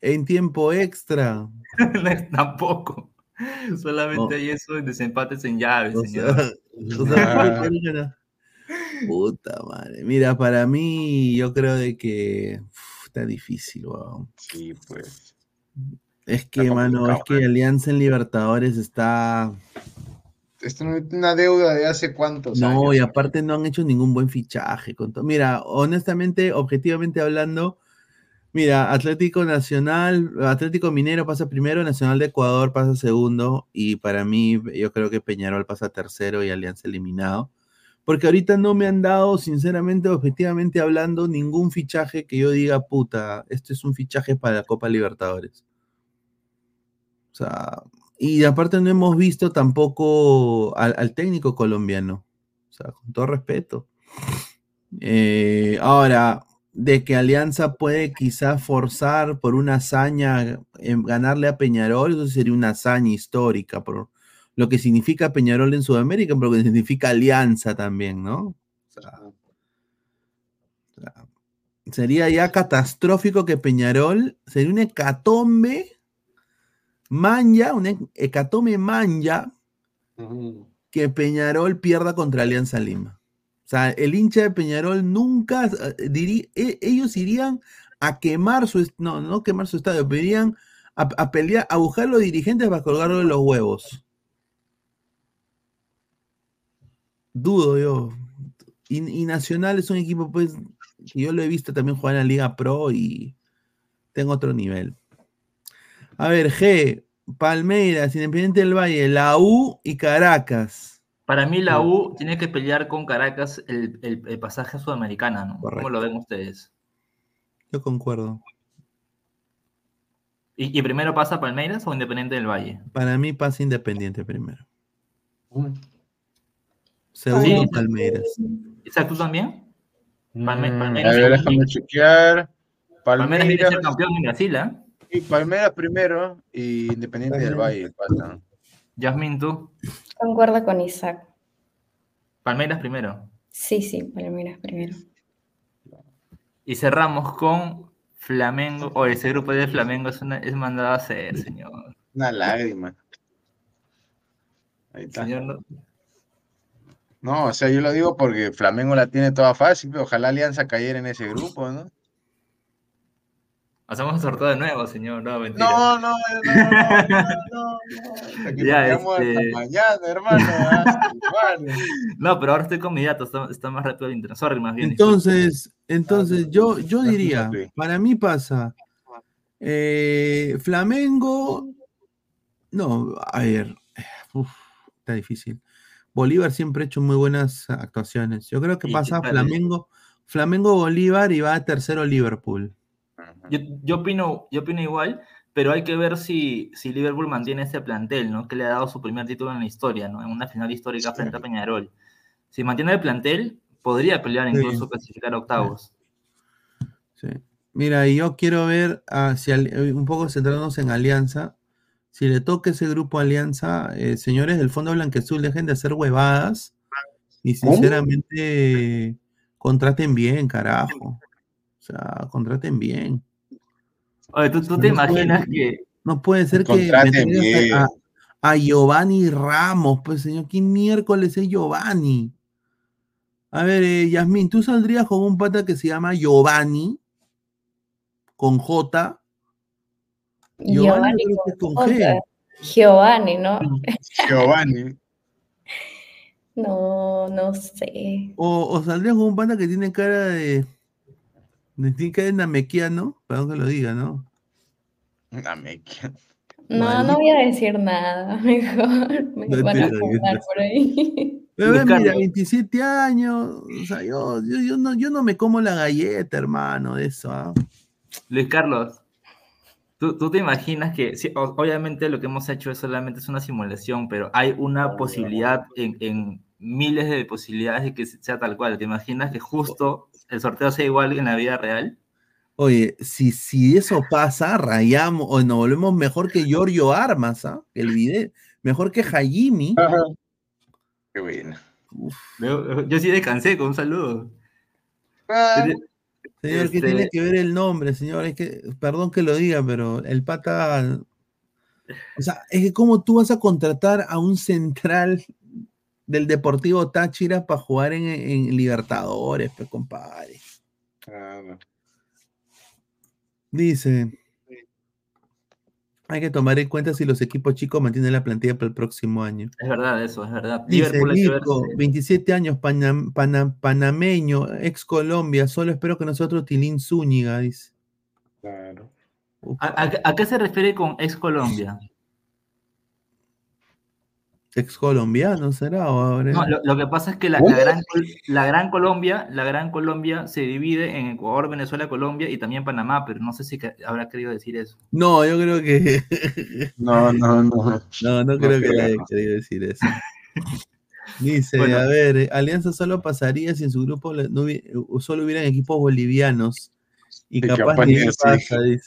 [SPEAKER 1] en tiempo extra.
[SPEAKER 2] Tampoco. Solamente hay eso en desempates en llaves,
[SPEAKER 1] O
[SPEAKER 2] señor.
[SPEAKER 1] sea, o sea, Puta madre. Mira, para mí, yo creo de que uf, está difícil, weón.
[SPEAKER 3] Sí, pues.
[SPEAKER 1] Es que, mano, es que Alianza en Libertadores está.
[SPEAKER 3] Esto es una deuda de hace cuántos
[SPEAKER 1] No,
[SPEAKER 3] años.
[SPEAKER 1] y aparte no han hecho ningún buen fichaje. Con to- Mira, honestamente, objetivamente hablando, mira, Atlético Nacional, Atlético Minero pasa primero, Nacional de Ecuador pasa segundo, y para mí, yo creo que Peñarol pasa tercero y Alianza eliminado. Porque ahorita no me han dado, sinceramente, objetivamente hablando, ningún fichaje que yo diga, puta, esto es un fichaje para la Copa Libertadores. O sea, y aparte no hemos visto tampoco al, al técnico colombiano. O sea, con todo respeto. Eh, ahora, de que Alianza puede quizá forzar por una hazaña en ganarle a Peñarol, eso sería una hazaña histórica, por lo que significa Peñarol en Sudamérica, pero lo que significa Alianza también, ¿no? O sea, o sea, sería ya catastrófico que Peñarol sería un hecatombe manja, un he- hecatombe manja que Peñarol pierda contra Alianza Lima. O sea, el hincha de Peñarol nunca eh, dirí- e- ellos irían a quemar su no, no quemar su estadio, pero irían a, a pelear, a buscar los dirigentes para colgarlo de los huevos. Dudo yo. Y, y Nacional es un equipo, pues, que yo lo he visto también jugar en la Liga Pro y tengo otro nivel. A ver, G, Palmeiras, Independiente del Valle, la U y Caracas.
[SPEAKER 2] Para mí la U tiene que pelear con Caracas el, el- el pasaje a Sudamericana, ¿no? ¿Cómo lo ven ustedes?
[SPEAKER 1] Yo concuerdo.
[SPEAKER 2] ¿Y, y primero pasa Palmeiras o Independiente del Valle?
[SPEAKER 1] Para mí pasa Independiente primero. Segundo
[SPEAKER 2] Sí.
[SPEAKER 1] Palmeiras.
[SPEAKER 2] Isaac, ¿tú también? Palme-
[SPEAKER 3] Mm,
[SPEAKER 2] Palmeiras
[SPEAKER 3] a ver,
[SPEAKER 2] segundo.
[SPEAKER 3] déjame chequear.
[SPEAKER 2] Palmeiras viene a ser
[SPEAKER 3] Palmeiras,
[SPEAKER 2] campeón en Brasil, ¿ah?
[SPEAKER 3] Y Palmeiras primero y Independiente del Valle pasan.
[SPEAKER 2] Yasmin, ¿tú?
[SPEAKER 6] Concuerdo con Isaac.
[SPEAKER 2] Palmeiras primero.
[SPEAKER 6] Sí, sí, Palmeiras primero.
[SPEAKER 2] Y cerramos con Flamengo. O ese grupo de Flamengo es, una, es mandado a hacer, señor.
[SPEAKER 3] Una lágrima. Ahí está.
[SPEAKER 2] Señor, no-
[SPEAKER 3] No, o sea, yo lo digo porque Flamengo la tiene toda fácil, pero ojalá Alianza cayera en ese grupo, ¿no?
[SPEAKER 2] Hacemos un sorteo de nuevo, señor. No, mentira.
[SPEAKER 3] No, no, no, no, no, que
[SPEAKER 2] Ya,
[SPEAKER 3] quedamos hasta
[SPEAKER 2] este-
[SPEAKER 3] mañana, hermano.
[SPEAKER 2] No, pero ahora estoy con mi dato. Está, está más rápido el internet. Sorry, más bien.
[SPEAKER 1] Entonces, entonces yo, yo diría, para mí pasa eh, Flamengo. No, a ver, uf, está difícil. Bolívar siempre ha hecho muy buenas actuaciones. Yo creo que pasa
[SPEAKER 2] ¿qué tal?
[SPEAKER 1] Flamengo, Flamengo Bolívar y va a tercero Liverpool.
[SPEAKER 2] Yo, yo opino, yo opino igual, pero hay que ver si, si Liverpool mantiene ese plantel, ¿no? Que le ha dado su primer título en la historia, ¿no? En una final histórica frente a Peñarol. Si mantiene el plantel, podría pelear
[SPEAKER 1] Sí.
[SPEAKER 2] incluso clasificar a octavos.
[SPEAKER 1] Sí. Mira, y yo quiero ver ah, si al- eh, un poco centrarnos en Alianza. Si le toca ese grupo Alianza, eh, señores del Fondo Blanquezul, dejen de hacer huevadas y sinceramente contraten bien, carajo. O sea, contraten bien.
[SPEAKER 2] Oye, ¿tú, tú
[SPEAKER 1] No
[SPEAKER 2] te
[SPEAKER 1] puede-
[SPEAKER 2] imaginas que
[SPEAKER 1] No puede ser que me a, Giovanni Ramos, pues señor, ¿quién miércoles es Giovanni? A ver, eh, Yasmín, ¿tú saldrías con un pata que se llama Giovanni? Con J. Giovanni, con
[SPEAKER 6] Jota.
[SPEAKER 1] G.
[SPEAKER 6] Giovanni, ¿no?
[SPEAKER 3] Giovanni.
[SPEAKER 6] No, no sé.
[SPEAKER 1] O, o saldrías con un pata que tiene cara de. Tiene cara de namequiano, perdón que lo diga, ¿no?
[SPEAKER 3] Una mequia.
[SPEAKER 6] No, no voy a decir nada. Mejor me
[SPEAKER 1] No
[SPEAKER 6] van
[SPEAKER 1] te
[SPEAKER 6] a juzgar por ahí.
[SPEAKER 1] Pero mira,
[SPEAKER 2] Carlos.
[SPEAKER 1] 27 años. O sea, yo, yo, yo no, yo no me como la galleta, hermano, de eso. ¿ah?
[SPEAKER 2] Luis Carlos, ¿tú, tú te imaginas que, sí, obviamente lo que hemos hecho es solamente es una simulación, pero hay una posibilidad en, en miles de posibilidades de que sea tal cual. ¿Te imaginas que justo el sorteo sea igual en la vida real?
[SPEAKER 1] Oye, si, si eso pasa, rayamos o nos volvemos mejor que Giorgio Armas, ¿ah? El video, mejor que Hajimi.
[SPEAKER 3] Qué bueno.
[SPEAKER 2] Yo, yo sí descansé con un saludo.
[SPEAKER 3] Ah,
[SPEAKER 1] Señor, ¿qué
[SPEAKER 2] Este-
[SPEAKER 1] tiene que ver el nombre, señor? Es que, perdón que lo diga, pero el pata. O sea, es que cómo tú vas a contratar a un central del Deportivo Táchira para jugar en, en Libertadores, pues, compadre.
[SPEAKER 3] Claro.
[SPEAKER 1] Dice. Hay que tomar en cuenta si los equipos chicos mantienen la plantilla para el próximo año.
[SPEAKER 2] Es verdad eso, es verdad.
[SPEAKER 1] Dice Nico,
[SPEAKER 2] verse-
[SPEAKER 1] 27 años, panam- pana- panameño, ex Colombia, solo espero que nosotros Tilín Zúñiga, dice.
[SPEAKER 3] Claro.
[SPEAKER 2] ¿A, a- a qué se refiere con ex Colombia?
[SPEAKER 1] Ex colombiano será o ahora?
[SPEAKER 2] No, lo, lo que pasa es que la, gran, Col- la gran Colombia, la gran Colombia se divide en Ecuador, Venezuela, Colombia y también Panamá, pero no sé si que- habrá querido decir eso.
[SPEAKER 1] No, yo creo que.
[SPEAKER 3] No, no, no.
[SPEAKER 1] No, no creo que
[SPEAKER 3] creo.
[SPEAKER 1] haya querido decir eso. Dice,
[SPEAKER 2] Bueno.
[SPEAKER 1] a ver, eh, Alianza solo pasaría si en su grupo no hubi- solo hubieran equipos bolivianos. Y
[SPEAKER 3] Y
[SPEAKER 1] capaz,
[SPEAKER 3] capaz
[SPEAKER 1] ni pasa, dice.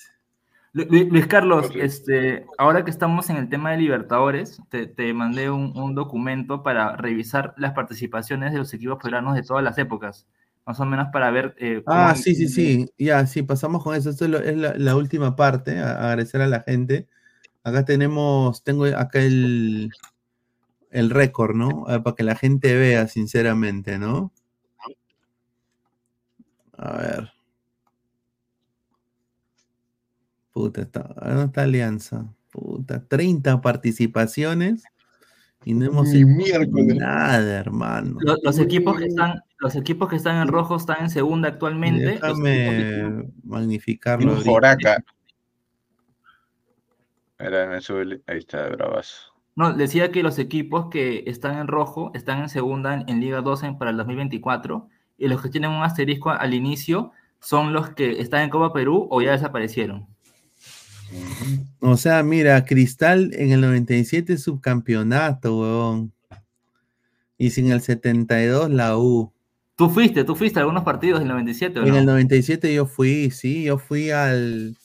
[SPEAKER 2] Lu- Lu- Luis Carlos, este, ahora que estamos en el tema de Libertadores, te, te mandé un, un documento para revisar las participaciones de los equipos peruanos de todas las épocas, más o menos para ver... eh,
[SPEAKER 1] Ah, sí, sí, sí. Ya, sí, pasamos con eso. Esto es, lo- es la, la última parte. a- agradecer a la gente. Acá tenemos, tengo acá el, el récord, ¿no? Ah, para que la gente vea, sinceramente, ¿no? A ver. Puta, está, ¿dónde está Alianza? Puta, 30 participaciones y no hemos
[SPEAKER 3] Ni
[SPEAKER 1] hecho
[SPEAKER 3] miércoles.
[SPEAKER 1] nada, hermano.
[SPEAKER 2] Lo- Los, equipos que están, los equipos que están en rojo están en segunda actualmente.
[SPEAKER 1] Déjame magnificarlo.
[SPEAKER 3] Joraca. Me sube Ahí está, bravazo.
[SPEAKER 2] No, decía que los equipos que están en rojo están en segunda en, en Liga 12 para el 2024 y los que tienen un asterisco al inicio son los que están en Copa Perú o ya desaparecieron.
[SPEAKER 1] O sea, mira, Cristal en el 97 subcampeonato, weón. Y sin el 72 la U.
[SPEAKER 2] Tú fuiste, tú fuiste a algunos partidos del 97, ¿o
[SPEAKER 1] En el 97 yo fui, sí, yo fui al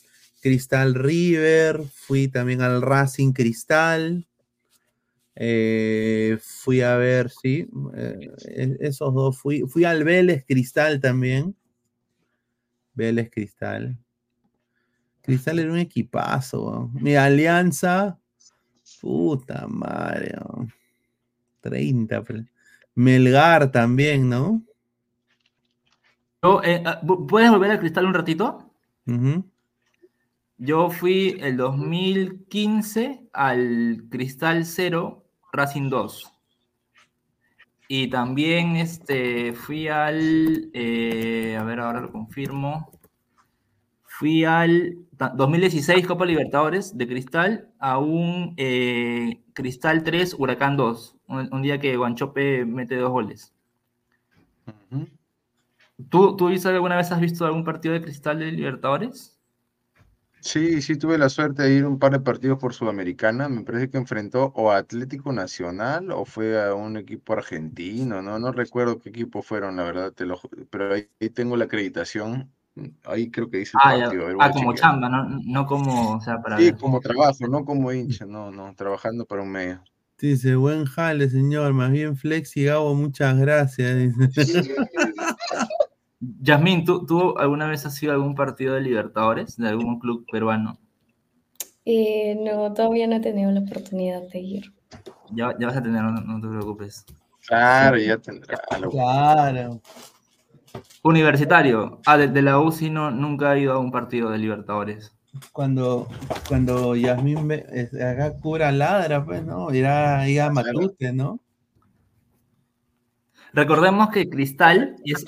[SPEAKER 1] Cristal River, fui también al Racing Cristal. eh, fui a ver, sí, eh, e- esos dos. Fui, fui al Vélez Cristal también. Vélez Cristal. Cristal era un equipazo. weón. Mi alianza. Puta madre. weón. 30. pero- Melgar también, ¿no?
[SPEAKER 2] Yo, eh, ah, ¿pu- ¿Puedes volver al cristal un ratito?
[SPEAKER 1] Ujú.
[SPEAKER 2] Yo fui el 2015 al Cristal 0, Racing 2. Y también este, fui al, eh, a ver, ahora lo confirmo. Fui al ta- 2016 Copa Libertadores de Cristal a un eh, Cristal 3, Huracán 2. Un, un día que Guanchope mete dos goles.
[SPEAKER 3] Ujú.
[SPEAKER 2] ¿Tú, tú alguna vez has visto algún partido de Cristal de Libertadores?
[SPEAKER 3] Sí, sí, tuve la suerte de ir un par de partidos por Sudamericana. Me parece que enfrentó o a Atlético Nacional o fue a un equipo argentino, ¿no? No recuerdo qué equipo fueron, la verdad, te lo, ju- pero ahí, ahí tengo la acreditación. Ahí creo que dice
[SPEAKER 2] Ah,
[SPEAKER 3] partido. ver,
[SPEAKER 2] Ah, como chamba, no, no como, o sea, para
[SPEAKER 3] Sí,
[SPEAKER 2] ver.
[SPEAKER 3] como trabajo, no como hincha, no, no, trabajando para un medio.
[SPEAKER 1] Dice, buen jale, señor. Más bien Flex y Gabo, muchas gracias. dice.
[SPEAKER 2] Yasmín, ¿tú, ¿tú alguna vez has ido a algún partido de Libertadores de algún club peruano?
[SPEAKER 6] Eh, no, todavía no he tenido la oportunidad de ir.
[SPEAKER 2] Ya, ya vas a tener, no, no te preocupes.
[SPEAKER 3] Claro, ya tendrá.
[SPEAKER 1] Claro.
[SPEAKER 2] Universitario. Ah, de, de la UCI no, nunca he ido a un partido de Libertadores.
[SPEAKER 1] Cuando, cuando Yasmín es- acá cura ladra, pues, ¿no? Irá, irá a Matute, ¿no?
[SPEAKER 2] Recordemos que Cristal es.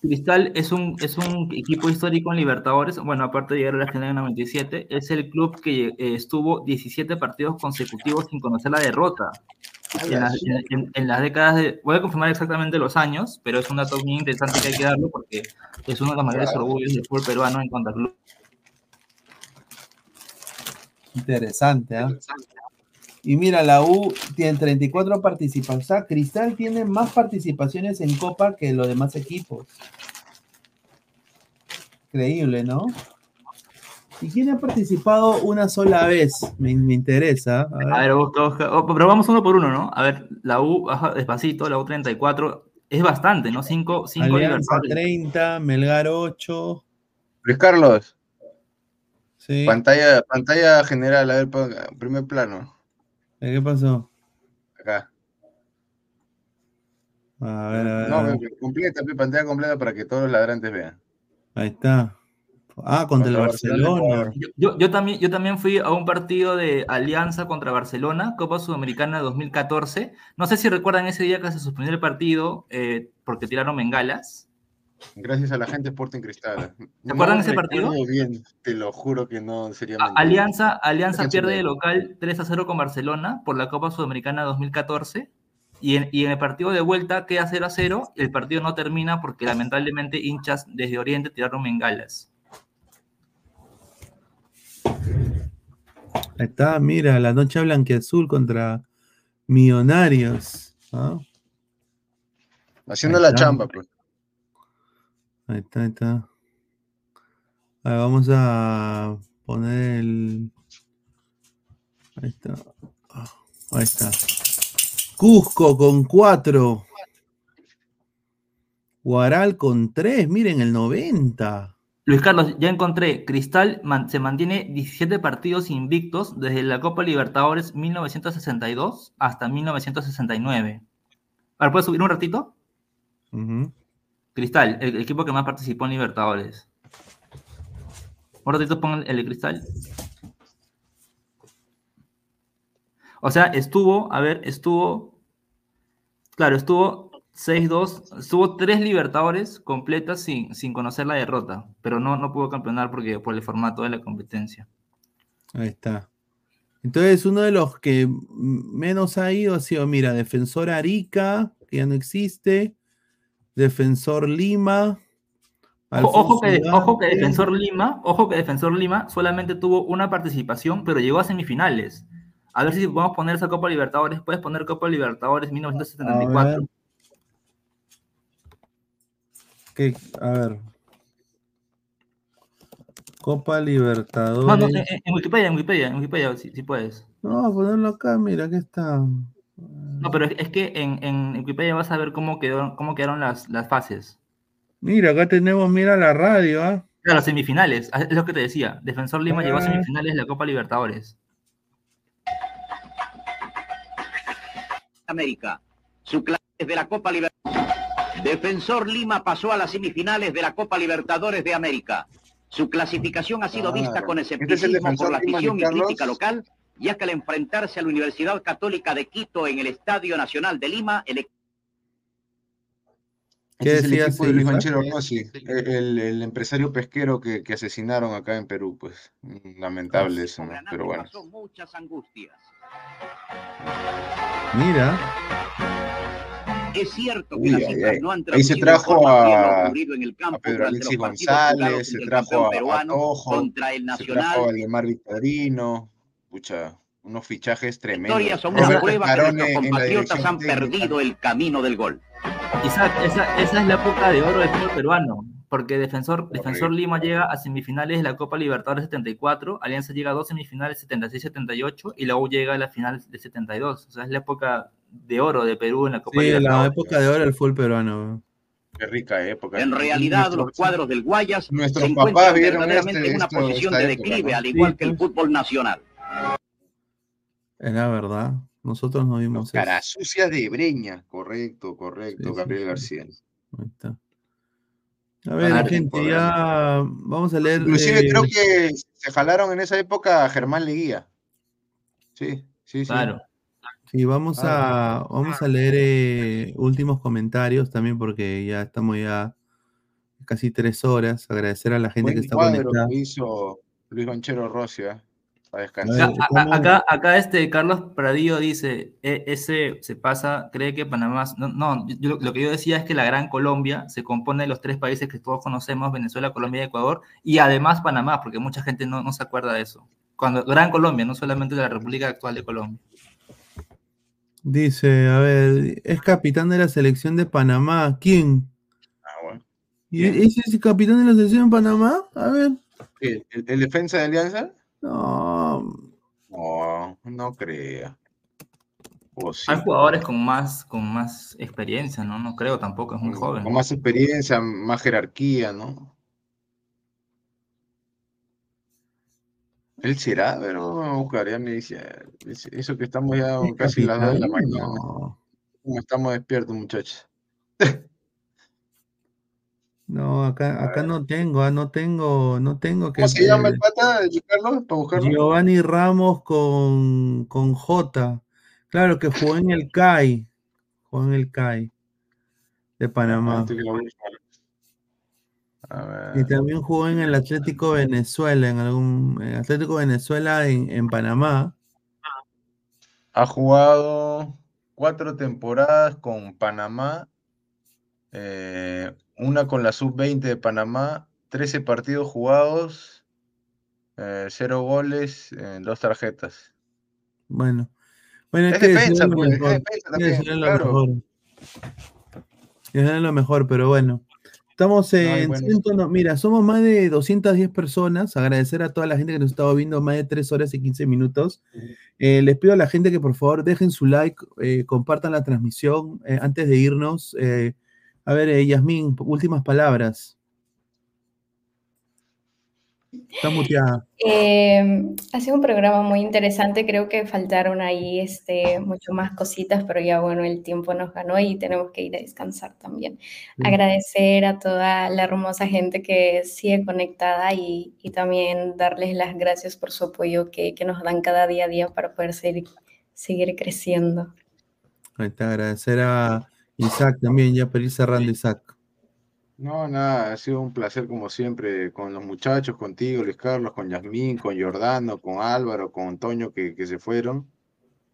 [SPEAKER 2] Cristal es un, es un equipo histórico en Libertadores, bueno, aparte de llegar a la final en 97, es el club que eh, estuvo 17 partidos consecutivos sin conocer la derrota. En las, en- en- en las décadas de... Voy a confirmar exactamente los años, pero es un dato muy interesante que hay que darlo porque es uno de los mayores
[SPEAKER 3] Claro.
[SPEAKER 2] orgullos del fútbol peruano en cuanto a club.
[SPEAKER 1] Interesante, ¿ah? Y mira, la U tiene 34 participaciones. O sea, Cristal tiene más participaciones en Copa que los demás equipos. Increíble, ¿no? ¿Y quién ha participado una sola vez? Me, me interesa. A ver.
[SPEAKER 2] A ver, busca, busca. oh, pero vamos uno por uno, ¿no? A ver, la U, baja despacito, la U 34. Es bastante, ¿no? Cinco, cinco
[SPEAKER 1] Alianza
[SPEAKER 2] Libertadores.
[SPEAKER 1] 30, Melgar 8.
[SPEAKER 3] Luis Carlos,
[SPEAKER 1] Sí.
[SPEAKER 3] pantalla, pantalla general, a ver, primer plano,
[SPEAKER 1] Eh, ¿Qué pasó?
[SPEAKER 3] acá.
[SPEAKER 1] A ver, a ver.
[SPEAKER 3] No,
[SPEAKER 1] a ver.
[SPEAKER 3] completa, pantalla completa para que todos los ladrantes vean.
[SPEAKER 1] Ahí está. Ah, contra el
[SPEAKER 3] Contra Barcelona,
[SPEAKER 1] Barcelona.
[SPEAKER 2] Yo, también, yo también fui a un partido de Alianza contra Barcelona, Copa Sudamericana 2014. No sé si recuerdan ese día que se suspendió el partido eh, porque tiraron bengalas.
[SPEAKER 3] Gracias a la gente de Sporting Cristal.
[SPEAKER 2] ¿Se acuerdan ese partido?
[SPEAKER 3] bien, te lo juro que no sería
[SPEAKER 2] A-. Alianza, Alianza pierde de local 3 a 0 con Barcelona por la Copa Sudamericana 2014. Y en, y en el partido de vuelta queda 0 a 0. El partido no termina porque lamentablemente hinchas desde Oriente tiraron bengalas.
[SPEAKER 1] Ahí está, mira, la noche blanquiazul contra Millonarios. ¿ah?
[SPEAKER 3] Haciendo
[SPEAKER 1] Ahí
[SPEAKER 3] la
[SPEAKER 1] está.
[SPEAKER 3] chamba, pues.
[SPEAKER 1] Ahí está, ahí está. A ver, vamos a poner el. Ahí está. Ah, Ahí está. Cusco con 4. Guaral con 3. Miren el 90.
[SPEAKER 2] Luis Carlos, ya encontré. Cristal man- se mantiene 17 partidos invictos desde la Copa Libertadores 1962 hasta 1969. A ver, ¿puedes subir un ratito? Cristal, el, el equipo que más participó en Libertadores. Un ratito pon el, el de Cristal. O sea, estuvo, a ver, estuvo. Claro, estuvo 6-2. Estuvo tres Libertadores completas sin, sin conocer la derrota. Pero no, no pudo campeonar porque, por el formato de la competencia.
[SPEAKER 1] Ahí está. Entonces, uno de los que menos ha ido ha sido, mira, Defensor Arica, que ya no existe. Defensor Lima.
[SPEAKER 2] Ojo, ojo que, ojo que. Defensor Lima, ojo que Defensor Lima solamente tuvo una participación, pero llegó a semifinales. A ver si podemos poner esa Copa Libertadores. Puedes poner Copa Libertadores
[SPEAKER 1] A
[SPEAKER 2] 1974.
[SPEAKER 1] ¿Qué? A ver. Copa Libertadores.
[SPEAKER 2] No, no, en, en Wikipedia, en Wikipedia, en Wikipedia, si, si puedes.
[SPEAKER 1] No, ponerlo acá, mira, aquí está.
[SPEAKER 2] No, pero es, es que en, en Wikipedia vas a ver cómo, quedó, cómo quedaron las, las fases.
[SPEAKER 1] Mira, acá tenemos, mira la radio, ¿ah?
[SPEAKER 2] Claro, semifinales, es lo que te decía. Defensor Lima llegó a
[SPEAKER 1] Ah.
[SPEAKER 2] semifinales de la Copa Libertadores.
[SPEAKER 11] América. Su clase de la Copa Libertadores. Defensor Lima pasó a las semifinales de la Copa Libertadores de América. Su clasificación ha sido vista
[SPEAKER 3] Claro.
[SPEAKER 11] con
[SPEAKER 3] Este es
[SPEAKER 11] escepticismo por la afición y crítica local, ya que al enfrentarse a la Universidad Católica de Quito en el Estadio Nacional de Lima, el
[SPEAKER 1] ¿Qué
[SPEAKER 3] Este es el equipo de Luis
[SPEAKER 1] Silva?
[SPEAKER 3] Banchero Rossi, el, empresario pesquero que, que asesinaron acá en Perú, pues. Lamentable eso, ¿no? Pero bueno.
[SPEAKER 11] muchas angustias.
[SPEAKER 1] Mira.
[SPEAKER 11] Es cierto que
[SPEAKER 3] Uy,
[SPEAKER 11] las cifras
[SPEAKER 3] ay.
[SPEAKER 11] no han
[SPEAKER 3] Ahí se trajo a,
[SPEAKER 11] ocurrido en el campo
[SPEAKER 3] a Pedro
[SPEAKER 11] durante
[SPEAKER 3] Alexis
[SPEAKER 11] los partidos jugados
[SPEAKER 3] González, se trajo a, a Tojo,
[SPEAKER 11] contra el
[SPEAKER 3] se trajo
[SPEAKER 11] Nacional.
[SPEAKER 3] a Valdemar Victorino, pucha, unos fichajes tremendos.
[SPEAKER 11] Victorias son
[SPEAKER 3] Roberto
[SPEAKER 11] una prueba que nuestros compatriotas han
[SPEAKER 3] técnica.
[SPEAKER 11] perdido el camino del gol.
[SPEAKER 2] Isaac, esa, esa es la época de oro del fútbol peruano, porque Defensor, Defensor Lima llega a semifinales de la Copa Libertadores 74, Alianza llega a dos semifinales 76-78 y la U llega a la final de 72. O sea, es la época de oro de Perú en la Copa
[SPEAKER 1] Sí, la
[SPEAKER 2] Libertadores.
[SPEAKER 1] época de oro del fútbol peruano.
[SPEAKER 3] Qué rica época.
[SPEAKER 11] En realidad, los cuadros del Guayas
[SPEAKER 3] Nuestros
[SPEAKER 11] se
[SPEAKER 3] papás
[SPEAKER 11] encuentran verdaderamente
[SPEAKER 3] este-
[SPEAKER 11] en una
[SPEAKER 3] esto-
[SPEAKER 11] posición de
[SPEAKER 3] época,
[SPEAKER 11] declive,
[SPEAKER 3] ¿no?
[SPEAKER 11] al igual
[SPEAKER 1] Sí,
[SPEAKER 11] que el
[SPEAKER 1] pues.
[SPEAKER 11] fútbol nacional.
[SPEAKER 1] Era verdad. Nosotros no vimos eso.
[SPEAKER 3] Cara sucia de Breña, correcto, correcto,
[SPEAKER 1] Sí,
[SPEAKER 3] Gabriel
[SPEAKER 1] sí.
[SPEAKER 3] García.
[SPEAKER 1] Ahí está. A ver,
[SPEAKER 3] Claro,
[SPEAKER 1] gente, ya vamos a leer.
[SPEAKER 3] Inclusive
[SPEAKER 1] eh,
[SPEAKER 3] creo que se jalaron en esa época a Germán Leguía. Sí, sí, sí.
[SPEAKER 2] Claro.
[SPEAKER 1] Sí, vamos a, vamos a leer eh, últimos comentarios también porque ya estamos ya casi tres horas. Agradecer a la gente que está conectada.
[SPEAKER 3] que hizo Luis Banchero Rossi, ¿ah? a
[SPEAKER 1] A
[SPEAKER 3] descansar.
[SPEAKER 2] acá, acá este Carlos Pradillo dice, "E- ese se pasa, cree que Panamá, no, no, yo- lo que yo decía es que la Gran Colombia se compone de los tres países que todos conocemos, Venezuela, Colombia y Ecuador, y además Panamá, porque mucha gente no, no se acuerda de eso. Cuando Gran Colombia, no solamente de la República actual de Colombia.
[SPEAKER 1] Dice, a ver, es capitán de la selección de Panamá. ¿Quién?
[SPEAKER 3] Ah, bueno.
[SPEAKER 1] ¿Y ¿Ese es el capitán de la selección de Panamá? A ver.
[SPEAKER 3] ¿El, el- el defensa de Alianza?
[SPEAKER 1] No,
[SPEAKER 3] No, no crea. O sí.
[SPEAKER 2] Hay jugadores con más, con más experiencia, ¿no? No creo tampoco, es muy joven.
[SPEAKER 3] Con más experiencia, más jerarquía, ¿no? Él será, pero vamos a buscar, ya me dice, es- eso que estamos ya
[SPEAKER 1] Es
[SPEAKER 3] casi las de la mañana.
[SPEAKER 1] no.
[SPEAKER 3] ¿Cómo estamos despiertos, muchachos?
[SPEAKER 1] No, acá, acá no tengo, ah, no tengo, no tengo que.
[SPEAKER 3] ¿Cómo se llama el pata, Carlos, para buscarlo?
[SPEAKER 1] Giovanni Ramos con, con J. Claro que jugó en el CAI. Jugó en el CAI de Panamá.
[SPEAKER 3] Antes que lo busque. A ver.
[SPEAKER 1] Y también jugó en el Atlético Venezuela, en algún Atlético Venezuela en, en Panamá.
[SPEAKER 3] Ha jugado cuatro temporadas con Panamá, eh, una con la sub-20 de Panamá, 13 partidos jugados, eh, cero goles, eh, dos tarjetas.
[SPEAKER 1] Bueno, bueno,
[SPEAKER 3] Es
[SPEAKER 1] que
[SPEAKER 3] defensa,
[SPEAKER 1] lo
[SPEAKER 3] pues, es
[SPEAKER 1] mejor.
[SPEAKER 3] defensa
[SPEAKER 1] lo desearle lo mejor, pero bueno. Estamos en
[SPEAKER 3] bueno,
[SPEAKER 1] mira, somos más de 210 personas. Agradecer a toda la gente que nos estaba viendo más de 3 horas y 15 minutos. Eh, les pido a la gente que por favor dejen su like, eh, compartan la transmisión eh, antes de irnos. a ver, Yasmín, últimas palabras. Está muteada.
[SPEAKER 6] Eh, ha sido un programa muy interesante, creo que faltaron ahí este, mucho más cositas, pero ya bueno, el tiempo nos ganó y tenemos que ir a descansar también.
[SPEAKER 1] Sí.
[SPEAKER 6] Agradecer a toda la hermosa gente que sigue conectada y, y también darles las gracias por su apoyo que, que nos dan cada día a día para poder seguir, seguir creciendo.
[SPEAKER 1] Ahí está, agradecer a Isaac también, ya para ir cerrando, Isaac.
[SPEAKER 3] No, nada, ha sido un placer como siempre con los muchachos, contigo, Luis Carlos, con Yasmín, con Giordano, con Álvaro, con Antonio que, que se fueron.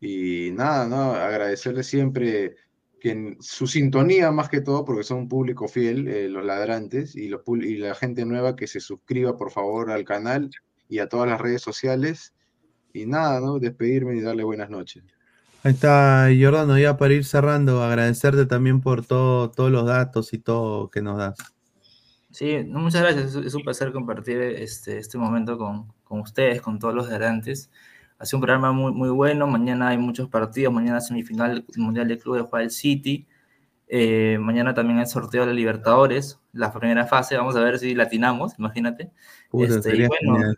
[SPEAKER 3] Y nada, no, agradecerles siempre que su sintonía más que todo, porque son un público fiel, eh, los ladrantes y, los, y la gente nueva que se suscriba por favor al canal y a todas las redes sociales. Y nada, ¿no? Despedirme y darle buenas noches.
[SPEAKER 1] Ahí está, Jordano, ya para ir cerrando, agradecerte también por todo, todos los datos y todo que nos das.
[SPEAKER 2] Sí, no, muchas gracias. Es, un placer compartir este, este momento con, con ustedes, con todos los garantes. Ha sido un programa muy, muy bueno. Mañana hay muchos partidos. Mañana semifinal Mundial de Clubes juega el City. Eh, mañana también hay sorteo de la Libertadores, la primera fase. Vamos a ver si latinamos, imagínate.
[SPEAKER 1] Puta,
[SPEAKER 2] Este, y bueno,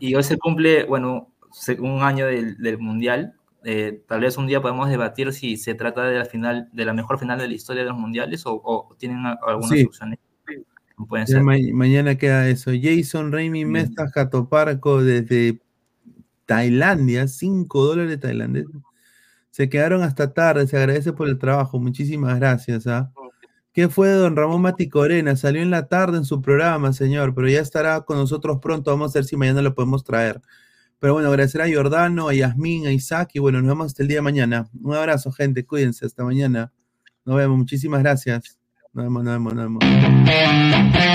[SPEAKER 2] y hoy se cumple, bueno, un año del, del Mundial. Eh, tal vez un día podemos debatir si se trata de la final, de la mejor final de la historia de los mundiales o, o tienen algunas
[SPEAKER 1] Sí.
[SPEAKER 2] opciones. que Pueden
[SPEAKER 1] Ya
[SPEAKER 2] ser.
[SPEAKER 1] ma- mañana queda eso. Jason Raimi Mesta Jatoparco desde Tailandia, 5 dólares tailandeses. Se quedaron hasta tarde, se agradece por el trabajo. Muchísimas gracias. ¿ah? ¿Qué fue de don Ramón Maticorena? Salió en la tarde en su programa, señor, pero ya estará con nosotros pronto. Vamos a ver si mañana lo podemos traer. Pero bueno, agradecer a Jordano, a Yasmín, a Isaac y bueno, nos vemos hasta el día de mañana. Un abrazo, gente. Cuídense. Hasta mañana. Nos vemos. Muchísimas gracias. Nos vemos, nos vemos, nos vemos.